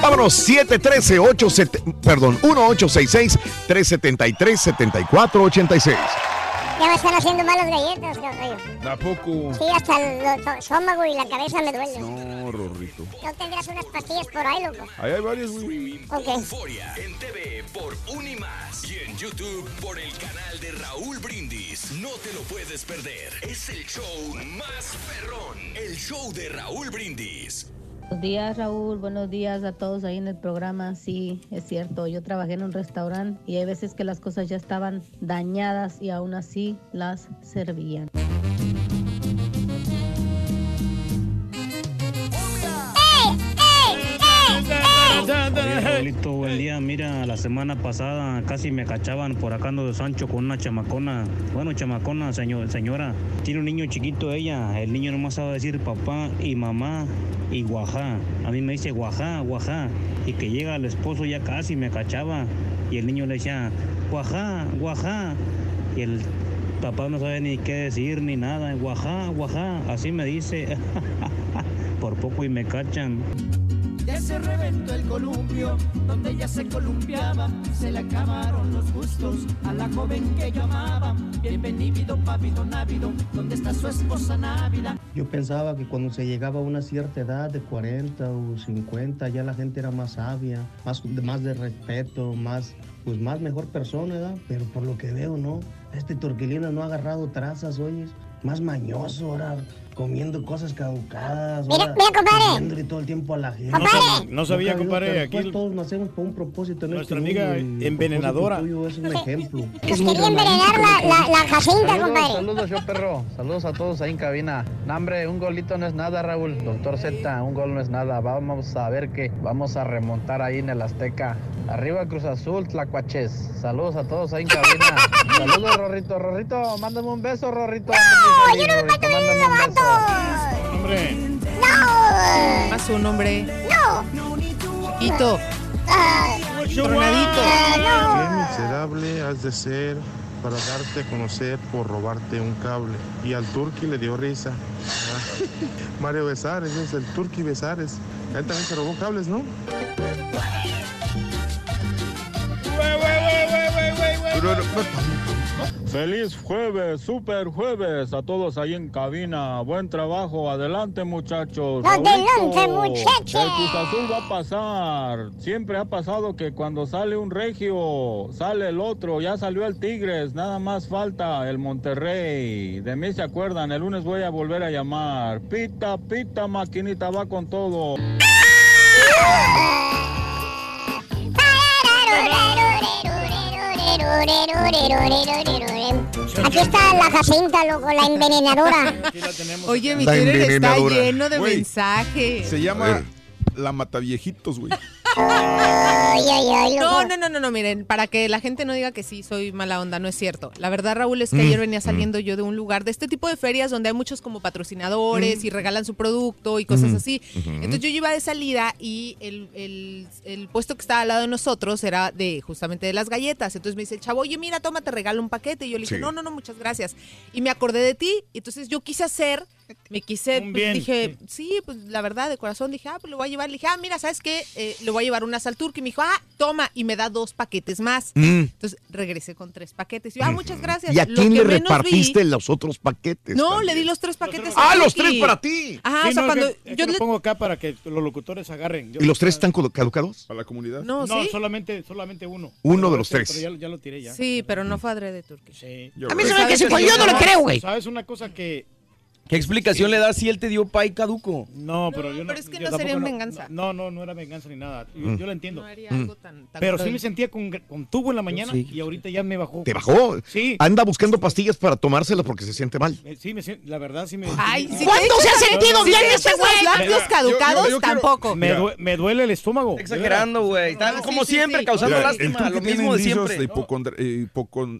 Vámonos, 713 87 perdón, 1866 373 7486 Ya me están haciendo malas galletas, caballo. Tampoco. Sí, hasta el el estómago y la cabeza me duele. No, Rorrito. ¿No tendrás unas pastillas por ahí, loco? Ahí hay varias, güey. Ok. Euforia en TV por Unimas y en YouTube por el canal de Raúl Brindis. No te lo puedes perder. Es el show más perrón. El show de Raúl Brindis. Buenos días, Raúl. Buenos días a todos ahí en el programa. Sí, es cierto. Yo trabajé en un restaurante y hay veces que las cosas ya estaban dañadas y aún así las servían. Buen día. Mira, la semana pasada casi me cachaban por acá ando de Sancho con una chamacona. Bueno, chamacona, señor, señora. Tiene un niño chiquito ella. El niño nomás sabe decir papá y mamá y guajá. A mí me dice guajá, guajá. Y que llega el esposo ya casi me cachaba. Y el niño le decía guajá, guajá. Y el papá no sabe ni qué decir ni nada. Guajá, guajá. Así me dice. (laughs) por poco y me cachan. Ya se reventó el columpio, donde ella se columpiaba. Se le acabaron los gustos a la joven que yo amaba. Bienvenido, papido návido, ¿dónde está su esposa návida? Yo pensaba que cuando se llegaba a una cierta edad de 40 o 50 ya la gente era más sabia, más, más de respeto, más, pues más mejor persona, ¿verdad? Pero por lo que veo, ¿no? Este Torquilina no ha agarrado trazas, oyes. Más mañoso ahora, comiendo cosas caducadas. Mira, ahora, mira, compadre. comiéndole todo el tiempo a la gente. No sab- no sabía, compadre, aquí pues, el- todos nacemos por un propósito. en Nuestra este amiga mundo envenenadora. tuyo es un ejemplo. Nos quería envenenar la, la, la Jacinta, Saludos, compadre. saludos, yo perro. Saludos a todos ahí en cabina. No, hombre, un golito no es nada, Raúl. Doctor Z, un gol no es nada. Vamos a ver que vamos a remontar ahí en el Azteca. Arriba Cruz Azul, Tlacuaches. Saludos a todos ahí en cabina. (laughs) Saludos, Rorrito. Rorrito, mándame un beso, Rorrito. No, yo no me meto mándame un beso. Hombre. No. A su nombre. No. Chiquito. Ah, Tronadito. Qué miserable has de ser para darte a conocer por robarte un cable. Y al Turqui le dio risa. Ah, Mario Besares es el Turqui Besares. Él también se robó cables, ¿no? Feliz jueves, super jueves a todos ahí en cabina. Buen trabajo, adelante muchachos. Adelante, muchachos. El Cruz Azul va a pasar. Siempre ha pasado que cuando sale un regio, sale el otro. Ya salió el Tigres, nada más falta el Monterrey. De mí se acuerdan, el lunes voy a volver a llamar. Pita, pita, maquinita, va con todo. Aquí está la Jacinta, loco, la envenenadora. Oye, mi Twitter está lleno de Güey, mensajes. Se llama La Mataviejitos, güey. Ay, ay, ay, loco. No, no, no, no, no, miren, para que la gente no diga que sí soy mala onda, no es cierto. La verdad, Raúl, es que Mm, ayer venía saliendo yo de un lugar de este tipo de ferias donde hay muchos como patrocinadores Mm. y regalan su producto y cosas así. Entonces yo iba de salida y el, el- el puesto que estaba al lado de nosotros era de justamente de las galletas. Entonces me dice el chavo, oye, mira, toma, te regalo un paquete. Y yo le dije, Sí. no, no, no, muchas gracias. Y me acordé de ti. Y entonces yo quise hacer, me quise, pues, dije, sí, pues la verdad, de corazón, dije, ah, pues lo voy a llevar. Le dije, ah, mira, ¿sabes qué? Eh, le voy a llevar unas al turco. Y me dijo, ah, toma, y me da dos paquetes más. Mm. Entonces regresé con tres paquetes. Y yo, ah, muchas gracias. ¿Y a Lo quién que le repartiste vi- los otros paquetes? no, también? le di los tres paquetes. ¡Ah, a los tres para ti! Ajá, Sí, o sea, no, cuando es que- es que yo lo le- pongo acá para que los locutores agarren. Yo- ¿Y los tres están caduc- caducados? Para la comunidad. No, No, ¿sí? solamente, solamente uno. Uno Pero de los tres. pero ya, ya lo tiré ya. Sí, pero no fue adrede Turki. Sí. A mí se me hace que fue, yo no le creo, güey. ¿Sabes una cosa que ¿Qué explicación le das si él te dio pay caduco? No, pero yo no. pero es que no sería en venganza. No, no, no era venganza ni nada. Yo, Mm. yo lo entiendo. No haría algo tan- tan pero sí me sentía con, con tubo en la mañana Sí. y ahorita ya me bajó. ¿Te bajó? Sí. Anda buscando pastillas para tomárselas porque se siente mal. Eh, Sí, me la verdad sí me. Ay, sí- si ¿Cuándo te se ha sentido bien te ese echas güey? los labios yo- caducados, yo tampoco. Me, due- me duele el estómago. Exagerando, güey. No, como siempre, sí. causando lástima. Lo mismo de siempre.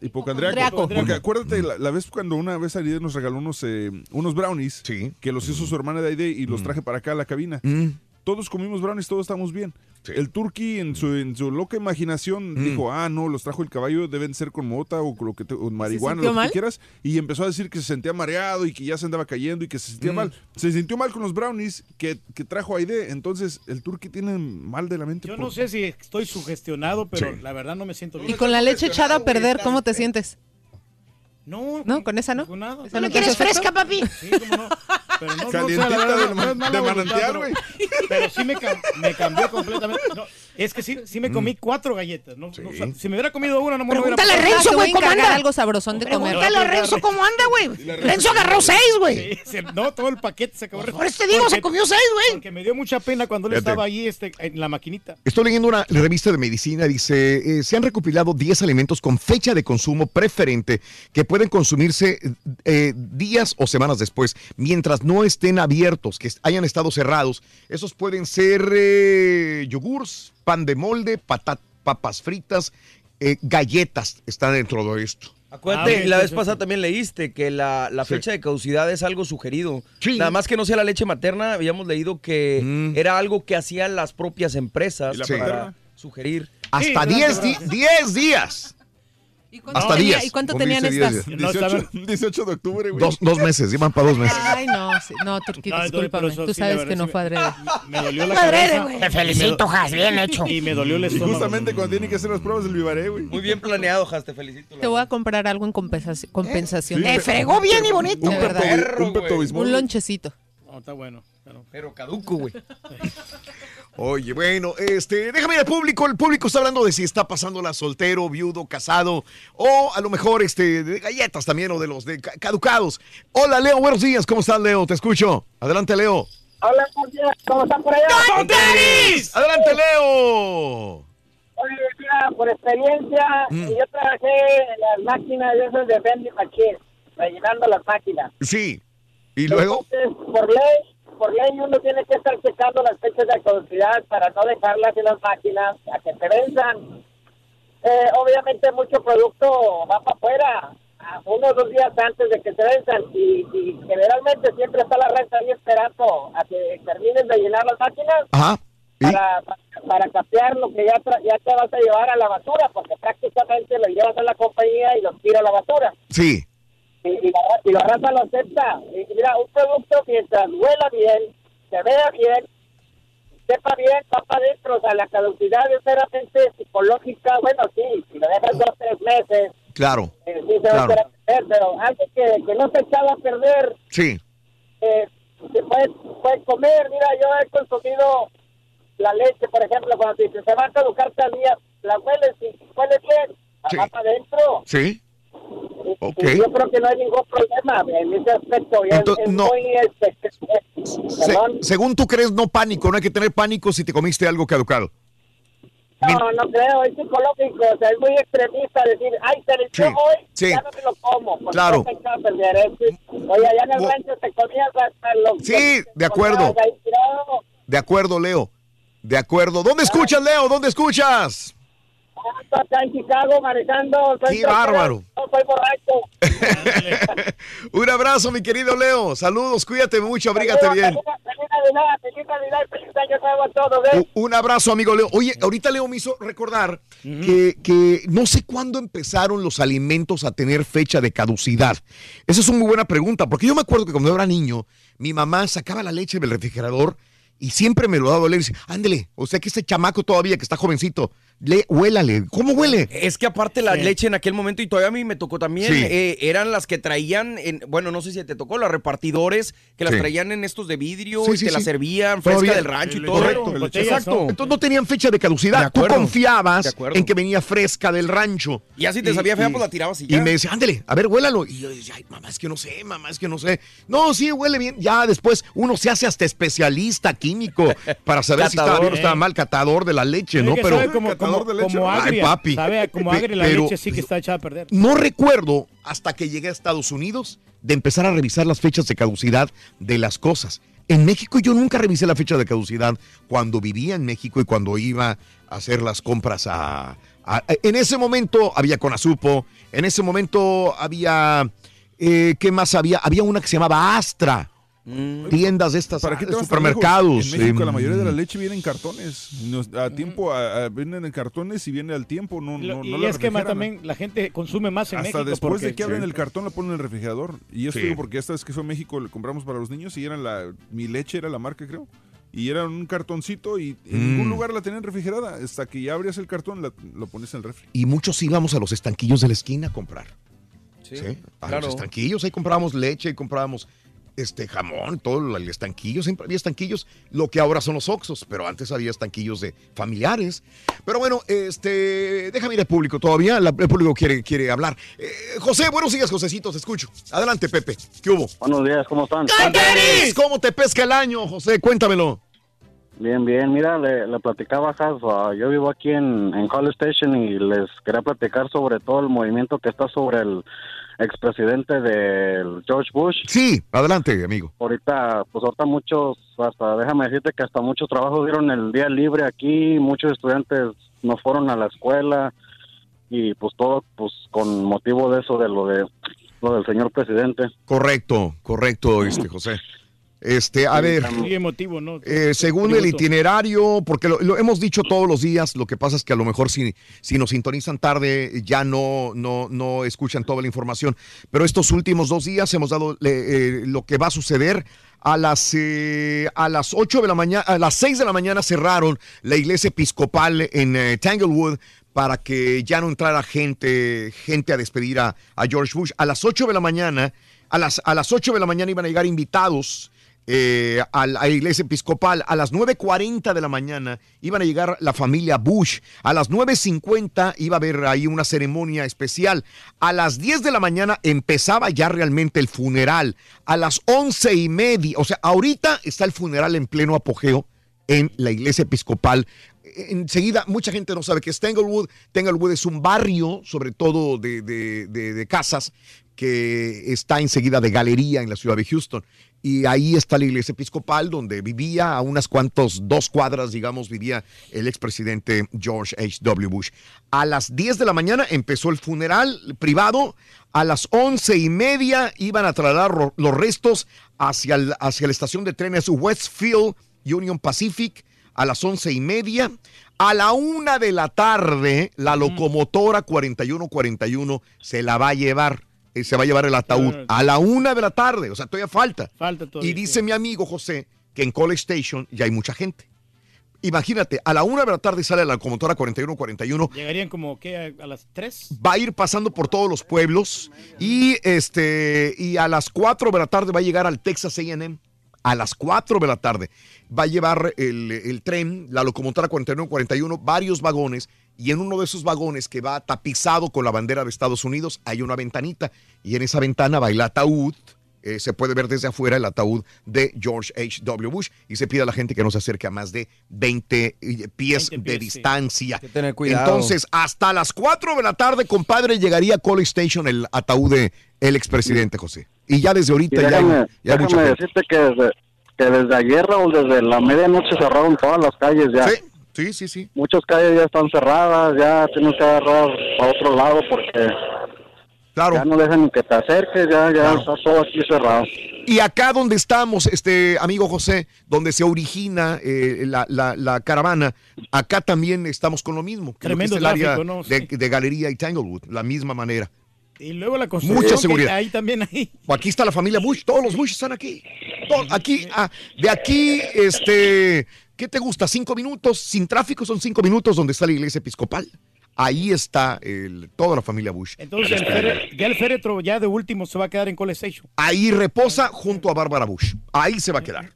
hipocondriaco. Porque acuérdate, la, vez cuando una vez Aide nos regaló unos, eh, unos brownies Sí. que los hizo su hermana de Aide y los traje para acá a la cabina. Mm. Todos comimos brownies, todos estamos bien. El turqui en su, en su loca imaginación Mm. dijo, ah, no, los trajo el caballo, deben ser con mota o con lo que te- o marihuana, lo que mal? quieras. Y empezó a decir que se sentía mareado y que ya se andaba cayendo y que se sentía Mm. mal. Se sintió mal con los brownies que, que trajo Aide. Entonces, el turqui tiene mal de la mente. Yo por- no sé si estoy sugestionado, pero Sí. la verdad no me siento Y bien. con la leche echada a perder, ¿cómo te sientes? No, No, con esa no. con nada. ¿Esa ¿No quieres fresca, papi? Sí, cómo no. Pero no, no, Calientita o sea, la verdad, del no man- mala de voluntad, manantial, pero- güey. Pero sí me, cam- me cambió completamente. No, es que sí, sí me Mm. comí cuatro galletas. No, no, o sea, si me hubiera comido una, no me hubiera Pregúntale a Renzo, güey, ¿cómo anda? algo sabrosón de comer. Pregúntale a Renzo cómo anda, güey. Renzo agarró seis, güey. Sí, no, todo el paquete se acabó. Por eso te digo, se comió seis, güey. Porque me dio mucha pena cuando él estaba ahí este, en la maquinita. Estoy leyendo una revista de medicina, dice, eh, se han recopilado 10 alimentos con fecha de consumo preferente que pueden consumirse eh, días o semanas después, mientras no estén abiertos, que hayan estado cerrados. Esos pueden ser eh, yogurts, pan de molde, pata- papas fritas, eh, galletas está dentro de esto. Acuérdate, Ah, la vez pasada también leíste que la, la Sí. fecha de caducidad es algo sugerido. Nada más que no sea la leche materna, habíamos leído que Mm. era algo que hacían las propias empresas ¿Y la para sugerir. Hasta 10 di- 10 días. Hasta tenía- 10. ¿y cuánto tenían estas? 10 18, días. 18 (laughs) de octubre, güey. Dos, dos meses, llevan para dos meses. Ay, no, sí, no, Turquí, No, discúlpame. Tú sí, sabes que no fue adrede. Me dolió la Fue adrede, cabeza. güey. y Te me felicito, Jas, bien hecho. Y me dolió el Y estómago. justamente cuando tienen que hacer las pruebas del vivaré, güey. Muy bien planeado, Jas, te felicito. Te voy a comprar algo en compensación. compensación. Sí, Te fregó bien y bonito. un. Pepto- un Pepto-Bismol. Un lonchecito. No, está bueno. Pero, pero caduco, güey. (laughs) Oye, bueno, este, déjame ir al público. El público está hablando de si está pasándola soltero, viudo, casado, o a lo mejor este, de galletas también, o de los de ca- caducados. Hola, Leo, buenos días. ¿Cómo estás, Leo? Te escucho. Adelante, Leo. Hola, buenos días. ¿cómo están por allá? Adelante, Leo. Oye, mira, por experiencia, Mm. yo trabajé en las máquinas de esas de vending machines, rellenando las máquinas. Sí. ¿Y luego? Entonces, por ley, por ley uno tiene que estar checando las fechas de caducidad para no dejarlas en las máquinas a que se venzan. Eh, obviamente mucho producto va para afuera, a uno o dos días antes de que se venzan y, y generalmente siempre está la renta ahí esperando a que terminen de llenar las máquinas Ajá. para, para capear lo que ya, tra- ya te vas a llevar a la basura, porque prácticamente lo llevas a la compañía y lo tira a la basura. Sí. Y, y la, y la raza lo acepta. Y mira, un producto mientras huela bien, se vea bien, sepa bien, va para adentro. O sea, la caducidad es meramente psicológica. Bueno, sí, si lo dejas dos o tres meses, Claro. eh, sí se va Claro. echar a perder, pero algo que, que no se echaba a perder Sí. eh, se puede, puede comer. Mira, yo he consumido la leche, por ejemplo, cuando te dice, se va a caducar tal día, la hueles y huele bien, la Sí. va para adentro. Sí. Y- Ok. y yo creo que no hay ningún problema en ese aspecto. Entonces, es, no. muy, este, Se- según tú crees, no pánico, no hay que tener pánico si te comiste algo caducado. No, no creo, es psicológico, o sea, es muy extremista decir, ay, se le Sí, hoy, sí. ya no me lo como. porque Claro. no perder, es- Oye, allá en el rancho te comías hasta lo Sí, de acuerdo. De acuerdo, Leo. De acuerdo. ¿Dónde escuchas, Leo? ¿Dónde escuchas? Acá en Chicago manejando. soy Qué bárbaro. No soy borracho. (laughs) Un abrazo, mi querido Leo. Saludos, cuídate mucho, abrígate bien. Un abrazo, amigo Leo. Oye, ahorita Leo me hizo recordar que, que no sé cuándo empezaron los alimentos a tener fecha de caducidad. Esa es una muy buena pregunta, porque yo me acuerdo que cuando yo era niño, mi mamá sacaba la leche del refrigerador y siempre me lo daba a oler y dice, ándele, o sea que este chamaco todavía que está jovencito, le, huélale. ¿Cómo huele? Es que aparte la Sí. leche en aquel momento, y todavía a mí me tocó también, Sí. eh, eran las que traían, en, bueno, no sé si te tocó, los repartidores, que las Sí. traían en estos de vidrio Sí, y sí, te sí. las servían fresca Todavía. del rancho y todo. Correcto. Exacto. Entonces no tenían fecha de De caducidad. Tú confiabas en que venía fresca del rancho. Y así te sabía fea, pues la tirabas y Y ya. me decía, ándale, a ver, huélalo. Y yo decía, ay, mamá, es que no sé, mamá, es que no sé. No, sí, huele bien. Ya después uno se hace hasta especialista químico para saber (laughs) si estaba bien o estaba mal, catador de la leche, ¿no? que Como, Ay, papi. Sabe como agria la pero- leche, sí que está echada a perder. No recuerdo hasta que llegué a Estados Unidos de empezar a revisar las fechas de caducidad de las cosas. En México yo nunca revisé la fecha de caducidad cuando vivía en México y cuando iba a hacer las compras a... a- en ese momento había Conasupo, en ese momento había... eh, ¿Qué más había? Había una que se llamaba Astra. Tiendas de estas, ¿Para qué te tan supermercados. En México em, la mayoría de la leche viene en cartones. Nos- a tiempo, a- a- vienen en cartones y viene al tiempo. No, Lo- no, y no es que más también la gente consume más en Hasta México. después porque- de que abren el cartón la ponen en el refrigerador. Y esto Sí. digo porque esta vez que fue a México le compramos para los niños y era la mi leche era la marca creo. Y era un cartoncito y en Mm. ningún lugar la tenían refrigerada. Hasta que ya abrías el cartón la- lo pones en el refri. Y muchos íbamos a los estanquillos de la esquina a comprar. Sí, Sí, a claro. los estanquillos, ahí comprábamos leche, ahí comprábamos este jamón, todo el estanquillo, siempre había estanquillos, lo que ahora son los Oxos, pero antes había estanquillos de familiares. Pero bueno, este, déjame ir al público todavía, la- el público quiere, quiere hablar. Eh, José, buenos días, Josecito, te escucho. Adelante, Pepe, ¿qué hubo? Buenos días, ¿cómo están? ¿Cómo te pesca el año, José? Cuéntamelo. Bien, bien. Mira, le, le platicaba a Has, yo vivo aquí en, en College Station y les quería platicar sobre todo el movimiento que está sobre el, expresidente del George Bush. Sí, adelante, amigo. Ahorita, pues ahorita muchos, hasta déjame decirte que hasta muchos trabajos dieron el día libre aquí, muchos estudiantes no fueron a la escuela y pues todo pues con motivo de eso de lo de lo del señor presidente. Correcto, correcto, este (clears throat) José. Este, a ver, Muy emotivo, ¿no? eh, según el itinerario, porque lo, lo hemos dicho todos los días, lo que pasa es que a lo mejor si, si nos sintonizan tarde ya no, no, no escuchan toda la información, pero estos últimos dos días hemos dado eh, lo que va a suceder. A las, eh, a las 8 de la mañana, a las 6 de la mañana cerraron la iglesia episcopal en eh, Tanglewood para que ya no entrara gente, gente a despedir a, a George Bush. A las 8 de la mañana, a las, a las 8 de la mañana iban a llegar invitados eh, a la iglesia episcopal. A las 9.40 de la mañana iban a llegar la familia Bush. A las 9.50 iba a haber ahí una ceremonia especial. A las 10 de la mañana empezaba ya realmente el funeral. A las 11 y media, o sea, ahorita está el funeral en pleno apogeo en la iglesia episcopal. Enseguida, mucha gente no sabe que es Tanglewood. Es un barrio, sobre todo de- de- de casas, que está enseguida de galería en la ciudad de Houston. Y ahí está la iglesia episcopal, donde vivía a unas cuantas, dos cuadras, digamos, vivía el expresidente George H.W. Bush. A las 10 de la mañana empezó el funeral privado. A las once y media iban a trasladar los restos hacia, el- hacia la estación de trenes Westfield Union Pacific a las once y media. A la una de la tarde, la locomotora 4141 se la va a llevar. Eh, Se va a llevar el ataúd a la una de la tarde, o sea, todavía falta. Falta todavía. Y dice mi amigo José que en College Station ya hay mucha gente. Imagínate, a la una de la tarde sale la locomotora 4141 Llegarían como, ¿qué? ¿A las 3? va a ir pasando por todos los pueblos y este y a las 4 de la tarde va a llegar al Texas A&M a las 4 de la tarde va a llevar el, el tren, la locomotora 4141, varios vagones y en uno de esos vagones que va tapizado con la bandera de Estados Unidos hay una ventanita y en esa ventana va el ataúd. eh, se puede ver desde afuera el ataúd de George H.W. Bush y se pide a la gente que no se acerque a más de 20 pies, de distancia. que tener cuidado. Entonces, hasta las 4 de la tarde, compadre, llegaría a College Station el ataúd de el expresidente José. Y ya desde Y ahorita ya hay, déjame, ya hay mucha déjame gente. decirte que desde, que desde ayer, Raúl, desde la medianoche cerraron todas las calles ya. Sí, sí, sí, sí. Muchas calles ya están cerradas, ya tienes que agarrar a otro lado porque ya no dejan ni que te acerques, ya, ya está todo aquí cerrado. Y acá donde estamos, este amigo José, donde se origina eh, la, la- la caravana, acá también estamos con lo mismo. que lo que Tremendo es el área de Galería y Tanglewood, la misma manera. Y luego la construcción. Mucha seguridad. Ahí también hay. Aquí está la familia Bush, todos los Bush están aquí. Todo- aquí, ah, de aquí, este, ¿qué te gusta? Cinco minutos, sin tráfico son cinco minutos donde está la iglesia episcopal. Ahí está el- toda la familia Bush. Entonces, el fere- ya el féretro ya de último se va a quedar en College Station. Ahí reposa junto a Bárbara Bush. Ahí se va a quedar.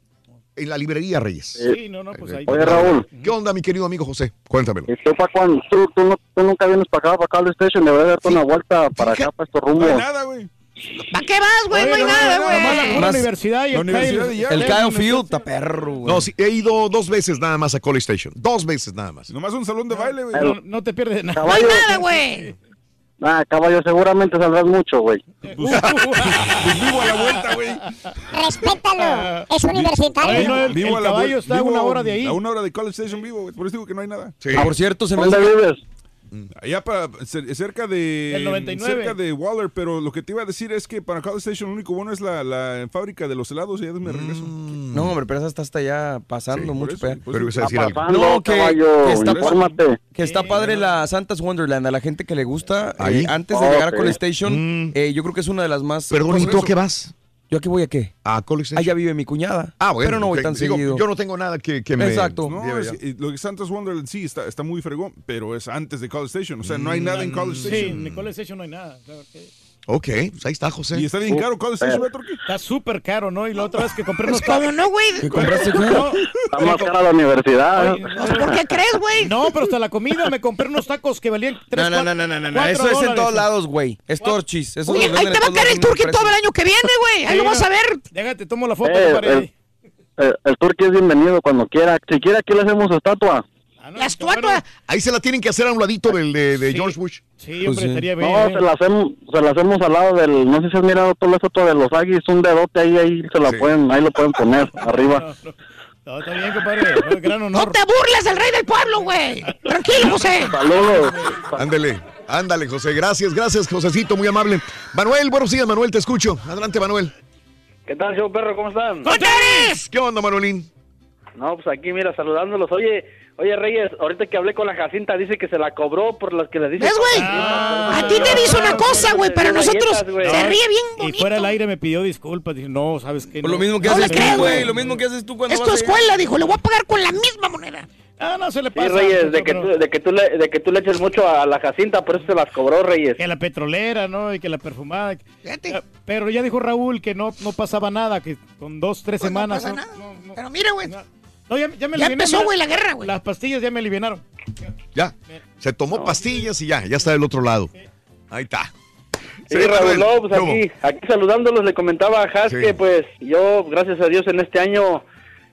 En la librería Reyes. Sí, no, no, pues ahí. Oye, Raúl. ¿Qué onda, mi querido amigo José? Cuéntamelo. ¿Y tú, pa' cuándo? ¿Tú, tú, no- tú nunca vienes para acá, para College Station, deberías darte una vuelta para acá, para estos rumbos. güey. ¿Para qué vas, güey? No hay nada, güey. La universidad y La el. El Kyle- Field está perro, güey. No, sí, he ido dos veces nada más a College Station. Dos veces nada más. Nomás un salón de baile, güey. No, no te pierdes nada. No hay nada, güey. Ah, caballo, seguramente saldrás mucho, güey. (laughs) Pues vivo a la vuelta, güey. Respétalo. Es universitario. Oye, no, el, Vivo el a la caballo está a una hora de ahí. A una hora de College Station vivo, güey. Por eso digo que no hay nada. Sí. Por cierto, se me ¿Dónde vives? Allá para, cer- cerca de... El 99. Cerca de Waller, pero lo que te iba a decir es que para College Station lo único bueno es la, la fábrica de los helados y ya me regreso. No, hombre, pero esa está hasta allá pasando Sí, mucho. eso, por Pero ibas a decir algo. No, que- caballo, que está- infórmate. Que está padre la Santa's Wonderland. A la gente que le gusta, Ahí. eh, antes de llegar a College Station, Mm. eh, yo creo que es una de las más... Perdón, ¿y tú a qué vas? ¿Yo a qué voy a qué? A College Station. Allá vive mi cuñada. Ah, bueno. Pero no voy tan Digo, seguido. Yo no tengo nada que, que me... Exacto. No, es- y lo que Santa's Wonderland sí está, está muy fregón, pero es antes de College Station. O sea, no hay nada en College Sí, Station. en College Station no hay nada. claro que- Ok, pues ahí está, José. Y está bien caro College Station, ¿verdad, Turquía? Está súper caro, ¿no? Y la otra vez que compré unos ¿Cómo no, güey? (laughs) ¿Qué compraste? No, Está más cara la universidad. oye, ¿Por qué crees, güey? No, pero hasta la comida me compré unos tacos que valían 3 No, no, no, no, no, no, no. Eso es en todos lados, güey. Es torchis. Eso Oye, ahí te va a caer el turqui todo el año que viene, güey. Ahí lo vas a ver. Déjate, tomo la foto, Eh, el, el, el turqui es bienvenido cuando quiera. Si quiere, aquí le hacemos estatua. La estatua. Ahí se la tienen que hacer a un ladito del de, de George Bush. Sí, Pues hombre, estaría bien. No, se la hacemos, se la hacemos al lado del, no sé si has mirado todo eso todo de los Aggies, un dedote ahí, ahí se la pueden, ahí lo pueden poner (laughs) arriba. No, está bien, compadre. no, Gran honor. No te burles del rey del pueblo, güey. Tranquilo, José. Saludos. Ándele, ándale, José. Gracias, gracias, Josecito, muy amable. Manuel, buenos días, Manuel, te escucho. Adelante, Manuel. ¿Qué tal, show perro? ¿Cómo están? ¿Qué onda, Manuelín? No, pues aquí, mira, saludándolos. Oye, oye, Reyes, ahorita que hablé con la Jacinta, dice que se la cobró por las que le dice... ¿Ves, güey? Ah, A ti te dice una cosa, güey, pero nosotros se ríe bien Y fuera del aire me pidió disculpas. Dije, no, ¿sabes qué? Por lo mismo que No haces tú, güey. Lo mismo que haces tú cuando Es a- escuela, dijo. Le voy a pagar con la misma moneda. Ah, no se le Sí, pasa. Reyes, de que, tú, de, que tú le, de que tú le eches mucho a la Jacinta, por eso se las cobró, Reyes. Que la petrolera, ¿no? Y que la perfumada. Ya, Pero ya dijo Raúl que no, no pasaba nada, que con dos, tres Pues no semanas. pasa ¿no? nada. Pero mira, güey. No, ya, ya me Ya empezó, güey, la guerra, güey. Las pastillas ya me aliviaron. Ya. Se tomó pastillas y ya, ya está del otro lado. Ahí está. Sí, Sí, Raúl, no, pues aquí, aquí saludándolos le comentaba a Has Sí. que pues yo, gracias a Dios, en este año,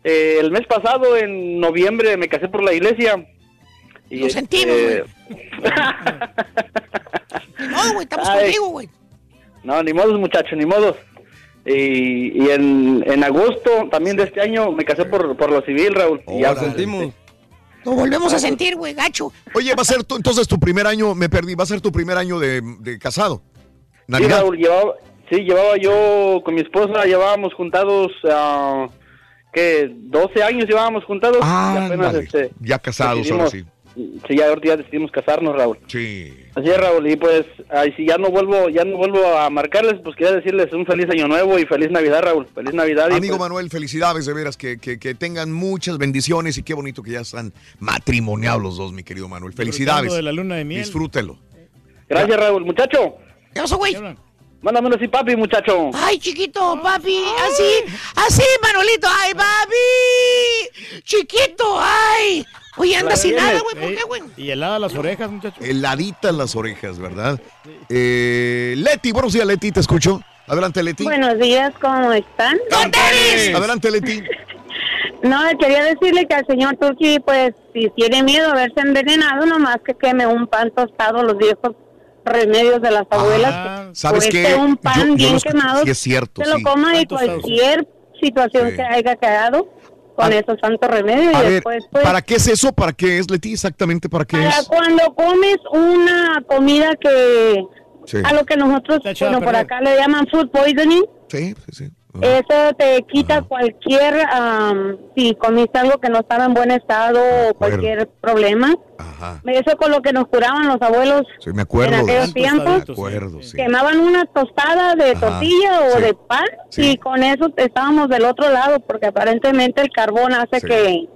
eh, el mes pasado, en noviembre, me casé por la iglesia. Y, Lo sentimos, este, (laughs) No, güey, estamos Ay. contigo, güey. No, ni modos, muchacho, ni modos. Y, y en, en agosto también de este año me casé por, por lo civil, Raúl. Y ya, pues, Lo volvemos a sentir, güey, gacho. Oye, va a ser tu- entonces tu primer año, me perdí, va a ser tu primer año de, de casado. Sí. Raúl, llevaba, sí, llevaba yo con mi esposa, llevábamos juntados, ah, ¿qué? 12 años llevábamos juntados. Ah, y apenas, ándale. este, ya casados ahora sí. Sí, ya ahorita ya decidimos casarnos, Raúl. Sí. Así es, Raúl, y pues, ay, si ya no vuelvo, ya no vuelvo a marcarles, pues quería decirles un feliz año nuevo y feliz Navidad, Raúl. Feliz Navidad. y, Amigo pues, Manuel, felicidades de veras, que, que, que tengan muchas bendiciones y qué bonito que ya están matrimoniados los dos, mi querido Manuel. Felicidades. De la luna de miel. Disfrútelo. Gracias, Raúl. Muchacho. ¿Qué pasó, güey? Mándame uno así, papi, muchacho. Ay, chiquito, papi, así, así, Manolito, ay, papi, chiquito, ay. Oye, anda sin nada, güey, ¿por Ey, qué, güey? Y helada las orejas, muchacho. Heladitas las orejas, ¿verdad? Eh, Leti, buenos días, Leti, te escucho. Adelante, Leti. Buenos días, ¿cómo están? Adelante, Leti. No, quería decirle que al señor Turki, pues, si tiene miedo a verse envenenado, nomás que queme un pan tostado, los viejos remedios de las abuelas. que ¿Sabes qué? un pan Yo- yo bien lo escuché, quemado, sí es cierto, se lo sí. coma y Pan tostado. cualquier situación Sí. que haya quedado con esos santos remedios. A y ver, después, pues, ¿para qué es eso? ¿Para qué es, Leti? Exactamente, ¿para qué para es? cuando comes una comida que... Sí. A lo que nosotros, bueno, por acá le llaman food poisoning. Sí, sí, sí. Eso te quita cualquier, am, si comiste algo que no estaba en buen estado o cualquier problema. Eso con lo que nos curaban los abuelos Sí, me acuerdo. en aquellos tiempos. Me acuerdo, sí. Quemaban una tostada de Ajá, tortilla o sí. de pan y con eso estábamos del otro lado porque aparentemente el carbón hace que,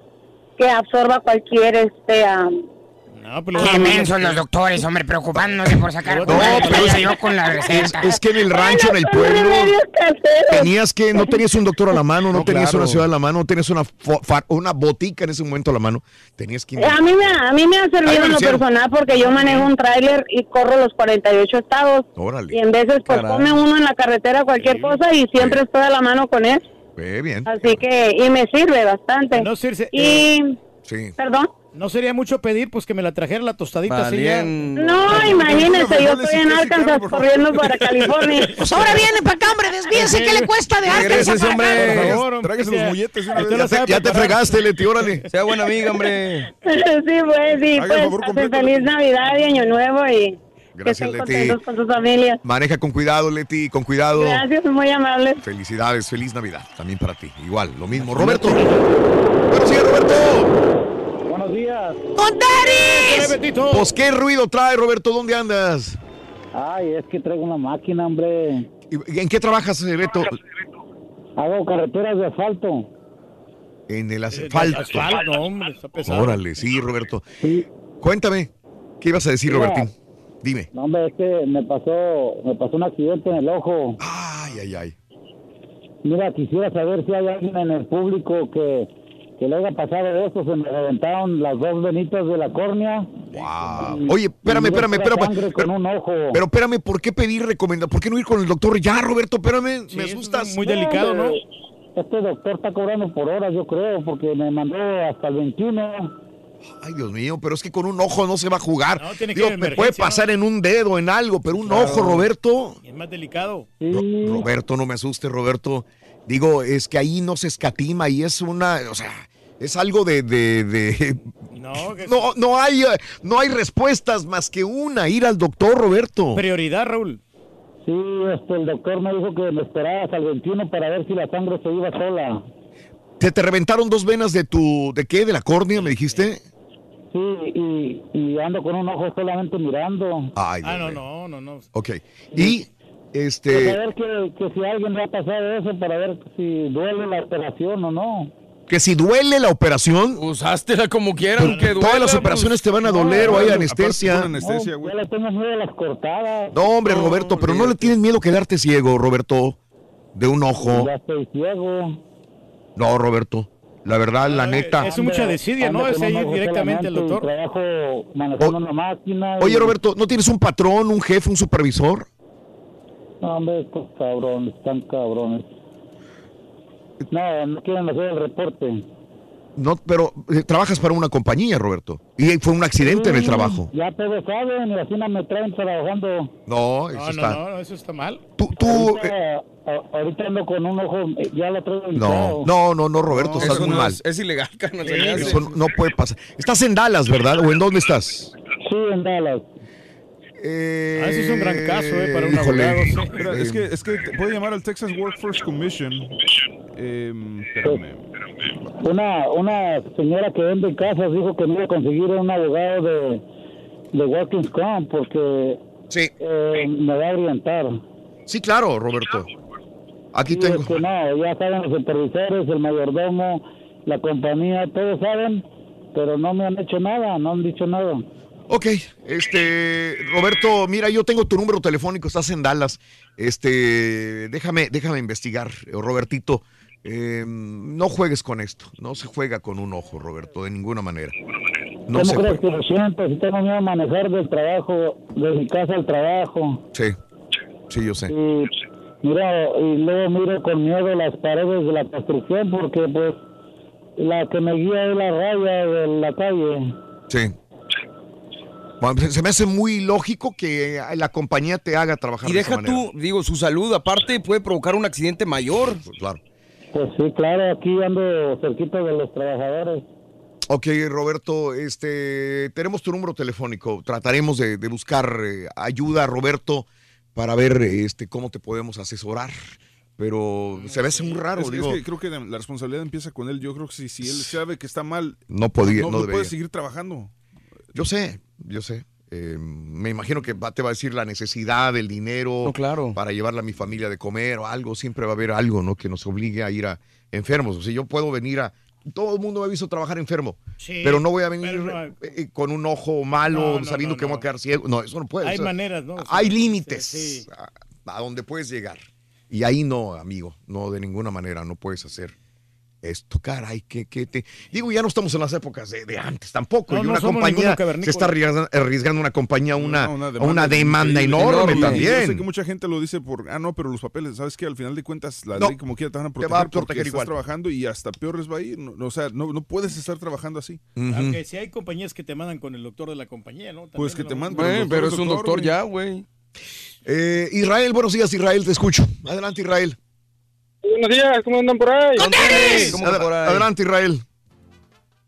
que absorba cualquier este am, Qué mensos los doctores, hombre, preocupándose por sacar cura. pero es- yo con la receta. Es que en el rancho, en el pueblo, tenías que, no tenías un doctor a la mano, no, No, tenías claro. una ciudad a la mano, no tenías una, fo- fa- una botica en ese momento a la mano, tenías que... A mí me, a mí me ha servido en lo personal porque yo manejo un tráiler y corro los 48 estados Órale. y en veces pues Caray. come uno en la carretera cualquier cosa y siempre estoy a la mano con él. Eh, bien. Así que, y me sirve bastante. No, Circe, y, Sí. perdón. No sería mucho pedir, pues que me la trajera la tostadita así ya. No, imagínense, yo estoy en Arkansas corriendo para California. (laughs) Pues ahora viene para acá, hombre, desvíese, ¿qué le cuesta de Arkansas para acá? hombre. Por favor, Tráigase los molletes. Ya te, ya te fregaste, Leti, órale. (laughs) Sea buena amiga, hombre. sí, pues, sí, pues, feliz Navidad y Año Nuevo y que Gracias, estén Leti. con sus familias. Maneja con cuidado, Leti, con cuidado. Gracias, muy amables. Felicidades, feliz Navidad. También para ti. Igual, lo mismo. Roberto. Buenos días, Roberto. Buenos días. ¡Con Daris! Pues qué ruido trae, Roberto. ¿Dónde andas? Ay, es que traigo una máquina, hombre. ¿Y ¿En qué trabajas, eh, Beto? Hago carreteras de asfalto. En el asfalto. asfalto, hombre, está pesado. Órale, sí, Roberto. Cuéntame, ¿qué ibas a decir, Mira. Robertín? Dime. No, hombre, es que me pasó, me pasó un accidente en el ojo. Ay, ay, ay. Mira, quisiera saber si hay alguien en el público que, que le haya pasado esto. Se me reventaron las dos venitas de la córnea. Oye, espérame, espérame, espérame. sangre con un ojo. Pero espérame, ¿por qué pedir recomendación? ¿Por qué no ir con el doctor? Ya, Roberto, espérame, me eso asustas. es muy delicado, ¿no? Este doctor está cobrando por horas, yo creo, porque me mandó hasta el 21. Ay, Dios mío, pero es que con un ojo no se va a jugar. No, tiene que Digo, de me puede pasar en un dedo, en algo, pero un Claro. ojo, Roberto. Es más delicado. Ro- Roberto, no me asuste, Roberto. Digo, es que ahí no se escatima y es una, o sea, es algo de, de, de- No, que no, no hay, eh, no hay respuestas más que una, ir al doctor, Roberto. Prioridad, Raúl. Sí, este, el doctor me dijo que me esperara hasta el 21 para ver si la sangre se iba sola. ¿Te, te reventaron dos venas de tu, de qué? ¿De la córnea, me dijiste? Sí, y, y ando con un ojo solamente mirando. Ay, Ah, Dios no, no, no, no. Ok. Y, Para este, ver que, que si alguien le ha pasado eso, para ver si duele la operación o no. Que si duele la operación, Usástela como quieras, pues, aunque duela. todas las pues. operaciones te van a doler o hay anestesia. No, yo le tengo miedo a las cortadas. No, hombre, Roberto, pero no le tienes miedo a quedarte ciego, Roberto, de un ojo. Ya estoy ciego. No, Roberto, la verdad, la neta. Es mucha desidia, ¿no? Es ir directamente al doctor. Trabajo manejando una máquina. Oye, Roberto, ¿no tienes un patrón, un jefe, un supervisor? No, hombre, estos cabrones, están cabrones. No, no quieren hacer el reporte. No, pero eh, trabajas para una compañía, Roberto. Y fue un accidente en el Sí, trabajo. Ya todos saben, y así no me traen trabajando. No, eso No, está. no, no, eso está mal. Tú, tú, eh, Ahorita, ahorita ando con un ojo, eh, ya lo traigo no, no, no, no, Roberto, estás muy no mal. es, es ilegal, carnal. hace. Eso no puede pasar. Estás en Dallas, ¿verdad? ¿O en dónde estás? Sí, en Dallas. Eh, Ah, ese es un gran caso, ¿eh? Para un híjole. abogado. sí. Es que, es que puede llamar al Texas Workforce Commission. Em, espérame. Una, una señora que vende casas dijo que me iba a conseguir un abogado de, de Workings Comp porque eh, me va a orientar. Sí, claro, Roberto. Aquí Sí, tengo. es que no, ya saben los supervisores, el mayordomo, la compañía, todos saben, pero no me han hecho nada, no han dicho nada. Ok, este, Roberto, mira, yo tengo tu número telefónico, estás en Dallas. Este, déjame, déjame investigar, Robertito. eh, no juegues con esto, no se juega con un ojo, Roberto, de ninguna manera. No ¿Cómo se crees juega. que lo siento? Si tengo miedo a manejar del trabajo, de mi casa al trabajo. Sí, sí, yo sé. Y mira, y luego miro con miedo las paredes de la construcción porque pues la que me guía es la raya de la calle. Sí. Bueno, se- me hace muy lógico que la compañía te haga trabajar Y de esa deja manera. tú, digo, su salud, aparte puede provocar un accidente mayor. Claro. Pues sí, claro, aquí ando cerquita de los trabajadores. Ok, Roberto, este, tenemos tu número telefónico. Trataremos de, de buscar eh, ayuda, Roberto, para ver este, cómo te podemos asesorar. Pero se me hace muy raro, Es, es digo. que creo que la responsabilidad empieza con él. Yo creo que si, si él sabe que está mal, No podía- no puede seguir trabajando. Yo sé, yo sé. Eh, me imagino que va- te va a decir la necesidad, el dinero para llevarle a mi familia de comer o algo. Siempre va a haber algo ¿no? que nos obligue a ir a enfermos. O sea, yo puedo venir a... Todo el mundo me ha visto trabajar enfermo, Sí, pero no voy a venir no- eh, con un ojo malo, No, no, sabiendo no, que me voy a quedar ciego. No, eso no puede. Hay o sea, maneras, ¿no? Hay Sí, límites sí, sí. A, a donde puedes llegar. Y ahí no, amigo, no, de ninguna manera, no puedes hacer esto, caray, que, que te... Digo, ya no estamos en las épocas de, de antes tampoco. No, y una compañía se está arriesgando, arriesgando una compañía a una, una demanda enorme, Yo también. sé que mucha gente lo dice por, ah, no, pero los papeles, ¿sabes qué? Al final de cuentas, la No, ley como quiera te van a te proteger, va a porque proteger estás igual. trabajando y hasta peor les va a ir. No, no, o sea, no, no puedes estar trabajando así. Aunque si hay compañías que te mandan con el doctor de la compañía, ¿no? Pues que te mandan. Pero es un doctor ya, güey. Eh, Israel, buenos días, Israel, te escucho. Adelante, Israel. Buenos días, ¿cómo andan por ahí? Adela- Adelante, Israel.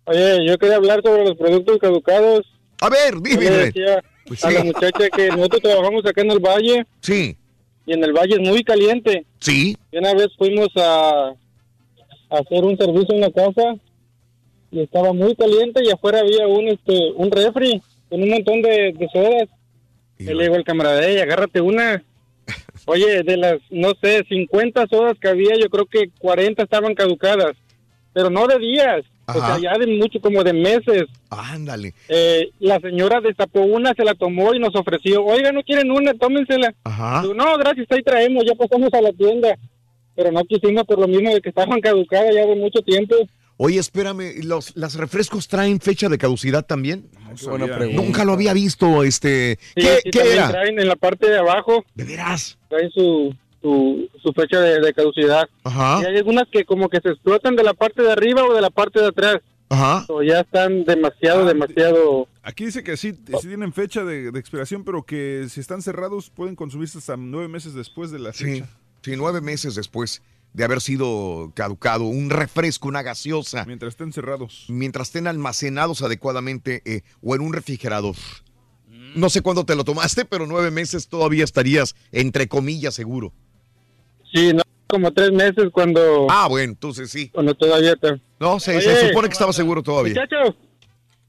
Oye, yo quería hablar sobre los productos caducados. A ver, dime. Yo le decía Pues a la muchacha que nosotros trabajamos acá en el valle. Sí. Y en el valle es muy caliente. Sí. Y una vez fuimos a, a hacer un servicio en la casa y estaba muy caliente y afuera había un este un refri con un montón de, de sodas. Y le digo al camarada, "Ey, agárrate una. Oye, de las, no sé, 50 sodas que había, yo creo que 40 estaban caducadas. Pero no de días, o Ajá. sea, ya de mucho, como de meses. Ándale. Eh, la señora destapó una, se la tomó y nos ofreció, oiga, ¿no quieren una? Tómensela. Ajá. No, gracias, ahí traemos, ya pasamos a la tienda. Pero no quisimos por lo mismo de que estaban caducadas ya de mucho tiempo. Oye, espérame, ¿los, ¿las refrescos traen fecha de caducidad también? buena pregunta. Nunca lo había visto, este... Sí, ¿Qué, sí, era? traen en la parte de abajo. ¿De veras? Traen su, su, su fecha de, de caducidad. Ajá. Y hay algunas que como que se explotan de la parte de arriba o de la parte de atrás. Ajá. O ya están demasiado, demasiado... Aquí dice que sí, sí tienen fecha de, de expiración, pero que si están cerrados pueden consumirse hasta nueve meses después de la Sí, fecha. sí, nueve meses después de haber sido caducado, un refresco, una gaseosa. Mientras estén cerrados. Mientras estén almacenados adecuadamente eh, o en un refrigerador. No sé cuándo te lo tomaste, pero nueve meses todavía estarías, entre comillas, seguro. Sí, no, como tres meses cuando... Ah, bueno, entonces sí. Cuando todavía te... No, se, Oye. se supone que estaba seguro todavía. Muchacho,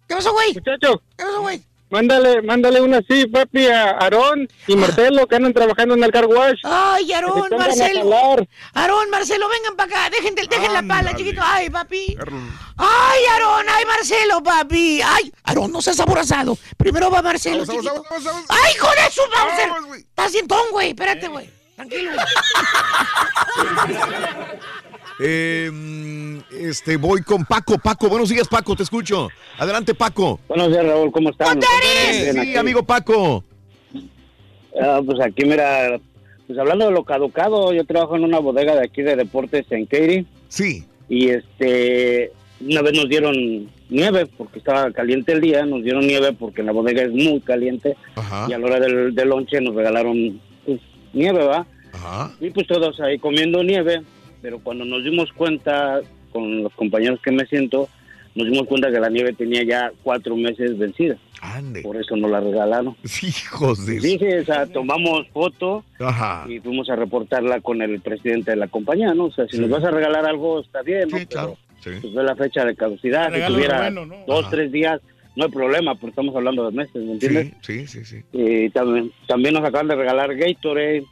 ¿Qué pasó, güey? muchacho. ¿Qué pasó, güey? Mándale, mándale una así, papi, a Aarón y Marcelo que andan trabajando en el car wash. Ay, Aarón, Marcelo. Aarón, Marcelo, vengan para acá. Dejen, dejen la pala, chiquito. Ay, papi. Ay, Aarón, ay, Marcelo, papi. Ay, Aarón, no seas aborazado. Primero va Marcelo, Vamos, chiquito. vamos, vamos, vamos. Ay, hijo de su Bowser. Güey. Estás dientón, güey. Espérate, güey. Tranquilo. (laughs) Eh, este, voy con Paco. Paco, buenos días, Paco, te escucho. Adelante, Paco. Buenos días, Raúl, ¿cómo? Bien, Sí, amigo Paco. Ah, pues aquí, mira, pues hablando de lo caducado, yo trabajo en una bodega de aquí de deportes en Katy. Sí. Y este, una vez nos dieron nieve porque estaba caliente el día, nos dieron nieve porque la bodega es muy caliente. Ajá. Y a la hora del, del lonche nos regalaron pues, nieve, ¿va? Ajá. Y pues todos ahí comiendo nieve, pero cuando nos dimos cuenta, con los compañeros que me siento, nos dimos cuenta que la nieve tenía ya cuatro meses vencida. Ande. Por eso nos la regalaron. (laughs) Hijos de... Sí, sí, o sea, tomamos foto Ajá. y fuimos a reportarla con el presidente de la compañía, ¿no? O sea, si nos vas a regalar algo, está bien, ¿no? Pero, Pues ve la fecha de caducidad, si tuviera bueno, ¿no? dos, Ajá. tres días, no hay problema, pero estamos hablando de meses, ¿me entiendes? Sí, sí, sí. Y también, también nos acaban de regalar Gatorade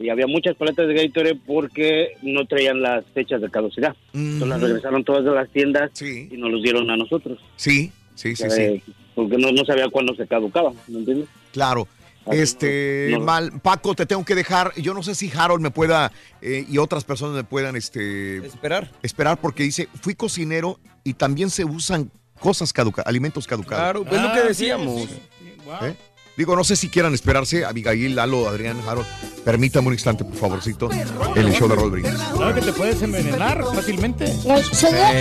y había muchas paletas de Gatorade porque no traían las fechas de caducidad. Entonces las regresaron todas de las tiendas Sí. y nos los dieron a nosotros. Sí, sí, sí, Eh, sí. Porque no, no sabía cuándo se caducaba, ¿me entiendes? Claro. Así Este, no- no- mal, Paco, te tengo que dejar. Yo no sé si Harold me pueda eh, y otras personas me puedan este, Esperar. esperar porque dice, fui cocinero y también se usan cosas caducadas, alimentos caducados. Claro, es lo que decíamos. ¿Eh? Digo, no sé si quieran esperarse. Abigail, Lalo, Adrián, Harold, permítame un instante, por favorcito, en el show de Roll Brindis. ¿Sabes que te puedes envenenar fácilmente? Lo señor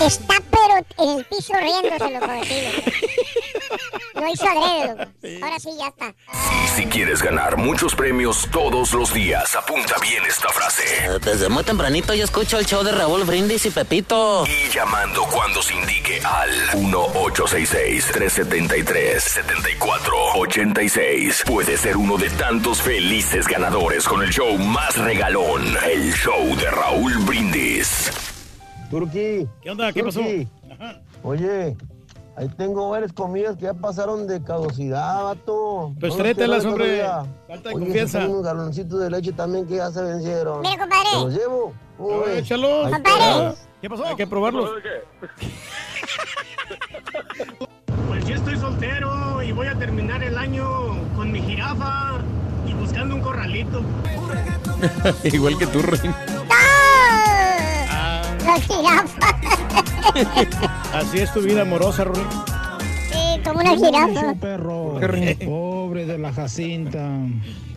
está pero en el piso riéndose, loco. Lo hizo adrede, loco. Ahora sí, ya está. Y si quieres ganar muchos premios todos los días, apunta bien esta frase. Desde muy tempranito yo escucho el show de Raúl Brindis y Pepito. Y llamando cuando se indique al 1-866-373-7486. Puede ser uno de tantos felices ganadores con el show más regalón, el show de Raúl Brindis. Turquí. ¿Qué onda? ¿Qué pasó? Oye, ahí tengo varias comidas que ya pasaron de caducidad, vato. Pues No hombre. Falta de Oye, confianza. tengo unos galoncitos de leche también que ya se vencieron. Mira, compadre. ¿Te los llevo? Uy, Échalos. Compadre. ¿Qué pasó? Hay que probarlos. (laughs) Pues yo estoy soltero y voy a terminar el año con mi jirafa y buscando un corralito. (laughs) Igual que tú, Rey. Jirafa. (laughs) Así es tu vida amorosa, Rui. Sí, como una jirafa. perro. (laughs) Pobre de la Jacinta.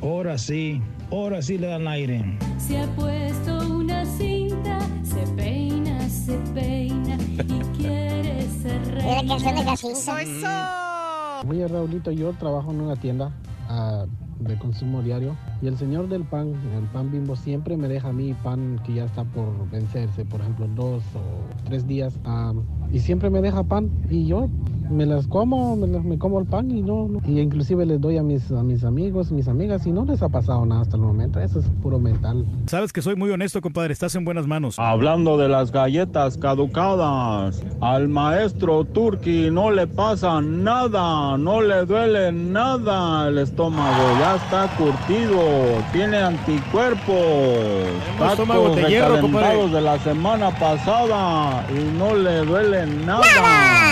Ahora sí, ahora sí le dan aire. Se ha puesto una cinta, se peina, se peina y quiere ser (laughs) Es la canción de reina. Jacinta. Oye, Raulito, yo trabajo en una tienda ah, de consumo diario. Y el señor del pan, el pan bimbo, siempre me deja a mí pan que ya está por vencerse, por ejemplo, dos o tres días, ah, y siempre me deja pan. Y yo me las como, me, las- me como el pan y no, no- y inclusive les doy a mis, a mis amigos, mis amigas y no les ha pasado nada hasta el momento, eso es puro mental. Sabes que soy muy honesto, compadre. Estás en buenas manos. Hablando de las galletas caducadas, al maestro Turki no le pasa nada, no le duele nada el estómago, ya está curtido, tiene anticuerpos, estómago de tacos hierro, compadre. de la semana pasada y no le duele nada.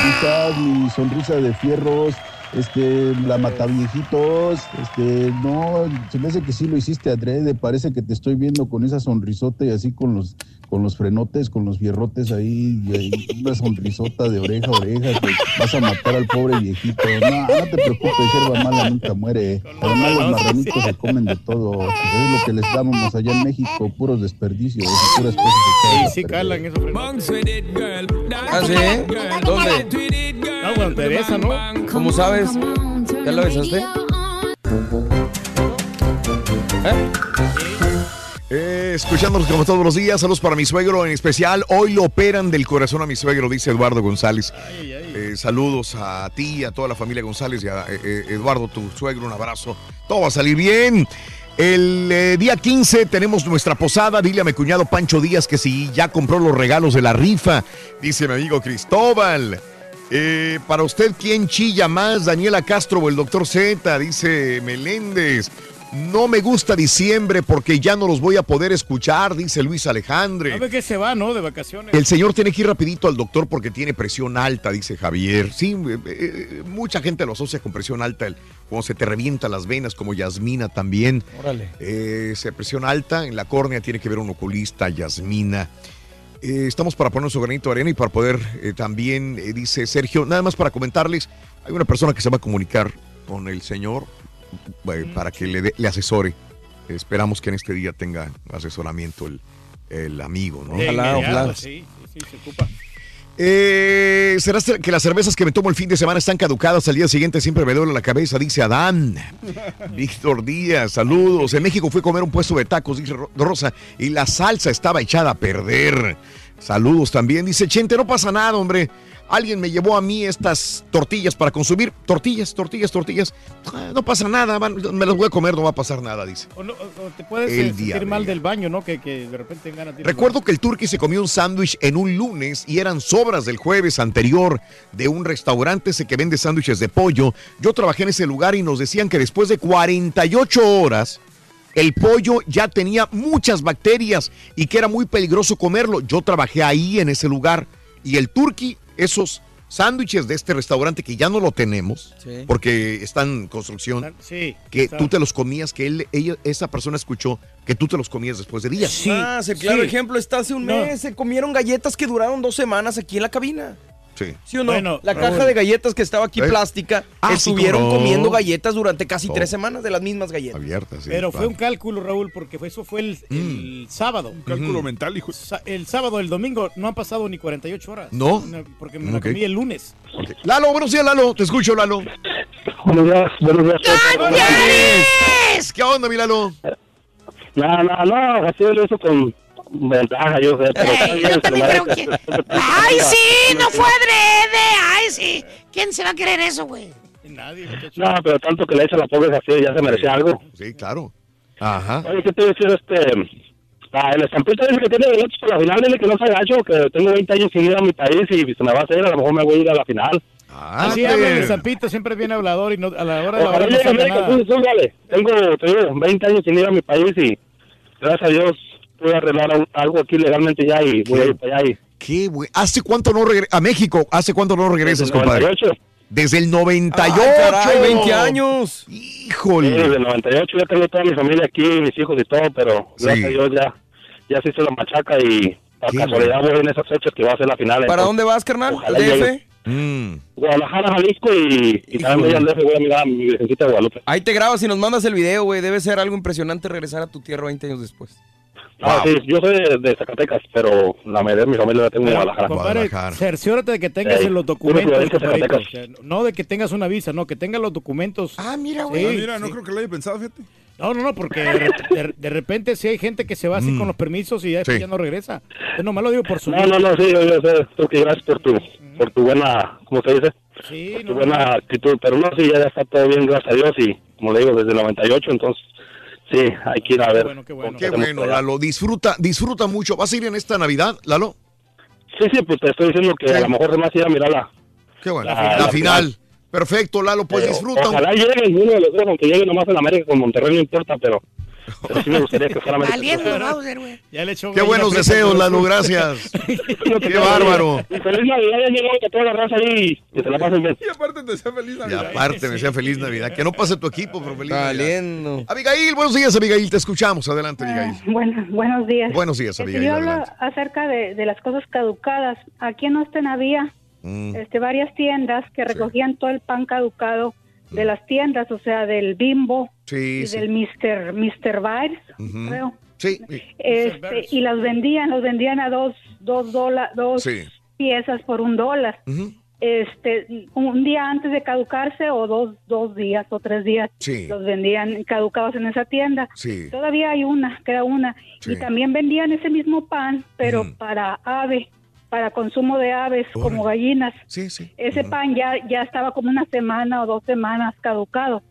Quizás sonrisa de fierros este, la mataviejitos, este, no, se me hace que sí lo hiciste adrede, parece que te estoy viendo con esa sonrisota y así con los, con los frenotes, con los fierrotes ahí, y ahí, una sonrisota de oreja a oreja, que vas a matar al pobre viejito. No, no te preocupes, hierba mala nunca muere. Además los marranitos se comen de todo, es lo que les damos allá en México, puros desperdicios, puras cosas Sí, sí, calan esos ¿Ah, sí? ¿Dónde? Bueno, Teresa, ¿no? ¿Cómo sabes? ¿Ya la besaste? Eh, escuchándonos como todos los días, saludos para mi suegro en especial. Hoy lo operan del corazón a mi suegro, dice Eduardo González. Eh, saludos a ti, a toda la familia González y a eh, eh, Eduardo, tu suegro, un abrazo. Todo va a salir bien. El eh, día 15 tenemos nuestra posada. Dile a mi cuñado Pancho Díaz que si ya compró los regalos de la rifa, dice mi amigo Cristóbal. Eh, para usted, ¿quién chilla más? Daniela Castro o el doctor Z, dice Meléndez. No me gusta diciembre porque ya no los voy a poder escuchar, dice Luis Alejandre. ¿Sabe que se va, no? De vacaciones. El señor tiene que ir rapidito al doctor porque tiene presión alta, dice Javier. Sí, eh, eh, mucha gente lo asocia con presión alta, el- cuando se te revientan las venas, como Yasmina también. Órale. Eh, se presión alta en la córnea, tiene que ver un oculista, Yasmina. Eh, estamos para poner su granito de arena y para poder eh, también, eh, dice Sergio, nada más para comentarles, hay una persona que se va a comunicar con el señor para que le, dé- le asesore. Esperamos que en este día tenga asesoramiento el, el amigo, ¿no? De inmediato, Sí, sí, sí, se ocupa. Eh, ¿Será ser- que las cervezas que me tomo el fin de semana están caducadas? Al día siguiente siempre me duele la cabeza, dice Adán. (laughs) Víctor Díaz, saludos. En México fui a comer un puesto de tacos, dice Ro- Rosa, y la salsa estaba echada a perder. Saludos también, dice Chente, no pasa nada, hombre. Alguien me llevó a mí estas tortillas para consumir. Tortillas, tortillas, tortillas. Ah, No pasa nada, van- me las voy a comer, no va a pasar nada, dice. O, no, o- te puedes El eh, sentir diablo. mal del baño, ¿no? Que, que de repente ganas Recuerdo que el turqui se comió un sándwich en un lunes y eran sobras del jueves anterior de un restaurante ese que vende sándwiches de pollo. Yo trabajé en ese lugar y nos decían que después de 48 horas el pollo ya tenía muchas bacterias y que era muy peligroso comerlo. Yo trabajé ahí en ese lugar y el turqui, esos sándwiches de este restaurante que ya no lo tenemos Sí. porque están en construcción, Sí. que está. tú te los comías, que él, ella, esa persona escuchó que tú te los comías después de días. ah, sí, claro sí. ejemplo, está hace un No. mes, se comieron galletas que duraron dos semanas aquí en la cabina. Sí. ¿Sí o no? Bueno, la caja de galletas que estaba aquí ¿Eh? plástica, Ah, estuvieron no. comiendo galletas durante casi Oh. tres semanas de las mismas galletas. Abiertas, sí, Pero fue un cálculo, Raúl, porque fue- eso fue el, el sábado. Un cálculo mental, hijo. El sábado, el domingo, no han pasado ni 48 horas. ¿No? Porque me la Ok. comí el lunes. Lalo, buenos días, Lalo. Te escucho, Lalo. Buenos días, buenos días. ¿Qué onda, mi Lalo? No, no, no, así lo hizo con ventaja, yo sé. Pero Ey, yo también creo que... merece. ¡Ay, sí! ¡No fue adrede! ¡Ay, sí! ¿Quién se va a creer eso, güey? Nadie. No, pero tanto que le echa la pobre así, ya se merecía algo. Sí, claro. Ajá. Oye, ¿qué te iba a decir? Este, ah, el estampito dice que tiene derechos para la final, dile que no se agacho, que tengo 20 años sin ir a mi país y se me va a hacer, a lo mejor me voy a ir a la final. Así habla el Zampito, siempre es bien hablador y no, a la hora de la hora no América, nada. dale. Tengo, te digo, 20 años sin ir a mi país y gracias a Dios pude arreglar un- algo aquí legalmente ya y voy a ir para allá. Y, Qué güey. ¿Hace cuánto no regresas? A México, ¿hace cuánto no regresas, Desde el compadre? 98. Desde el 98. Ay, caray, 20 años. Sí, Híjole. desde el 98 ya tengo toda mi familia aquí, mis hijos y todo, pero gracias Sí. a Dios ya, ya se hizo la machaca y a casualidad voy en esas fechas que va a ser la final. ¿Para entonces, dónde vas, carnal? Ojalá ¿Al llegue. DF? Mm. Guadalajara, Jalisco y, y también voy al DF, voy a mirar a mi virgencita de Guadalupe. Ahí te grabas y nos mandas el video, güey. Debe ser algo impresionante regresar a tu tierra 20 años después. No, sí, yo soy de, de Zacatecas, pero la mayoría de mi familia la tengo en Guadalajara. Compadre, cerciórate de que tengas los documentos. O sea, no de que tengas una visa, no, que tengas los documentos. Ah, mira, güey. Ah, mira, no creo que lo haya pensado, fíjate. No, no, no, porque de, re- de- de repente sí hay gente que se va así Mm. con los permisos y ya, después Sí. ya no regresa. Yo nomás lo digo por su No, no, no, sí, yo, yo sé, que gracias por tu, por tu buena, ¿cómo se dice? Sí, Por tu no, buena actitud, pero no, sí, ya, ya está todo bien, gracias a Dios, y como le digo, desde el 98, entonces, sí, hay que ir a ver. bueno, qué bueno. Qué bueno, Lalo. Disfruta, disfruta mucho. ¿Vas a ir en esta Navidad, Lalo? Sí, sí, pues te estoy diciendo que Sí. a lo mejor se me ir a mirarla. Qué bueno. La La, final, la final. Perfecto, Lalo. Pues Pero disfruta. Ojalá llegue uno de los dos, aunque llegue nomás en América con Monterrey, no importa, pero pero sí me gustaría que fuera güey. Ya le echó Qué buenos deseos, Lalo, gracias. (laughs) Qué bárbaro. Y feliz Navidad, ya llegó que toda la raza ahí y te la pases bien. Y aparte te sea feliz Y Navidad. aparte, me decía feliz Navidad. Que no pase tu equipo, pero feliz Navidad. Valiendo. Abigail, buenos días, Abigail. Te escuchamos. Adelante, Abigail. Bueno, buenos días. Buenos días, Este, Abigail, Yo hablo adelante. acerca de, de las cosas caducadas. Aquí en Austin había Mm. este, varias tiendas que recogían todo el pan caducado de las tiendas, o sea, del Bimbo Sí, y sí. del Mr. Mr. Biles, Ujú. creo. Sí. Este, y las vendían, los vendían a dos, dos, dola- dos Sí. piezas por un dólar. Este, un día antes de caducarse o dos, dos días o tres días Sí. los vendían caducados en esa tienda. Sí. Todavía hay una, queda una. Sí. Y también vendían ese mismo pan, pero para ave, para consumo de aves, como gallinas. Sí, sí. Ese pan ya, ya estaba como una semana o dos semanas caducado.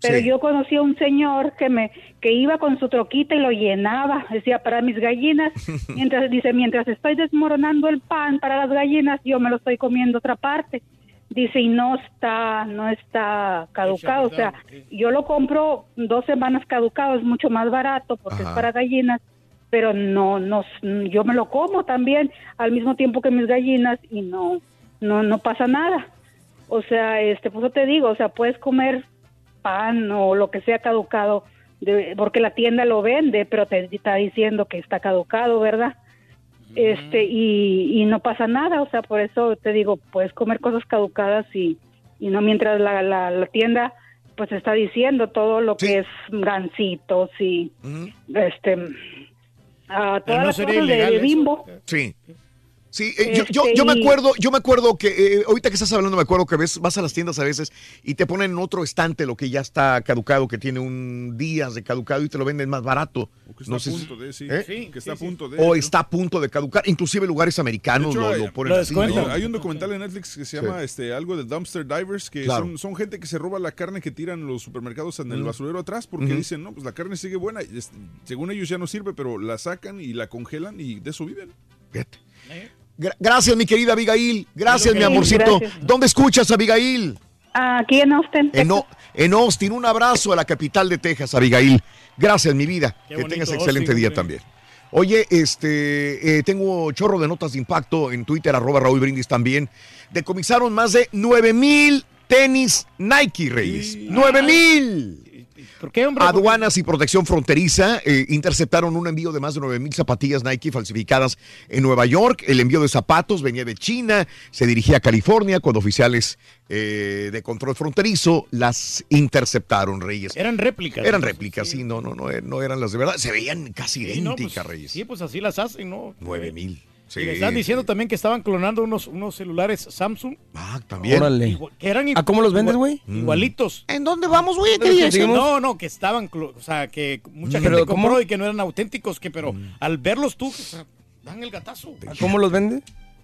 Pero Sí. yo conocí a un señor que me que iba con su troquita y lo llenaba, decía para mis gallinas, (laughs) mientras dice, mientras estoy desmoronando el pan para las gallinas, yo me lo estoy comiendo otra parte. Dice, y no está no está caducado, o sea, yo lo compro dos semanas caducado, es mucho más barato porque es para gallinas, pero no no yo me lo como también al mismo tiempo que mis gallinas y no no no pasa nada. O sea, este, pues yo te digo, o sea, puedes comer pan o lo que sea caducado, de- porque la tienda lo vende, pero te está diciendo que está caducado, ¿verdad? Este, y, y no pasa nada, o sea, por eso te digo, puedes comer cosas caducadas y, y no mientras la, la, la tienda pues está diciendo todo lo que es gancitos y este Pero todas no las sería cosas de, eso. bimbo. Sí. Sí, eh, yo, yo, Este, yo me y- acuerdo, yo me acuerdo que eh, ahorita que estás hablando, me acuerdo que ves, vas a las tiendas a veces y te ponen en otro estante lo que ya está caducado, que tiene un días de caducado y te lo venden más barato. Que está No a sé punto de, sí. ¿Eh? que está a punto de. O está a punto de caducar, inclusive lugares americanos hecho, lo, hay- lo ponen así. hay, ¿no? hay un documental en Netflix que se llama este, algo de Dumpster Divers, que Claro. son, son gente que se roba la carne que tiran los supermercados en el basurero atrás porque dicen, no, pues la carne sigue buena. y es- según ellos ya no sirve, pero la sacan y la congelan y de eso viven. Gra- gracias, mi querida Abigail. Gracias, Sí, mi amorcito. gracias. ¿Dónde escuchas, Abigail? Aquí en Austin. En, O- en Austin. Un abrazo a la capital de Texas, Abigail. Gracias, mi vida. Qué que tengas excelente Austin, día también. Oye, este, eh, tengo chorro de notas de impacto en Twitter, arroba Raúl Brindis también. Decomisaron más de 9 mil tenis Nike, Reyes. ¡9 mil! ¿Por qué, hombre? Aduanas y Protección Fronteriza eh, interceptaron un envío de más de 9 mil zapatillas Nike falsificadas en Nueva York. El envío de zapatos venía de China, se dirigía a California cuando oficiales eh, de control fronterizo las interceptaron, Reyes. Eran réplicas. Eran réplicas, sí, no, no, no, no eran las de verdad. Se veían casi Sí, no, idénticas, pues, Reyes. Sí, pues así las hacen, ¿no? 9 mil. Sí. Y le están diciendo también que estaban clonando unos, unos celulares Samsung. Ah, también. Órale. Igual- que eran ¿A cómo los vendes, güey? Mm. Igualitos. ¿En dónde vamos, güey? No, no, que estaban, o sea, que mucha Mm. gente ¿Pero compró cómo? y que no eran auténticos, que pero Mm. al verlos tú, o sea, dan el gatazo. ¿A ¿Cómo los vende?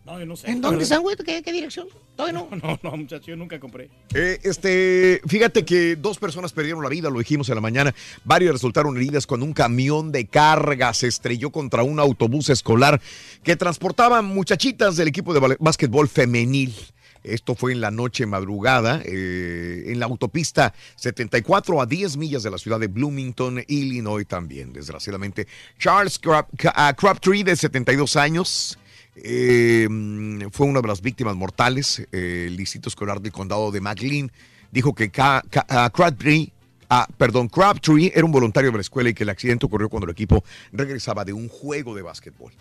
No, yo no sé. ¿En dónde están, güey? ¿Qué, qué dirección? Todavía no. (laughs) No, no, muchacho, yo nunca compré. Eh, este, fíjate que dos personas perdieron la vida, lo dijimos en la mañana. Varios resultaron heridas cuando un camión de carga se estrelló contra un autobús escolar que transportaba muchachitas del equipo de básquetbol femenil. Esto fue en la noche madrugada, eh, en la autopista 74 a 10 millas de la ciudad de Bloomington, Illinois también, desgraciadamente. Charles ah, Crabtree, de 72 años, eh, fue una de las víctimas mortales. Eh, el distrito escolar del condado de McLean dijo que ah, Crabtree, ah, perdón, Crabtree era un voluntario de la escuela y que el accidente ocurrió cuando el equipo regresaba de un juego de básquetbol.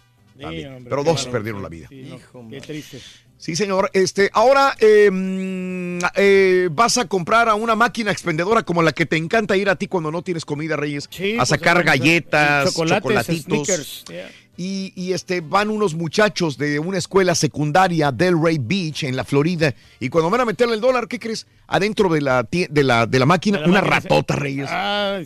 Hombre, Pero dos perdieron la vida. Sí, no, qué triste. Sí, señor. Este, ahora eh, mm, eh, vas a comprar a una máquina expendedora como la que te encanta ir a ti cuando no tienes comida, Reyes, a pues, sacar galletas, chocolatitos. Yeah. Y, y, este van unos muchachos de una escuela secundaria Delray Beach en la Florida y cuando van a meterle el dólar, ¿qué crees? Adentro de la de la de la máquina, De la una máquina, ratota, sí. Reyes. Ah,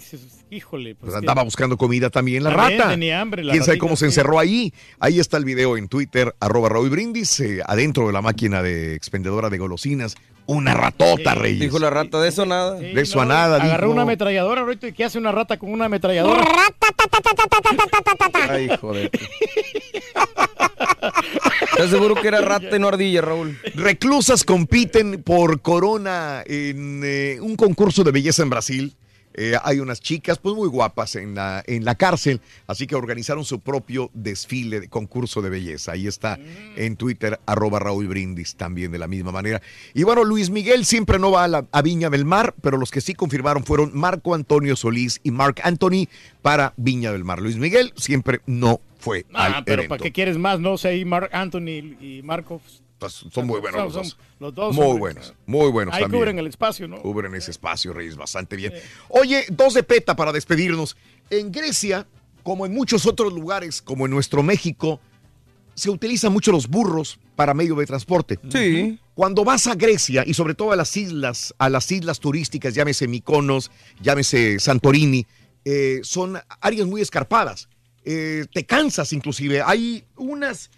híjole. Pues andaba buscando comida también la También rata. tenía hambre la ¿Quién sabe cómo se sí. encerró ahí? Ahí está el video en Twitter, arroba Raúl Brindis, eh, adentro de la máquina de expendedora de golosinas. Una ratota, Reyes. Dijo la rata, de eso nada. de eso a nada, Agarró dijo. una ametralladora, ahorita, ¿y qué hace una rata con una ametralladora? Ay, joder. ¿Estás seguro que era rata y no ardilla, Raúl? Reclusas compiten por corona en eh, un concurso de belleza en Brasil. Eh, hay unas chicas pues muy guapas en la, en la cárcel, así que organizaron su propio desfile de concurso de belleza. Ahí está en Twitter, arroba Raúl Brindis, también de la misma manera. Y bueno, Luis Miguel siempre no va a, la, a Viña del Mar, pero los que sí confirmaron fueron Marco Antonio Solís y Mark Anthony para Viña del Mar. Luis Miguel siempre no fue Ah, al pero evento. ¿para qué quieres más? No sé, Mark Anthony y Marco. Pues, son muy buenos los Son- dos. los dos, muy buenos, muy buenos Ahí también. cubren el espacio, ¿no? Cubren ese espacio, Reyes, bastante bien. Oye, dos de peta para despedirnos. En Grecia, como en muchos otros lugares, como en nuestro México, se utilizan mucho los burros para medio de transporte. Sí. Cuando vas a Grecia y sobre todo a las islas, a las islas turísticas, llámese Mykonos, llámese Santorini, eh, son áreas muy escarpadas. Eh, te cansas inclusive. Hay unas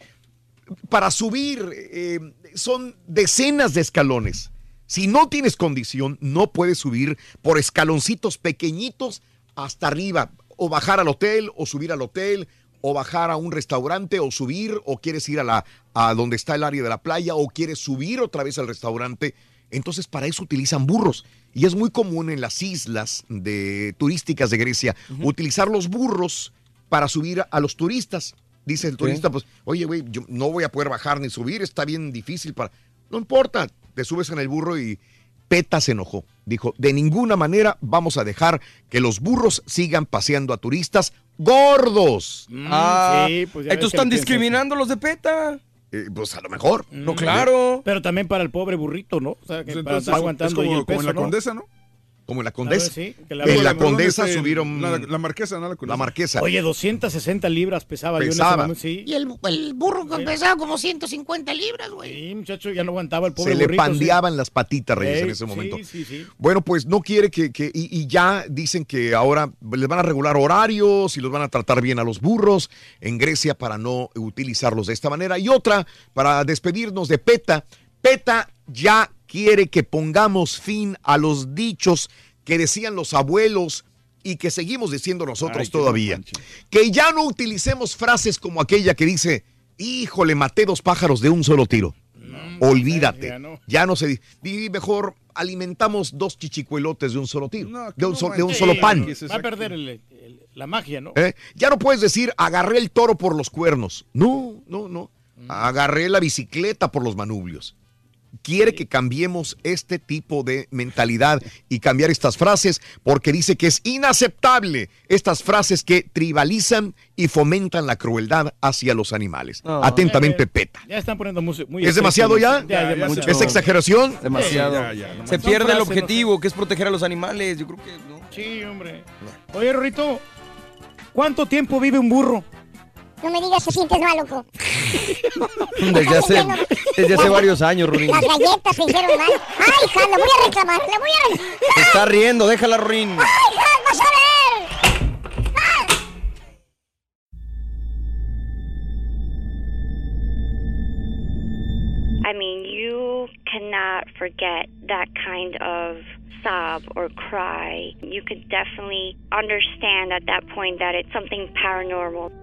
para subir eh, son decenas de escalones. Si no tienes condición, no puedes subir por escaloncitos pequeñitos hasta arriba, o bajar al hotel, o subir al hotel, o bajar a un restaurante, o subir, o quieres ir a la a donde está el área de la playa, o quieres subir otra vez al restaurante. Entonces, para eso utilizan burros. Y es muy común en las islas de, turísticas de Grecia utilizar los burros para subir a los turistas. Dice el turista, pues, oye, güey, yo no voy a poder bajar ni subir, está bien difícil para... No importa, te subes en el burro y Peta se enojó. Dijo, de ninguna manera vamos a dejar que los burros sigan paseando a turistas gordos. Ah, sí, pues que están discriminando a los de PETA. Eh, pues a lo mejor. No, claro. Pero también para el pobre burrito, ¿no? O sea, que Pues para entonces, estar aguantando es como- ahí el como en la ¿no? Condesa, ¿no? Como en la Condesa. Ver, sí, la- en la Perdón, Condesa este, subieron... La, la Marquesa, ¿no? La, Condesa. La Marquesa. Oye, 260 libras pesaba, yo en ese Pesaba. momento, sí. Y el, el burro pesaba como 150 libras, güey. Sí, muchacho, ya no aguantaba el pobre Se le burrito. sí. pandeaban las patitas, Reyes, en ese sí, momento. sí, sí. Bueno, pues no quiere que, que- y, y ya dicen que ahora les van a regular horarios y los van a tratar bien a los burros en Grecia para no utilizarlos de esta manera. Y otra, para despedirnos de PETA, PETA ya quiere que pongamos fin a los dichos que decían los abuelos y que seguimos diciendo nosotros Ay, todavía. que ya no utilicemos frases como aquella que dice, híjole, maté dos pájaros de un solo tiro. Olvídate. ya no. Ya no se dice. Di mejor alimentamos dos chichicuelotes de un solo tiro. No, de un, no so- de un manches. solo pan. ¿Qué es Va a perder el- el- la magia, ¿no? ¿eh? Ya no puedes decir agarré el toro por los cuernos. No, no, no. Agarré la bicicleta por los manubrios. Quiere que cambiemos este tipo de mentalidad y cambiar estas frases porque dice que es inaceptable estas frases que tribalizan y fomentan la crueldad hacia los animales. No. Atentamente, PETA. Ya están pponiendo muy, muy ¿Es demasiado ya? Ya, ya demasiado. ¿Es exageración? Demasiado. ya, ya, no Se pierde el no objetivo, que es proteger a los animales. Yo creo que no. Sí, hombre. Oye, Rorito, ¿cuánto tiempo vive un burro? No me digas que sientes mal, loco. (laughs) Desde hace, desde hace varios años, Rurín. Las galletas se hicieron mal. ¡Ay, hija! Le voy a reclamar, le voy a reclamar. Se está riendo, déjala, Rurín. ¡Ay, hija! ¡Vas a ver! I mean, you cannot forget that kind of sob or cry. You could definitely understand at that point that it's something paranormal.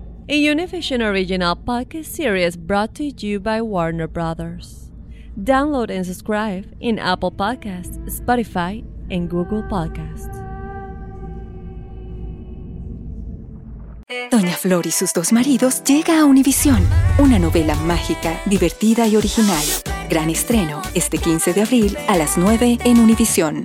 a Univision original podcast series brought to you by Warner Brothers. Download and subscribe in Apple Podcasts, Spotify, and Google Podcasts. Doña Flor y sus dos maridos llega a Univisión, una novela mágica, divertida y original. Gran estreno este 15 de abril a las 9 en Univisión.